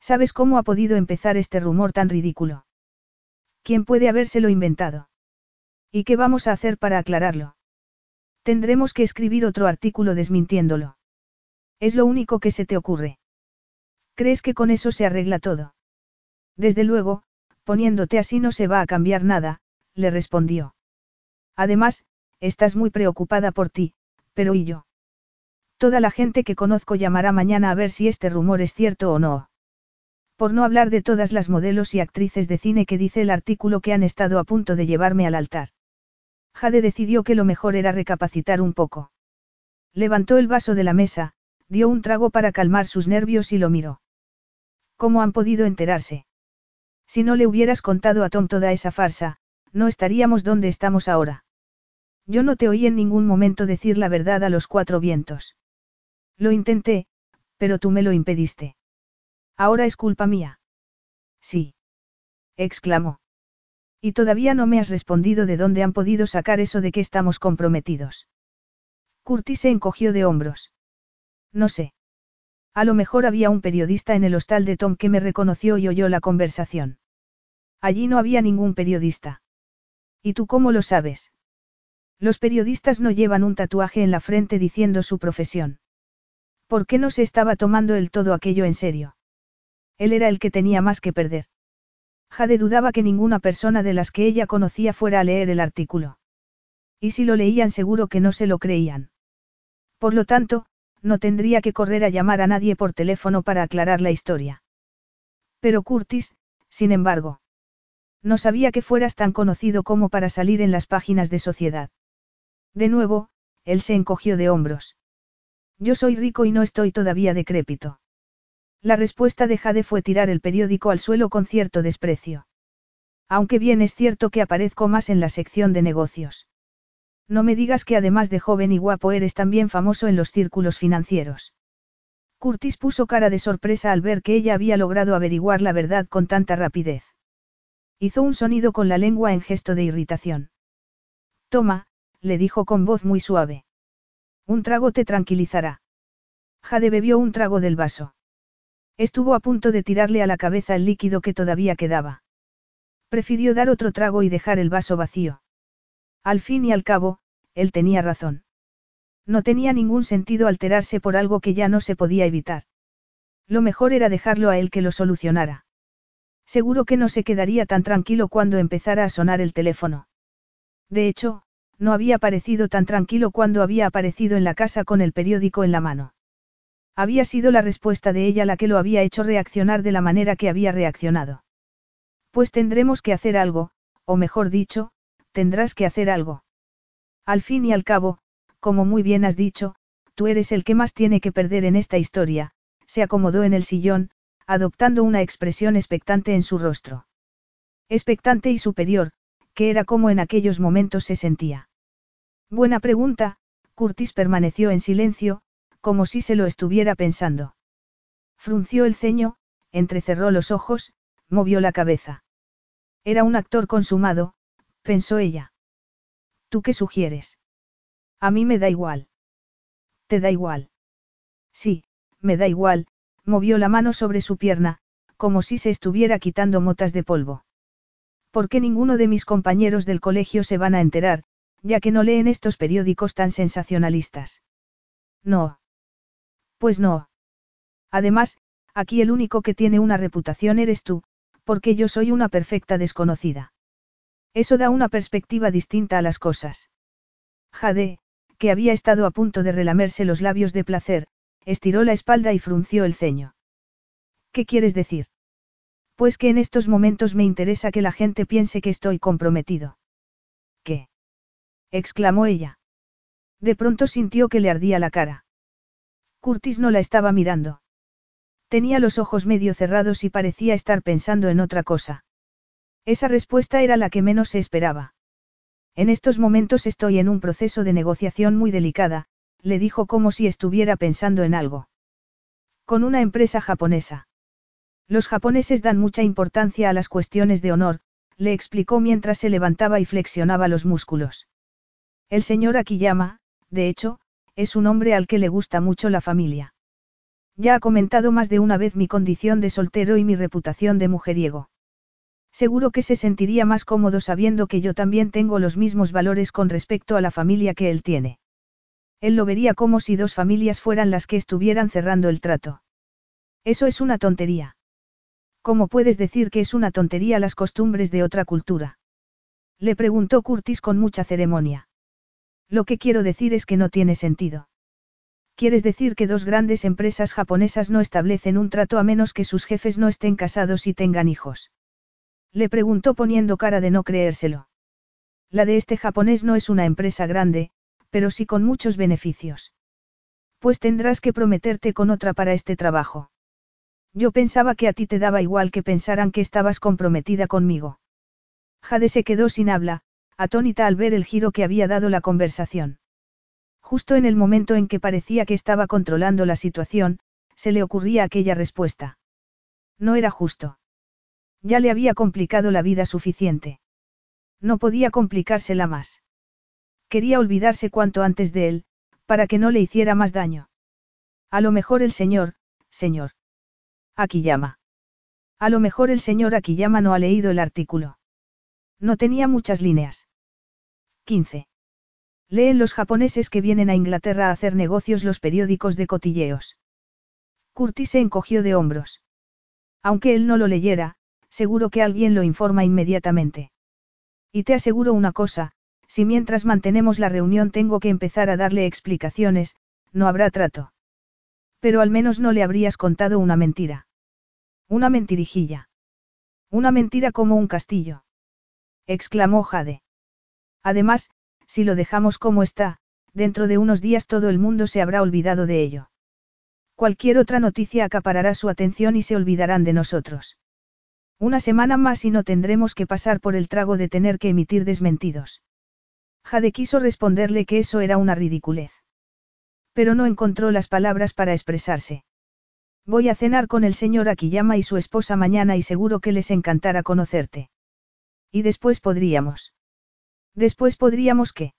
[SPEAKER 1] ¿Sabes cómo ha podido empezar este rumor tan ridículo? ¿Quién puede habérselo inventado? ¿Y qué vamos a hacer para aclararlo? Tendremos que escribir otro artículo desmintiéndolo. Es lo único que se te ocurre. ¿Crees que con eso se arregla todo? Desde luego, poniéndote así no se va a cambiar nada, le respondió. Además, estás muy preocupada por ti, pero ¿y yo? Toda la gente que conozco llamará mañana a ver si este rumor es cierto o no. Por no hablar de todas las modelos y actrices de cine que dice el artículo que han estado a punto de llevarme al altar. Jade decidió que lo mejor era recapacitar un poco. Levantó el vaso de la mesa, dio un trago para calmar sus nervios y lo miró. ¿Cómo han podido enterarse? Si no le hubieras contado a Tom toda esa farsa, no estaríamos donde estamos ahora. Yo no te oí en ningún momento decir la verdad a los cuatro vientos. Lo intenté, pero tú me lo impediste. Ahora es culpa mía. Sí. exclamó. Y todavía no me has respondido de dónde han podido sacar eso de que estamos comprometidos. Curtis se encogió de hombros. No sé. A lo mejor había un periodista en el hostal de Tom que me reconoció y oyó la conversación. Allí no había ningún periodista. ¿Y tú cómo lo sabes? Los periodistas no llevan un tatuaje en la frente diciendo su profesión. ¿Por qué no se estaba tomando el todo aquello en serio? Él era el que tenía más que perder. Jade dudaba que ninguna persona de las que ella conocía fuera a leer el artículo. Y si lo leían seguro que no se lo creían. Por lo tanto, no tendría que correr a llamar a nadie por teléfono para aclarar la historia. Pero Curtis, sin embargo. No sabía que fueras tan conocido como para salir en las páginas de sociedad. De nuevo, él se encogió de hombros. Yo soy rico y no estoy todavía decrépito. La respuesta de Jade fue tirar el periódico al suelo con cierto desprecio. Aunque bien es cierto que aparezco más en la sección de negocios. No me digas que además de joven y guapo eres también famoso en los círculos financieros. Curtis puso cara de sorpresa al ver que ella había logrado averiguar la verdad con tanta rapidez. Hizo un sonido con la lengua en gesto de irritación. Toma, le dijo con voz muy suave. Un trago te tranquilizará. Jade bebió un trago del vaso. Estuvo a punto de tirarle a la cabeza el líquido que todavía quedaba. Prefirió dar otro trago y dejar el vaso vacío. Al fin y al cabo, él tenía razón. No tenía ningún sentido alterarse por algo que ya no se podía evitar. Lo mejor era dejarlo a él que lo solucionara. Seguro que no se quedaría tan tranquilo cuando empezara a sonar el teléfono. De hecho, no había parecido tan tranquilo cuando había aparecido en la casa con el periódico en la mano. Había sido la respuesta de ella la que lo había hecho reaccionar de la manera que había reaccionado. Pues tendremos que hacer algo, o mejor dicho, tendrás que hacer algo. Al fin y al cabo, como muy bien has dicho, tú eres el que más tiene que perder en esta historia, se acomodó en el sillón, adoptando una expresión expectante en su rostro. Expectante y superior, que era como en aquellos momentos se sentía. Buena pregunta, Curtis permaneció en silencio, como si se lo estuviera pensando. Frunció el ceño, entrecerró los ojos, movió la cabeza. Era un actor consumado, pensó ella. ¿Tú qué sugieres? A mí me da igual. ¿Te da igual? Sí, me da igual, movió la mano sobre su pierna, como si se estuviera quitando motas de polvo. ¿Por qué ninguno de mis compañeros del colegio se van a enterar, ya que no leen estos periódicos tan sensacionalistas. No. Pues no. Además, aquí el único que tiene una reputación eres tú, porque yo soy una perfecta desconocida. Eso da una perspectiva distinta a las cosas. Jade, que había estado a punto de relamerse los labios de placer, estiró la espalda y frunció el ceño. ¿Qué quieres decir? Pues que en estos momentos me interesa que la gente piense que estoy comprometido. ¿Qué? exclamó ella. De pronto sintió que le ardía la cara. Curtis no la estaba mirando. Tenía los ojos medio cerrados y parecía estar pensando en otra cosa. Esa respuesta era la que menos se esperaba. En estos momentos estoy en un proceso de negociación muy delicada, le dijo como si estuviera pensando en algo. Con una empresa japonesa. Los japoneses dan mucha importancia a las cuestiones de honor, le explicó mientras se levantaba y flexionaba los músculos. El señor Akiyama, de hecho, es un hombre al que le gusta mucho la familia. Ya ha comentado más de una vez mi condición de soltero y mi reputación de mujeriego. Seguro que se sentiría más cómodo sabiendo que yo también tengo los mismos valores con respecto a la familia que él tiene. Él lo vería como si dos familias fueran las que estuvieran cerrando el trato. Eso es una tontería. ¿Cómo puedes decir que es una tontería las costumbres de otra cultura? Le preguntó Curtis con mucha ceremonia. Lo que quiero decir es que no tiene sentido. ¿Quieres decir que dos grandes empresas japonesas no establecen un trato a menos que sus jefes no estén casados y tengan hijos? Le preguntó poniendo cara de no creérselo. La de este japonés no es una empresa grande, pero sí con muchos beneficios. Pues tendrás que prometerte con otra para este trabajo. Yo pensaba que a ti te daba igual que pensaran que estabas comprometida conmigo. Jade se quedó sin habla, atónita al ver el giro que había dado la conversación. Justo en el momento en que parecía que estaba controlando la situación, se le ocurría aquella respuesta. No era justo. Ya le había complicado la vida suficiente. No podía complicársela más. Quería olvidarse cuanto antes de él, para que no le hiciera más daño. A lo mejor el señor, señor. Llama. A lo mejor el señor Akiyama no ha leído el artículo. No tenía muchas líneas. 15. Leen los japoneses que vienen a Inglaterra a hacer negocios los periódicos de cotilleos. Curtis se encogió de hombros. Aunque él no lo leyera, seguro que alguien lo informa inmediatamente. Y te aseguro una cosa, si mientras mantenemos la reunión tengo que empezar a darle explicaciones, no habrá trato. Pero al menos no le habrías contado una mentira. Una mentirijilla. Una mentira como un castillo. exclamó Jade. Además, si lo dejamos como está, dentro de unos días todo el mundo se habrá olvidado de ello. Cualquier otra noticia acaparará su atención y se olvidarán de nosotros. Una semana más y no tendremos que pasar por el trago de tener que emitir desmentidos. Jade quiso responderle que eso era una ridiculez. Pero no encontró las palabras para expresarse. Voy a cenar con el señor Akiyama y su esposa mañana y seguro que les encantará conocerte. Y después podríamos. Después podríamos qué.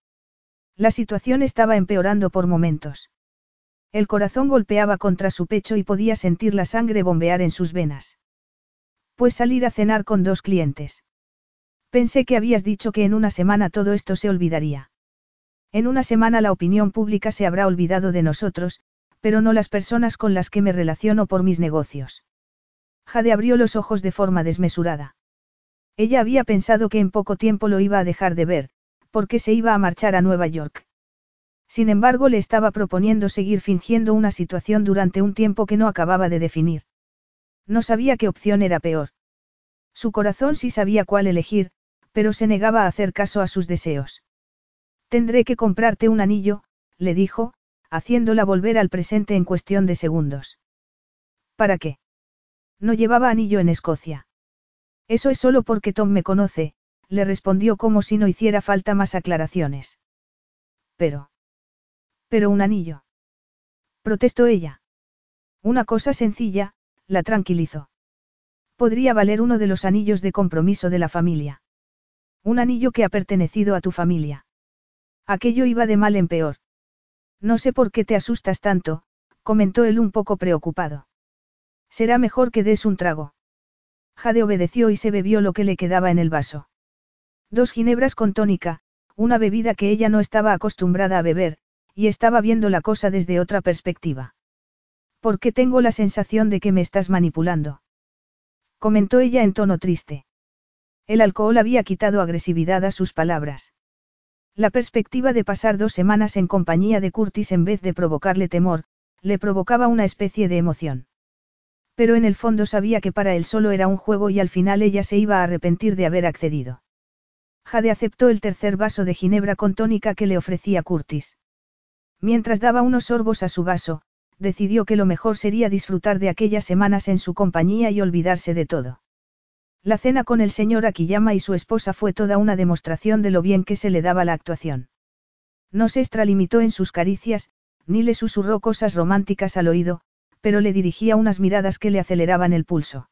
[SPEAKER 1] La situación estaba empeorando por momentos. El corazón golpeaba contra su pecho y podía sentir la sangre bombear en sus venas. Pues salir a cenar con dos clientes. Pensé que habías dicho que en una semana todo esto se olvidaría. En una semana la opinión pública se habrá olvidado de nosotros, pero no las personas con las que me relaciono por mis negocios. Jade abrió los ojos de forma desmesurada. Ella había pensado que en poco tiempo lo iba a dejar de ver, porque se iba a marchar a Nueva York. Sin embargo, le estaba proponiendo seguir fingiendo una situación durante un tiempo que no acababa de definir. No sabía qué opción era peor. Su corazón sí sabía cuál elegir, pero se negaba a hacer caso a sus deseos. Tendré que comprarte un anillo, le dijo, haciéndola volver al presente en cuestión de segundos. ¿Para qué? No llevaba anillo en Escocia. Eso es solo porque Tom me conoce, le respondió como si no hiciera falta más aclaraciones. Pero. Pero un anillo. Protestó ella. Una cosa sencilla, la tranquilizó. Podría valer uno de los anillos de compromiso de la familia. Un anillo que ha pertenecido a tu familia. Aquello iba de mal en peor. No sé por qué te asustas tanto, comentó él un poco preocupado. Será mejor que des un trago. Jade obedeció y se bebió lo que le quedaba en el vaso. Dos ginebras con tónica, una bebida que ella no estaba acostumbrada a beber, y estaba viendo la cosa desde otra perspectiva. ¿Por qué tengo la sensación de que me estás manipulando? comentó ella en tono triste. El alcohol había quitado agresividad a sus palabras. La perspectiva de pasar dos semanas en compañía de Curtis en vez de provocarle temor, le provocaba una especie de emoción. Pero en el fondo sabía que para él solo era un juego y al final ella se iba a arrepentir de haber accedido. Jade aceptó el tercer vaso de ginebra con tónica que le ofrecía Curtis. Mientras daba unos sorbos a su vaso, decidió que lo mejor sería disfrutar de aquellas semanas en su compañía y olvidarse de todo. La cena con el señor Akiyama y su esposa fue toda una demostración de lo bien que se le daba la actuación. No se extralimitó en sus caricias, ni le susurró cosas románticas al oído, pero le dirigía unas miradas que le aceleraban el pulso.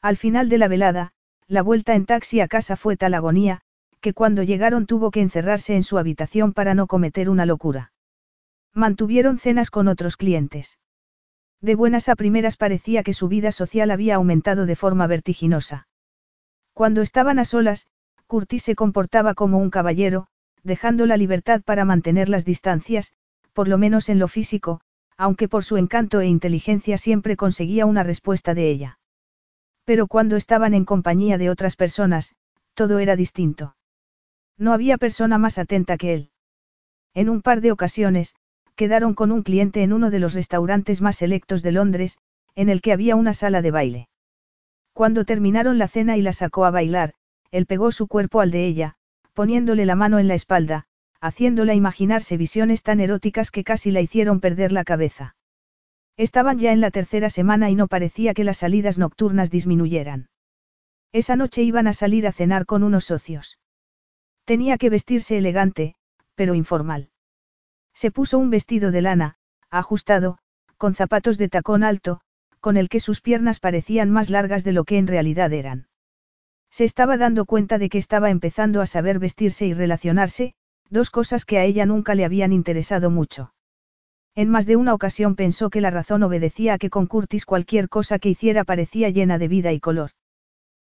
[SPEAKER 1] Al final de la velada, la vuelta en taxi a casa fue tal agonía, que cuando llegaron tuvo que encerrarse en su habitación para no cometer una locura. Mantuvieron cenas con otros clientes. De buenas a primeras parecía que su vida social había aumentado de forma vertiginosa. Cuando estaban a solas, Curtis se comportaba como un caballero, dejando la libertad para mantener las distancias, por lo menos en lo físico, aunque por su encanto e inteligencia siempre conseguía una respuesta de ella. Pero cuando estaban en compañía de otras personas, todo era distinto. No había persona más atenta que él. En un par de ocasiones, quedaron con un cliente en uno de los restaurantes más selectos de Londres, en el que había una sala de baile. Cuando terminaron la cena y la sacó a bailar, él pegó su cuerpo al de ella, poniéndole la mano en la espalda, haciéndola imaginarse visiones tan eróticas que casi la hicieron perder la cabeza. Estaban ya en la tercera semana y no parecía que las salidas nocturnas disminuyeran. Esa noche iban a salir a cenar con unos socios. Tenía que vestirse elegante, pero informal. Se puso un vestido de lana, ajustado, con zapatos de tacón alto, con el que sus piernas parecían más largas de lo que en realidad eran. Se estaba dando cuenta de que estaba empezando a saber vestirse y relacionarse, dos cosas que a ella nunca le habían interesado mucho. En más de una ocasión pensó que la razón obedecía a que con Curtis cualquier cosa que hiciera parecía llena de vida y color.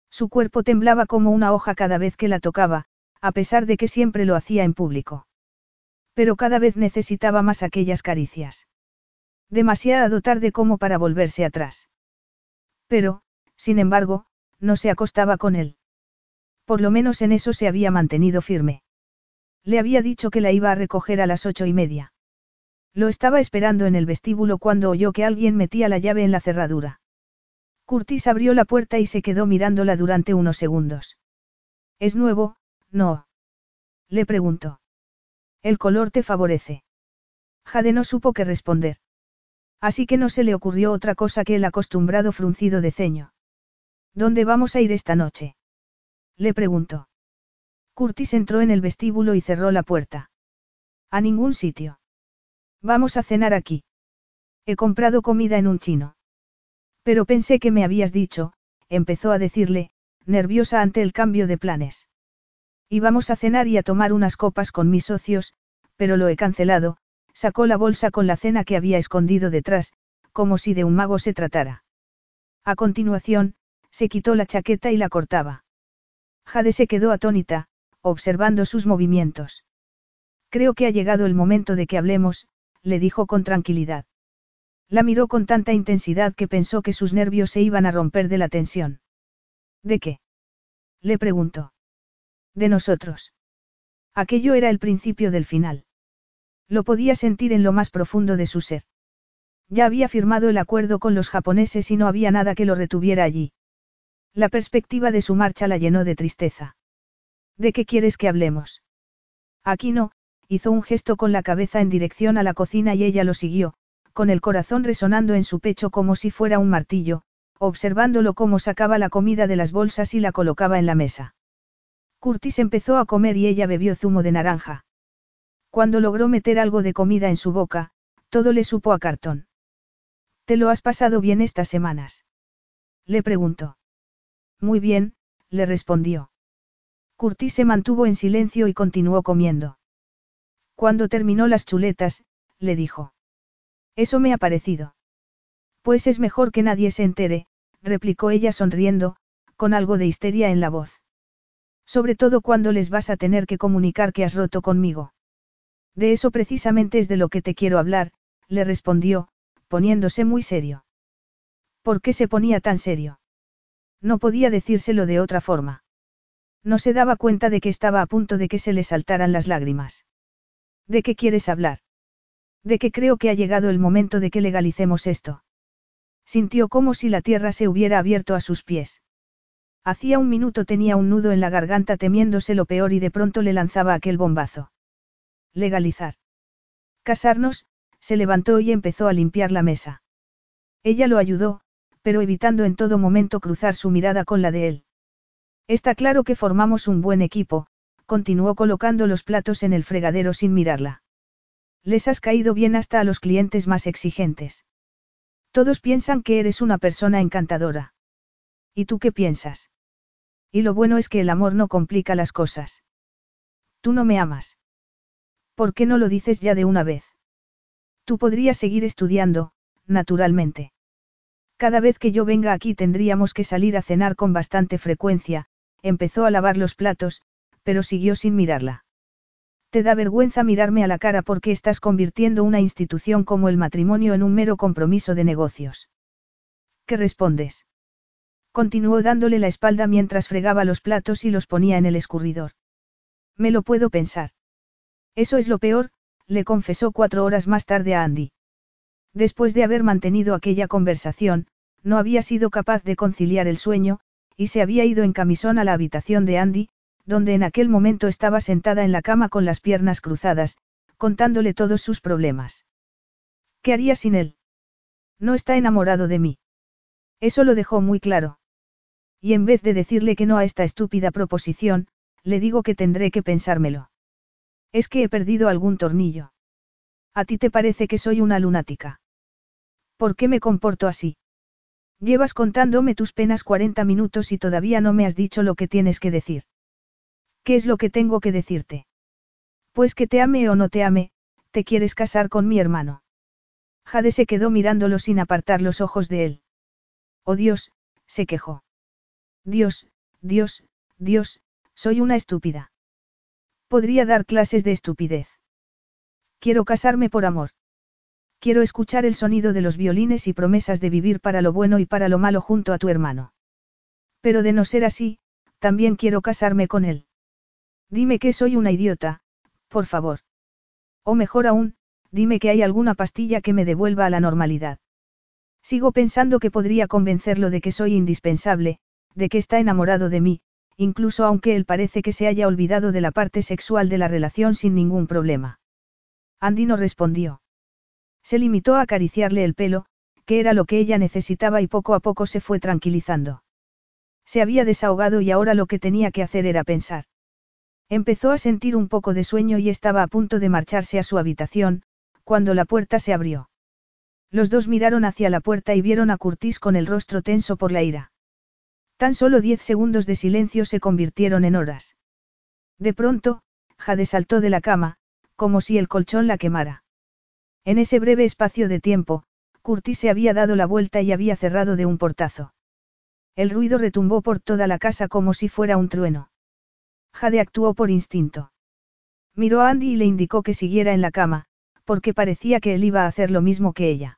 [SPEAKER 1] Su cuerpo temblaba como una hoja cada vez que la tocaba, a pesar de que siempre lo hacía en público. Pero cada vez necesitaba más aquellas caricias. Demasiado tarde como para volverse atrás. Pero, sin embargo, no se acostaba con él. Por lo menos en eso se había mantenido firme. Le había dicho que la iba a recoger a las ocho y media. Lo estaba esperando en el vestíbulo cuando oyó que alguien metía la llave en la cerradura. Curtis abrió la puerta y se quedó mirándola durante unos segundos. Es nuevo, no. Le preguntó. El color te favorece. Jade no supo qué responder. Así que no se le ocurrió otra cosa que el acostumbrado fruncido de ceño. ¿Dónde vamos a ir esta noche? Le preguntó. Curtis entró en el vestíbulo y cerró la puerta. A ningún sitio. Vamos a cenar aquí. He comprado comida en un chino. Pero pensé que me habías dicho, empezó a decirle, nerviosa ante el cambio de planes. Íbamos a cenar y a tomar unas copas con mis socios, pero lo he cancelado, sacó la bolsa con la cena que había escondido detrás, como si de un mago se tratara. A continuación, se quitó la chaqueta y la cortaba. Jade se quedó atónita, observando sus movimientos. Creo que ha llegado el momento de que hablemos, le dijo con tranquilidad. La miró con tanta intensidad que pensó que sus nervios se iban a romper de la tensión. ¿De qué? Le preguntó. De nosotros. Aquello era el principio del final. Lo podía sentir en lo más profundo de su ser. Ya había firmado el acuerdo con los japoneses y no había nada que lo retuviera allí. La perspectiva de su marcha la llenó de tristeza. ¿De qué quieres que hablemos? Aquí no, hizo un gesto con la cabeza en dirección a la cocina y ella lo siguió, con el corazón resonando en su pecho como si fuera un martillo, observándolo cómo sacaba la comida de las bolsas y la colocaba en la mesa. Curtis empezó a comer y ella bebió zumo de naranja. Cuando logró meter algo de comida en su boca, todo le supo a cartón. ¿Te lo has pasado bien estas semanas? Le preguntó. Muy bien, le respondió. Curtis se mantuvo en silencio y continuó comiendo. Cuando terminó las chuletas, le dijo. Eso me ha parecido. Pues es mejor que nadie se entere, replicó ella sonriendo, con algo de histeria en la voz. Sobre todo cuando les vas a tener que comunicar que has roto conmigo. De eso precisamente es de lo que te quiero hablar, le respondió, poniéndose muy serio. ¿Por qué se ponía tan serio? No podía decírselo de otra forma. No se daba cuenta de que estaba a punto de que se le saltaran las lágrimas. ¿De qué quieres hablar? De que creo que ha llegado el momento de que legalicemos esto. Sintió como si la tierra se hubiera abierto a sus pies. Hacía un minuto tenía un nudo en la garganta temiéndose lo peor y de pronto le lanzaba aquel bombazo. Legalizar. Casarnos, se levantó y empezó a limpiar la mesa. Ella lo ayudó, pero evitando en todo momento cruzar su mirada con la de él. Está claro que formamos un buen equipo, continuó colocando los platos en el fregadero sin mirarla. Les has caído bien hasta a los clientes más exigentes. Todos piensan que eres una persona encantadora. ¿Y tú qué piensas? Y lo bueno es que el amor no complica las cosas. Tú no me amas. ¿Por qué no lo dices ya de una vez? Tú podrías seguir estudiando, naturalmente. Cada vez que yo venga aquí tendríamos que salir a cenar con bastante frecuencia, empezó a lavar los platos, pero siguió sin mirarla. Te da vergüenza mirarme a la cara porque estás convirtiendo una institución como el matrimonio en un mero compromiso de negocios. ¿Qué respondes? Continuó dándole la espalda mientras fregaba los platos y los ponía en el escurridor. Me lo puedo pensar. Eso es lo peor, le confesó cuatro horas más tarde a Andy. Después de haber mantenido aquella conversación, no había sido capaz de conciliar el sueño, y se había ido en camisón a la habitación de Andy, donde en aquel momento estaba sentada en la cama con las piernas cruzadas, contándole todos sus problemas. ¿Qué haría sin él? No está enamorado de mí. Eso lo dejó muy claro. Y en vez de decirle que no a esta estúpida proposición, le digo que tendré que pensármelo. Es que he perdido algún tornillo. ¿A ti te parece que soy una lunática? ¿Por qué me comporto así? Llevas contándome tus penas 40 minutos y todavía no me has dicho lo que tienes que decir. ¿Qué es lo que tengo que decirte? Pues que te ame o no te ame, te quieres casar con mi hermano. Jade se quedó mirándolo sin apartar los ojos de él. Oh Dios, se quejó. Dios, Dios, Dios, soy una estúpida. Podría dar clases de estupidez. Quiero casarme por amor. Quiero escuchar el sonido de los violines y promesas de vivir para lo bueno y para lo malo junto a tu hermano. Pero de no ser así, también quiero casarme con él. Dime que soy una idiota, por favor. O mejor aún, dime que hay alguna pastilla que me devuelva a la normalidad. Sigo pensando que podría convencerlo de que soy indispensable, de que está enamorado de mí, incluso aunque él parece que se haya olvidado de la parte sexual de la relación sin ningún problema. Andy no respondió. Se limitó a acariciarle el pelo, que era lo que ella necesitaba y poco a poco se fue tranquilizando. Se había desahogado y ahora lo que tenía que hacer era pensar. Empezó a sentir un poco de sueño y estaba a punto de marcharse a su habitación, cuando la puerta se abrió. Los dos miraron hacia la puerta y vieron a Curtis con el rostro tenso por la ira. Tan solo diez segundos de silencio se convirtieron en horas. De pronto, Jade saltó de la cama, como si el colchón la quemara. En ese breve espacio de tiempo, Curtis se había dado la vuelta y había cerrado de un portazo. El ruido retumbó por toda la casa como si fuera un trueno. Jade actuó por instinto. Miró a Andy y le indicó que siguiera en la cama, porque parecía que él iba a hacer lo mismo que ella.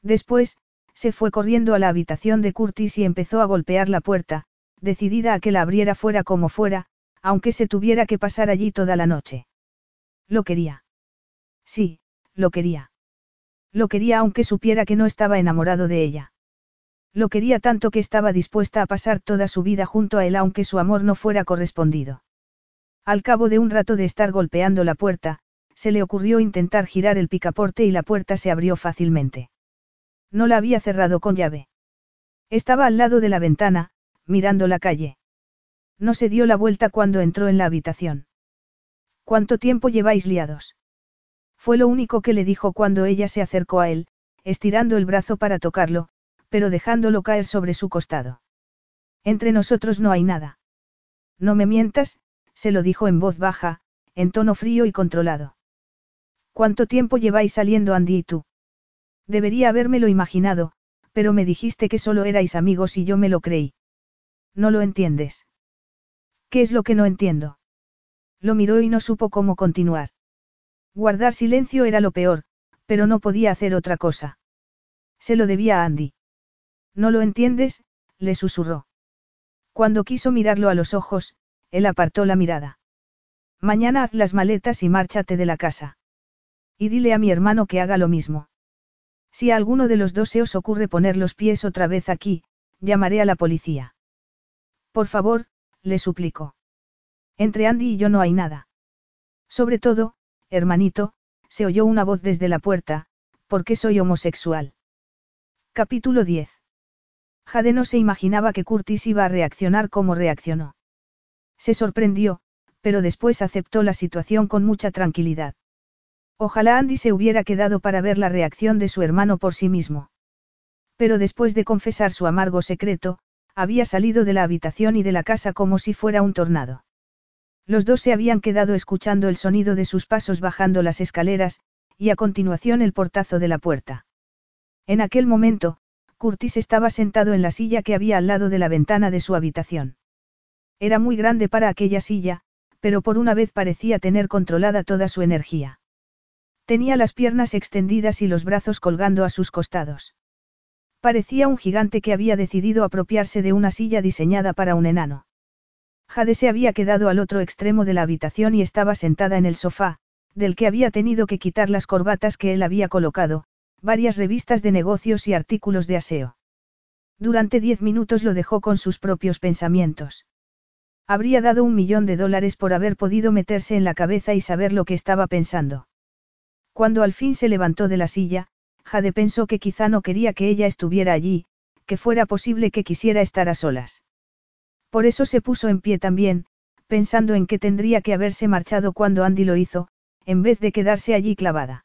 [SPEAKER 1] Después, se fue corriendo a la habitación de Curtis y empezó a golpear la puerta, decidida a que la abriera fuera como fuera, aunque se tuviera que pasar allí toda la noche. Lo quería. Sí, lo quería. Lo quería aunque supiera que no estaba enamorado de ella. Lo quería tanto que estaba dispuesta a pasar toda su vida junto a él aunque su amor no fuera correspondido. Al cabo de un rato de estar golpeando la puerta, se le ocurrió intentar girar el picaporte y la puerta se abrió fácilmente. No la había cerrado con llave. Estaba al lado de la ventana, mirando la calle. No se dio la vuelta cuando entró en la habitación. ¿Cuánto tiempo lleváis liados? Fue lo único que le dijo cuando ella se acercó a él, estirando el brazo para tocarlo, pero dejándolo caer sobre su costado. Entre nosotros no hay nada. No me mientas, se lo dijo en voz baja, en tono frío y controlado. ¿Cuánto tiempo lleváis saliendo Andy y tú? Debería habérmelo imaginado, pero me dijiste que solo erais amigos y yo me lo creí. No lo entiendes. ¿Qué es lo que no entiendo? Lo miró y no supo cómo continuar. Guardar silencio era lo peor, pero no podía hacer otra cosa. Se lo debía a Andy. No lo entiendes, le susurró. Cuando quiso mirarlo a los ojos, él apartó la mirada. Mañana haz las maletas y márchate de la casa. Y dile a mi hermano que haga lo mismo. Si a alguno de los dos se os ocurre poner los pies otra vez aquí, llamaré a la policía. Por favor, le suplicó. Entre Andy y yo no hay nada. Sobre todo, hermanito, se oyó una voz desde la puerta, porque soy homosexual. Capítulo 10. Jade no se imaginaba que Curtis iba a reaccionar como reaccionó. Se sorprendió, pero después aceptó la situación con mucha tranquilidad. Ojalá Andy se hubiera quedado para ver la reacción de su hermano por sí mismo. Pero después de confesar su amargo secreto, había salido de la habitación y de la casa como si fuera un tornado. Los dos se habían quedado escuchando el sonido de sus pasos bajando las escaleras, y a continuación el portazo de la puerta. En aquel momento, Curtis estaba sentado en la silla que había al lado de la ventana de su habitación. Era muy grande para aquella silla, pero por una vez parecía tener controlada toda su energía. Tenía las piernas extendidas y los brazos colgando a sus costados. Parecía un gigante que había decidido apropiarse de una silla diseñada para un enano. Jade se había quedado al otro extremo de la habitación y estaba sentada en el sofá, del que había tenido que quitar las corbatas que él había colocado, varias revistas de negocios y artículos de aseo. Durante diez minutos lo dejó con sus propios pensamientos. Habría dado un millón de dólares por haber podido meterse en la cabeza y saber lo que estaba pensando. Cuando al fin se levantó de la silla, Jade pensó que quizá no quería que ella estuviera allí, que fuera posible que quisiera estar a solas. Por eso se puso en pie también, pensando en que tendría que haberse marchado cuando Andy lo hizo, en vez de quedarse allí clavada.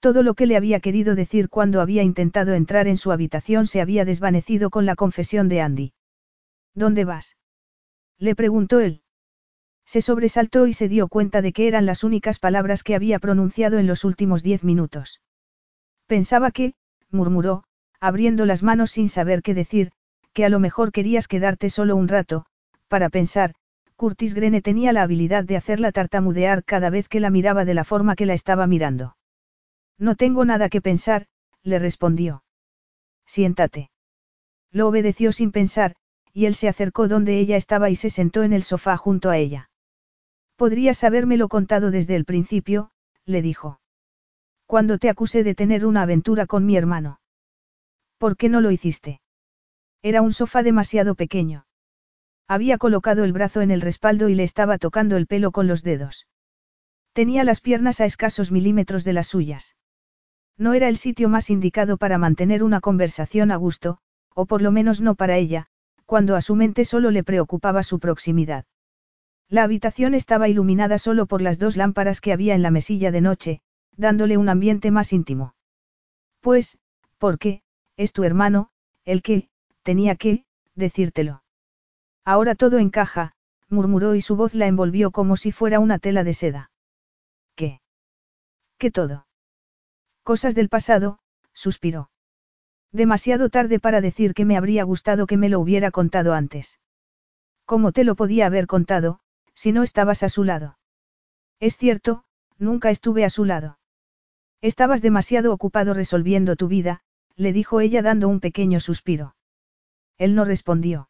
[SPEAKER 1] Todo lo que le había querido decir cuando había intentado entrar en su habitación se había desvanecido con la confesión de Andy. ¿Dónde vas? Le preguntó él. Se sobresaltó y se dio cuenta de que eran las únicas palabras que había pronunciado en los últimos diez minutos. Pensaba que, murmuró, abriendo las manos sin saber qué decir, que a lo mejor querías quedarte solo un rato, para pensar, Curtis Grene tenía la habilidad de hacerla tartamudear cada vez que la miraba de la forma que la estaba mirando. No tengo nada que pensar, le respondió. Siéntate. Lo obedeció sin pensar, y él se acercó donde ella estaba y se sentó en el sofá junto a ella. Podrías habérmelo contado desde el principio, le dijo. Cuando te acusé de tener una aventura con mi hermano. ¿Por qué no lo hiciste? Era un sofá demasiado pequeño. Había colocado el brazo en el respaldo y le estaba tocando el pelo con los dedos. Tenía las piernas a escasos milímetros de las suyas. No era el sitio más indicado para mantener una conversación a gusto, o por lo menos no para ella, cuando a su mente solo le preocupaba su proximidad. La habitación estaba iluminada solo por las dos lámparas que había en la mesilla de noche, dándole un ambiente más íntimo. Pues, ¿por qué? Es tu hermano, el que, tenía que, decírtelo. Ahora todo encaja, murmuró y su voz la envolvió como si fuera una tela de seda. ¿Qué? ¿Qué todo? Cosas del pasado, suspiró. Demasiado tarde para decir que me habría gustado que me lo hubiera contado antes. ¿Cómo te lo podía haber contado, si no estabas a su lado? Es cierto, nunca estuve a su lado. Estabas demasiado ocupado resolviendo tu vida, le dijo ella dando un pequeño suspiro. Él no respondió.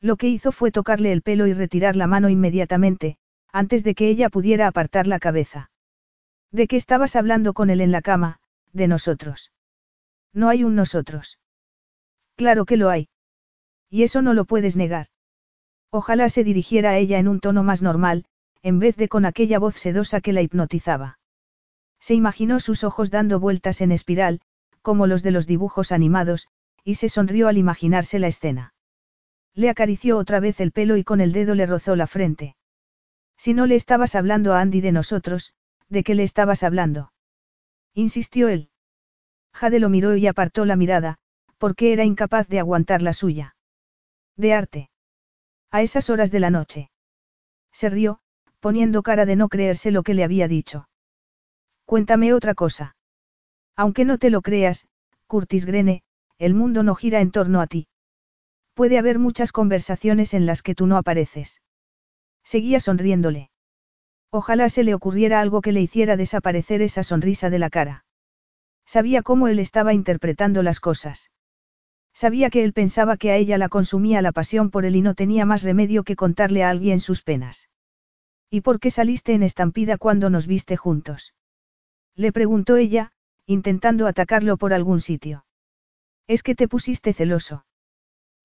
[SPEAKER 1] Lo que hizo fue tocarle el pelo y retirar la mano inmediatamente, antes de que ella pudiera apartar la cabeza. ¿De qué estabas hablando con él en la cama? De nosotros. No hay un nosotros. Claro que lo hay. Y eso no lo puedes negar. Ojalá se dirigiera a ella en un tono más normal, en vez de con aquella voz sedosa que la hipnotizaba. Se imaginó sus ojos dando vueltas en espiral, como los de los dibujos animados, y se sonrió al imaginarse la escena. Le acarició otra vez el pelo y con el dedo le rozó la frente. Si no le estabas hablando a Andy de nosotros, ¿de qué le estabas hablando? Insistió él. Jade lo miró y apartó la mirada, porque era incapaz de aguantar la suya. De arte. A esas horas de la noche. Se rió, poniendo cara de no creerse lo que le había dicho. Cuéntame otra cosa. Aunque no te lo creas, Curtis Grene, el mundo no gira en torno a ti. Puede haber muchas conversaciones en las que tú no apareces. Seguía sonriéndole. Ojalá se le ocurriera algo que le hiciera desaparecer esa sonrisa de la cara. Sabía cómo él estaba interpretando las cosas. Sabía que él pensaba que a ella la consumía la pasión por él y no tenía más remedio que contarle a alguien sus penas. ¿Y por qué saliste en estampida cuando nos viste juntos? Le preguntó ella, intentando atacarlo por algún sitio. Es que te pusiste celoso.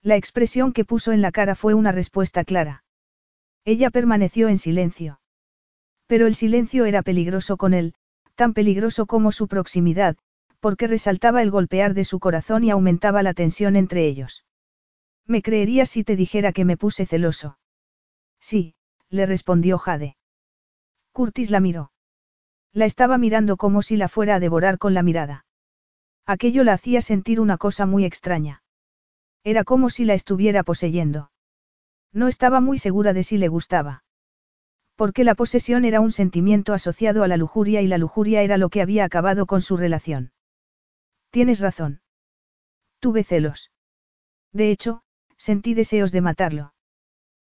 [SPEAKER 1] La expresión que puso en la cara fue una respuesta clara. Ella permaneció en silencio. Pero el silencio era peligroso con él, tan peligroso como su proximidad, porque resaltaba el golpear de su corazón y aumentaba la tensión entre ellos. ¿Me creerías si te dijera que me puse celoso? Sí, le respondió Jade. Curtis la miró. La estaba mirando como si la fuera a devorar con la mirada. Aquello la hacía sentir una cosa muy extraña. Era como si la estuviera poseyendo. No estaba muy segura de si le gustaba. Porque la posesión era un sentimiento asociado a la lujuria y la lujuria era lo que había acabado con su relación. Tienes razón. Tuve celos. De hecho, sentí deseos de matarlo.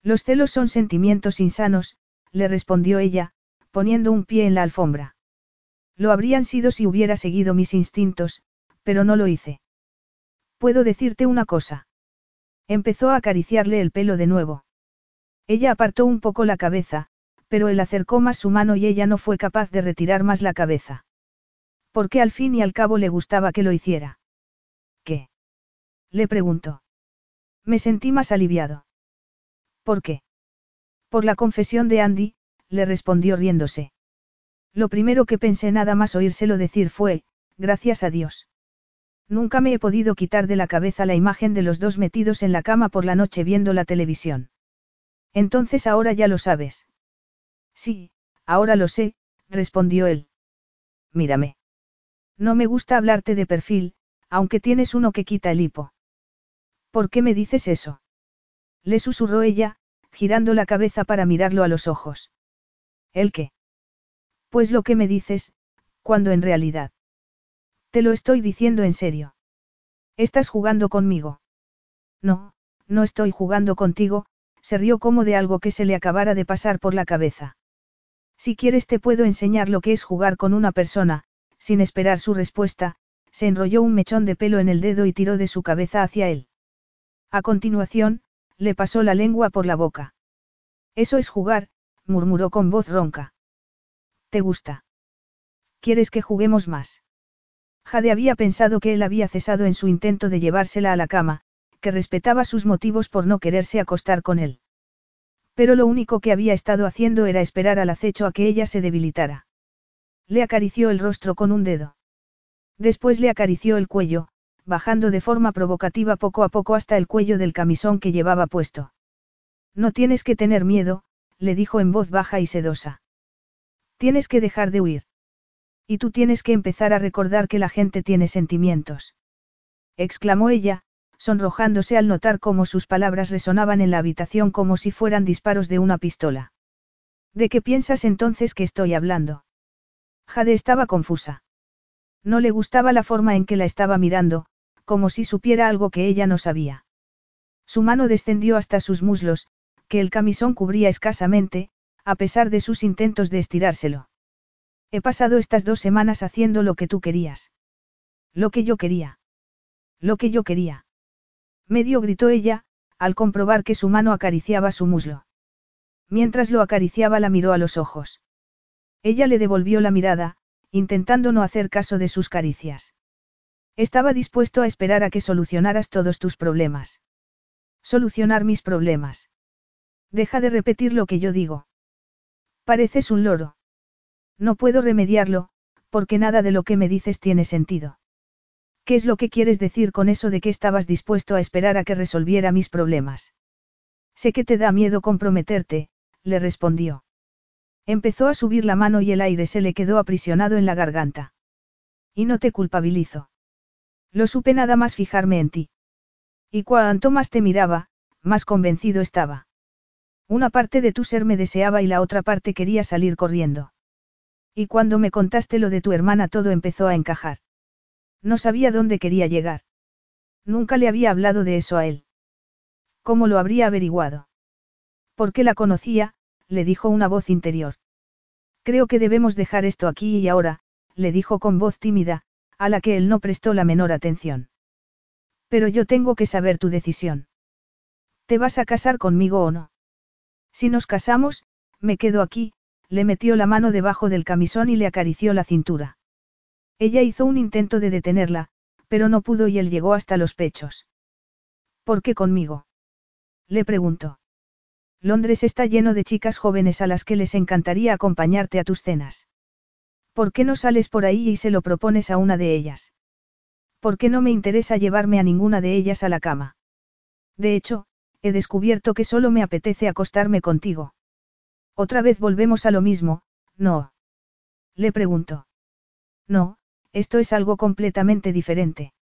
[SPEAKER 1] Los celos son sentimientos insanos, le respondió ella, poniendo un pie en la alfombra. Lo habrían sido si hubiera seguido mis instintos, pero no lo hice. Puedo decirte una cosa. Empezó a acariciarle el pelo de nuevo. Ella apartó un poco la cabeza, pero él acercó más su mano y ella no fue capaz de retirar más la cabeza. Porque al fin y al cabo le gustaba que lo hiciera. ¿Qué? Le preguntó. Me sentí más aliviado. ¿Por qué? Por la confesión de Andy, le respondió riéndose. Lo primero que pensé nada más oírselo decir fue, gracias a Dios. Nunca me he podido quitar de la cabeza la imagen de los dos metidos en la cama por la noche viendo la televisión. Entonces ahora ya lo sabes. Sí, ahora lo sé, respondió él. Mírame. No me gusta hablarte de perfil, aunque tienes uno que quita el hipo. ¿Por qué me dices eso? Le susurró ella, girando la cabeza para mirarlo a los ojos. ¿El qué? Pues lo que me dices, cuando en realidad. Te lo estoy diciendo en serio. ¿Estás jugando conmigo? No, no estoy jugando contigo, se rió como de algo que se le acabara de pasar por la cabeza. Si quieres te puedo enseñar lo que es jugar con una persona, sin esperar su respuesta, se enrolló un mechón de pelo en el dedo y tiró de su cabeza hacia él. A continuación, le pasó la lengua por la boca. Eso es jugar, murmuró con voz ronca. ¿Te gusta? ¿Quieres que juguemos más? Jade había pensado que él había cesado en su intento de llevársela a la cama, que respetaba sus motivos por no quererse acostar con él. Pero lo único que había estado haciendo era esperar al acecho a que ella se debilitara. Le acarició el rostro con un dedo. Después le acarició el cuello, bajando de forma provocativa poco a poco hasta el cuello del camisón que llevaba puesto. No tienes que tener miedo, le dijo en voz baja y sedosa. Tienes que dejar de huir. Y tú tienes que empezar a recordar que la gente tiene sentimientos. Exclamó ella, sonrojándose al notar cómo sus palabras resonaban en la habitación como si fueran disparos de una pistola. ¿De qué piensas entonces que estoy hablando? Jade estaba confusa. No le gustaba la forma en que la estaba mirando, como si supiera algo que ella no sabía. Su mano descendió hasta sus muslos, que el camisón cubría escasamente, a pesar de sus intentos de estirárselo. He pasado estas dos semanas haciendo lo que tú querías. Lo que yo quería. Lo que yo quería. Medio gritó ella, al comprobar que su mano acariciaba su muslo. Mientras lo acariciaba la miró a los ojos. Ella le devolvió la mirada, intentando no hacer caso de sus caricias. Estaba dispuesto a esperar a que solucionaras todos tus problemas. Solucionar mis problemas. Deja de repetir lo que yo digo. Pareces un loro. No puedo remediarlo, porque nada de lo que me dices tiene sentido. ¿Qué es lo que quieres decir con eso de que estabas dispuesto a esperar a que resolviera mis problemas? Sé que te da miedo comprometerte, le respondió. Empezó a subir la mano y el aire se le quedó aprisionado en la garganta. Y no te culpabilizo. Lo supe nada más fijarme en ti. Y cuanto más te miraba, más convencido estaba. Una parte de tu ser me deseaba y la otra parte quería salir corriendo. Y cuando me contaste lo de tu hermana todo empezó a encajar. No sabía dónde quería llegar. Nunca le había hablado de eso a él. ¿Cómo lo habría averiguado? Porque la conocía, le dijo una voz interior. Creo que debemos dejar esto aquí y ahora, le dijo con voz tímida, a la que él no prestó la menor atención. Pero yo tengo que saber tu decisión. ¿Te vas a casar conmigo o no? Si nos casamos, me quedo aquí, le metió la mano debajo del camisón y le acarició la cintura. Ella hizo un intento de detenerla, pero no pudo y él llegó hasta los pechos. ¿Por qué conmigo? Le preguntó. Londres está lleno de chicas jóvenes a las que les encantaría acompañarte a tus cenas. ¿Por qué no sales por ahí y se lo propones a una de ellas? ¿Por qué no me interesa llevarme a ninguna de ellas a la cama? De hecho, he descubierto que solo me apetece acostarme contigo. Otra vez volvemos a lo mismo, ¿no? Le preguntó. No, esto es algo completamente diferente.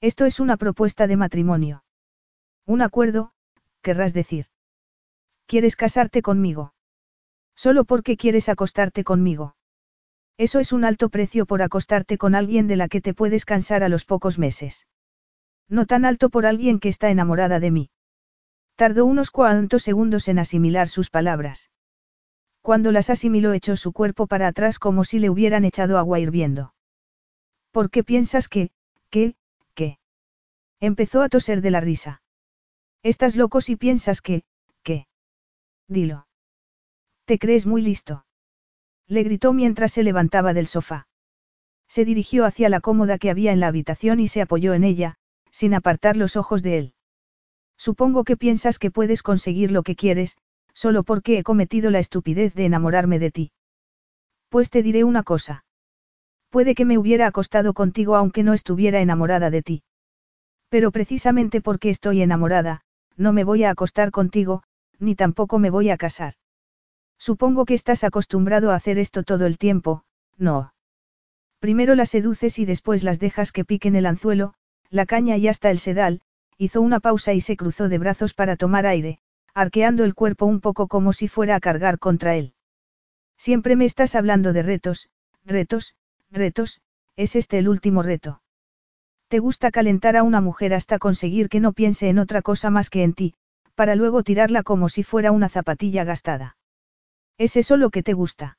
[SPEAKER 1] Esto es una propuesta de matrimonio. Un acuerdo, querrás decir. ¿Quieres casarte conmigo? Solo porque quieres acostarte conmigo. Eso es un alto precio por acostarte con alguien de la que te puedes cansar a los pocos meses. No tan alto por alguien que está enamorada de mí. Tardó unos cuantos segundos en asimilar sus palabras. Cuando las asimiló echó su cuerpo para atrás como si le hubieran echado agua hirviendo. ¿Por qué piensas que, que, que? Empezó a toser de la risa. Estás loco si piensas que, que. Dilo. Te crees muy listo. Le gritó mientras se levantaba del sofá. Se dirigió hacia la cómoda que había en la habitación y se apoyó en ella, sin apartar los ojos de él. Supongo que piensas que puedes conseguir lo que quieres, solo porque he cometido la estupidez de enamorarme de ti. Pues te diré una cosa. Puede que me hubiera acostado contigo aunque no estuviera enamorada de ti. Pero precisamente porque estoy enamorada, no me voy a acostar contigo, ni tampoco me voy a casar. Supongo que estás acostumbrado a hacer esto todo el tiempo, no. Primero las seduces y después las dejas que piquen el anzuelo, la caña y hasta el sedal, hizo una pausa y se cruzó de brazos para tomar aire, arqueando el cuerpo un poco como si fuera a cargar contra él. Siempre me estás hablando de retos, retos, Retos, es este el último reto. Te gusta calentar a una mujer hasta conseguir que no piense en otra cosa más que en ti, para luego tirarla como si fuera una zapatilla gastada. ¿Es eso lo que te gusta?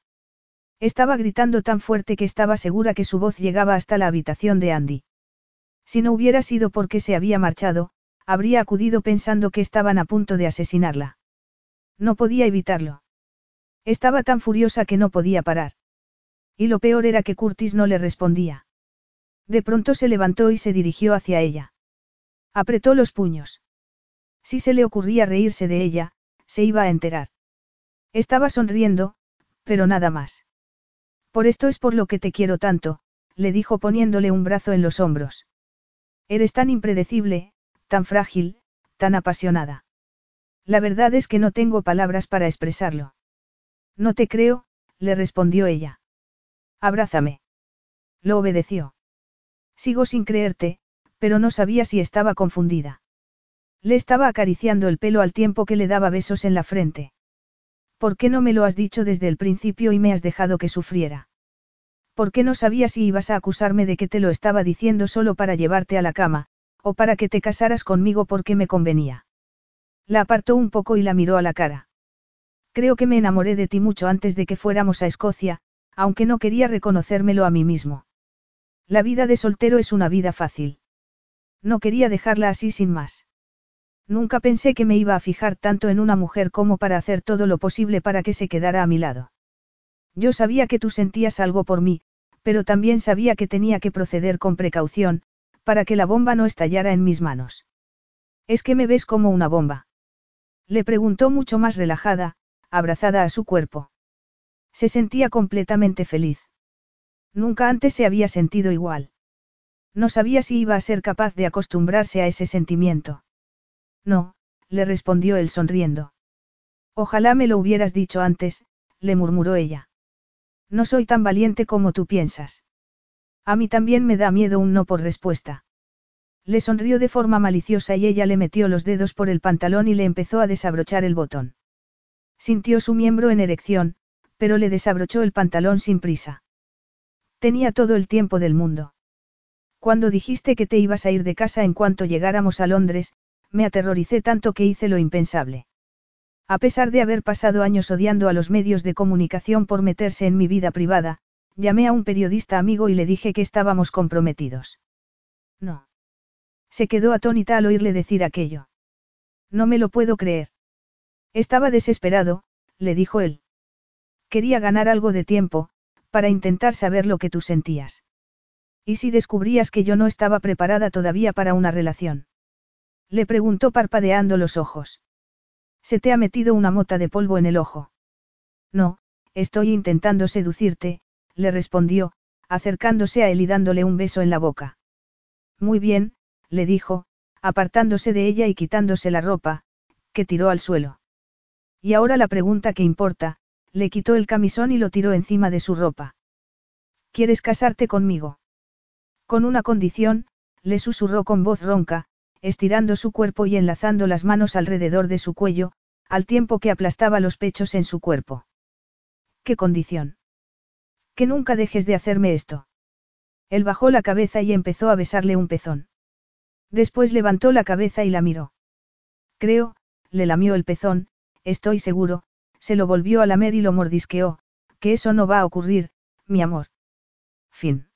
[SPEAKER 1] Estaba gritando tan fuerte que estaba segura que su voz llegaba hasta la habitación de Andy. Si no hubiera sido porque se había marchado, habría acudido pensando que estaban a punto de asesinarla. No podía evitarlo. Estaba tan furiosa que no podía parar. Y lo peor era que Curtis no le respondía. De pronto se levantó y se dirigió hacia ella. Apretó los puños. Si se le ocurría reírse de ella, se iba a enterar. Estaba sonriendo, pero nada más. Por esto es por lo que te quiero tanto, le dijo poniéndole un brazo en los hombros. Eres tan impredecible, tan frágil, tan apasionada. La verdad es que no tengo palabras para expresarlo. No te creo, le respondió ella. Abrázame. Lo obedeció. Sigo sin creerte, pero no sabía si estaba confundida. Le estaba acariciando el pelo al tiempo que le daba besos en la frente. ¿Por qué no me lo has dicho desde el principio y me has dejado que sufriera? ¿Por qué no sabía si ibas a acusarme de que te lo estaba diciendo solo para llevarte a la cama, o para que te casaras conmigo porque me convenía? La apartó un poco y la miró a la cara. Creo que me enamoré de ti mucho antes de que fuéramos a Escocia, aunque no quería reconocérmelo a mí mismo. La vida de soltero es una vida fácil. No quería dejarla así sin más. Nunca pensé que me iba a fijar tanto en una mujer como para hacer todo lo posible para que se quedara a mi lado. Yo sabía que tú sentías algo por mí, pero también sabía que tenía que proceder con precaución, para que la bomba no estallara en mis manos. ¿Es que me ves como una bomba? Le preguntó mucho más relajada, abrazada a su cuerpo. Se sentía completamente feliz. Nunca antes se había sentido igual. No sabía si iba a ser capaz de acostumbrarse a ese sentimiento. No, le respondió él sonriendo. Ojalá me lo hubieras dicho antes, le murmuró ella. No soy tan valiente como tú piensas. A mí también me da miedo un no por respuesta. Le sonrió de forma maliciosa y ella le metió los dedos por el pantalón y le empezó a desabrochar el botón. Sintió su miembro en erección, pero le desabrochó el pantalón sin prisa. Tenía todo el tiempo del mundo. Cuando dijiste que te ibas a ir de casa en cuanto llegáramos a Londres, me aterroricé tanto que hice lo impensable. A pesar de haber pasado años odiando a los medios de comunicación por meterse en mi vida privada, llamé a un periodista amigo y le dije que estábamos comprometidos. No. Se quedó atónita al oírle decir aquello. No me lo puedo creer. Estaba desesperado, le dijo él. Quería ganar algo de tiempo, para intentar saber lo que tú sentías. ¿Y si descubrías que yo no estaba preparada todavía para una relación? Le preguntó parpadeando los ojos. ¿Se te ha metido una mota de polvo en el ojo? No, estoy intentando seducirte, le respondió, acercándose a él y dándole un beso en la boca. Muy bien, le dijo, apartándose de ella y quitándose la ropa, que tiró al suelo. Y ahora la pregunta que importa, le quitó el camisón y lo tiró encima de su ropa. ¿Quieres casarte conmigo? Con una condición, le susurró con voz ronca, estirando su cuerpo y enlazando las manos alrededor de su cuello, al tiempo que aplastaba los pechos en su cuerpo. ¿Qué condición? Que nunca dejes de hacerme esto. Él bajó la cabeza y empezó a besarle un pezón. Después levantó la cabeza y la miró. Creo, le lamió el pezón, estoy seguro, se lo volvió a lamer y lo mordisqueó, que eso no va a ocurrir, mi amor. Fin.